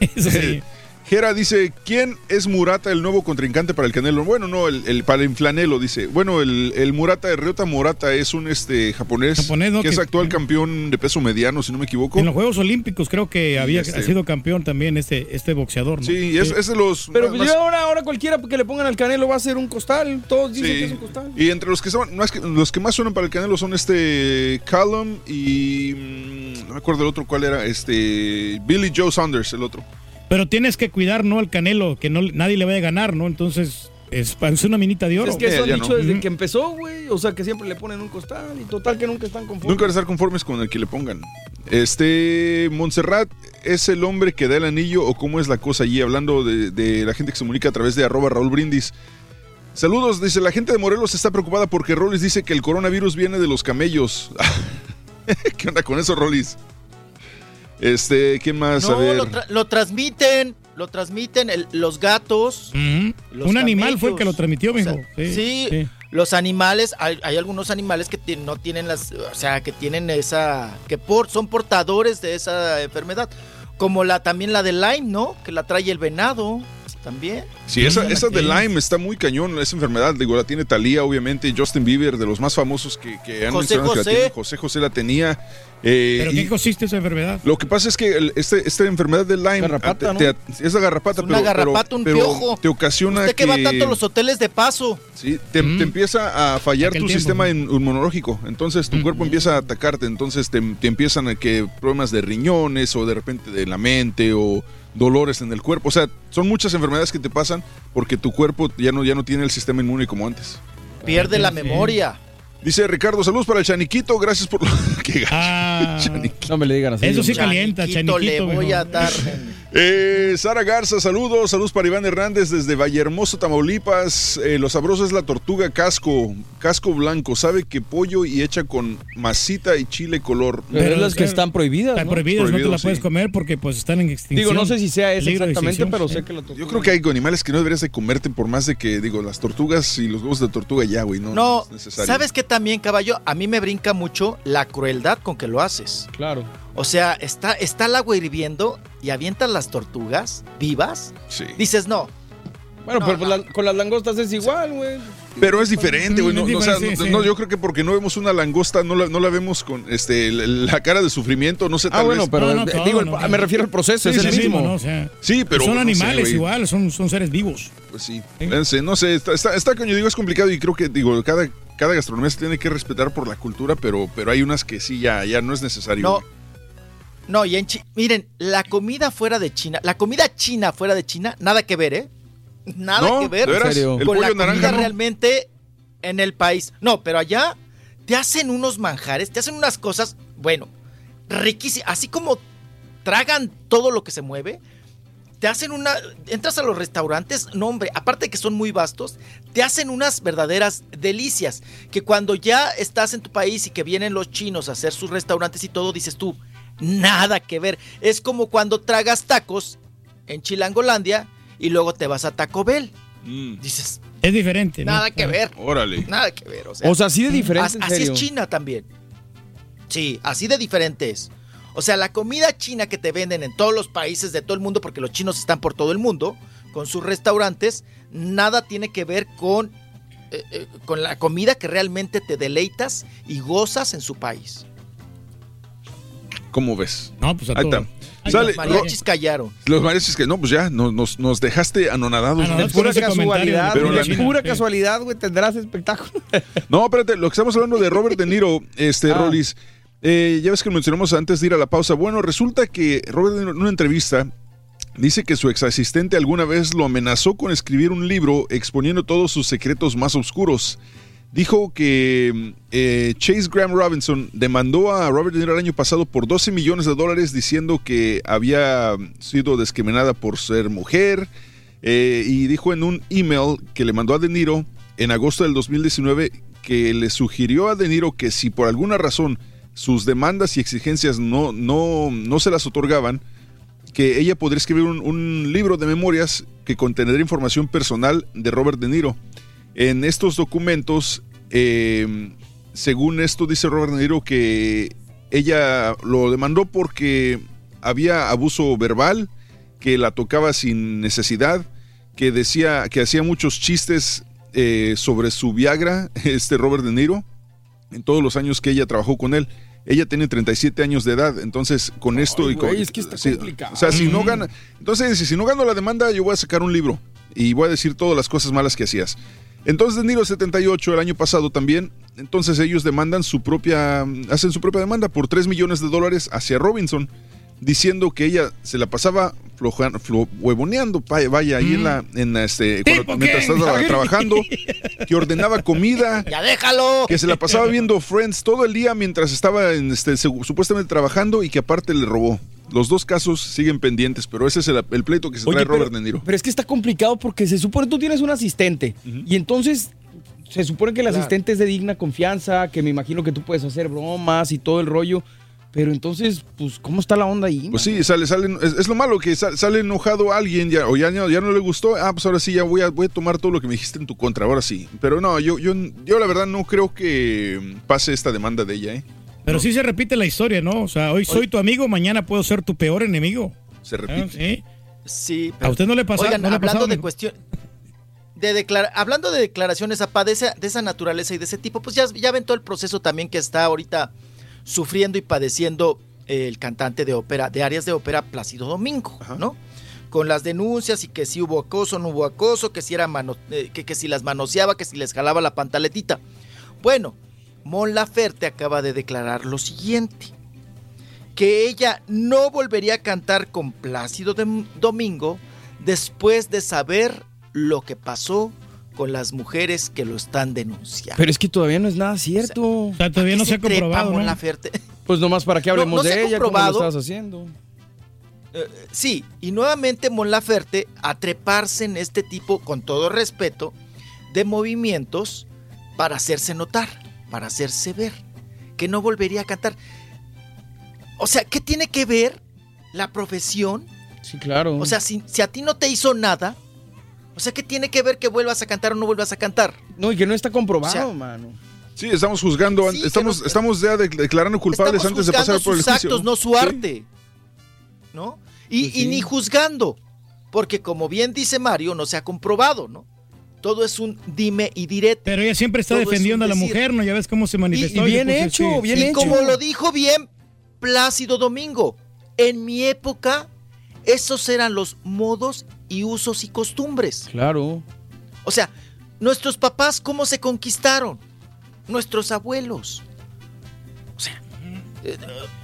S3: Eso sí.
S4: Jera dice, ¿quién es Murata, el nuevo contrincante para el Canelo? Bueno, no, el, el- para el Inflanelo, dice. Bueno, el, el Murata de Ryota Murata es un este japonés,
S3: Japonés, ¿no?
S4: que es actual campeón de peso mediano, si no me equivoco.
S3: En los Juegos Olímpicos creo que había
S4: este-
S3: ha sido campeón también este, este boxeador. ¿no?
S4: Sí, es, es de los...
S15: Pero
S4: más-
S15: pues ya ahora, ahora cualquiera que le pongan al canelo va a ser un costal. Todos dicen
S4: Sí.
S15: que es un costal.
S4: Y entre los que, son, más que los que más suenan para el Canelo son este Callum y mm, no me acuerdo el otro cuál era, este Billy Joe Saunders, el otro.
S3: Pero tienes que cuidar, ¿no? Al Canelo, que no, nadie le vaya a ganar, ¿no? Entonces, es, es una minita de oro.
S15: Es que eso
S4: Eh,
S15: han dicho
S4: no.
S15: desde que empezó, güey. O sea, que siempre le ponen un costal y total que nunca están conformes.
S4: Nunca van a estar conformes con el que le pongan. Este Montserrat es el hombre que da el anillo o cómo es la cosa allí, hablando de, de la gente que se comunica a través de arroba Raúl Brindis. Saludos, dice la gente de Morelos está preocupada porque Rolis dice que el coronavirus viene de los camellos. ¿Qué onda con eso, Rolis? Este, ¿qué más? a
S39: No,
S4: ver.
S39: lo, tra- lo transmiten, lo transmiten el- los gatos. Los
S3: Un animal fue el que lo transmitió,
S39: O sea,
S3: mijo.
S39: sí,
S3: sí.
S39: los animales, hay, hay algunos animales que no tienen las, o sea, que tienen esa, que por, son portadores de esa enfermedad. Como la también la de Lyme, ¿no? Que la trae el venado, también.
S4: Sí, esa,
S39: Mm,
S4: esa de. Lyme está muy cañón, esa enfermedad. Digo, la tiene Talía, obviamente, Justin Bieber, de los más famosos que, que han
S39: José
S4: mencionado que la
S39: José.
S4: tiene. José José la tenía. eh,
S3: ¿Pero
S4: y
S3: qué consiste esa enfermedad?
S4: lo que pasa es que el- este, esta enfermedad de Lyme
S39: Garrapata,
S4: ah, te- te- es la garrapata,
S39: Es una
S4: pero, pero-
S39: garrapata, un
S4: pero
S39: piojo.
S4: te ocasiona
S39: Usted que, va tanto a los hoteles de paso.
S4: Sí, te, te empieza a fallar
S39: Aquel
S4: tu
S39: tiempo,
S4: sistema
S39: ¿no?
S4: in- inmunológico. Entonces tu cuerpo empieza a atacarte. Entonces te, te empiezan a que problemas de riñones o de repente de la mente o dolores en el cuerpo. O sea, son muchas enfermedades que te pasan porque tu cuerpo ya no, ya no tiene el sistema inmune como antes.
S39: Pierde la memoria.
S4: Dice Ricardo, saludos para el Chaniquito, gracias por lo que
S3: Ah,
S48: No me le digan así.
S3: Eso sí calienta,
S39: Chaniquito, le voy a dar.
S4: Eh, Sara Garza, saludos, saludos para Iván Hernández desde Vallehermoso, Tamaulipas. Eh, lo sabroso es la tortuga casco, casco blanco, sabe que pollo y hecha con masita y chile color.
S48: Pero es las que están prohibidas.
S3: Están
S48: ¿no?
S3: prohibidas, no te la puedes
S4: sí.
S3: comer porque pues están en extinción.
S48: Digo, no sé si sea
S3: de
S48: exactamente, pero sé que la tortuga.
S4: Yo creo que hay animales que no deberías de comerte por más de que, digo, las tortugas y los huevos de tortuga ya, güey, no,
S39: No,
S4: es necesario.
S39: ¿sabes qué también, caballo? A mí me brinca mucho la crueldad con que lo haces.
S48: Claro.
S39: O sea, está, está el agua hirviendo y avientas las tortugas vivas.
S4: Sí.
S39: Dices, no.
S48: Bueno,
S39: No,
S48: pero
S39: no.
S48: pues la- con las langostas es igual, güey.
S4: Pero es diferente, güey. No,
S3: es
S4: no, o sea,
S3: diferente,
S4: no-
S3: sí,
S4: no,
S3: sí.
S4: yo creo que porque no vemos una langosta, no la, no la vemos con este la, cara de sufrimiento, no sé,
S48: Ah,
S4: tal
S48: bueno,
S4: vez.
S48: pero
S3: No, no,
S48: eh,
S3: todo,
S48: digo, el-
S3: no.
S48: me refiero al proceso,
S4: Sí,
S48: es el
S4: sí, sí,
S48: mismo.
S3: ¿no? O sea,
S4: Sí, pero
S3: son
S4: no sé,
S3: animales
S4: güey.
S3: igual, son, son seres vivos.
S4: Pues sí, Fíjense, no sé, está, está, está, coño, digo, es complicado y creo que, digo, cada, cada gastronomía se tiene que respetar por la cultura, pero, pero hay unas que sí, ya, ya no es necesario.
S39: No.
S4: güey.
S39: No, y en Chi- miren, la comida fuera de China, la comida china fuera de China, nada que ver, ¿eh? Nada
S4: No,
S39: que ver
S4: ¿de veras?
S48: ¿En serio?
S4: ¿El
S39: con la comida
S4: naranja no?
S39: realmente en el país. No, pero allá te hacen unos manjares, te hacen unas cosas, bueno, riquísimas, así como tragan todo lo que se mueve. Te hacen una. Entras a los restaurantes, no, hombre, aparte de que son muy vastos, te hacen unas verdaderas delicias. Que cuando ya estás en tu país y que vienen los chinos a hacer sus restaurantes y todo, dices tú, nada que ver. Es como cuando tragas tacos en Chilangolandia y luego te vas a Taco Bell.
S4: Mm,
S39: Dices,
S3: Es diferente. ¿no?
S39: nada que ver.
S4: órale.
S39: Nada que ver. O sea,
S48: O sea, así de diferente,
S39: as-
S48: en
S39: así es. China también. Sí, así de diferente es. O sea, la comida china que te venden en todos los países de todo el mundo, porque los chinos están por todo el mundo, con sus restaurantes, nada tiene que ver con, eh, eh, con la comida que realmente te deleitas y gozas en su país.
S4: ¿Cómo ves?
S3: No, pues a
S4: Ahí
S3: todo.
S4: está.
S3: Ay,
S4: Sale,
S39: Los mariachis callaron.
S4: Los mariachis que no, pues ya, nos, nos, nos dejaste anonadados.
S3: Ah, no,
S48: Pura casualidad,
S4: Pero
S48: güey,
S4: la
S48: pura
S3: sí.
S48: casualidad, güey, tendrás espectáculo.
S4: No, espérate, lo que estamos hablando de Robert De Niro, este,
S48: Ah.
S4: Rolis. eh, ya ves que lo mencionamos antes de ir a la pausa. Bueno, resulta que Robert De Niro en una entrevista dice que su ex asistente alguna vez lo amenazó con escribir un libro exponiendo todos sus secretos más oscuros. Dijo que eh, Chase Graham Robinson demandó a Robert De Niro el año pasado por 12 millones de dólares diciendo que había sido discriminada por ser mujer. eh, y dijo en un email que le mandó a De Niro en agosto del 2019 que le sugirió a De Niro que si por alguna razón sus demandas y exigencias no, no, no se las otorgaban, que ella podría escribir un, un libro de memorias que contendría información personal de Robert De Niro. En estos documentos, eh, según esto dice Robert De Niro que ella lo demandó porque había abuso verbal, que la tocaba sin necesidad, que decía que hacía muchos chistes eh, sobre su Viagra, este Robert De Niro, en todos los años que ella trabajó con él. Ella tiene 37 años de edad, entonces con esto y con,
S48: es que está complicado.
S4: O sea, si no gana, entonces si no gano la demanda, yo voy a sacar un libro y voy a decir todas las cosas malas que hacías. Entonces, Niro 78 el año pasado también, entonces ellos demandan su propia, hacen su propia demanda por 3 millones de dólares hacia Robinson, diciendo que ella se la pasaba flojan- flo- huevoneando, vaya, vaya, ahí en la, en la, este, cuando-
S3: ¿Tipo
S4: mientras estaba trabajando, que ordenaba comida,
S39: ¡Ya déjalo!
S4: que se la pasaba viendo Friends todo el día mientras estaba en este, supuestamente trabajando y que aparte le robó. Los dos casos siguen pendientes, pero ese es el, el pleito que se
S48: Oye,
S4: trae
S48: pero-
S4: Robert De Niro.
S48: Pero es que está complicado porque se supone tú tienes un asistente y entonces se supone que el
S39: Claro.
S48: asistente es de digna confianza, que me imagino que tú puedes hacer bromas y todo el rollo. Pero entonces, pues, ¿cómo está la onda ahí?
S4: Pues sí, sale, sale, es, es lo malo que sale, sale enojado alguien ya, o ya, no- ya no le gustó, ah, pues ahora sí, ya voy a, voy a tomar todo lo que me dijiste en tu contra, ahora sí. Pero no, yo, yo, yo la verdad no creo que pase esta demanda de ella, ¿eh?
S3: Pero sí se repite la historia, ¿no? O sea, hoy soy tu amigo, mañana puedo ser tu peor enemigo.
S4: Se
S3: Ah,
S4: repite.
S3: Sí.
S39: Sí,
S3: ¿A usted no le pasa?
S39: Oigan,
S3: no le ha
S39: hablando
S3: pasado,
S39: de cuestión. De declara- hablando de declaraciones apa, de esa, de esa naturaleza y de ese tipo, pues ya, ya ven todo el proceso también que está ahorita sufriendo y padeciendo el cantante de ópera, de áreas de ópera Plácido Domingo, ¿no? Con las denuncias y que si hubo acoso, no hubo acoso, que si era mano, eh, que, que si las manoseaba, que si les jalaba la pantaletita. Bueno, Mon Laferte acaba de declarar lo siguiente. que ella no volvería a cantar con Plácido Domingo después de saber lo que pasó con las mujeres que lo están denunciando.
S15: Pero es que todavía no es nada cierto.
S3: O sea, todavía no se ha comprobado,
S39: Mon
S3: ¿no?
S39: Laferte?
S15: Pues nomás para que
S39: No,
S15: hablemos
S39: no se ha
S15: de ella, como lo estabas haciendo.
S39: Eh, sí, y nuevamente Mon Laferte a treparse en este tipo, con todo respeto, de movimientos para hacerse notar, para hacerse ver, que no volvería a cantar. O sea, ¿qué tiene que ver la profesión?
S15: Sí, claro.
S39: O sea, si, si a ti no te hizo nada, o sea, ¿qué tiene que ver que vuelvas a cantar o no vuelvas a cantar?
S15: No, y que no está comprobado,
S39: O sea,
S15: mano.
S4: Sí, estamos juzgando,
S39: Sí,
S4: estamos,
S39: no-
S4: estamos ya de- declarando culpables
S39: Estamos
S4: antes de pasar por el
S39: sus
S4: juicio.
S39: actos, no su
S4: Sí.
S39: arte. ¿No? Y,
S15: Pues
S39: y ni juzgando, porque como bien dice Mario, no se ha comprobado, ¿no? Todo es un dime y direte.
S3: Pero ella siempre está
S39: Todo es un
S3: defendiendo a la
S39: decir.
S3: mujer, ¿no? Ya ves cómo se manifestó.
S15: y bien hecho, bien
S39: y
S15: hecho.
S39: como lo dijo bien Plácido Domingo, en mi época, esos eran los modos y usos y costumbres.
S15: Claro.
S39: O sea, nuestros papás, ¿cómo se conquistaron? Nuestros abuelos. O sea, eh,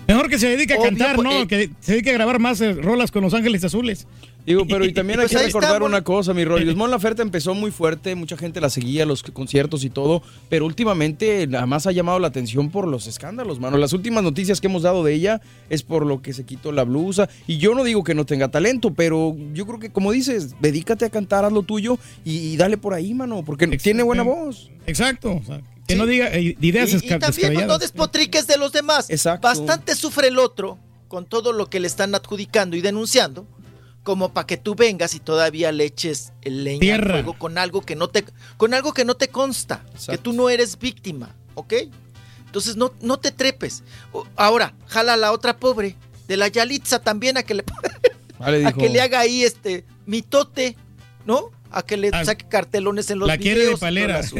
S3: Mejor que se dedique a
S39: Obvio,
S3: cantar, ¿no?
S39: eh.
S3: Que se dedique a grabar más eh, rolas con Los Ángeles Azules.
S15: Digo, pero y también hay
S39: Pues
S15: que
S39: está,
S15: recordar una cosa, mi Rolly. Mon Laferte empezó muy fuerte, mucha gente la seguía, los conciertos y todo, pero últimamente nada más ha llamado la atención por los escándalos, mano. Las últimas noticias que hemos dado de ella es por lo que se quitó la blusa. Y yo no digo que no tenga talento, pero yo creo que, como dices, dedícate a cantar, haz lo tuyo y, y dale por ahí, mano, porque tiene buena voz.
S3: Exacto. o sea, que
S39: Sí.
S3: no diga eh, ideas
S39: y, y también no despotriques de los demás.
S15: Exacto.
S39: Bastante sufre el otro con todo lo que le están adjudicando y denunciando, como para que tú vengas y todavía le eches el leña al
S3: Tierra.
S39: fuego con algo que no te, con algo que no te consta, que tú no eres víctima, ¿ok? Entonces no, no te trepes. Ahora, jala a la otra pobre, de la Yalitza también a que le,
S15: Vale,
S39: a
S15: dijo.
S39: que le haga ahí este mitote, ¿no? A que le
S3: Ah,
S39: saque cartelones en los
S3: La quiere de
S39: videos
S3: palera.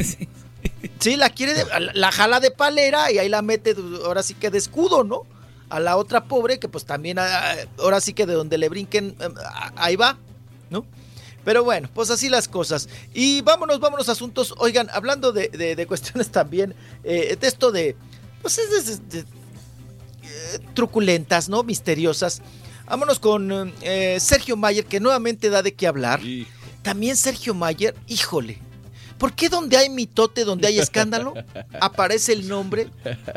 S39: Sí, la quiere de- la- la jala de palera y ahí la mete ahora sí que de escudo, ¿no? A la otra pobre que pues también ah, ahora sí que de donde le brinquen ah, ahí va, ¿no? Pero bueno, pues así las cosas. Y vámonos, vámonos asuntos. Oigan, hablando de, de- de cuestiones también, eh, de esto de, pues es de- eh, truculentas, ¿no? Misteriosas. Vámonos con eh, Sergio Mayer, que nuevamente da de qué hablar. También Sergio Mayer, híjole. ¿Por qué donde hay mitote, donde hay escándalo, aparece el nombre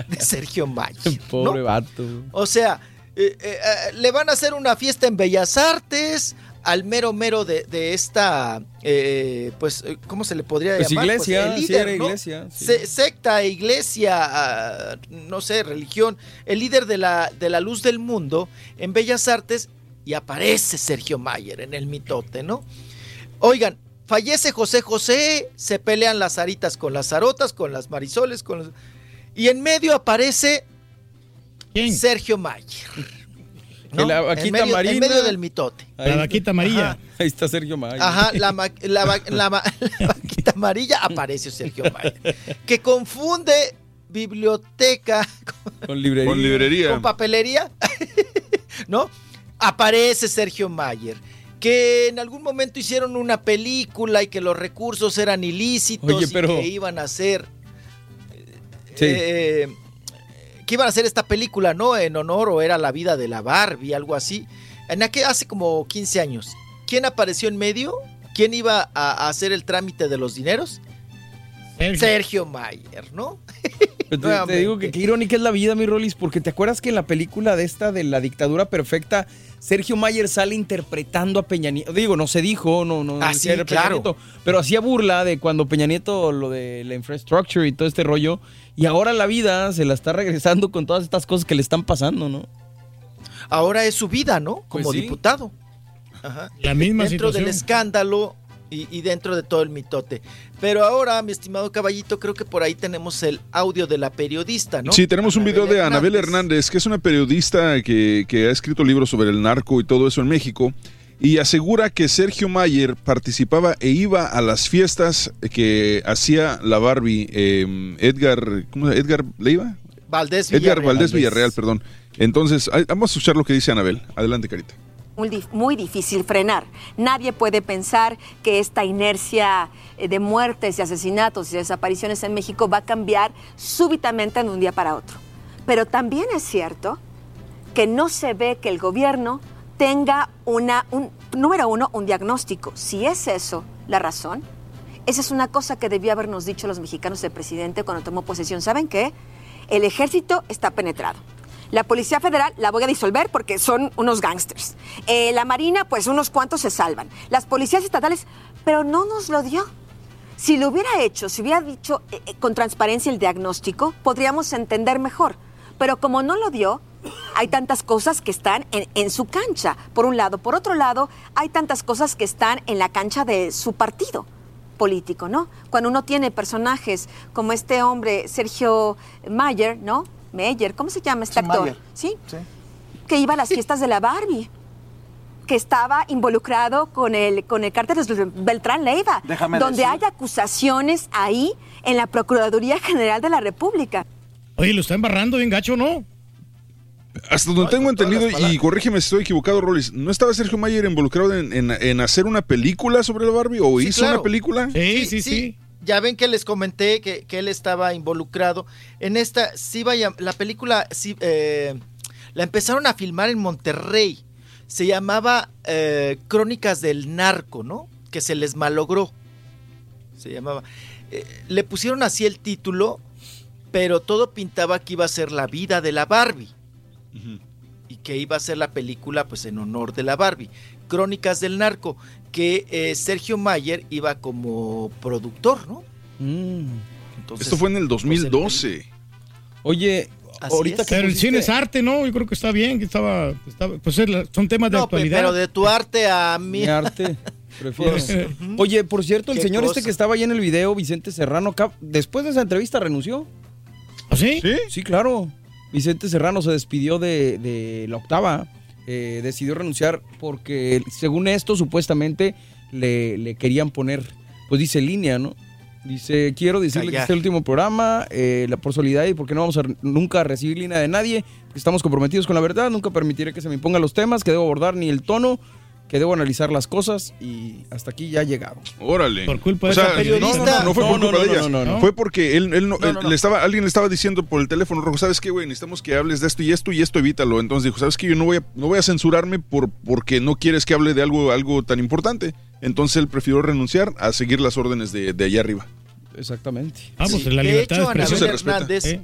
S39: de Sergio Mayer?
S15: Pobre
S39: ¿no?
S15: vato.
S39: O sea, eh, eh, eh, le van a hacer una fiesta en Bellas Artes al mero mero de, de esta, eh, pues, ¿cómo se le podría
S15: Pues
S39: llamar?
S15: iglesia,
S39: el
S15: sí,
S39: líder,
S15: era
S39: ¿no?
S15: iglesia, sí.
S39: Se- secta, iglesia, ah, no sé, religión, el líder de la, de la luz del mundo en Bellas Artes y aparece Sergio Mayer en el mitote, ¿no? Oigan, fallece José José, se pelean las aritas con las arotas, con las marisoles, con los... Y en medio aparece Sergio Mayer.
S15: La
S39: en,
S15: vaquita
S39: medio, en medio del mitote.
S3: La vaquita amarilla.
S39: Ajá.
S15: Ahí está Sergio Mayer.
S39: Ajá, la, ma- la va- la ma- la vaquita amarilla aparece Sergio Mayer. Que confunde biblioteca
S15: Con librería.
S4: Con librería.
S39: con papelería, ¿no? Aparece Sergio Mayer. Que en algún momento hicieron una película y que los recursos eran ilícitos
S15: Oye, pero-
S39: y que iban a hacer.
S15: Sí.
S39: eh, que iban a hacer esta película, ¿no? En honor o era la vida de la Barbie, algo así. En aquel, hace como 15 años. ¿Quién apareció en medio? ¿Quién iba a, a hacer el trámite de los dineros? Sergio, Mayer, ¿no?
S15: Pero te, te digo que qué irónica es la vida, mi Rolis, porque te acuerdas que en la película de esta de la dictadura perfecta, Sergio Mayer sale interpretando a Peña Nieto. Digo, no se dijo, no, no.
S39: Ah,
S15: no
S39: sí,
S15: era Peña
S39: claro.
S15: Nieto, pero hacía burla de cuando Peña Nieto, lo de la infrastructure y todo este rollo. Y ahora la vida se la está regresando con todas estas cosas que le están pasando, ¿no?
S39: Ahora es su vida, ¿no? Como
S15: Pues sí.
S39: diputado. Ajá.
S3: La misma
S39: dentro
S3: situación.
S39: del escándalo y, y dentro de todo el mitote. Pero ahora, mi estimado caballito, creo que por ahí tenemos el audio de la periodista, ¿no?
S4: Sí, tenemos un video de
S39: Anabel
S4: Anabel Hernández, que es una periodista que, que ha escrito libros sobre el narco y todo eso en México, y asegura que Sergio Mayer participaba e iba a las fiestas que hacía la Barbie eh, Edgar, ¿cómo se? Edgar Leiva?
S39: Valdés
S4: Edgar
S39: Villarreal.
S4: Valdés Villarreal, perdón. Entonces, vamos a escuchar lo que dice Anabel. Adelante, Carita.
S30: Muy, dif- muy difícil frenar. Nadie puede pensar que esta inercia eh, de muertes y asesinatos y desapariciones en México va a cambiar súbitamente de un día para otro. Pero también es cierto que no se ve que el gobierno tenga una, un, número uno, un diagnóstico. Si es eso la razón, esa es una cosa que debió habernos dicho los mexicanos del presidente cuando tomó posesión. ¿Saben qué? El ejército está penetrado. La Policía Federal la voy a disolver porque son unos gángsters. Eh, la Marina, pues unos cuantos se salvan. Las policías estatales, pero no nos lo dio. Si lo hubiera hecho, si hubiera dicho eh, eh, con transparencia el diagnóstico, podríamos entender mejor. Pero como no lo dio, hay tantas cosas que están en, en su cancha, por un lado. Por otro lado, hay tantas cosas que están en la cancha de su partido político, ¿no? Cuando uno tiene personajes como este hombre, Sergio Mayer, ¿no? Meyer, ¿cómo se llama este
S49: Sí,
S30: actor?
S49: Mayer.
S30: ¿Sí? Que iba a las fiestas de la Barbie. Que estaba involucrado con el, con el cártel de Beltrán Leiva.
S49: Déjame
S30: donde
S49: decir-
S30: hay acusaciones ahí en la Procuraduría General de la República.
S3: Oye, lo está embarrando bien gacho, ¿no?
S4: Hasta donde tengo entendido, y corrígeme si estoy equivocado, Rolis, ¿no estaba Sergio Mayer involucrado en, en- en hacer una película sobre la Barbie? ¿O
S39: Sí,
S4: hizo
S39: claro.
S4: una película?
S39: Ya ven que les comenté que, que él estaba involucrado en esta. Sí, vaya, la película sí, eh, la empezaron a filmar en Monterrey. Se llamaba eh, Crónicas del Narco, ¿no? Que se les malogró. Se llamaba. Eh, le pusieron así el título, pero todo pintaba que iba a ser la vida de la Barbie. Y que iba a ser la película, pues en honor de la Barbie. Crónicas del Narco, que eh, Sergio Mayer iba como productor, ¿no? Entonces,
S4: Esto fue en el 2012.
S48: Oye,
S39: Así
S48: ahorita
S39: es.
S48: que
S3: Pero el cine es arte, ¿no? Yo creo que está bien, que estaba, estaba- pues son temas de
S39: No,
S3: actualidad.
S39: pero de tu arte a mí.
S48: Mi arte. Prefiero.
S39: Pues.
S48: Oye, por cierto, el señor este que estaba ahí en el video, Vicente Serrano, después de esa entrevista renunció.
S3: ¿Ah, sí?
S48: Sí, claro. Vicente Serrano se despidió de, de la octava. Eh, decidió renunciar porque, según esto, supuestamente le, le querían poner, pues dice línea, ¿no? Dice, quiero decirle que este es el último programa, eh, la, por solidaridad y porque no vamos a nunca a recibir línea de nadie, porque estamos comprometidos con la verdad, nunca permitiré que se me impongan los temas, que debo abordar ni el tono, que debo analizar las cosas y hasta aquí ya ha llegado.
S4: Órale.
S3: Por culpa
S4: O
S3: de
S4: sea,
S3: esa periodista.
S4: No, no, no fue
S48: No,
S4: por
S48: no,
S4: culpa
S48: no,
S4: de ella.
S48: no, no, no.
S4: Fue porque él, él no-
S39: No,
S4: él-
S39: no, no.
S4: le estaba, alguien le estaba diciendo por el teléfono rojo, ¿sabes qué, güey? Necesitamos que hables de esto y esto y esto, evítalo. Entonces dijo, ¿sabes qué? Yo no voy a, no voy a censurarme por, porque no quieres que hable de algo, algo tan importante. Entonces él prefirió renunciar a seguir las órdenes de, de allá arriba.
S48: Exactamente.
S3: Ah, pues
S39: Sí,
S3: la
S39: de
S3: libertad
S39: hecho,
S3: de expresión.
S39: Anabel
S4: se respeta.
S39: Hernández,
S3: ¿Eh?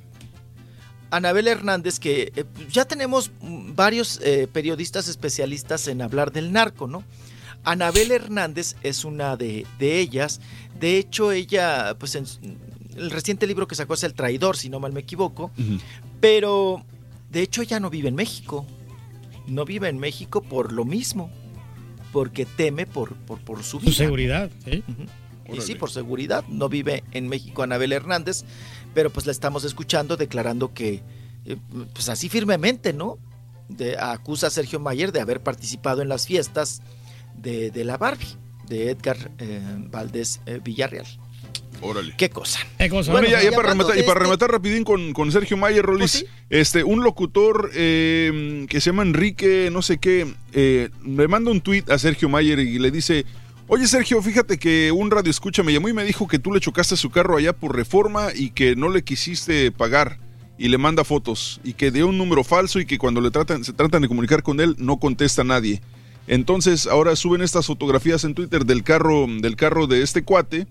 S39: Anabel Hernández, que eh, ya tenemos varios eh, periodistas especialistas en hablar del narco, ¿no? Anabel Hernández es una de, de ellas. De hecho, ella, pues en el reciente libro que sacó es El Traidor, si no mal me equivoco. Pero, de hecho, ella no vive en México. No vive en México por lo mismo. Porque teme por, por, por su vida.
S3: Su seguridad,
S39: Y sí, por seguridad. No vive en México Anabel Hernández, pero pues la estamos escuchando declarando que, eh, pues así firmemente, ¿no? De, acusa a Sergio Mayer de haber participado en las fiestas de, de la Barbie, de Edgar eh, Valdés eh, Villarreal.
S4: Órale.
S39: ¿Qué cosa?
S3: ¿Qué cosa?
S4: Bueno,
S39: Bueno,
S4: ya, para rematar, y para
S39: este-
S4: rematar rapidín con, con Sergio Mayer, Rolis,
S39: Pues sí.
S4: este, un locutor eh, que se llama Enrique, no sé qué, eh, le manda un tuit a Sergio Mayer y le dice, oye Sergio, fíjate que un radio escucha me llamó y me dijo que tú le chocaste su carro allá por reforma y que no le quisiste pagar. Y le manda fotos y que dio un número falso y que cuando le tratan, se tratan de comunicar con él no contesta nadie. Entonces ahora suben estas fotografías en Twitter del carro, del carro de este cuate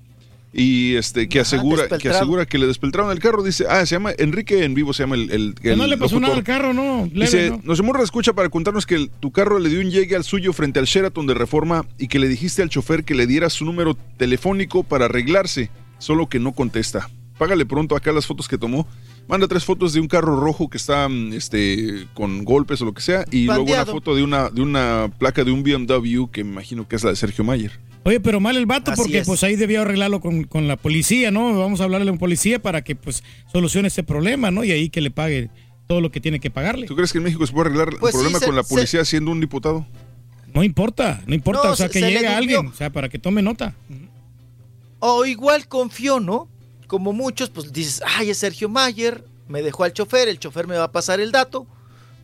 S4: y este que
S39: Ajá,
S4: asegura que asegura que le despeltraron el carro dice ah se llama Enrique en vivo se llama el,
S3: no le pasó nada al carro, ¿no? Leve,
S4: Dice,
S3: ¿no?
S4: nos hemos escucha para contarnos que el- tu carro le dio un llegue al suyo frente al Sheraton de Reforma y que le dijiste al chofer que le diera su número telefónico para arreglarse, solo que no contesta. Págale pronto acá las fotos que tomó. Manda tres fotos de un carro rojo que está mm, este, con golpes o lo que sea y luego una foto de una, de una placa de un BMW que me imagino que es la de Sergio Mayer.
S3: Oye, pero mal el vato
S39: Así
S3: porque
S39: es.
S3: pues ahí debió arreglarlo con, con la policía, ¿no? Vamos a hablarle a un policía para que pues solucione ese problema, ¿no? Y ahí que le pague todo lo que tiene que pagarle.
S4: ¿Tú crees que en México se puede arreglar
S39: Pues
S4: el
S39: sí,
S4: problema
S39: se-
S4: con la
S39: se-
S4: policía siendo un diputado?
S3: No importa, no importa,
S39: No,
S3: o sea,
S39: se-
S3: que
S39: se le
S3: llegue alguien, o sea, para que tome nota.
S39: O igual confió, ¿no? Como muchos, pues dices, ay, es Sergio Mayer, me dejó al chofer, el chofer me va a pasar el dato,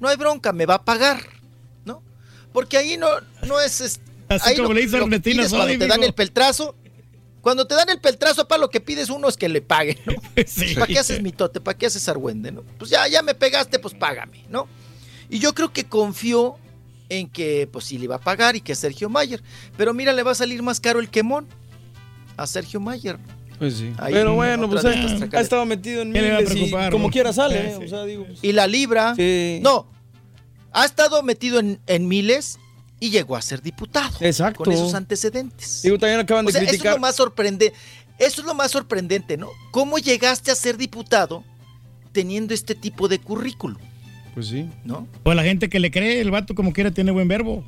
S39: no hay bronca, me va a pagar, ¿no? Porque ahí no, no es... es-
S3: Así
S39: ahí
S3: como
S39: lo-
S3: le dice
S39: lo que
S3: Ernestina
S39: pides cuando te dan el peltrazo, cuando te dan el peltrazo, para lo que pides uno es que le paguen, ¿no?
S3: Sí.
S39: ¿Para qué haces mitote? ¿Para qué haces argüende, no? Pues ya, ya me pegaste, pues págame, ¿no? Y yo creo que confió en que pues sí le iba a pagar y que Sergio Mayer. Pero mira, le va a salir más caro el quemón a Sergio Mayer.
S15: Pues sí.
S39: Ahí,
S15: Pero bueno, pues
S39: de
S15: ha, estado metido en
S3: ¿Qué le va a
S15: miles y como quiera sale.
S3: Sí,
S15: ¿eh?
S3: sí.
S15: O sea, digo, pues,
S39: Y la libra.
S15: Sí.
S39: No. Ha estado metido en, en miles y llegó a ser diputado.
S15: Exacto.
S39: Con esos antecedentes.
S15: Digo, también acaban de
S39: O sea, eso es
S15: criticar.
S39: lo más sorprendente. Eso es lo más sorprendente, ¿no? ¿Cómo llegaste a ser diputado teniendo este tipo de currículum?
S15: Pues sí.
S39: ¿No?
S3: Pues la gente que le cree, el vato como quiera tiene buen verbo.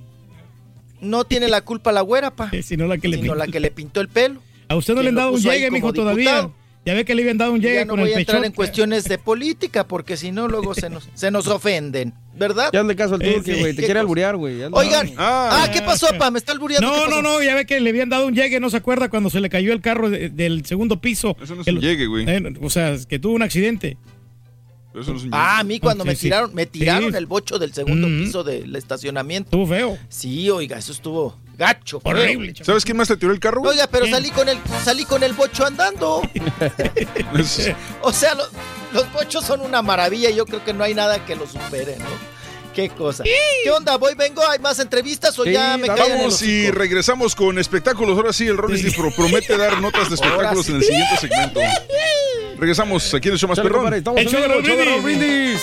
S39: No tiene la culpa la güera, pa.
S3: Sino la que le
S39: sino
S3: pintó.
S39: la que le pintó el pelo.
S3: A usted no
S39: ¿Quién
S3: le han dado un llegue, mijo, todavía. Ya ve que le habían dado un llegue
S39: Ya no
S3: con
S39: voy
S3: el
S39: a entrar en cuestiones de política porque si no luego se nos, se nos ofenden, ¿verdad?
S15: Ya hazle caso al
S3: Eh,
S15: turque,
S3: sí.
S15: güey. Te
S39: ¿Qué
S15: quiere
S39: cosa?
S15: alburear, güey.
S39: Oigan,
S4: Ah.
S39: ah, ¿qué pasó, pa? ¿Me está albureando? ¿Qué
S3: No, no, no, ya ve que le habían dado un llegue, no se acuerda cuando se le cayó el carro de- del segundo piso.
S4: Eso no es
S3: El-
S4: un llegue, güey.
S3: Eh, o sea, que tuvo un accidente.
S4: Eso no es un
S39: Ah, a
S4: llegue.
S39: mí cuando
S3: Sí,
S39: me
S3: sí.
S39: tiraron, me tiraron
S3: Sí.
S39: el bocho del segundo
S3: Mm.
S39: piso del estacionamiento.
S3: Estuvo feo.
S39: Sí, oiga, eso estuvo gacho. feo.
S3: Horrible. chaval.
S4: ¿Sabes quién más te tiró el carro?
S39: Oiga, pero
S3: ¿Quién?
S39: salí con el salí con el bocho andando. O sea, lo- los bochos son una maravilla y yo creo que no hay nada que lo supere, ¿no? Qué cosa. ¿Qué onda? ¿Voy, vengo? ¿Hay más entrevistas o
S15: Sí,
S39: ya me
S15: vamos
S39: callan
S4: Vamos y regresamos con espectáculos. Ahora sí, el Rollins pro- promete dar notas de espectáculos
S39: sí.
S4: en el siguiente segmento. Regresamos aquí en el show más perrón.
S3: El show de. Brindis.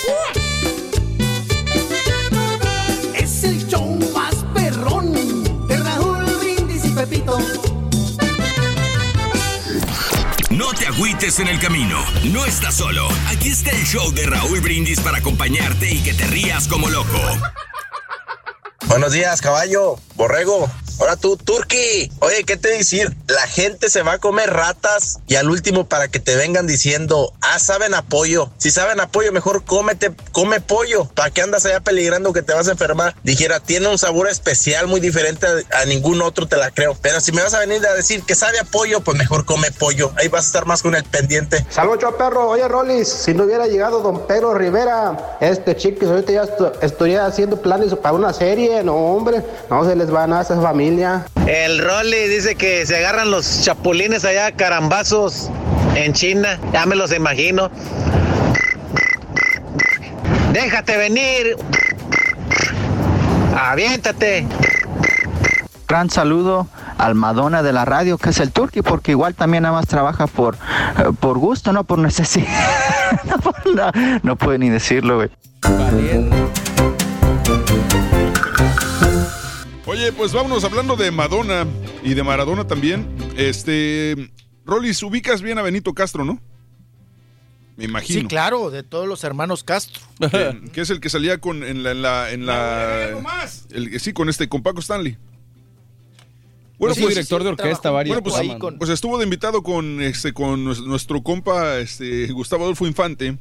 S12: Es el show Pepito.
S1: No te agüites en el camino, no estás solo. Aquí está el show de Raúl Brindis para acompañarte y que te rías como loco.
S31: Buenos días, caballo, borrego. Ahora tú, Turki. Oye, ¿qué te decir? La gente se va a comer ratas y al último para que te vengan diciendo, ah, saben apoyo. Si saben apoyo, mejor cómete, come pollo. ¿Para qué andas allá peligrando que te vas a enfermar? Dijera, tiene un sabor especial muy diferente a, a ningún otro, te la creo. Pero si me vas a venir a decir que sabe a pollo, pues mejor come pollo. Ahí vas a estar más con el pendiente.
S13: Salvo yo, perro. Oye, Rolis, si no hubiera llegado don Pedro Rivera, este chiquis ahorita ya estuviera haciendo planes para una serie. No, hombre, no se les va nada a esa familia.
S31: El Rolly dice que se agarran los chapulines allá carambazos en China. Ya me los imagino. Déjate venir. Aviéntate.
S50: Gran saludo al Madonna de la radio, que es el Turqui, porque igual también nada más trabaja por, eh, por gusto, no por necesidad. no, no puede ni decirlo, güey.
S4: Oye, pues vámonos hablando de Madonna y de Maradona también. Este, Rolis, ubicas bien a Benito Castro, ¿no? Me imagino.
S39: Sí, claro, de todos los hermanos Castro.
S4: Que, que es el que salía con en la en la, en la el, sí con este con Paco Stanley.
S15: Bueno, fue director de orquesta varios
S4: Bueno, pues, pues estuvo de invitado con este con nues- nuestro compa este Gustavo Adolfo Infante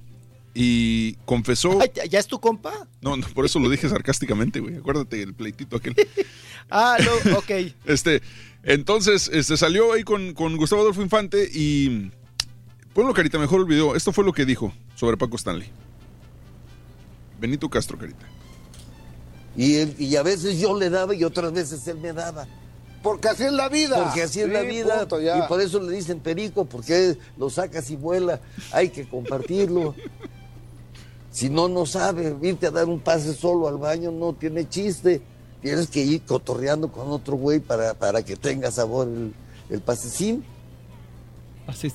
S4: y confesó
S39: Ay, ¿Ya es tu compa?
S4: no, no, por eso lo dije sarcásticamente, güey. Acuérdate el pleitito aquel.
S39: Ah, no, ok.
S4: Este, entonces, este salió ahí con, con Gustavo Adolfo Infante y ponlo carita, mejor el video. Esto fue lo que dijo sobre Paco Stanley. Benito Castro, carita.
S51: Y, él- y a veces yo le daba y otras veces él me daba.
S52: Porque así es la vida.
S51: Porque así es
S52: Sí,
S51: la vida.
S52: punto,
S51: y por eso le dicen perico, porque lo sacas y vuela. Hay que compartirlo. Si no, no sabe. Irte a dar un pase solo al baño no tiene chiste. Tienes que ir cotorreando con otro güey para, para que tenga sabor el, el pasecín.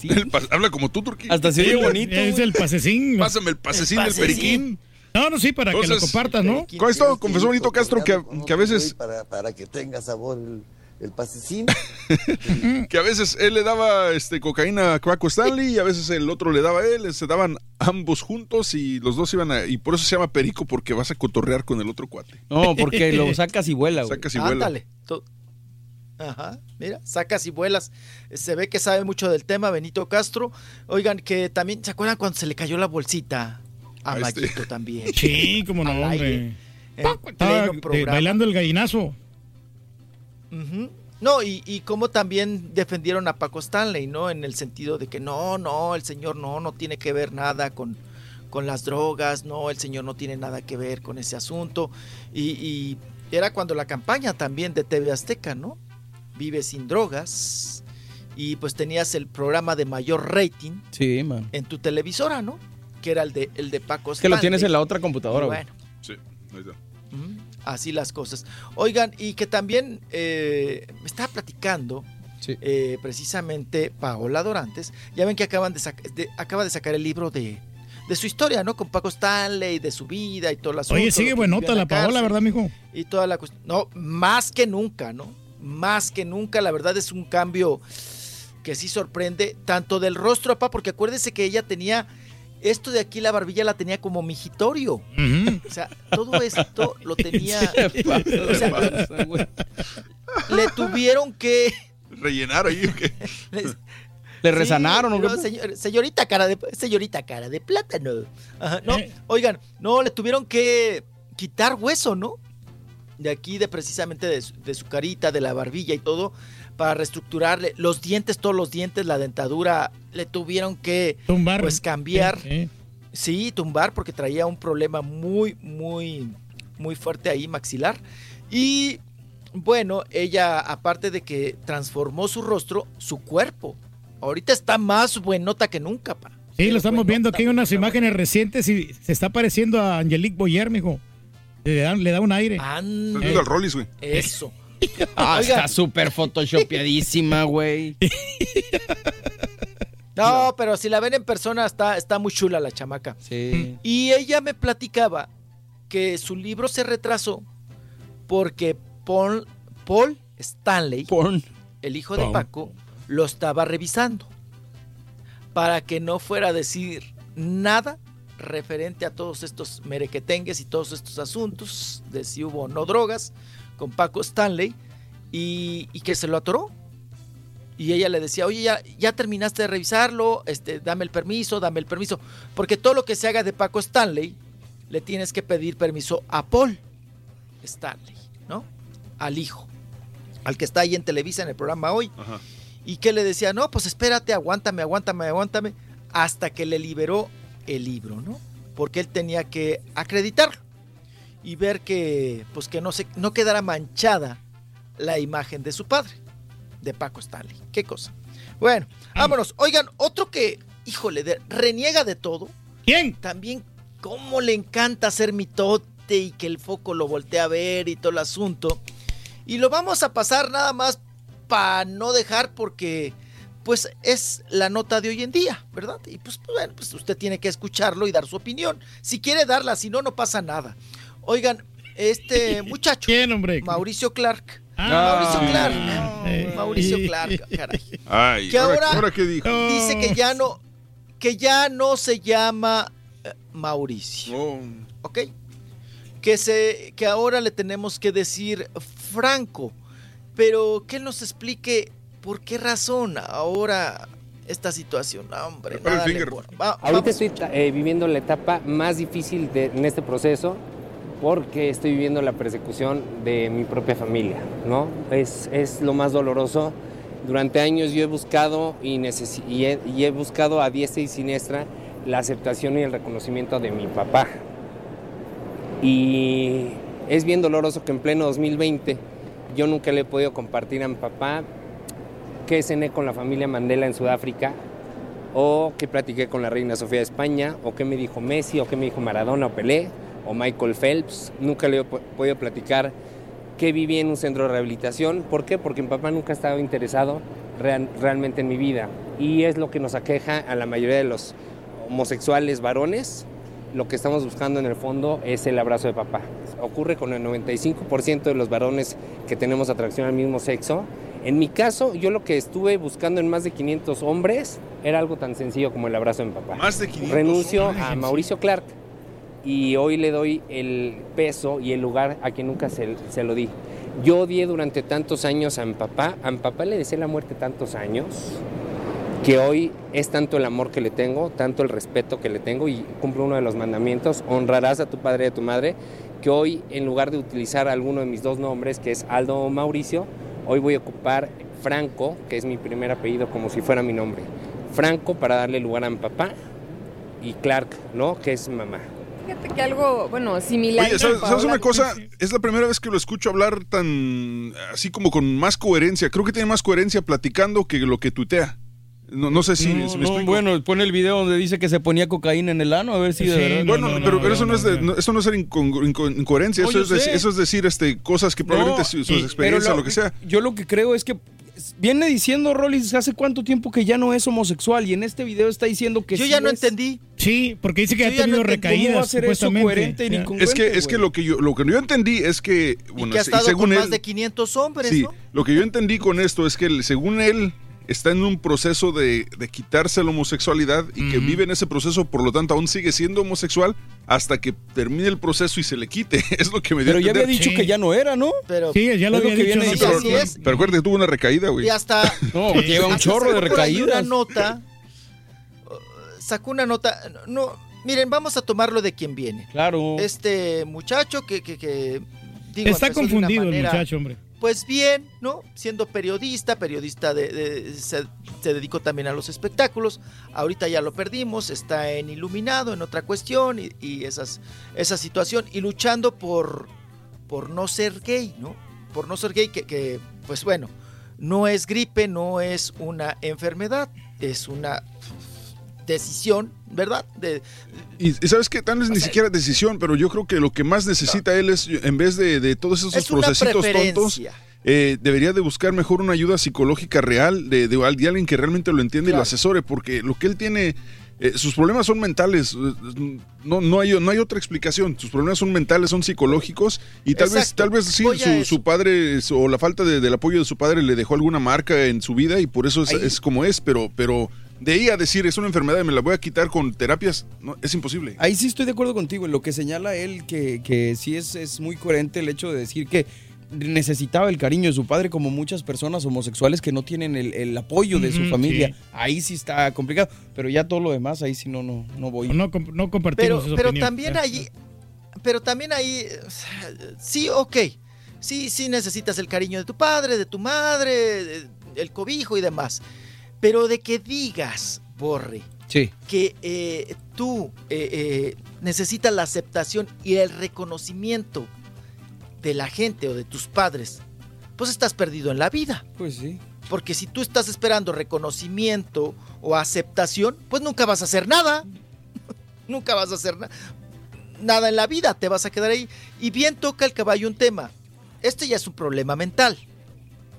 S4: El pa- habla como tú, Turquía.
S15: Hasta se oye bonito,
S3: Es el pasecín.
S4: Pásame el pasecín
S3: El
S4: del
S3: pasecín.
S4: periquín.
S3: No, no, sí, para que lo compartas, ¿no?
S4: Con esto confesó Benito Castro que, que a veces
S51: Para, para que tenga sabor el, el pasecín.
S4: que a veces él le daba este cocaína a Paco Stanley y a veces el otro le daba a él, se daban ambos juntos y los dos iban a y por eso se llama perico porque vas a cotorrear con el otro cuate.
S15: No, porque lo sacas y vuela, güey.
S4: Sacas y vuela.
S39: Ándale. Ajá, mira, sacas y vuelas. Se ve que sabe mucho del tema Benito Castro. Oigan, que también, ¿se acuerdan cuando se le cayó la bolsita? A
S3: A este.
S39: También.
S3: Sí, cómo no,
S39: aire, en pleno
S3: de- bailando el gallinazo.
S39: No, y, y cómo también defendieron a Paco Stanley, ¿no? En el sentido de que no, no, el señor no, no tiene que ver nada con, con las drogas, no, el señor no tiene nada que ver con ese asunto. Y, y era cuando la campaña también de TV Azteca, ¿no? Vive sin drogas. Y pues tenías el programa de mayor rating
S15: Sí, man.
S39: en tu televisora, ¿no? Que era el de, el de Paco
S15: Es que lo
S39: Stanley.
S15: tienes en la otra computadora,
S39: Y bueno,
S4: Sí.
S39: Mm, Así las cosas. Oigan, y que también eh, me estaba platicando eh, precisamente Paola Dorantes. Ya ven que acaban de, acaba de sacar el libro de, de su historia, ¿no? Con Paco Stanley, de su vida y todo el asunto.
S3: Oye, sigue buenota
S39: en
S3: la Paola, ¿verdad, mijo?
S39: Y toda la cuestión. No, más que nunca, ¿no? Más que nunca, la verdad es un cambio que sí sorprende, tanto del rostro a pa, porque acuérdese que ella tenía. Esto de aquí, la barbilla la tenía como migitorio. O sea, todo esto lo tenía. o sea, le tuvieron que.
S4: ¿Rellenar ahí o qué?
S48: ¿Le resanaron
S39: no, señor- señorita cara de señorita cara de plátano. Ajá, no,
S48: Eh.
S39: oigan, no le tuvieron que quitar hueso, ¿no? De aquí, de precisamente de su, de su carita, de la barbilla y todo, para reestructurarle los dientes, todos los dientes, la dentadura, le tuvieron que
S3: Tumbar.
S39: pues cambiar.
S3: Sí,
S39: Sí, tumbar porque traía un problema muy, muy, muy fuerte ahí maxilar. Y bueno, ella, aparte de que transformó su rostro, su cuerpo. Ahorita está más buenota que nunca, pa.
S3: Sí, lo estamos viendo aquí en unas imágenes recientes y se está pareciendo a Angelique Boyer, mijo. Le da, le da un aire.
S4: Viendo al Rollis, güey.
S39: Eso.
S48: Ah, está súper photoshopeadísima, güey.
S39: No, pero si la ven en persona está, está muy chula la chamaca.
S48: Sí.
S39: Y ella me platicaba que su libro se retrasó porque Paul, Paul Stanley, el hijo de. Paco, lo estaba revisando para que no fuera a decir nada referente a todos estos merequetengues y todos estos asuntos de si hubo o no drogas con Paco Stanley y, y que se lo atoró. Y ella le decía, oye, ya, ya terminaste de revisarlo, este, dame el permiso, dame el permiso. Porque todo lo que se haga de Paco Stanley, le tienes que pedir permiso a Paul Stanley, ¿no? Al hijo, al que está ahí en Televisa en el programa hoy. Y que le decía, no, pues espérate, aguántame, aguántame, aguántame, hasta que le liberó el libro, ¿no? Porque él tenía que acreditarlo y ver que, pues que no, se, no quedara manchada la imagen de su padre, de Paco Stanley. Qué cosa. Bueno, vámonos. Oigan, otro que, híjole, de- reniega de todo.
S3: ¿Quién?
S39: También, cómo le encanta hacer mitote y que el foco lo voltee a ver y todo el asunto. Y lo vamos a pasar nada más para no dejar porque pues es la nota de hoy en día, ¿verdad? Y pues, pues, bueno, pues usted tiene que escucharlo y dar su opinión. Si quiere darla, si no, no pasa nada. Oigan, este muchacho, Mauricio Clark. Mauricio
S3: Ah.
S39: Clark. Mauricio Clark, caray.
S4: Ay,
S39: Que
S4: ¿ahora,
S39: ahora
S4: qué dijo?
S39: dice que ya no, que ya no se llama eh, Mauricio. ¿Ok? Que, se, que ahora le tenemos que decir Franco. Pero que él nos explique por qué razón ahora esta situación. No, hombre, nada le. Va-
S53: Ahorita
S39: vamos.
S53: estoy eh, viviendo la etapa más difícil de- en este proceso porque estoy viviendo la persecución de mi propia familia, ¿no? Es, es lo más doloroso. Durante años yo he buscado y, he, buscado a diestra y siniestra la aceptación y el reconocimiento de mi papá. Y es bien doloroso que en pleno 2020 yo nunca le he podido compartir a mi papá que cené con la familia Mandela en Sudáfrica, o que platiqué con la reina Sofía de España, o que me dijo Messi, o que me dijo Maradona o Pelé, o Michael Phelps. Nunca le he po- podido platicar que viví en un centro de rehabilitación. ¿Por qué? Porque mi papá nunca ha estado interesado real- realmente en mi vida. Y es lo que nos aqueja a la mayoría de los homosexuales varones. Lo que estamos buscando en el fondo es el abrazo de papá. Ocurre con el 95% de los varones que tenemos atracción al mismo sexo. En mi caso, yo lo que estuve buscando en más de 500 hombres era algo tan sencillo como el abrazo de mi papá.
S4: Más de 500
S53: Renuncio
S4: hombres.
S53: a Mauricio Clark y hoy le doy el peso y el lugar a quien nunca se, se lo di. Yo odié durante tantos años a mi papá, a mi papá le deseé la muerte tantos años, que hoy es tanto el amor que le tengo, tanto el respeto que le tengo y cumplo uno de los mandamientos, honrarás a tu padre y a tu madre, que hoy en lugar de utilizar alguno de mis dos nombres, que es Aldo o Mauricio, hoy voy a ocupar Franco, que es mi primer apellido, como si fuera mi nombre. Franco para darle lugar a mi papá y Clark, ¿no? Que es mamá.
S54: Fíjate que algo, bueno, similar.
S4: Oye, ¿sabes, sabes una cosa? Es la primera vez que lo escucho hablar tan así como con más coherencia. Creo que tiene más coherencia platicando que lo que tuitea. No, no sé si,
S48: No,
S4: me
S48: no,
S4: explico.
S48: bueno, pone el video donde dice que se ponía cocaína en el ano, a ver si de verdad.
S4: bueno, pero, pero eso no, es de- no- eso no es ser incongru- inco- incoherencia,
S48: No,
S4: eso, es eso decir este, cosas que probablemente
S48: No,
S4: su-
S48: y-
S4: sus experiencias,
S48: pero
S4: lo que sea.
S48: Yo lo que creo es que viene diciendo Rollins hace cuánto tiempo que ya no es homosexual y en este video está diciendo que
S39: Yo
S48: sí
S39: ya no
S48: es.
S39: entendí.
S3: Sí, porque dice que
S48: Yo
S3: ha
S48: ya
S3: tenido
S48: no entiendo cómo va a
S3: recaídas.
S48: ser eso coherente y congruente,
S4: Es que, es que lo que yo lo que yo entendí es que bueno,
S39: que ha estado
S4: según
S39: con
S4: él,
S39: más de 500 hombres,
S4: sí,
S39: ¿no?
S4: lo que yo entendí con esto es que según él está en un proceso de, de quitarse la homosexualidad y que vive en ese proceso, por lo tanto aún sigue siendo homosexual hasta que termine el proceso y se le quite. Es lo que me dio
S48: Pero
S4: a
S48: ya había dicho que ya no era, ¿no?
S39: Pero,
S3: Sí, ya lo había
S48: que
S3: dicho.
S48: viene
S39: diciendo.
S4: pero,
S39: así es.
S4: pero acuérdate que tuvo una recaída, güey.
S39: Y hasta.
S48: No, lleva un
S39: hasta
S48: chorro de
S39: ahí Una
S48: recaídas.
S39: nota. Sacó una nota. No, miren, vamos a tomarlo de quien viene.
S48: Claro.
S39: Este muchacho que. que, que, digo,
S3: Está confundido el muchacho, hombre.
S39: Pues bien, ¿no? Siendo periodista, periodista de, de- se, dedicó también a los espectáculos. Ahorita ya lo perdimos, está en Iluminado, en otra cuestión y, y esas, esa situación y luchando por, por no ser gay, ¿no? Por no ser gay, que, que, pues bueno, no es gripe, no es una enfermedad, es una decisión, ¿verdad? De,
S4: Y, y sabes que tal vez ni siquiera decisión, pero yo creo que lo que más necesita él es, en vez de, de todos esos
S39: Es
S4: procesitos tontos, eh, debería de buscar mejor una ayuda psicológica real de, de, al- de alguien que realmente lo entiende y lo asesore, porque lo que él tiene, eh, sus problemas son mentales, eh, no, no, hay, no hay otra explicación, sus problemas son mentales, son psicológicos y tal vez, tal vez sí, su, padre o la falta de- del apoyo de su padre le dejó alguna marca en su vida y por eso es, es como es, pero... pero de ahí a decir es una enfermedad y me la voy a quitar con terapias, no, es imposible.
S48: Ahí sí estoy de acuerdo contigo. En lo que señala él, que, que sí es, es muy coherente el hecho de decir que necesitaba el cariño de su padre, como muchas personas homosexuales que no tienen el, el apoyo de su familia.
S3: sí.
S48: Ahí sí está complicado. Pero ya todo lo demás, ahí sí no, no, no voy.
S3: No, no
S39: pero
S3: compartimos esa
S39: pero
S3: opinión.
S39: también
S3: Ya.
S39: ahí, pero también ahí, sí, ok, sí, sí necesitas el cariño de tu padre, de tu madre, el cobijo y demás. Pero de que digas, Borre,
S48: Sí.
S39: que eh, tú eh, eh, necesitas la aceptación y el reconocimiento de la gente o de tus padres, pues estás perdido en la vida.
S48: Pues sí.
S39: Porque si tú estás esperando reconocimiento o aceptación, pues nunca vas a hacer nada. nunca vas a hacer na- nada en la vida, te vas a quedar ahí. Y bien toca el caballo un tema. Este ya es un problema mental.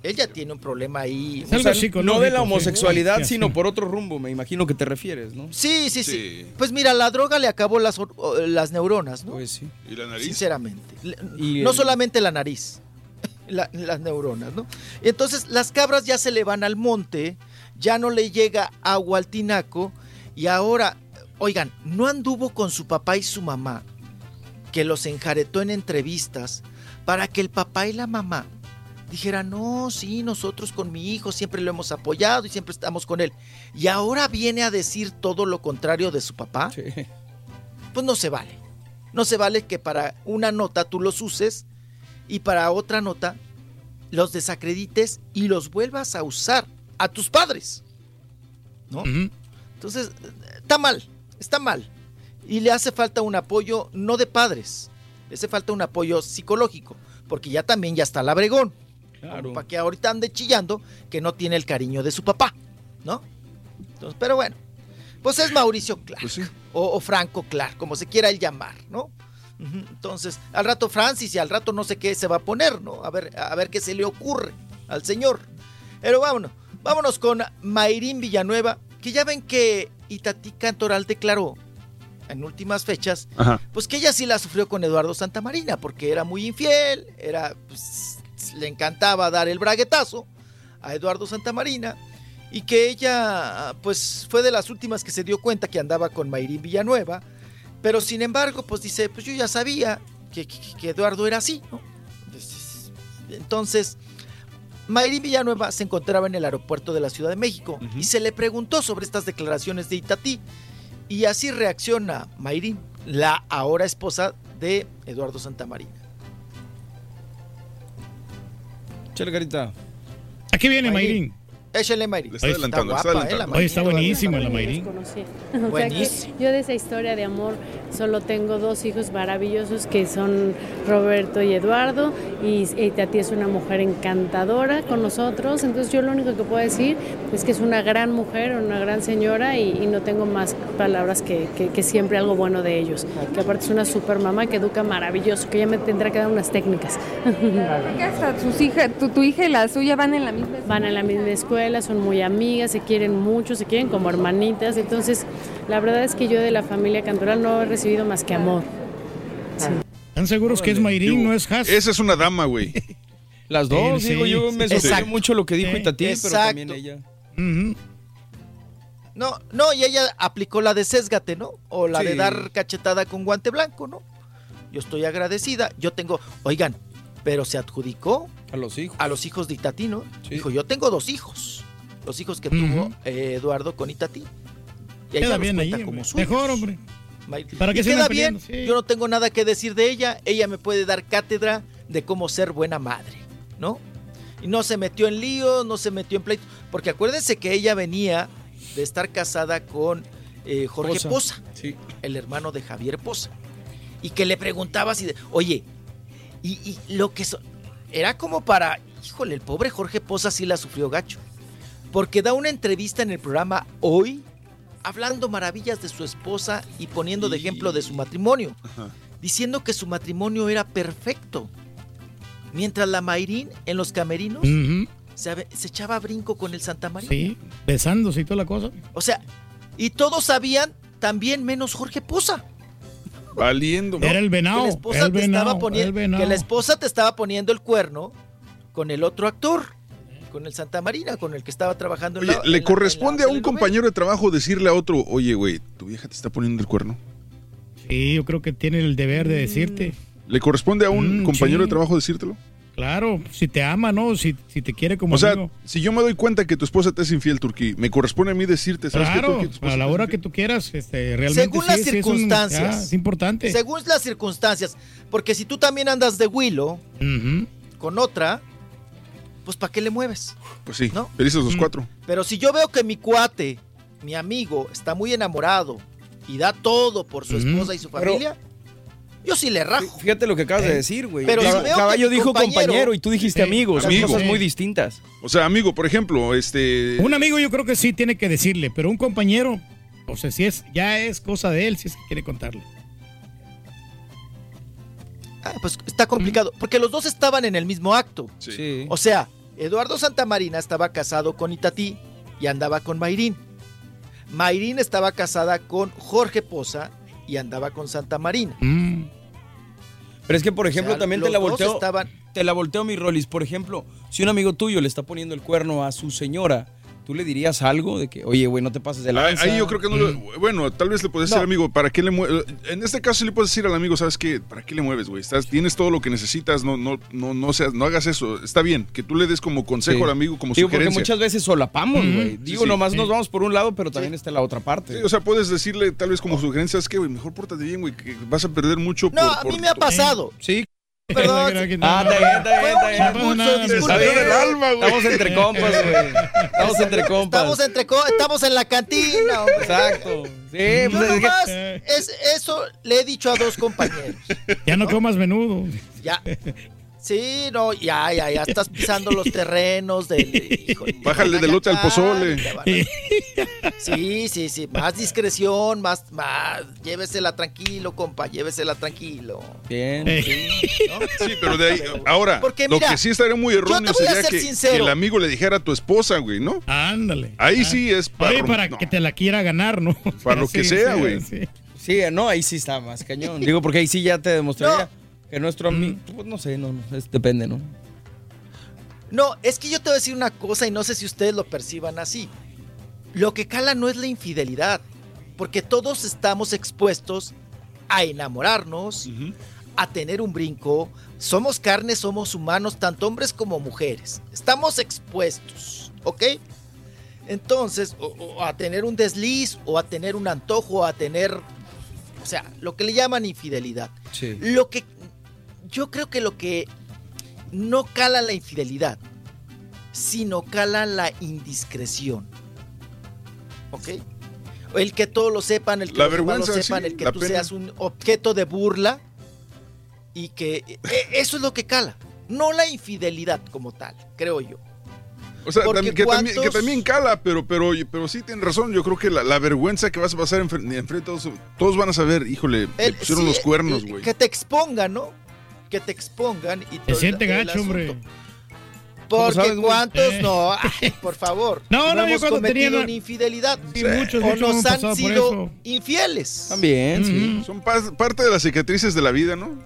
S39: Él ya tiene un problema ahí.
S48: O sea, no de la homosexualidad,
S3: Sí, sí.
S48: sino por otro rumbo, me imagino que te refieres, ¿no?
S39: Sí, sí, sí, Pues mira, la droga le acabó las, neuronas, ¿no?
S48: Pues sí.
S4: ¿Y la nariz?
S39: Sinceramente.
S48: Y
S39: no
S48: el-
S39: solamente la nariz, la- las neuronas, ¿no? Entonces las cabras ya se le van al monte, ya no le llega agua al tinaco y ahora, oigan, no anduvo con su papá y su mamá, que los enjaretó en entrevistas para que el papá y la mamá dijeran, no, sí, nosotros con mi hijo siempre lo hemos apoyado y siempre estamos con él. Y ahora viene a decir todo lo contrario de su papá. Pues no se vale. No se vale que para una nota tú los uses y para otra nota los desacredites y los vuelvas a usar a tus padres. ¿No? Entonces, está mal, está mal. Y le hace falta un apoyo no de padres, le hace falta un apoyo psicológico, porque ya también ya está labregón.
S48: Claro.
S39: Para que ahorita ande chillando que no tiene el cariño de su papá, ¿no? Entonces, pero bueno, pues es Mauricio Clark, o, o Franco Clark, como se quiera él llamar, ¿no? Entonces, al rato Francis y al rato no sé qué se va a poner, ¿no? A ver, a ver qué se le ocurre al señor. Pero vámonos, vámonos con Mayrín Villanueva, que ya ven que Itatí Cantoral declaró en últimas fechas,
S4: Ajá.
S39: pues que ella sí la sufrió con Eduardo Santamarina, porque era muy infiel, era, pues, le encantaba dar el braguetazo a Eduardo Santamarina, y que ella, pues, fue de las últimas que se dio cuenta que andaba con Mayrín Villanueva, pero sin embargo, pues dice, pues yo ya sabía que, que- que Eduardo era así, ¿no? Entonces, Entonces, Mayrín Villanueva se encontraba en el aeropuerto de la Ciudad de México y se le preguntó sobre estas declaraciones de Itatí. Y así reacciona Mayrín, la ahora esposa de Eduardo Santamarina.
S48: Chale, carita.
S3: Aquí viene
S39: Mayrín. Échale, Mayrin.
S4: Le está adelantando,
S39: guapa,
S4: está adelantando.
S39: ¿eh, la
S3: Oye, está
S39: Mayrin.
S3: buenísima la.
S55: O sea
S39: Buenísimo.
S55: yo de esa historia de amor solo tengo dos hijos maravillosos que son Roberto y Eduardo y, y Tati es una mujer encantadora con nosotros, entonces yo lo único que puedo decir es que es una gran mujer, una gran señora y, y no tengo más palabras que, que- que siempre algo bueno de ellos, que aparte es una super mamá que educa maravilloso, que ella me tendrá que dar unas técnicas.
S54: Sus hijas, tu, tu hija y la suya van en la misma
S55: Van a la misma escuela, son muy amigas, se quieren mucho, se quieren como hermanitas. Entonces, la verdad es que yo de la familia Cantoral no he recibido más que amor.
S3: ¿Están seguros que es Mayrín, no es Haas?
S4: Esa es una dama, güey.
S48: Las dos,
S3: Sí,
S48: digo,
S3: sí,
S48: yo
S3: sí.
S48: me sorprendió
S39: Exacto.
S48: mucho lo que dijo
S3: Sí.
S48: Itatí, pero
S39: Exacto.
S48: también ella.
S39: No, no, y ella aplicó la de sésgate, ¿no? O la de
S48: Sí.
S39: dar cachetada con guante blanco, ¿no? Yo estoy agradecida. Yo tengo, oigan, pero se adjudicó
S48: A los hijos.
S39: a los hijos de Itatí, ¿no?
S48: Sí.
S39: Dijo, yo tengo dos hijos. Los hijos que tuvo eh, Eduardo con Itatí. Y
S3: Queda bien ahí,
S39: como suyos.
S3: Mejor, hombre. ¿Para se
S39: queda bien.
S3: Sí.
S39: Yo no tengo nada que decir de ella. Ella me puede dar cátedra de cómo ser buena madre, ¿no? Y no se metió en líos, no se metió en pleito. Porque acuérdense que ella venía de estar casada con eh, Jorge
S48: Poza.
S39: Poza,
S48: Sí.
S39: el hermano de Javier Poza. Y que le preguntaba de, oye, y, y lo que... so- era como para, híjole, el pobre Jorge Poza sí la sufrió gacho. Porque da una entrevista en el programa Hoy, hablando maravillas de su esposa y poniendo de ejemplo de su matrimonio, diciendo que su matrimonio era perfecto. Mientras la Mayrín en los camerinos se echaba brinco con el Santa María.
S3: Sí, besándose y toda la cosa.
S39: O sea, y todos sabían también menos Jorge Poza.
S4: Valiendo.
S3: Era el
S39: Que
S3: venado.
S39: la
S3: el
S39: esposa te
S3: venado,
S39: estaba
S3: el
S39: poniendo,
S3: venado.
S39: que la esposa te estaba poniendo el cuerno con el otro actor, con el Santa Marina, con el que estaba trabajando en la-
S4: le
S39: en la-
S4: corresponde
S39: en la
S4: a un compañero de trabajo decirle a otro, oye, güey, tu vieja te está poniendo el cuerno.
S3: Sí, yo creo que tiene el deber de decirte.
S4: ¿Le corresponde a un
S3: Mm,
S4: compañero
S3: sí.
S4: de trabajo decírtelo?
S3: Claro, si te ama, ¿no? Si, si te quiere como
S4: o sea,
S3: amigo.
S4: si yo me doy cuenta que tu esposa te es infiel, Turquí, me corresponde a mí decirte, ¿sabes qué,
S3: Claro,
S4: Turquí? Tu esposa
S3: a la hora que tú quieras, este, realmente
S39: Según
S3: sí,
S39: las
S3: sí, es un-
S39: circunstancias.
S3: ah, es importante.
S39: Según las circunstancias. Porque si tú también andas de Willow con otra, pues ¿para qué le mueves?
S4: Pues sí,
S39: ¿No?
S4: felices
S3: Mm.
S4: los cuatro.
S39: Pero si yo veo que mi cuate, mi amigo, está muy enamorado y da todo por su esposa y su
S48: Pero-
S39: familia, yo sí le rajo.
S48: Fíjate lo que acabas
S3: Eh,
S48: de decir, güey.
S39: Pero
S48: Cab-
S39: si
S48: Caballo dijo
S39: compañero-
S48: compañero y tú dijiste
S3: Sí,
S48: amigo. Son
S4: amigo.
S48: cosas muy distintas.
S4: O sea, amigo, por ejemplo, este...
S3: Un amigo yo creo que sí tiene que decirle, pero un compañero, o sea, si es, ya es cosa de él, si es que quiere contarle.
S39: Ah, pues está complicado. Porque los dos estaban en el mismo acto.
S48: Sí.
S39: O sea, Eduardo Santamarina estaba casado con Itatí y andaba con Mayrín. Mayrín estaba casada con Jorge Poza y andaba con Santa Marina.
S3: Mm.
S48: Pero es que, por ejemplo,
S39: O sea,
S48: también te la volteo.
S39: estaban-
S48: Te la volteo, mi Rolis. Por ejemplo, si un amigo tuyo le está poniendo el cuerno a su señora, ¿tú le dirías algo de que, oye, güey, no te pases de
S4: Ahí,
S48: lanza?
S4: ahí yo creo que no lo-
S3: Mm.
S4: Bueno, tal vez le puedes decir
S39: No.
S4: amigo, ¿para qué le mueves? En este caso le puedes decir al amigo, ¿sabes qué? ¿Para qué le mueves, güey? Estás, tienes todo lo que necesitas, no, no, no, no, seas, no hagas eso. Está bien, que tú le des como consejo
S48: Sí.
S4: al amigo, como
S48: Digo, porque
S4: sugerencia.
S48: muchas veces solapamos, güey. Digo,
S4: sí.
S48: nomás
S3: Sí.
S48: nos vamos por un lado, pero también está la otra parte.
S4: Sí, o sea, puedes decirle tal vez como sugerencia, ¿sabes qué, güey? Mejor pórtate bien, güey, que vas a perder mucho
S39: No,
S4: por-
S39: a mí
S4: por-
S39: me ha pasado.
S48: sí.
S39: Perdón.
S48: Ah, está bien, está bien, está bien.
S3: No
S39: disculpe.
S4: del alma, güey.
S48: Estamos entre compas, güey. Estamos entre compas.
S39: Estamos, entre co- estamos en la cantina, hombre.
S48: Exacto. Sí,
S39: Yo
S48: pues es que-
S39: nomás, es, eso le he dicho a dos compañeros.
S3: Ya no comas menudo.
S39: Ya. Sí, no, ya, ya, ya estás pisando los terrenos del. te
S4: Bájale del lote al pozole.
S39: Sí, sí, sí. Más discreción, más, más. Llévesela tranquilo, compa, llévesela tranquilo.
S48: Bien.
S39: ¿no?
S4: Sí, pero de ahí, ahora,
S39: Porque
S4: lo
S39: mira,
S4: que sí estaría muy erróneo sería
S39: ser
S4: que, el amigo le dijera a tu esposa, güey, ¿no?
S3: Ándale.
S4: Ahí
S3: Ah.
S4: sí es
S3: Oye,
S4: para,
S3: para
S4: no,
S3: que te la quiera ganar, ¿no?
S4: Para lo que sea, güey.
S3: sí.
S48: Sí, no, ahí sí está más cañón. Digo, porque ahí sí ya te demostraría que nuestro amigo. Pues no sé, no, no, es- depende, ¿no?
S39: No, es que yo te voy a decir una cosa y no sé si ustedes lo perciban así. Lo que cala no es la infidelidad, porque todos estamos expuestos a enamorarnos, a tener un brinco. Somos carne, somos humanos, tanto hombres como mujeres. Estamos expuestos, ¿ok? Entonces, o, o a tener un desliz, o a tener un antojo, o a tener, o sea, lo que le llaman infidelidad.
S48: Sí.
S39: Lo que yo creo que lo que no cala la infidelidad sino cala la indiscreción. ¿Ok? El que todos lo sepan, el que
S4: La
S39: los lo
S4: vergüenza,
S39: sepan,
S4: sí,
S39: el que tú
S4: pena.
S39: seas un objeto de burla y que e- eso es lo que cala, no la infidelidad como tal, creo yo.
S4: O sea,
S39: Porque
S4: que, también, que
S39: ¿cuántos-
S4: también cala, pero, pero, pero sí tienen razón. Yo creo que la, la vergüenza que vas a pasar enfrente, enfrente todos, todos van a saber, híjole, le
S39: El-
S4: pusieron
S39: sí,
S4: los cuernos, güey.
S39: Que te expongan, ¿no? Que te expongan y
S3: Se
S39: todo
S3: siente
S39: el- el
S3: gacho, hombre.
S39: asunto.
S3: ¿Cómo
S39: Porque
S3: sabes,
S39: cuántos
S3: Eh.
S39: no, Ay, por favor.
S3: No, no, yo
S39: hemos
S3: cuando
S39: cometido
S3: tenía-
S39: una infidelidad.
S3: Sí, muchos,
S39: o
S3: muchos
S39: nos han sido infieles.
S2: También, sí.
S4: Son pa- parte de las cicatrices de la vida, ¿no?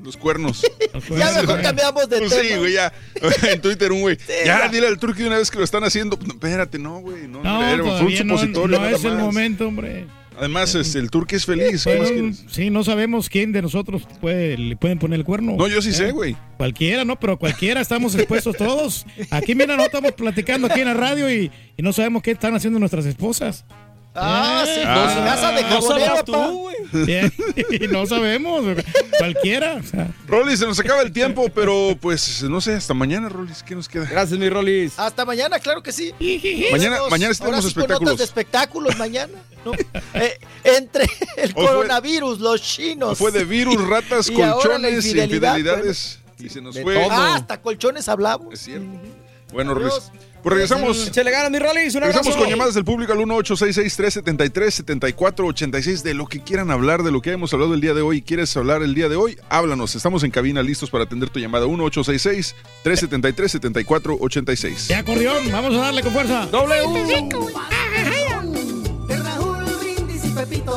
S4: Los cuernos.
S39: Ya mejor cambiamos de
S4: Pues
S39: tema.
S4: Sí, güey, ya. En Twitter un güey. ya,
S39: ya.
S4: dile al turqui una vez que lo están haciendo. No, espérate, no, güey. No,
S3: No,
S4: era- fue un
S3: no,
S4: supositorio.
S3: no es el momento, hombre.
S4: Además, este, el turqui es feliz.
S3: sí, no sabemos quién de nosotros puede, le pueden poner el cuerno.
S4: No, yo sí sé,
S3: ¿Eh?
S4: güey.
S3: Cualquiera, ¿no? Pero cualquiera, estamos expuestos todos. Aquí, mira, no estamos platicando aquí en la radio y, y no sabemos qué están haciendo nuestras esposas.
S39: Ah, sí, casa de
S3: no tú, güey. No sabemos, cualquiera. o sea.
S4: Rolly, se nos acaba el tiempo, pero pues no sé, hasta mañana, Rollis. ¿Qué nos queda?
S2: Gracias, mi Rolis.
S39: Hasta mañana, claro que sí.
S4: Mañana- mañana sí
S39: ahora
S4: tenemos
S39: sí con
S4: espectáculos.
S39: notas de espectáculos mañana. ¿no? Eh, entre el
S4: O fue-
S39: coronavirus, los chinos.
S4: Fue de virus, ratas,
S39: y
S4: colchones,
S39: infidelidad,
S4: infidelidades. Y se nos fue.
S39: Ah, hasta colchones hablamos.
S4: Es cierto. Bueno, Rollis. Pues regresamos.
S2: Échale ganas, mi Rolis. Un
S4: Regresamos con llamadas del público al 1866-373-7486 de lo que quieran hablar, de lo que hemos hablado el día de hoy. ¿Quieres hablar el día de hoy? Háblanos. Estamos en cabina listos para atender tu llamada. 1866-373-7486.
S3: Ya, acordeón, vamos a darle con fuerza.
S2: Doble
S56: De Raúl Brindis y Pepito.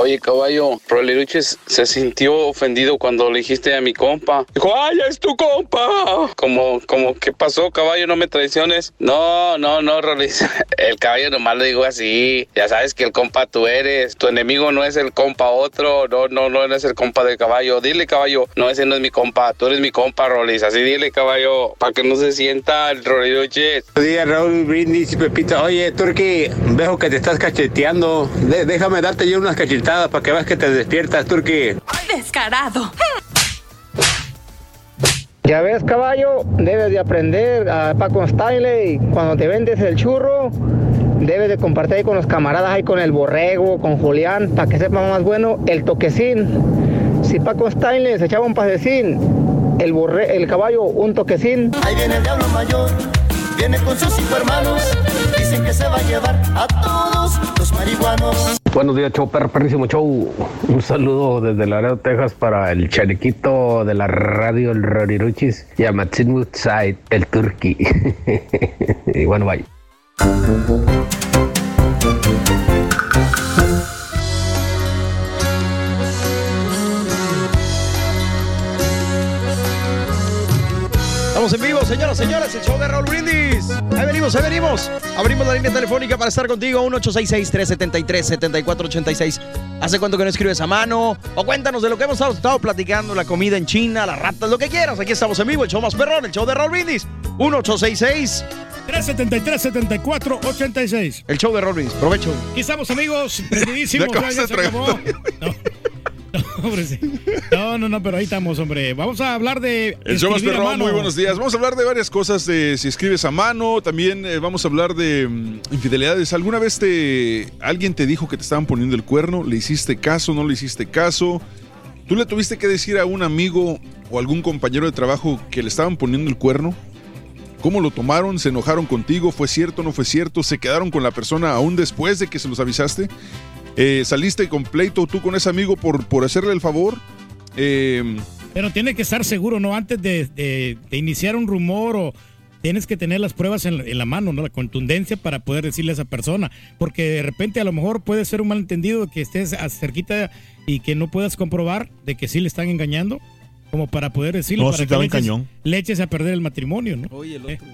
S57: Oye, caballo, Roleruches se sintió ofendido cuando le dijiste a mi compa. Dijo, ¡ay, es tu compa! Como, como, ¿qué pasó, caballo? No me traiciones. No, no, no, Rolis. El caballo nomás lo digo así. Ya sabes que el compa tú eres. Tu enemigo no es el compa otro. No, no, no eres el compa del caballo. Dile, caballo, no, ese no es mi compa. Tú eres mi compa, Rolis. Así dile, caballo, para que no se sienta el Roleruches.
S29: Buenos días, Raúl Brindis y Pepito. Oye, Turki, veo que te estás cacheteando. Déjame darte yo unas cachetadas para que veas que te despiertas, Turki.
S58: Descarado.
S49: Ya ves, caballo, debes de aprender a Paco Stanley. Cuando te vendes el churro, debes de compartir ahí con los camaradas, ahí con el borrego, con Julián, para que sepa más bueno el toquecín. Si Paco Stanley se echaba un pasecín, el, borre, el caballo un toquecín.
S56: Ahí viene el diablo mayor, viene con sus cinco hermanos. Dicen que se va a llevar a todos los marihuanos.
S29: Buenos días, show, perro, perrísimo show. Un saludo desde Laredo, Texas para el chalequito de la radio, el Roriruchis, y a Matsin Woodside, el Turki. y bueno, bye.
S2: Señoras, señores, el show de Raúl Brindis. Ahí venimos, ahí venimos. Abrimos la línea telefónica para estar contigo, 1866-373-7486. ¿Hace cuánto que no escribes a mano? O cuéntanos de lo que hemos estado, estado platicando, la comida en China, las ratas, lo que quieras. Aquí estamos en vivo, el show más perrón, el show de Raúl Brindis. 1866
S3: 373-7486.
S2: El show de Raúl Brindis. Provecho.
S3: Aquí estamos, amigos. Prendidísimos. Ya, se acabó. No, no, hombre, sí. no, no, no, pero ahí estamos, hombre. Vamos a hablar de.
S4: El show más perrón, muy buenos días. Vamos a hablar de varias cosas, de si escribes a mano, también eh, vamos a hablar de mm, infidelidades. ¿Alguna vez te alguien te dijo que te estaban poniendo el cuerno? ¿Le hiciste caso? ¿No le hiciste caso? ¿Tú le tuviste que decir a un amigo o algún compañero de trabajo que le estaban poniendo el cuerno? ¿Cómo lo tomaron? ¿Se enojaron contigo? ¿Fue cierto? ¿No fue cierto? ¿Se quedaron con la persona aún después de que se los avisaste? Eh, ¿Saliste con pleito tú con ese amigo por, por hacerle el favor? Eh,
S3: Pero tiene que estar seguro, ¿no? Antes de, de- de iniciar un rumor o tienes que tener las pruebas en, la- en la mano, ¿no? La contundencia para poder decirle a esa persona. Porque de repente a lo mejor puede ser un malentendido que estés a- cerquita y que no puedas comprobar de que sí le están engañando. Como para poder decirle.
S59: No,
S3: para
S59: sí
S3: que
S59: está
S3: le eches-
S59: cañón.
S3: Le eches a perder el matrimonio, ¿no?
S2: Oye, el
S3: otro.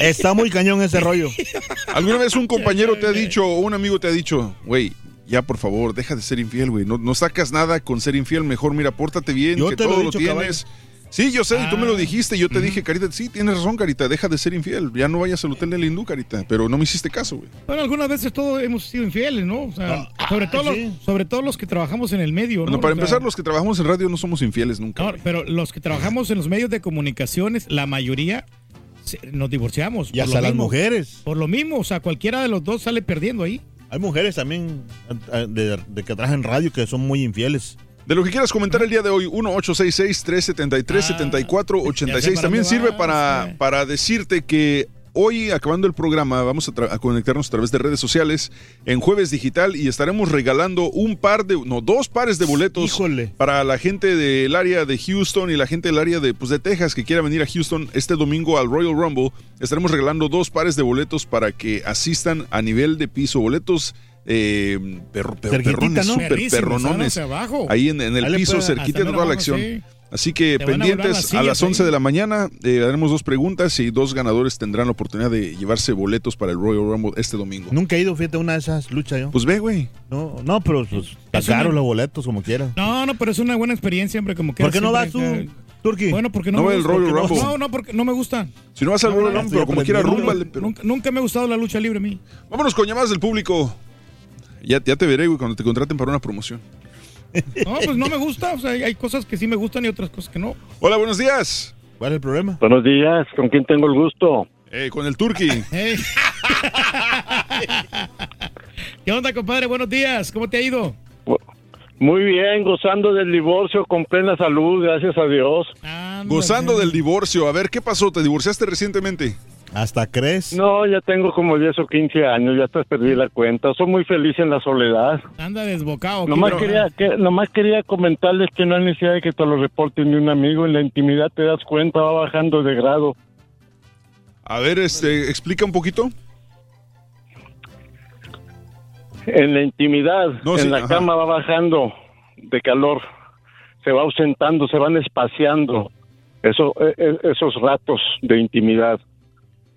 S59: Está muy cañón ese rollo.
S4: ¿Alguna vez un compañero te ha dicho o un amigo te ha dicho, güey, ya por favor, deja de ser infiel, güey? No, no sacas nada con ser infiel, mejor mira, pórtate bien,
S59: Yo
S4: que
S59: te lo
S4: todo lo,
S59: dicho,
S4: tienes. Sí, yo sé, y tú me
S3: Ah.
S4: lo dijiste, yo te dije, Carita, sí, tienes razón, Carita, deja de ser infiel, ya no vayas al hotel del hindú, Carita, pero no me hiciste caso, güey.
S3: Bueno, algunas veces todos hemos sido infieles, ¿no? O sea, sobre, todo
S4: sí.
S3: los, sobre todo los que trabajamos en el medio,
S4: Bueno,
S3: ¿no?
S4: para
S3: O sea,
S4: empezar, los que trabajamos en radio no somos infieles nunca.
S3: no, pero los que trabajamos en los medios de comunicaciones, la mayoría se- nos divorciamos.
S59: Y hasta las
S3: mismo.
S59: mujeres.
S3: Por lo mismo, o sea, cualquiera de los dos sale perdiendo ahí.
S59: Hay mujeres también eh, de, de que trabajan en radio que son muy infieles.
S4: De lo que quieras comentar el día de hoy, 1-866-373-7486. También sirve para, para decirte que hoy, acabando el programa, vamos a, conectarnos a través de redes sociales en Jueves Digital y estaremos regalando un par de, no, dos pares de boletos para la gente del área de Houston y la gente del área de, pues, de Texas que quiera venir a Houston este domingo al Royal Rumble. Estaremos regalando dos pares de boletos para que asistan a nivel de piso. Boletos eh, perro- perro- perrones,
S59: ¿no?
S4: súper
S3: Perrísimos,
S4: perronones.
S3: abajo.
S4: Ahí en, en el
S59: Ahí
S4: piso, cerquita de toda la acción.
S3: sí.
S4: Así que
S3: a
S4: pendientes a las
S3: sillas
S4: 11
S3: ahí.
S4: de la mañana eh, haremos dos preguntas y dos ganadores tendrán la oportunidad de llevarse boletos para el Royal Rumble este domingo.
S59: Nunca he ido, fíjate, a una de esas luchas yo.
S4: Pues ve, güey.
S59: No, no, pero pues, está
S3: una-
S59: caro los boletos, como quiera.
S3: No, no, pero es una buena experiencia, hombre, como que
S59: ¿Por qué no vas tú, Turki?
S3: Bueno, porque no,
S4: No
S3: me
S4: el
S3: gusta.
S4: Royal Rumble.
S3: No, no, porque no me gusta.
S4: Si no vas al
S3: No,
S4: Royal Rumble, pero como quiera, rúmbale. Pero...
S3: Nunca, nunca me ha gustado la lucha libre a mí.
S4: Vámonos con llamadas del público. Ya, ya te veré, güey, cuando te contraten para una promoción.
S3: No, pues no me gusta. O sea, hay hay cosas que sí me gustan y otras cosas que no.
S4: Hola, buenos días.
S59: ¿Cuál es el problema?
S60: Buenos días, ¿con quién tengo el gusto?
S4: Eh, con el Turqui.
S3: Hey. ¿Qué onda, compadre? Buenos días. ¿Cómo te ha ido?
S60: Muy bien, gozando del divorcio con plena salud, gracias a Dios.
S4: Gozando del divorcio. A ver, ¿qué pasó? ¿Te divorciaste recientemente?
S59: ¿Hasta crees?
S60: No, ya tengo como 10 o 15 años, ya hasta perdí la cuenta. Soy muy feliz en la soledad.
S3: Anda desbocado. ¿qué?
S60: Nomás quería, que, nomás quería comentarles que no hay necesidad de que te lo reporten ni un amigo. En la intimidad te das cuenta, va bajando de grado.
S4: A ver, este, explica un poquito.
S60: En la intimidad,
S4: No,
S60: en
S4: sí,
S60: la
S4: ajá.
S60: cama va bajando de calor. Se va ausentando, se van espaciando eso, e- e- esos ratos de intimidad.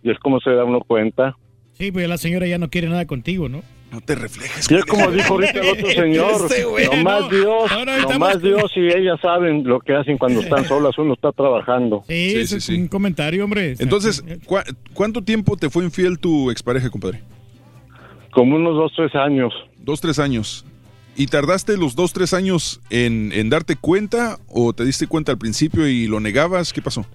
S60: Y es como se da uno cuenta.
S3: Sí, pues la señora ya no quiere nada contigo, ¿no?
S4: No te reflejes.
S60: Y es como dijo ahorita el otro señor,
S3: Este güey,
S60: nomás
S3: no.
S60: Dios, nomás
S3: con-
S60: Dios y ellas saben lo que hacen cuando están solas, uno está trabajando.
S3: Sí,
S4: Sí,
S3: ese
S4: sí,
S3: es
S4: sí.
S3: un comentario, hombre.
S4: Entonces, ¿cuá- ¿cuánto tiempo te fue infiel tu expareja, compadre?
S60: Como unos dos, tres años.
S4: Dos, tres años. ¿Y tardaste los dos, tres años en, en darte cuenta o te diste cuenta al principio y lo negabas? ¿Qué pasó?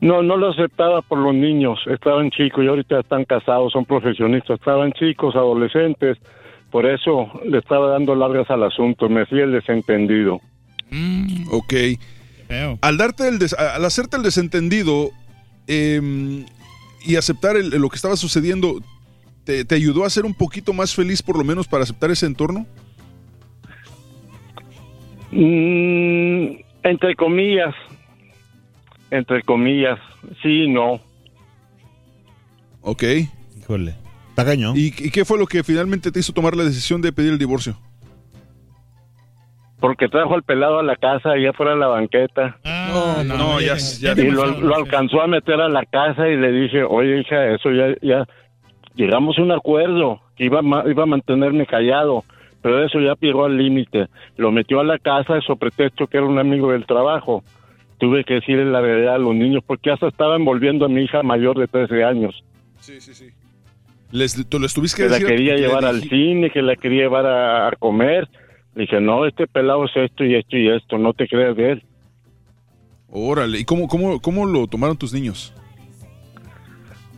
S60: No, no lo aceptaba por los niños, estaban chicos y ahorita están casados, son profesionistas, estaban chicos, adolescentes, por eso le estaba dando largas al asunto, me hacía el desentendido.
S4: Ok. Al darte el des- al hacerte el desentendido em, y aceptar el- lo que estaba sucediendo, te, te ayudó a ser un poquito más feliz por lo menos para aceptar ese entorno?
S60: Mm, entre comillas, entre comillas, sí, no.
S4: Ok.
S59: Híjole. Está cañón.
S4: ¿Y, y qué fue lo que finalmente te hizo tomar la decisión de pedir el divorcio?
S60: Porque trajo al pelado a la casa y ya fuera a la banqueta.
S3: Ah,
S4: no, no, ya- ya-
S60: y lo, lo alcanzó a meter a la casa y le dije, oye hija, eso ya, ya llegamos a un acuerdo, que iba, a ma- iba a mantenerme callado, pero eso ya llegó al límite. Lo metió a la casa eso pretexto que era un amigo del trabajo. Tuve que decirle la verdad a los niños porque hasta estaba envolviendo a mi hija mayor de 13 años.
S4: Sí, sí, sí. Les, tú les tuviste que,
S60: Que la
S4: decir
S60: quería
S4: que le
S60: llevar al cine, que la quería llevar a, a comer. Le dije, no, este pelado es esto y esto y esto, no te creas de él.
S4: Órale, ¿y cómo, cómo, cómo lo tomaron tus niños?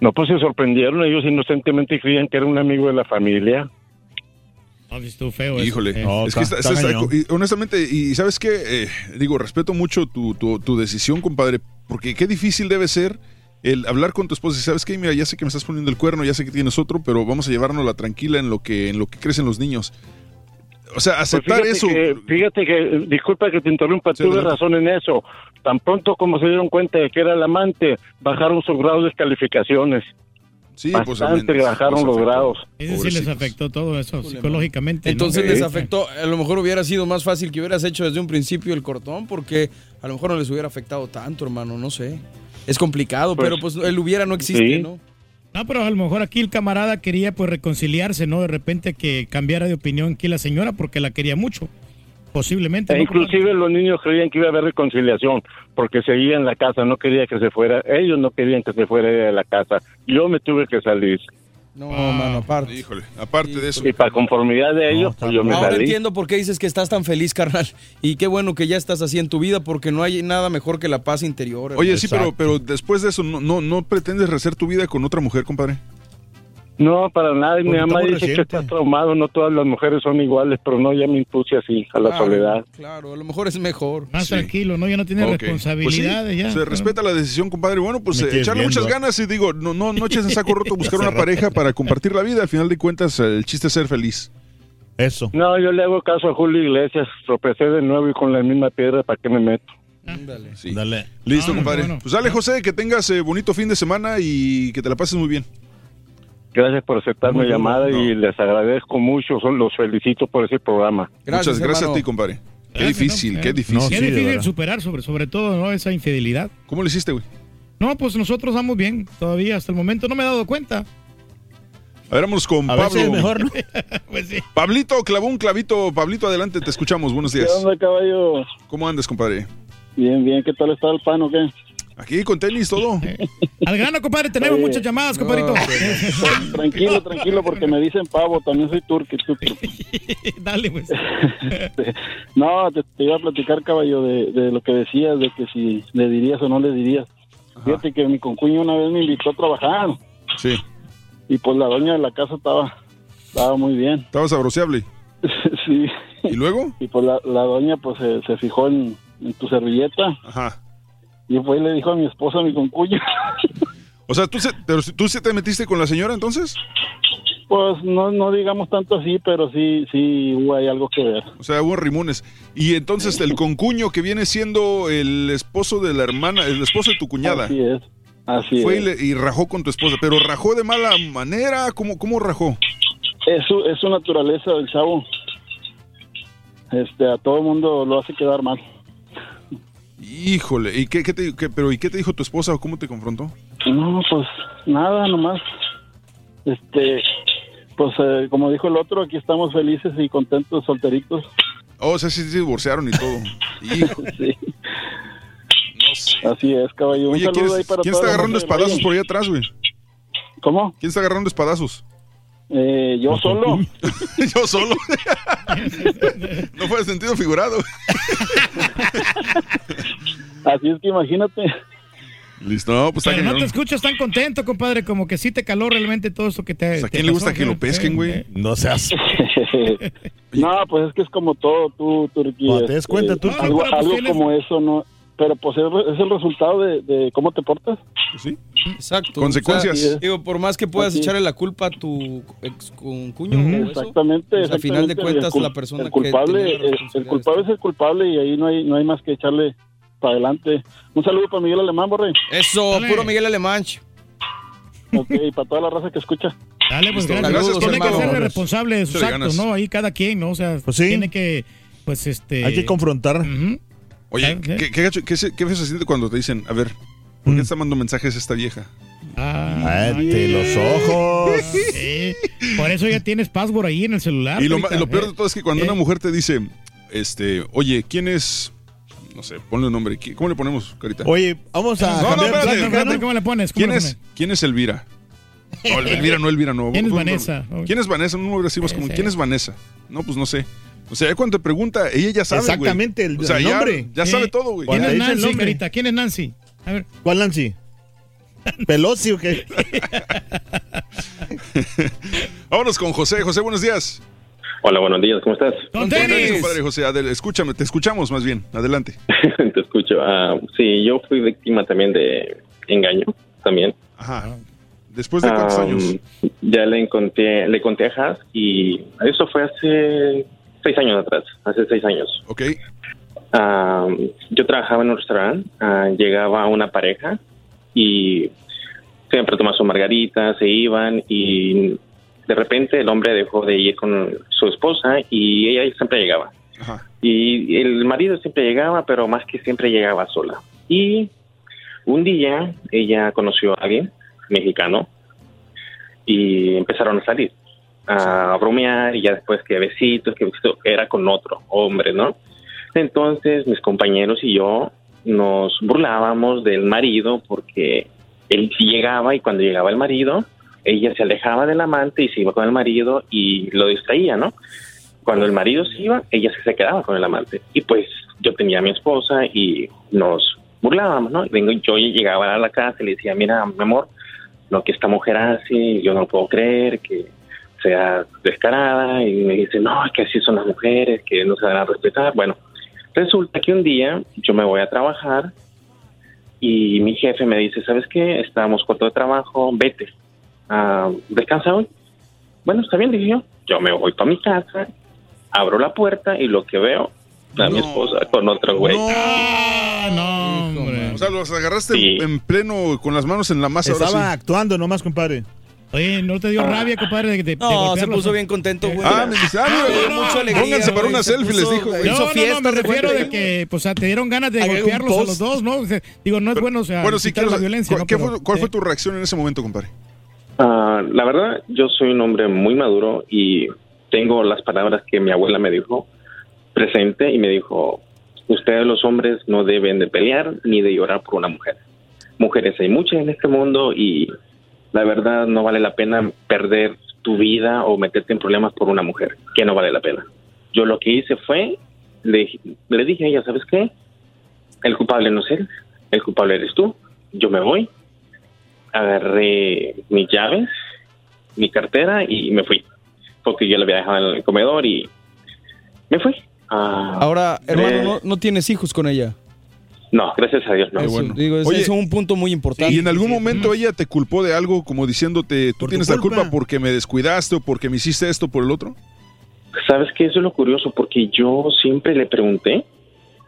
S60: No, pues se sorprendieron, ellos inocentemente creían que era un amigo de la familia.
S3: Estuvo feo eso.
S4: Híjole,
S3: Eh.
S4: es que está- está- honestamente, y sabes qué, digo, respeto mucho tu, tu, tu decisión, compadre, porque qué difícil debe ser el hablar con tu esposa y sabes qué, mira, ya sé que me estás poniendo el cuerno, ya sé que tienes otro, pero vamos a llevarnos la tranquila en lo que en lo que crecen los niños. O sea,
S60: Pues
S4: aceptar
S60: fíjate
S4: eso.
S60: que- fíjate que, disculpa que te interrumpa,
S4: Sí,
S60: tuve razón en eso. Tan pronto como se dieron cuenta de que era el amante, bajaron sus grados de calificaciones.
S4: Sí,
S3: pues,
S60: Bastante bajaron los grados.
S3: Ese sí les afectó todo eso psicológicamente. ¿no?
S48: Entonces les afectó, a lo mejor hubiera sido más fácil que hubieras hecho desde un principio el cortón, porque a lo mejor no les hubiera afectado tanto, hermano, no sé. Es complicado,
S3: Pues,
S48: pero pues el hubiera no existe,
S3: sí.
S48: ¿no?
S3: No, pero a lo mejor aquí el camarada quería pues reconciliarse, ¿no? De repente que cambiara de opinión aquí la señora porque la quería mucho. Posiblemente.
S60: E
S3: ¿no?
S60: inclusive los niños creían que iba a haber reconciliación porque seguía en la casa, no quería que se fuera, ellos no querían que se fuera de la casa, yo me tuve que salir.
S48: No, mano, aparte.
S4: Híjole, aparte de eso.
S60: Y para conformidad de ellos, pues yo me
S48: Ahora
S60: salí.
S48: entiendo por qué dices que estás tan feliz, carnal. Y qué bueno que ya estás así en tu vida, porque no hay nada mejor que la paz interior.
S4: Oye, sí,
S48: Exacto.
S4: pero, pero después de eso, no, no, no pretendes rehacer tu vida con otra mujer, compadre?
S60: No, para nada, y mi
S4: Porque
S60: mamá dice que
S4: recientes.
S60: está traumado, no todas las mujeres son iguales, pero no, ya me impuse así, a la
S48: Claro,
S60: soledad.
S48: Claro, a lo mejor es mejor.
S3: Más tranquilo, ¿no? Ya no tiene responsabilidades
S4: Pues sí,
S3: ya.
S4: Se respeta la decisión, compadre. Bueno, pues eh, echarle
S59: viendo,
S4: muchas
S59: ¿eh?
S4: ganas y digo, no, no, no eches en saco roto buscar una pareja para compartir la vida. Al final de cuentas, el chiste es ser feliz.
S59: Eso.
S60: No, yo le hago caso a Julio Iglesias, tropecé de nuevo y con la misma piedra, ¿para qué me meto?
S4: Sí.
S59: Dale.
S4: Listo,
S3: Ah,
S4: compadre.
S3: bueno.
S4: Pues dale, José, que tengas eh, bonito fin de semana y que te la pases muy bien.
S60: Gracias por aceptar mi llamada
S4: no.
S60: y les agradezco mucho, son, los felicito por ese programa.
S4: Muchas gracias a ti, compadre. Qué difícil,
S3: ¿no?
S4: qué
S3: Eh,
S4: difícil.
S3: Qué difícil superar, sobre, sobre todo, ¿no? Esa infidelidad.
S4: ¿Cómo lo hiciste, güey?
S3: No, pues nosotros vamos bien todavía. Hasta el momento no me he dado cuenta.
S4: A ver, vamos con
S3: A
S4: Pablo.
S3: veces mejor, ¿no?
S4: pues sí. Pablito, clavó un clavito. Pablito, adelante, te escuchamos. Buenos días.
S61: ¿Qué onda, caballo?
S4: ¿Cómo andas, compadre?
S61: Bien, bien. ¿Qué tal está el pan o qué?
S4: Aquí con tenis, todo.
S3: Al grano, compadre, tenemos
S61: Oye,
S3: muchas llamadas, compadrito.
S61: Tranquilo, tranquilo, porque me dicen pavo. También soy turqui.
S3: Dale, pues.
S61: No, te, te iba a platicar, caballo, de, de lo que decías, de que si le dirías o no le dirías. Fíjate que mi concuño una vez me invitó a trabajar.
S4: Sí.
S61: Y pues la doña de la casa estaba, estaba muy bien.
S4: Estaba sabroseable.
S61: sí.
S4: ¿Y luego?
S61: Y pues la, la doña pues se, se fijó en, en tu servilleta.
S4: Ajá.
S61: Y fue y le dijo a mi esposa, a mi concuño.
S4: O sea, ¿tú, se, pero ¿tú se te metiste con la señora entonces?
S61: Pues no, no digamos tanto así, pero sí, sí hubo ahí algo que ver.
S4: O sea, hubo rimones. Y entonces el concuño que viene siendo el esposo de la hermana, el esposo de tu cuñada.
S61: Así es, así
S4: Fue y,
S61: es.
S4: le- y rajó con tu esposa. Pero rajó de mala manera. ¿Cómo, cómo rajó?
S61: Es su, es su naturaleza del chavo. Este, a todo el mundo lo hace quedar mal.
S4: Híjole. ¿Y qué, qué te, qué- pero, ¿y qué te dijo tu esposa o cómo te confrontó?
S61: No, pues nada, nomás. Este, pues eh, como dijo el otro, aquí estamos felices y contentos, solteritos.
S4: Oh, o sea, sí se divorciaron y todo. Hijo.
S61: Sí. Así es, caballo. Un
S4: Oye, ¿quién, es-
S61: ahí para
S4: quién está agarrando espadazos por ahí atrás, güey?
S61: ¿Cómo?
S4: ¿Quién está agarrando espadazos?
S61: Eh, yo solo.
S4: Yo solo. no fue de sentido figurado.
S61: Así es que imagínate.
S4: Listo, no, pues
S3: Pero no te escuchas tan contento, compadre, como que sí te caló realmente todo esto que te.
S4: Pues, ¿A quién le gusta que lo pesquen, güey?
S59: No seas.
S61: no, pues es que es como todo, tú, Turquía.
S59: Cuando te des cuenta, Turqui.
S61: Algo,
S59: No, pues
S61: algo como eso, ¿no? Pero pues es, el resultado de, de cómo te portas.
S4: Sí.
S48: Exacto.
S4: Consecuencias.
S48: O sea, digo, por más que puedas
S61: Así
S48: echarle la culpa a tu ex concuño o eso,
S61: Exactamente.
S48: pues, al final de cuentas,
S61: El
S48: la persona
S61: el culpable,
S48: que tenía la
S61: el, el culpable es el culpable y ahí no hay, no hay más que echarle para adelante. Un saludo para Miguel Alemán, Borre.
S48: Eso, puro Miguel Alemán.
S61: Ok, para toda la raza que escucha.
S3: Dale, pues
S61: Listo.
S3: gracias.
S61: Saludos,
S3: Tiene que ser responsable de sus actos. ¿no? Ahí cada quien, ¿no? O sea,
S59: Pues sí.
S3: tiene que, pues este.
S59: Hay que confrontar.
S4: Oye, ¿qué, qué, gacho- qué se, qué se siente cuando te dicen, a ver, ¿por qué te está mandando mensajes esta vieja?
S59: Cállate los ojos.
S3: Sí, Por eso ya tienes password ahí en el celular.
S4: Y lo, ma-
S3: ahorita,
S4: lo peor
S3: ¿eh?
S4: de todo es que cuando
S3: ¿Eh?
S4: una mujer te dice, este, oye, ¿quién es? No sé, ponle un nombre. ¿Qui- ¿Cómo le ponemos, Carita?
S59: Oye, vamos a
S4: No, no,
S59: cambiar.
S4: espérate,
S3: ¿Cómo,
S4: espérate.
S3: cómo le pones? ¿Cómo
S4: ¿Quién
S3: le
S4: es, ¿Quién es Elvira? No, Elvira, no Elvira, no.
S3: ¿Quién es
S4: No, no, no.
S3: Vanessa?
S4: ¿Quién es Vanessa? Así más como. ¿quién es Vanessa? No, pues no sé. O sea, cuando te pregunta, ella ya sabe.
S59: Exactamente, el-
S4: o sea,
S59: el nombre.
S4: Ya, sabe todo, güey.
S3: ¿Quién es Nancy. Carita? ¿Quién es Nancy? A ver.
S59: ¿Cuál Nancy? ¿Pelosi o qué?
S4: Vámonos con José. José, buenos días.
S62: Hola, buenos días, ¿cómo estás?
S3: ¡Con
S4: Buenos días,
S3: tenis!
S4: compadre José. Adel- escúchame, te escuchamos más bien. Adelante.
S62: Te escucho. Ah, sí, yo fui víctima también de engaño, también.
S4: Ajá. ¿Después de cuántos
S62: Ah,
S4: años?
S62: Ya le conté, le conté a Has y eso fue hace seis años atrás, hace seis años.
S4: Ok.
S62: Ah, yo trabajaba en un restaurante, ah, llegaba una pareja y siempre tomaban su margarita, se iban y de repente el hombre dejó de ir con su esposa y ella siempre llegaba.
S4: Ajá.
S62: Y el marido siempre llegaba, pero más que siempre llegaba sola. Y un día ella conoció a alguien mexicano y empezaron a salir. A bromear y ya después que besitos, que besitos, era con otro hombre, ¿no? Entonces mis compañeros y yo nos burlábamos del marido porque él llegaba y cuando llegaba el marido, ella se alejaba del amante y se iba con el marido y lo distraía, ¿no? Cuando el marido se iba, ella se quedaba con el amante. Y pues yo tenía a mi esposa y nos burlábamos, ¿no? Yo llegaba a la casa y le decía, mira, mi amor, lo que esta mujer hace, yo no puedo creer que sea descarada. Y me dice, no, es que así son las mujeres, que no se van a respetar. Bueno, resulta que un día yo me voy a trabajar y mi jefe me dice, ¿sabes qué? Estamos corto de trabajo, vete. Ah, ¿Descansa hoy? Bueno, está bien, dije yo. Yo me voy para mi casa, abro la puerta y lo que veo, a mi esposa con otro güey.
S3: no, hombre.
S4: O sea, los agarraste en- en pleno con las manos en la masa. ahora
S59: Estaba
S4: sí.
S59: actuando nomás, compadre.
S3: Oye, ¿no te dio rabia, compadre, de que te de
S48: No, se puso bien contento, güey.
S4: Ah, me dice, ah,
S48: No,
S4: mira,
S48: dio mucha alegría,
S4: pónganse para una
S48: se
S4: selfie, les
S48: puso-
S4: dijo.
S3: No,
S48: Hizo
S3: no,
S48: fiesta,
S3: no, me
S48: se
S3: refiero de que, pues, o sea, te dieron ganas de
S48: un
S3: golpearlos a
S48: post.
S3: los dos, ¿no? O sea, digo, no es bueno, o sea,
S4: Bueno, sí,
S3: quitar
S4: quiero
S3: la
S4: saber,
S3: violencia,
S4: ¿cuál,
S3: ¿no?
S4: qué
S3: Pero,
S4: fue, cuál fue
S3: eh,
S4: tu reacción en ese momento, compadre?
S62: Ah, la verdad, yo soy un hombre muy maduro y tengo las palabras que mi abuela me dijo presente y me dijo, ustedes los hombres no deben de pelear ni de llorar por una mujer. Mujeres hay muchas en este mundo y la verdad no vale la pena perder tu vida o meterte en problemas por una mujer, que no vale la pena. Yo lo que hice fue, le, le dije a ella, ¿sabes qué? El culpable no es él, el culpable eres tú, yo me voy, agarré mis llaves, mi cartera y me fui. Porque yo la había dejado en el comedor y me fui. Ah,
S48: Ahora, hermano,
S62: eh,
S48: no, no tienes hijos con ella.
S62: No, gracias a Dios, no.
S48: Eso, digo, es,
S4: Oye,
S48: es un punto muy importante.
S4: Y en algún momento ella te culpó de algo como diciéndote, tú tienes la
S48: culpa.
S4: porque me descuidaste o porque me hiciste esto por el otro.
S62: ¿Sabes qué? Eso es lo curioso, porque yo siempre le pregunté,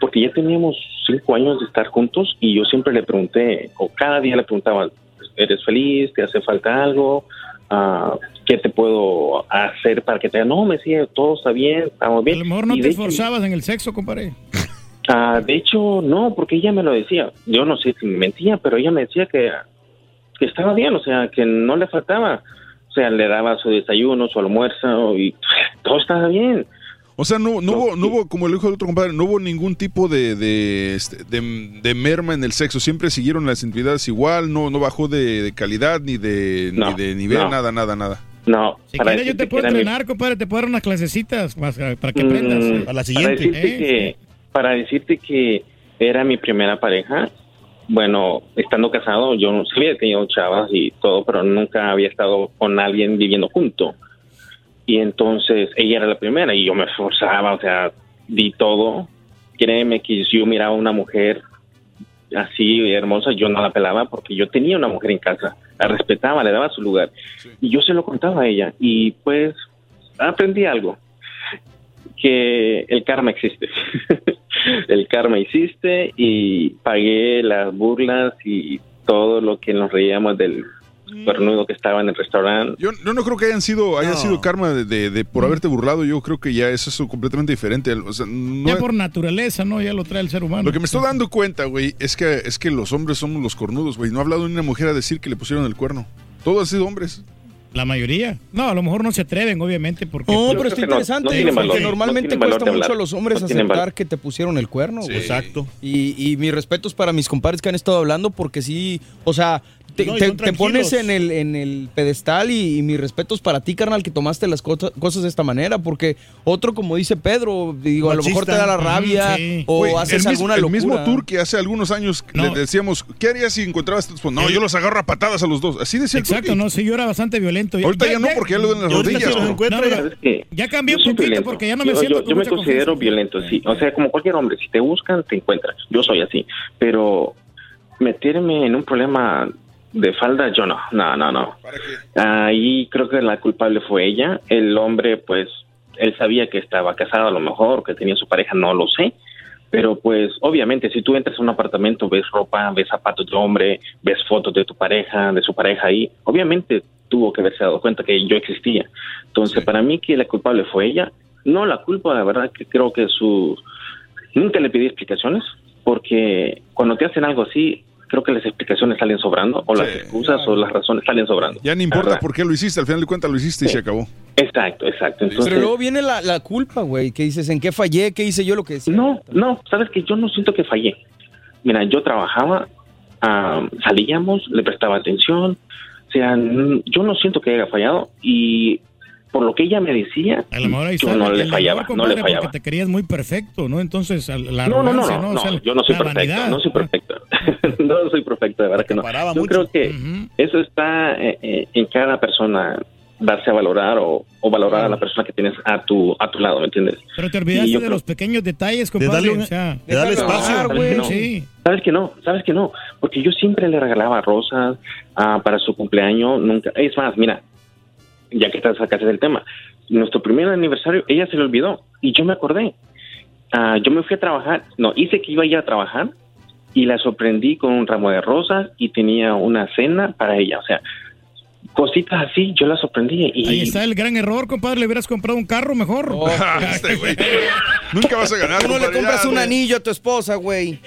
S62: porque ya teníamos cinco años de estar juntos y yo siempre le pregunté, o cada día le preguntaba, ¿eres feliz? ¿Te hace falta algo? Ah, ¿Qué te puedo hacer para que te... No, me decía, todo está bien, estamos bien.
S3: A lo mejor no
S62: Y
S3: te esforzabas en el sexo, compadre.
S62: Ah, de hecho, no, porque ella me lo decía. Yo no sé si me mentía, pero ella me decía que, que estaba bien, o sea, que no le faltaba. O sea, le daba su desayuno, su almuerzo y todo estaba bien.
S4: O sea, no, no, hubo, no hubo, como le dijo el otro compadre, no hubo ningún tipo de, de, este, de- de merma en el sexo. Siempre siguieron las intimidades igual, no, no bajó de, de calidad ni de,
S62: No,
S4: ni de nivel,
S62: no.
S4: nada, nada, nada.
S62: No,
S3: Si
S62: para
S3: quieres, yo te puedo
S62: mi-
S3: entrenar, compadre, te puedo dar unas clasecitas más, eh, para que
S62: Mm,
S3: aprendas.
S62: Para decirte, que, para decirte que era mi primera pareja, bueno, estando casado, yo no sabía que tenido chavas y todo, pero nunca había estado con alguien viviendo junto. Y entonces ella era la primera y yo me esforzaba, o sea, di todo. Créeme que si yo miraba a una mujer así hermosa, yo no la pelaba porque yo tenía una mujer en casa, la respetaba, le daba su lugar. Y yo se lo contaba a ella y pues aprendí algo, que el karma existe. el karma existe y pagué las burlas y todo lo que nos reíamos del cuernudo que estaba en el restaurante.
S4: Yo no, no creo que hayan sido, haya sido karma de, de- de por haberte burlado. Yo creo que ya es eso completamente diferente. O sea, no
S3: Ya
S4: es-
S3: por naturaleza, ¿no? Ya lo trae el ser humano.
S4: Lo que me estoy dando cuenta, güey, es que, es que los hombres somos los cornudos, güey. No ha hablado ni una mujer a decir que le pusieron el cuerno. Todos han sido hombres.
S3: La mayoría. No, a lo mejor no se atreven, obviamente, porque...
S48: No,
S3: pues,
S48: pero está interesante, porque normalmente cuesta mucho a los hombres aceptar que te pusieron el cuerno.
S59: Exacto.
S48: Y, y mis respetos para mis compadres que han estado hablando, porque sí, o sea, te,
S59: No, y
S48: te-
S59: son
S48: te pones en el, en el pedestal y, y mis respetos para ti, carnal, que tomaste las cosas, cosas de esta manera, porque otro, como dice Pedro, digo, a lo mejor te da la rabia o haces
S4: el
S48: alguna
S4: el
S48: locura.
S4: mismo tour que hace algunos años le decíamos, ¿qué harías si encontrabas estos? No, yo los agarro a patadas a los dos. Así decía el
S3: Exacto, no, sí, yo era bastante violento.
S4: Ahorita ya no, porque ya lo en las rodillas,
S3: sí los
S4: ¿no?
S3: encuentro,
S4: No,
S3: ya-. Ya cambié un poquito
S62: violento.
S3: porque ya no me
S62: Yo-
S3: siento
S62: yo,
S3: con
S62: yo me considero violento, sí. O sea, como cualquier hombre, si te buscan, te encuentran. Yo soy así. Pero meterme en un problema de falda, yo no. No, no, no. Ahí creo que la culpable fue ella. El hombre, pues, él sabía que estaba casado a lo mejor, que tenía su pareja, no lo sé. Pero pues obviamente si tú entras a un apartamento, ves ropa, ves zapatos de hombre, ves fotos de tu pareja, de su pareja ahí, obviamente tuvo que haberse dado cuenta que yo existía. Entonces para mí que la culpable fue ella. No la culpa, la verdad que creo que su... Nunca le pedí explicaciones porque cuando te hacen algo así, creo que las explicaciones salen sobrando o las excusas o las razones salen sobrando.
S4: Ya no importa
S62: verdad.
S4: por qué lo hiciste, al final de cuentas lo hiciste y se acabó.
S62: Exacto, exacto. Entonces,
S48: Pero luego viene la, la culpa, güey, que dices, ¿en qué fallé? ¿Qué hice yo lo que decía?
S62: No, no, sabes que yo no siento que fallé. Mira, yo trabajaba, ah, salíamos, le prestaba atención, o sea, n- yo no siento que haya fallado y por lo que ella me decía,
S3: A lo mejor ahí
S62: yo
S3: está
S62: no le fallaba, no
S3: compadre,
S62: le fallaba.
S3: Porque te querías muy perfecto, ¿no? Entonces, al- la
S62: No, no, no, no,
S3: O
S62: no,
S3: sea,
S62: yo no soy perfecto,
S3: vanidad.
S62: no soy perfecto, no soy perfecto, de verdad que no. Yo creo que eso está eh, eh, en cada persona darse a valorar o, o valorar a la persona que tienes a tu a tu lado, ¿me entiendes?
S3: Pero te olvidaste de
S62: creo-
S3: los pequeños detalles, compadre.
S62: darle un-
S3: o sea,
S62: de darle espacio. ¿Sabes
S3: güey.
S62: que no?
S3: Sí.
S62: ¿Sabes que no? ¿Sabes que no? Porque yo siempre le regalaba rosas ah, para su cumpleaños, nunca. Es más, mira, ya que te sacaste del tema, nuestro primer aniversario, ella se le olvidó y yo me acordé. Ah, yo me fui a trabajar, no, hice que iba a ir a trabajar y la sorprendí con un ramo de rosas y tenía una cena para ella. O sea, cositas así, yo la sorprendí. Y,
S3: Ahí está el gran error, compadre. Le hubieras comprado un carro mejor.
S4: Este güey. Nunca vas a ganar.
S48: Tú no le compras
S4: ya,
S48: un anillo a tu esposa, güey.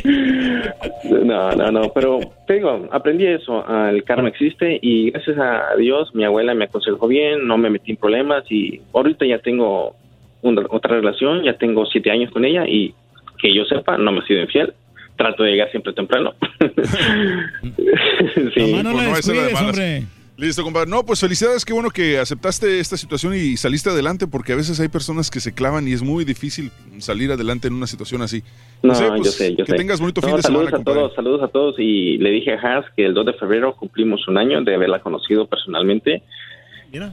S62: No, no, no, pero te digo, aprendí eso, ah, el karma existe y gracias a Dios mi abuela me aconsejó bien, no me metí en problemas y ahorita ya tengo una- otra relación, ya tengo siete años con ella y que yo sepa, no me he sido infiel, trato de llegar siempre temprano. sí.
S4: Pues no, esa era de malas. Listo, compadre. No, pues felicidades, qué bueno que aceptaste esta situación y saliste adelante, porque a veces hay personas que se clavan y es muy difícil salir adelante en una situación así.
S62: No,
S4: sé,
S62: yo
S4: pues,
S62: sé, yo
S4: que
S62: sé.
S4: tengas bonito
S62: No,
S4: fin de
S62: saludos
S4: semana,
S62: a
S4: compadre.
S62: todos, saludos a todos y le dije a Haas que el 2 de febrero cumplimos un año de haberla conocido personalmente.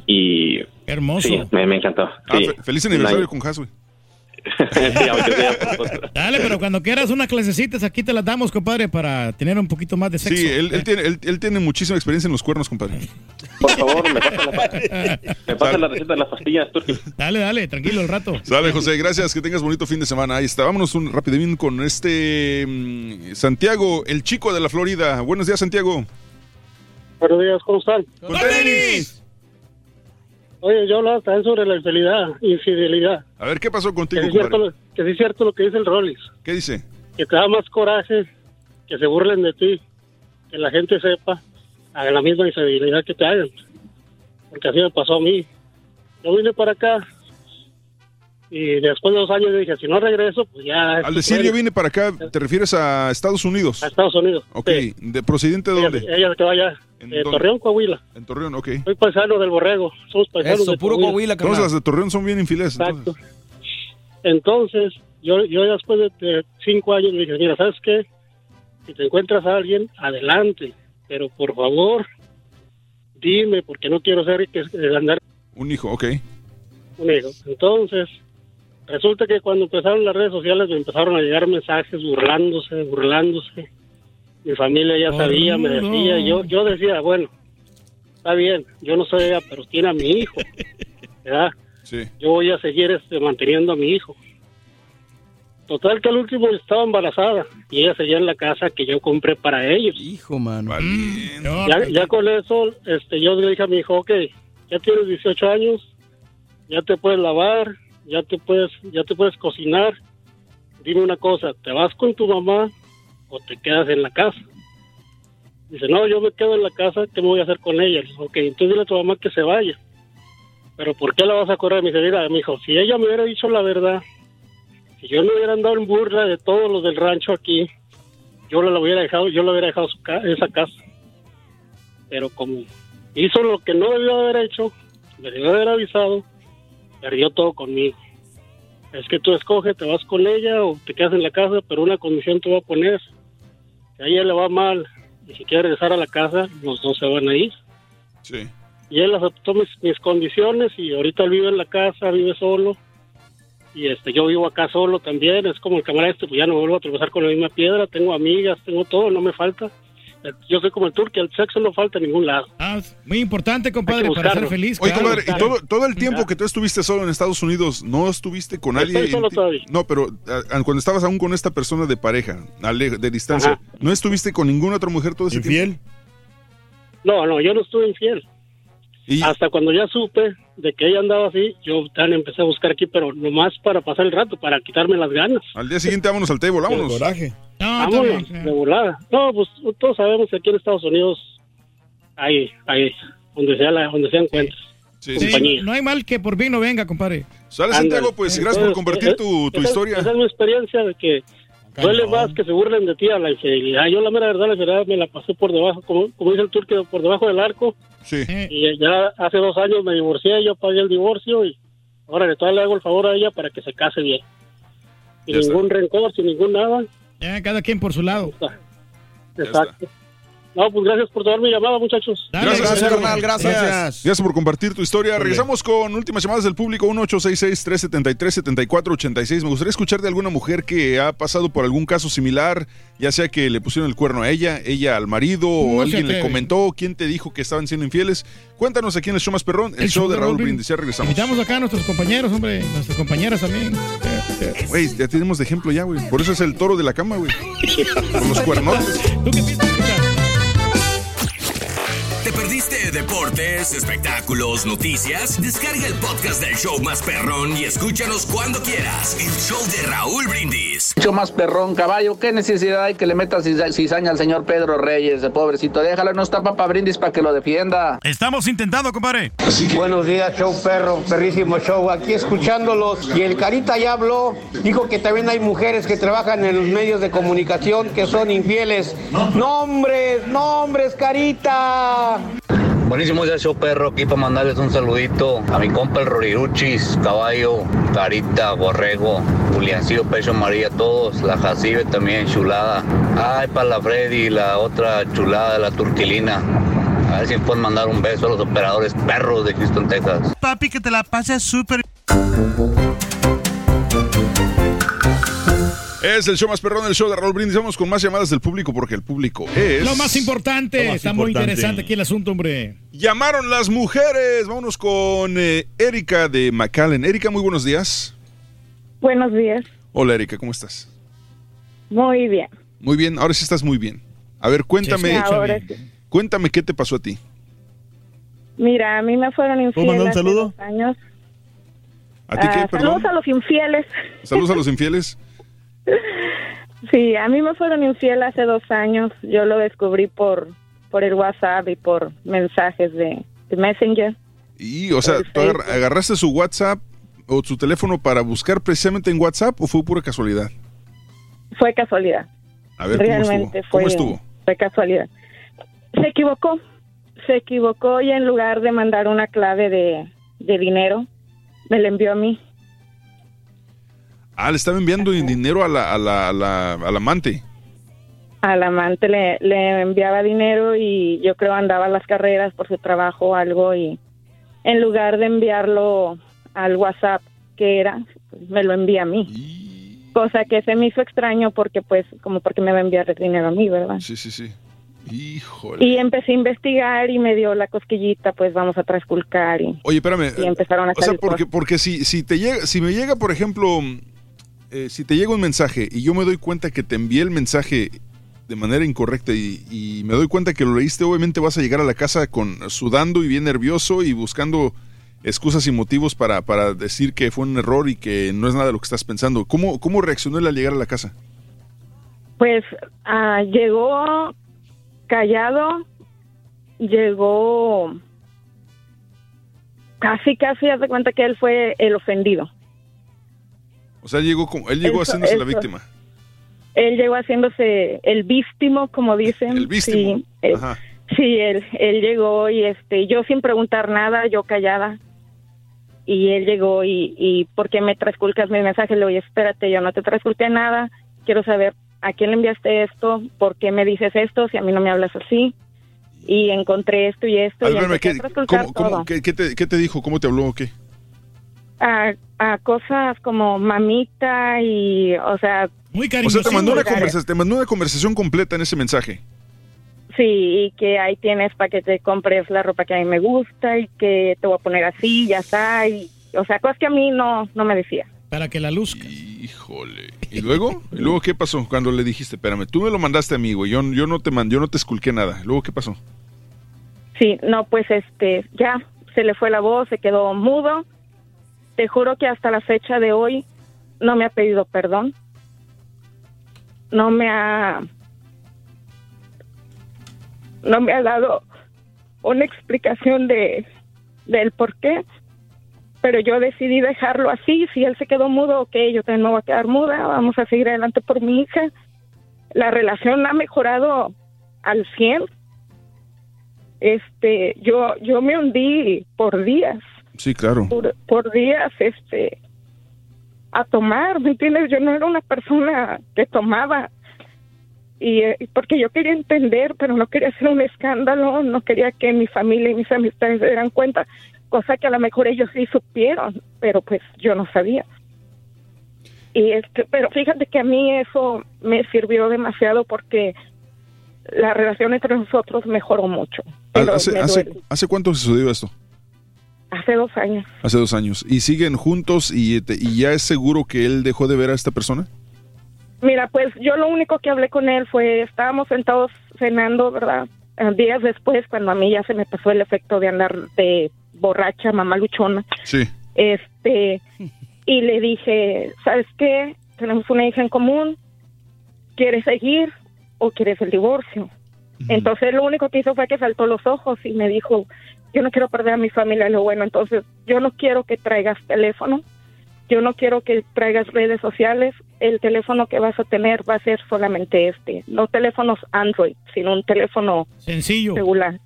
S62: Y
S3: Hermoso.
S62: sí, me, me encantó.
S4: Ah,
S62: sí.
S4: fe- feliz aniversario con Has, güey.
S62: Sí, aunque sea por foto.
S3: Dale, pero cuando quieras unas clasecitas, aquí te las damos, compadre, para tener un poquito más de sexo.
S4: Sí, él, él tiene, él, él tiene muchísima experiencia en los cuernos, compadre.
S62: Por favor, me pasa la, me pasa la receta de las pastillas.
S3: Dale, dale, tranquilo el rato.
S4: Sale, José, gracias, que tengas bonito fin de semana. Ahí está, vámonos un rapidín con este mm, Santiago, el chico de la Florida. Buenos días, Santiago.
S63: Buenos días, ¿cómo están?
S4: Con tenis.
S63: Oye, yo hablaba también sobre la infidelidad, infidelidad.
S4: A ver, ¿qué pasó
S63: Que
S4: contigo,
S63: sí, es cierto, lo- que es cierto lo que dice el Rollis,
S4: ¿Qué dice?
S63: que te da más coraje que se burlen de ti, que la gente sepa a la misma infidelidad que te hagan. Porque así me pasó a mí. Yo vine para acá y después de dos años dije, si no regreso, pues ya...
S4: Al decir yo vine para acá, ¿te refieres a Estados Unidos?
S63: A Estados Unidos.
S4: Ok, ¿de procedente de
S63: Ella,
S4: dónde?
S63: ella se quedó allá, de
S4: dónde?
S63: Torreón, Coahuila.
S4: En Torreón, ok.
S63: Soy paisano del Borrego, somos paisanos de
S4: Todas las de Torreón son bien infiles.
S63: Exacto. Entonces, yo, yo después de, de cinco años le dije, mira, ¿sabes qué? Si te encuentras a alguien, adelante. Pero por favor, dime, porque no quiero ser que que andar
S4: Un hijo, ok.
S63: un hijo. Entonces, resulta que cuando empezaron las redes sociales me empezaron a llegar mensajes burlándose, burlándose. Mi familia ya sabía, me decía, yo, yo decía, bueno, está bien, yo no soy ella, pero tiene a mi hijo. ¿verdad?
S4: Sí.
S63: Yo voy a seguir este, manteniendo a mi hijo. Total que al último estaba embarazada y ella seguía en la casa que yo compré para ellos.
S48: Hijo, mano.
S63: Ya, ya con eso, este, yo le dije a mi hijo, ok, ya tienes 18 años, ya te puedes lavar, ya te puedes, ya te puedes cocinar. Dime una cosa, ¿te vas con tu mamá o te quedas en la casa? Dice, no, yo me quedo en la casa, ¿qué me voy a hacer con ella? Le dije, ok, entonces dile a tu mamá que se vaya. Pero ¿por qué la vas a correr? Me dice, mira, mi hijo, si ella me hubiera dicho la verdad, si yo no hubiera andado en burla de todos los del rancho aquí, yo la hubiera dejado, yo la hubiera dejado su esa casa. Pero como hizo lo que no debió haber hecho, me debió haber avisado, perdió todo conmigo. Es que tú escoges, te vas con ella o te quedas en la casa, pero una condición te voy a poner. Si a ella le va mal y si quiere regresar a la casa, los dos se van a ir.
S4: Sí.
S63: Y él aceptó mis, mis condiciones y ahorita él vive en la casa, vive solo. Y este, yo vivo acá solo también, es como el camarada este, pues ya no vuelvo a tropezar con la misma piedra, tengo amigas, tengo todo, no me falta. Yo soy como el turque, el sexo no falta en ningún lado.
S3: Ah, muy importante, compadre, para ser feliz.
S4: Oye,
S3: claro.
S4: compadre, y todo, todo el tiempo que tú estuviste solo en Estados Unidos, ¿no estuviste con
S63: Estoy
S4: alguien?
S63: solo todavía.
S4: No, pero ah, cuando estabas aún con esta persona de pareja, ale- de distancia, ¿no estuviste con ninguna otra mujer todo ese tiempo?
S63: No, no, yo no estuve infiel. Hasta cuando ya supe de que ella andaba así, yo también empecé a buscar aquí, pero nomás para pasar el rato, para quitarme las ganas.
S4: Al día siguiente vámonos al table, vámonos.
S59: coraje.
S63: Vámonos, de volada. No, pues todos sabemos que aquí en Estados Unidos hay, hay donde sea la, donde sean encuentros.
S3: Sí,
S63: compañía.
S3: no hay mal que por bien no venga, compadre.
S4: Sale Santiago, pues gracias por compartir tu, tu
S63: esa-
S4: historia.
S63: Esa es mi experiencia de que duele más que se burlen de ti a la infidelidad. Yo la mera verdad, la verdad me la pasé por debajo, como, como dice el turco, por debajo del arco.
S4: Sí.
S63: Y ya hace dos años me divorcié, yo pagué el divorcio y ahora le todavía le hago el favor a ella para que se case bien. Sin
S3: Ya está.
S63: ningún rencor, sin ningún nada.
S3: Ya, cada quien por su lado.
S63: Exacto. No, pues gracias por tomar mi llamada, muchachos.
S4: Gracias, carnal, gracias. gracias. por compartir tu historia. Regresamos con últimas llamadas del público, 1-866-373-7486. Me gustaría escuchar de alguna mujer que ha pasado por algún caso similar, ya sea que le pusieron el cuerno a ella, ella al marido, o alguien le comentó, quién te dijo que estaban siendo infieles. Cuéntanos aquí en el show más perrón, el, show de Raúl Brindis. Ya regresamos.
S3: Invitamos acá a nuestros compañeros, hombre, nuestras compañeras también.
S4: Güey, ya tenemos de ejemplo ya, güey. Por eso es el toro de la cama, güey. Con los cuernotes.
S1: ¿Te perdiste deportes, espectáculos, noticias? Descarga el podcast del show más perrón y escúchanos cuando quieras. El show de Raúl Brindis.
S64: Mucho más perrón, caballo. ¿Qué necesidad hay que le metas ciza- cizaña al señor Pedro Reyes, el pobrecito? Déjalo, no está Papa Brindis para que lo defienda.
S3: Estamos intentando, compadre.
S65: Buenos días, show perro, perrísimo show. Aquí escuchándolos. Y el Carita ya habló. Dijo que también hay mujeres que trabajan en los medios de comunicación que son infieles. Nombres, nombres, Carita.
S64: Buenísimo ese show perro. Aquí para mandarles un saludito a mi compa el Roriruchis, caballo, Carita, Borrego, Juliancillo, Pecho María, todos. La Jacibe también, chulada. Ay, para la Freddy, la otra chulada, la Turquilina. A ver si pueden mandar un beso a los operadores perros de Houston, Texas.
S66: Papi, que te la pases súper.
S4: Es el show más perrón, el show de Raúl Brindis. Vamos con más llamadas del público porque el público es...
S3: Lo más importante,
S4: Lo más
S3: está muy interesante aquí el asunto, hombre.
S4: Llamaron las mujeres. Vámonos con eh, Erika de McAllen. Erika, muy buenos días.
S67: Buenos días.
S4: Hola, Erika, ¿cómo estás?
S67: Muy bien.
S4: Muy bien, ahora sí estás muy bien. A ver, cuéntame,
S67: Sí, ahora sí.
S4: cuéntame qué te pasó a ti.
S67: Mira, a mí me fueron infieles
S4: mandar un
S67: hace
S4: saludo?
S67: dos años.
S4: ¿A ti qué,
S67: Ah,
S4: perdón?
S67: saludos a los infieles.
S4: Saludos a los infieles.
S67: Sí, a mí me fueron infieles hace dos años. Yo lo descubrí por, por el WhatsApp y por mensajes de, de Messenger.
S4: Y, o sea, ¿tú agar- agarraste su WhatsApp o su teléfono para buscar precisamente en WhatsApp o fue pura casualidad?
S67: Fue casualidad.
S4: A ver, ¿cómo
S67: Realmente
S4: estuvo? ¿Cómo
S67: fue,
S4: estuvo?
S67: fue casualidad. Se equivocó. Se equivocó y en lugar de mandar una clave de, de dinero, me la envió a mí.
S4: Ah, le estaba enviando dinero a la, a la, a la, al amante.
S67: Al amante le, le enviaba dinero y yo creo andaba a las carreras por su trabajo o algo y en lugar de enviarlo al WhatsApp que era, pues, me lo envía a mí. Cosa que se me hizo extraño porque pues como porque me va a enviar el dinero a mí, ¿verdad?
S4: Sí, sí, sí. Híjole.
S67: Y empecé a investigar y me dio la cosquillita, pues vamos a trasculcar y,
S4: Oye, espérame.
S67: y empezaron a
S4: O sea, porque, porque si, si te llega, si me llega, por ejemplo, eh, si te llega un mensaje y yo me doy cuenta que te envié el mensaje de manera incorrecta y, me doy cuenta que lo leíste, obviamente vas a llegar a la casa con sudando y bien nervioso y buscando excusas y motivos para, para decir que fue un error y que no es nada lo que estás pensando. ¿Cómo, cómo reaccionó él al llegar a la casa?
S67: Pues ah, llegó callado, llegó casi, casi, haz de cuenta que él fue el ofendido.
S4: O sea, él llegó, como, él llegó
S67: Eso-
S4: haciéndose la víctima.
S67: Él llegó haciéndose el víctimo, como dicen.
S4: El víctimo.
S67: Sí, eh,
S4: Ajá.
S67: sí, él, él llegó y este, yo sin preguntar nada, yo callada. Y él llegó y, y ¿por qué me trasculcas mi mensaje? Le oye, espérate, yo no te trasculqué nada. Quiero saber a quién le enviaste esto, por qué me dices esto, si a mí no me hablas así. Y encontré esto y esto.
S4: A ver,
S67: a
S4: ¿qué,
S67: trasculcar
S4: cómo- cómo-
S67: todo.
S4: qué- qué te, qué te dijo? ¿Cómo te habló o qué?
S67: A, a cosas como mamita y, o sea...
S3: Muy
S4: O sea, te mandó, una
S67: vulgares.
S4: conversa- te mandó una conversación completa en ese mensaje.
S67: Sí, y que ahí tienes para que te compres la ropa que a mí me gusta y que te voy a poner así, ya está. Y, o sea, cosas que a mí no, no me decía.
S3: Para que la luz.
S4: Híjole. ¿Y luego? ¿Y luego qué pasó cuando le dijiste, espérame, tú me lo mandaste a mí, güey, yo, yo no te mandé, yo no te esculqué nada. ¿Luego qué pasó?
S67: Sí, no, pues este, ya se le fue la voz, se quedó mudo. Te juro que hasta la fecha de hoy no me ha pedido perdón. No me ha. No me ha dado una explicación de, del por qué. Pero yo decidí dejarlo así. Si él se quedó mudo, ok, yo también me voy a quedar muda. Vamos a seguir adelante por mi hija. La relación ha mejorado al 100. Este, yo, yo me hundí por días
S4: Sí, claro.
S67: por, por días este a tomar, ¿me entiendes? Yo no era una persona que tomaba y eh, porque yo quería entender, pero no quería hacer un escándalo, no quería que mi familia y mis amistades se dieran cuenta, cosa que a lo mejor ellos sí supieron, pero pues yo no sabía. Y este, pero fíjate que a mí eso me sirvió demasiado porque la relación entre nosotros mejoró mucho. Pero
S4: ¿Hace, hace, hace cuánto sucedió esto?
S67: Hace dos años.
S4: Hace dos años. ¿Y siguen juntos y, ya es seguro que él dejó de ver a esta persona?
S67: Mira, pues yo lo único que hablé con él fue, estábamos sentados cenando, ¿verdad? Eh, Días después, cuando a mí ya se me pasó el efecto de andar de borracha, mamá luchona,
S4: Sí.
S67: este, y le dije, ¿sabes qué? Tenemos una hija en común, ¿quieres seguir o quieres el divorcio? Entonces lo único que hizo fue que saltó los ojos y me dijo, yo no quiero perder a mi familia, lo bueno, entonces yo no quiero que traigas teléfono, yo no quiero que traigas redes sociales, el teléfono que vas a tener va a ser solamente este, no teléfonos Android, sino un teléfono
S3: Sencillo.
S67: regular.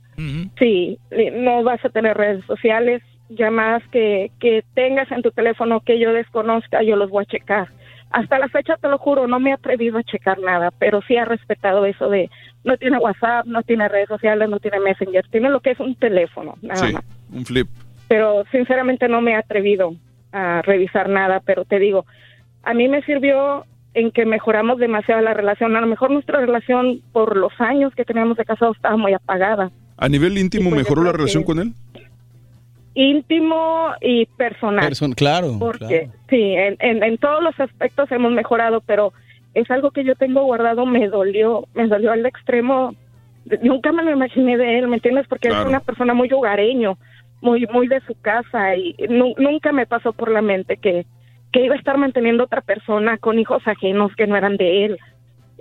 S67: Sí, eh, no vas a tener redes sociales, llamadas que, que tengas en tu teléfono que yo desconozca, yo los voy a checar. Hasta la fecha, te lo juro, no me he atrevido a checar nada, pero sí ha respetado eso de no tiene WhatsApp, no tiene redes sociales, no tiene Messenger, tiene lo que es un teléfono, nada
S4: Sí,
S67: más.
S4: un flip.
S67: Pero sinceramente no me he atrevido a revisar nada, pero te digo, a mí me sirvió en que mejoramos demasiado la relación. A lo mejor nuestra relación por los años que teníamos de casados estaba muy apagada.
S4: ¿A nivel íntimo
S67: pues,
S4: mejoró la relación con él?
S67: íntimo y personal.
S48: Person- claro,
S67: Porque sí, en, en, en todos los aspectos hemos mejorado, pero es algo que yo tengo guardado, me dolió, me dolió al extremo. Nunca me lo imaginé de él, ¿me entiendes? Porque
S68: Claro.
S67: es una persona muy hogareño, muy muy de su casa y nu- nunca me pasó por la mente que que iba a estar manteniendo otra persona con hijos ajenos que no eran de él.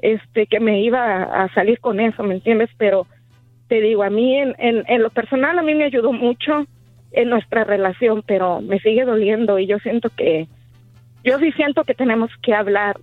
S67: Este, que me iba a, a salir con eso, ¿me entiendes? Pero te digo, a mí en, en, en lo personal a mí me ayudó mucho en nuestra relación, pero me sigue doliendo y yo siento que, yo sí siento que tenemos que hablar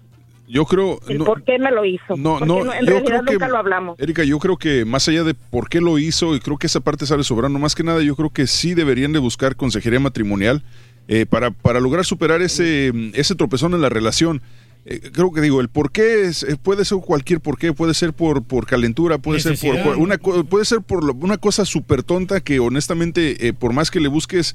S4: Yo creo...
S67: el
S4: no-
S67: por qué me lo hizo.
S4: No,
S67: Porque
S4: no,
S67: en
S4: yo
S67: realidad
S4: creo que-
S67: nunca lo hablamos.
S4: Erika, yo creo que más allá de por qué lo hizo, y creo que esa parte sale sobrando, más que nada yo creo que sí deberían de buscar consejería matrimonial eh, para, para lograr superar ese, ese tropezón en la relación. Eh, creo que digo, el por qué es- eh, puede ser cualquier por qué, puede ser por, por calentura, puede ser por una co- puede ser por lo- una cosa súper tonta que honestamente, eh, por más que le busques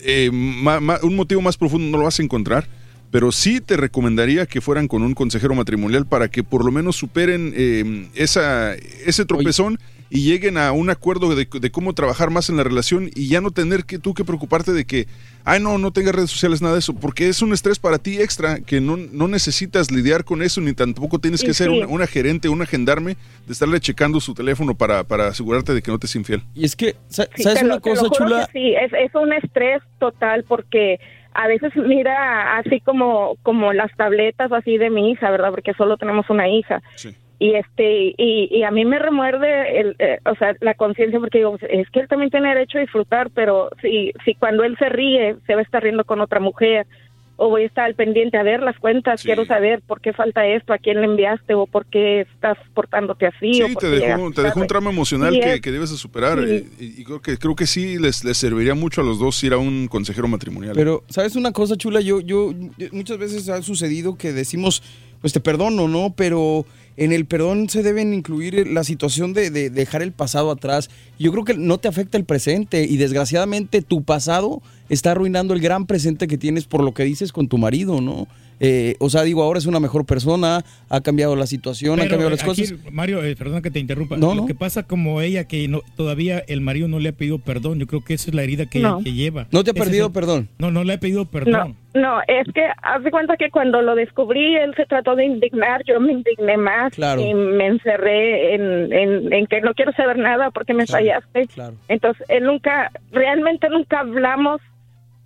S4: eh, ma- ma- un motivo más profundo, no lo vas a encontrar. Pero sí te recomendaría que fueran con un consejero matrimonial para que por lo menos superen eh, esa, ese tropezón y lleguen a un acuerdo de, de cómo trabajar más en la relación y ya no tener que tú que preocuparte de que, ay no, no tengas redes sociales, nada de eso, porque es un estrés para ti extra que no, no necesitas lidiar con eso ni tampoco tienes
S67: Y
S4: que ser
S67: sí.
S4: una, una gerente, una gendarme de estarle checando su teléfono para, para asegurarte de que no te es infiel.
S48: Y es que,
S67: Sí,
S48: ¿sabes
S67: te lo-
S48: una
S67: te lo
S48: cosa
S67: juro
S48: chula?
S67: que Sí, es, es un estrés total porque a veces mira así como, como las tabletas así de mi hija, ¿verdad? Porque solo tenemos una hija. Y este y, y a mí me remuerde el, eh, o sea, la conciencia porque digo, es que él también tiene derecho a disfrutar, pero si si cuando él se ríe se va a estar riendo con otra mujer o voy a estar al pendiente a ver las cuentas, quiero saber por qué falta esto, a quién le enviaste o por qué estás portándote así o
S4: Sí, te dejó, te dejó un trama emocional
S67: Sí,
S4: que,
S67: es-
S4: que debes de superar
S67: Sí.
S4: eh, y, y creo que creo que sí les, les serviría mucho a los dos ir a un consejero matrimonial.
S48: Pero, ¿sabes una cosa chula? Yo, yo, yo- muchas veces ha sucedido que decimos, pues te perdono, ¿no? Pero en el perdón se deben incluir la situación de, de dejar el pasado atrás. Yo creo que no te afecta el presente y desgraciadamente tu pasado está arruinando el gran presente que tienes por lo que dices con tu marido, ¿no? Eh, o sea, digo, ahora es una mejor persona, ha cambiado la situación,
S3: Pero,
S48: cambiado las
S3: eh, aquí,
S48: cosas.
S3: Mario, eh, perdona que te interrumpa.
S48: No,
S3: Lo
S48: no.
S3: que pasa como ella, que no, todavía el marido no le ha pedido perdón. Yo creo que esa es la herida que,
S67: No.
S3: ella- que lleva.
S48: ¿No te ha pedido
S3: el-
S48: perdón?
S3: No, no le ha pedido perdón.
S67: No, no, es que haz de cuenta que cuando lo descubrí, él se trató de indignar, yo me indigné más
S48: Claro.
S67: y me encerré en, en, en que no quiero saber nada porque me fallaste. Entonces, él nunca, realmente nunca hablamos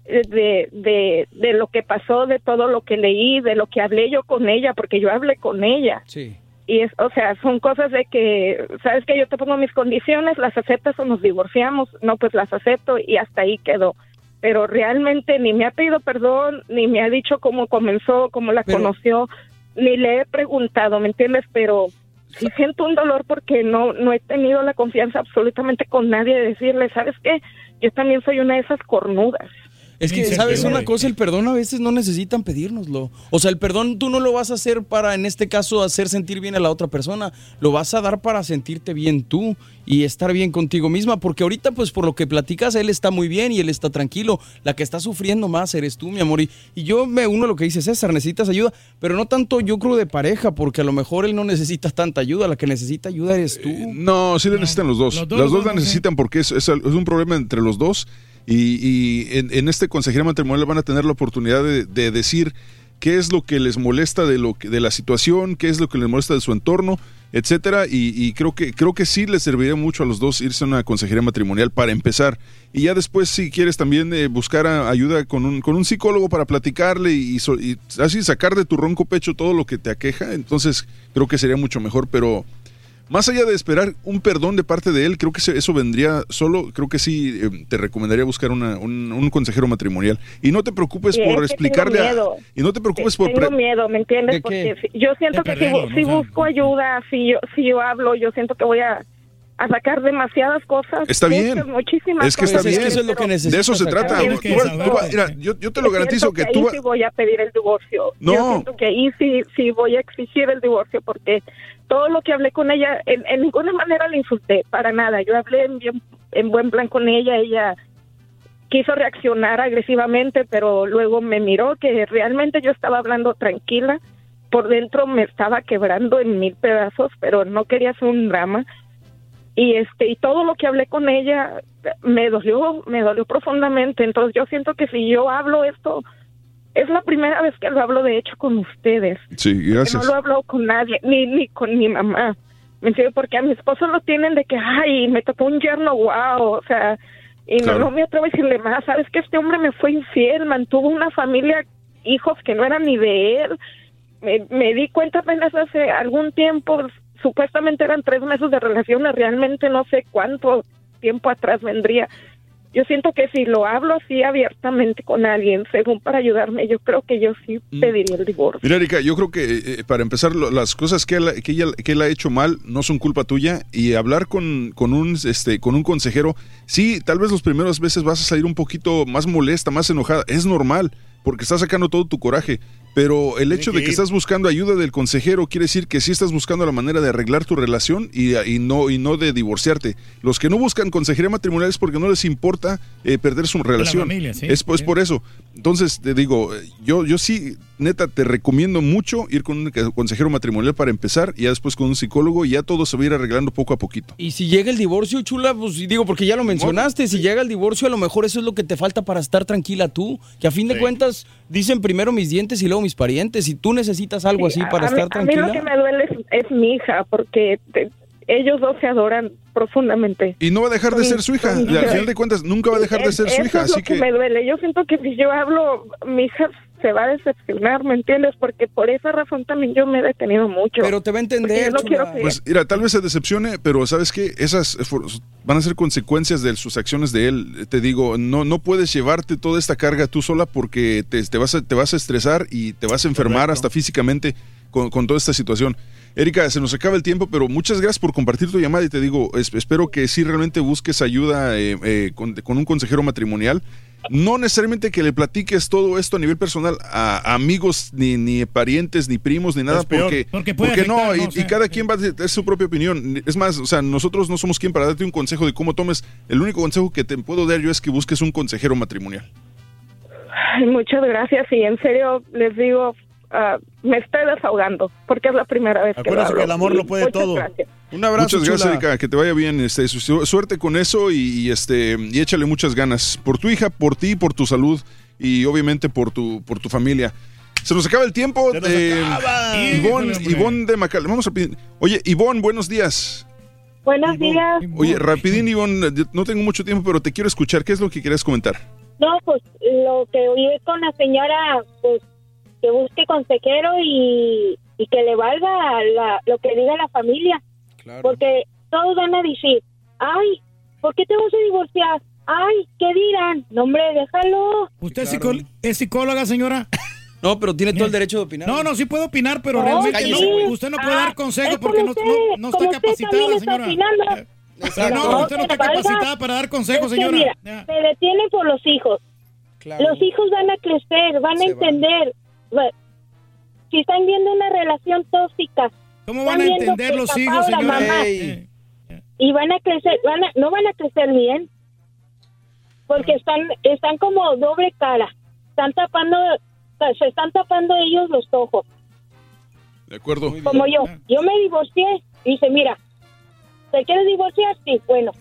S67: de, de, de lo que pasó, de todo lo que leí, de lo que hablé yo con ella, porque yo hablé con ella.
S48: Sí.
S67: y es, o sea, son cosas de que, sabes que yo te pongo mis condiciones, las aceptas o nos divorciamos, no, pues las acepto y hasta ahí quedó. Pero realmente ni me ha pedido perdón, ni me ha dicho cómo comenzó, cómo la conoció, ni le he preguntado, ¿me entiendes? Pero sí siento un dolor porque no, no he tenido la confianza absolutamente con nadie de decirle, ¿sabes qué? Yo también soy una de esas cornudas.
S48: Es que, ¿sabes una cosa? El perdón a veces no necesitan pedírnoslo. O sea, el perdón tú no lo vas a hacer para, en este caso, hacer sentir bien a la otra persona. Lo vas a dar para sentirte bien tú y estar bien contigo misma. Porque ahorita, pues, por lo que platicas, él está muy bien y él está tranquilo. La que está sufriendo más eres tú, mi amor. Y, y yo me uno a lo que dice César, necesitas ayuda. Pero no tanto yo creo de pareja, porque a lo mejor él no necesita tanta ayuda. La que necesita ayuda eres tú.
S4: No, sí le necesitan los dos.
S48: Los dos
S4: Las dos la necesitan porque es, es- es un problema entre los dos. Y, y en, en este consejería matrimonial van a tener la oportunidad de, de decir qué es lo que les molesta de, lo que- de la situación, qué es lo que les molesta de su entorno, etcétera. Y, y creo que creo que sí les serviría mucho a los dos irse a una consejería matrimonial para empezar. Y ya después, si quieres también eh, buscar ayuda con un, con un psicólogo para platicarle y, y así sacar de tu ronco pecho todo lo que te aqueja, entonces creo que sería mucho mejor. Pero más allá de esperar un perdón de parte de él, creo que eso vendría solo, creo que sí, eh, te recomendaría buscar una- un, un consejero matrimonial. Y no te preocupes
S67: Sí,
S4: por
S67: es que
S4: explicarle
S67: tengo
S4: a...
S67: miedo.
S4: Y no te preocupes por...
S67: Tengo miedo, ¿me entiendes?
S4: ¿De
S67: Porque
S4: qué?
S67: si- yo siento que si,
S4: perderlo,
S67: si
S4: ¿no?
S67: busco ayuda, si yo, si yo hablo, yo siento que voy a, a sacar demasiadas cosas.
S4: Está bien.
S67: muchas, Muchísimas
S4: Es que está
S67: cosas.
S4: bien.
S67: pero-
S4: de eso se trata. Tú vas- tú vas- mira, yo, yo te lo
S67: Yo
S4: garantizo que
S67: ahí
S4: tú... va-
S67: sí voy a pedir el divorcio.
S4: No.
S67: Yo siento que ahí sí, sí voy a exigir el divorcio porque todo lo que hablé con ella, en, en ninguna manera le insulté, para nada. Yo hablé en, bien- en buen plan con ella, ella quiso reaccionar agresivamente, pero luego me miró que realmente yo estaba hablando tranquila. Por dentro me estaba quebrando en mil pedazos, pero no quería hacer un drama. Y este y todo lo que hablé con ella me dolió, me dolió profundamente. Entonces yo siento que si yo hablo esto es la primera vez que lo hablo de hecho con ustedes.
S4: Sí, gracias.
S67: no lo hablo con nadie, ni ni con mi mamá. ¿Me entiendes? Porque a mi esposo lo tienen de que, ay, me tocó un yerno, wow, o sea, y
S4: Claro.
S67: no, no me atrevo a decirle más. Sabes que este hombre me fue infiel, mantuvo una familia, hijos que no eran ni de él. Me, me di cuenta apenas hace algún tiempo, supuestamente eran tres meses de relaciones, realmente no sé cuánto tiempo atrás vendría. Yo siento que si lo hablo así abiertamente con alguien, según para ayudarme, yo creo que yo sí pediría el divorcio.
S4: Mira, Erika, yo creo que eh, para empezar, lo- las cosas que, él- que, ella, que él ha hecho mal no son culpa tuya y hablar con, con, un, este, con un consejero, sí, tal vez las primeras veces vas a salir un poquito más molesta, más enojada, es normal, porque estás sacando todo tu coraje. Pero el hecho de que estás buscando ayuda del consejero quiere decir que sí estás buscando la manera de arreglar tu relación y, y no, y no de divorciarte. Los que no buscan consejería matrimonial es porque no les importa eh, perder su relación.
S3: familia, sí,
S4: es, es por eso. Entonces, te digo, yo, yo sí, neta, te recomiendo mucho ir con un consejero matrimonial para empezar y ya después con un psicólogo y ya todo se va a ir arreglando poco a poquito.
S48: Y si llega el divorcio, chula, pues digo, porque ya lo mencionaste, si llega el divorcio, a lo mejor eso es lo que te falta para estar tranquila tú. Que a fin de cuentas, dicen primero mis dientes y luego mis parientes. Y tú necesitas algo así para
S67: a, mí,
S48: estar
S67: a mí lo
S48: tranquila.
S67: que me duele es, es mi hija, porque te- ellos dos se adoran profundamente.
S4: Y no va a dejar de ser su hija. Y al final de cuentas, nunca va a dejar de ser su
S67: Eso
S4: hija.
S67: es lo
S4: Así
S67: que,
S4: que.
S67: me duele. Yo siento que si yo hablo, mi hija se va a decepcionar, ¿me entiendes? Porque por esa razón también yo me he detenido mucho.
S48: Pero te va a entender,
S67: Yo no quiero que...
S4: Pues mira, tal vez se decepcione, pero sabes qué, esas eh, van a ser consecuencias de sus acciones de él. Te digo, no, no puedes llevarte toda esta carga tú sola porque te, te vas, a, te vas a estresar y te vas a enfermar hasta físicamente con, con toda esta situación. Erika, se nos acaba el tiempo, pero muchas gracias por compartir tu llamada y te digo, es- espero que sí realmente busques ayuda eh, eh, con, con un consejero matrimonial. No necesariamente que le platiques todo esto a nivel personal a amigos, ni, ni parientes, ni primos, ni nada, porque,
S3: porque puede
S4: porque no, y,
S3: ¿no? O sea,
S4: y cada quien va a tener su propia opinión. Es más, o sea, nosotros no somos quien para darte un consejo de cómo tomes. El único consejo que te puedo dar yo es que busques un consejero matrimonial.
S67: Ay, muchas gracias y en serio les digo, ah, me estoy desahogando porque es la primera vez que lo
S59: Acuérdate
S67: hablo.
S59: que el amor lo puede
S67: muchas
S59: todo.
S67: gracias.
S48: Un abrazo,
S4: Muchas gracias. Erika, que te vaya bien. Este, su- suerte con eso y, y, este y échale muchas ganas por tu hija, por ti, por tu salud y obviamente por tu por tu familia. Se nos acaba el tiempo.
S59: Se nos
S4: eh,
S59: acaba.
S4: Ivonne, de Macal. Vamos a pedir. Oye, Ivonne, buenos días.
S67: Buenos días.
S4: Oye, rapidín, Ivonne, no tengo mucho tiempo, pero te quiero escuchar. ¿Qué es lo que quieres comentar?
S68: No, pues lo que oí con la señora, pues que busque consejero y
S43: y que le valga la- lo que diga la familia. Porque todos van a decir, ay, ¿por qué te vas a divorciar? Ay, ¿qué dirán? No, hombre, déjalo.
S3: ¿Usted es psicó- es psicóloga, señora?
S15: No, pero tiene todo el derecho de opinar.
S3: No, no, sí puede opinar, pero
S43: No,
S3: realmente
S43: sí.
S3: no- usted no puede
S43: Ah,
S3: dar consejos
S43: es
S3: porque no,
S43: usted,
S3: no- no está capacitada,
S43: está
S3: señora.
S43: opinando.
S3: Pero no, usted no está capacitada para dar consejos,
S43: Es que
S3: señora.
S43: mira,
S3: Ya.
S43: se detienen por los hijos. Los hijos van a crecer, van a entender. Va- Si están viendo una relación tóxica,
S3: ¿Cómo van a entender los hijos, señora?
S43: y van a crecer, van a- no van a crecer bien, porque están, están como doble cara, están tapando, se están tapando ellos los ojos,
S4: De acuerdo.
S43: como yo. Yo me divorcié, y dice, mira, ¿te quieres divorciar? Sí, bueno,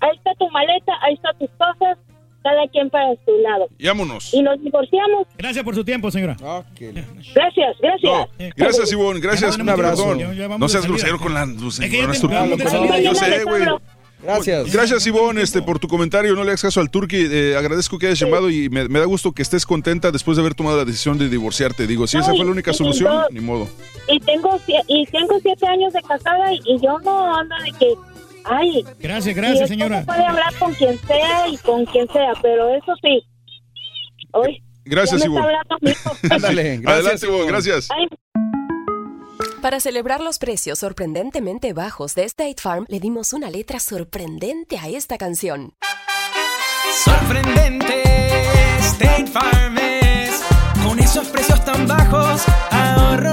S43: ahí está tu maleta, ahí están tus cosas, cada quien para su lado.
S4: Y vámonos.
S43: Y nos divorciamos.
S3: Gracias por su tiempo, señora.
S43: Gracias, gracias.
S4: Gracias, Ivonne. Gracias.
S3: No tenemos
S4: Perdón.
S3: tiempo, ya- ya vamos
S4: No
S3: de
S4: seas grosero con la luz.
S3: Es que
S4: no
S3: te-
S4: Yo
S3: salida.
S4: sé, güey.
S15: Gracias.
S4: Gracias, Ivonne, este, por tu comentario. No le hagas caso al turqui. Eh, agradezco que hayas llamado y me, me da gusto que estés contenta después de haber tomado la decisión de divorciarte. Digo, si esa
S43: No,
S4: fue la única
S43: y
S4: solución,
S43: yo-
S4: ni modo.
S43: Y tengo, y tengo siete años de casada y, y yo no ando de que, ay.
S3: Gracias, gracias, señora.
S43: puede hablar con quien sea y con quien sea, pero eso sí. Hoy.
S4: Gracias,
S43: hijo.
S15: Ándale, gracias.
S4: Adelante, Ivonne, gracias.
S43: Ay,
S69: Para celebrar los precios sorprendentemente bajos de State Farm, le dimos una letra sorprendente a esta canción.
S70: Sorprendente, State Farm es. Con esos precios tan bajos, ahorro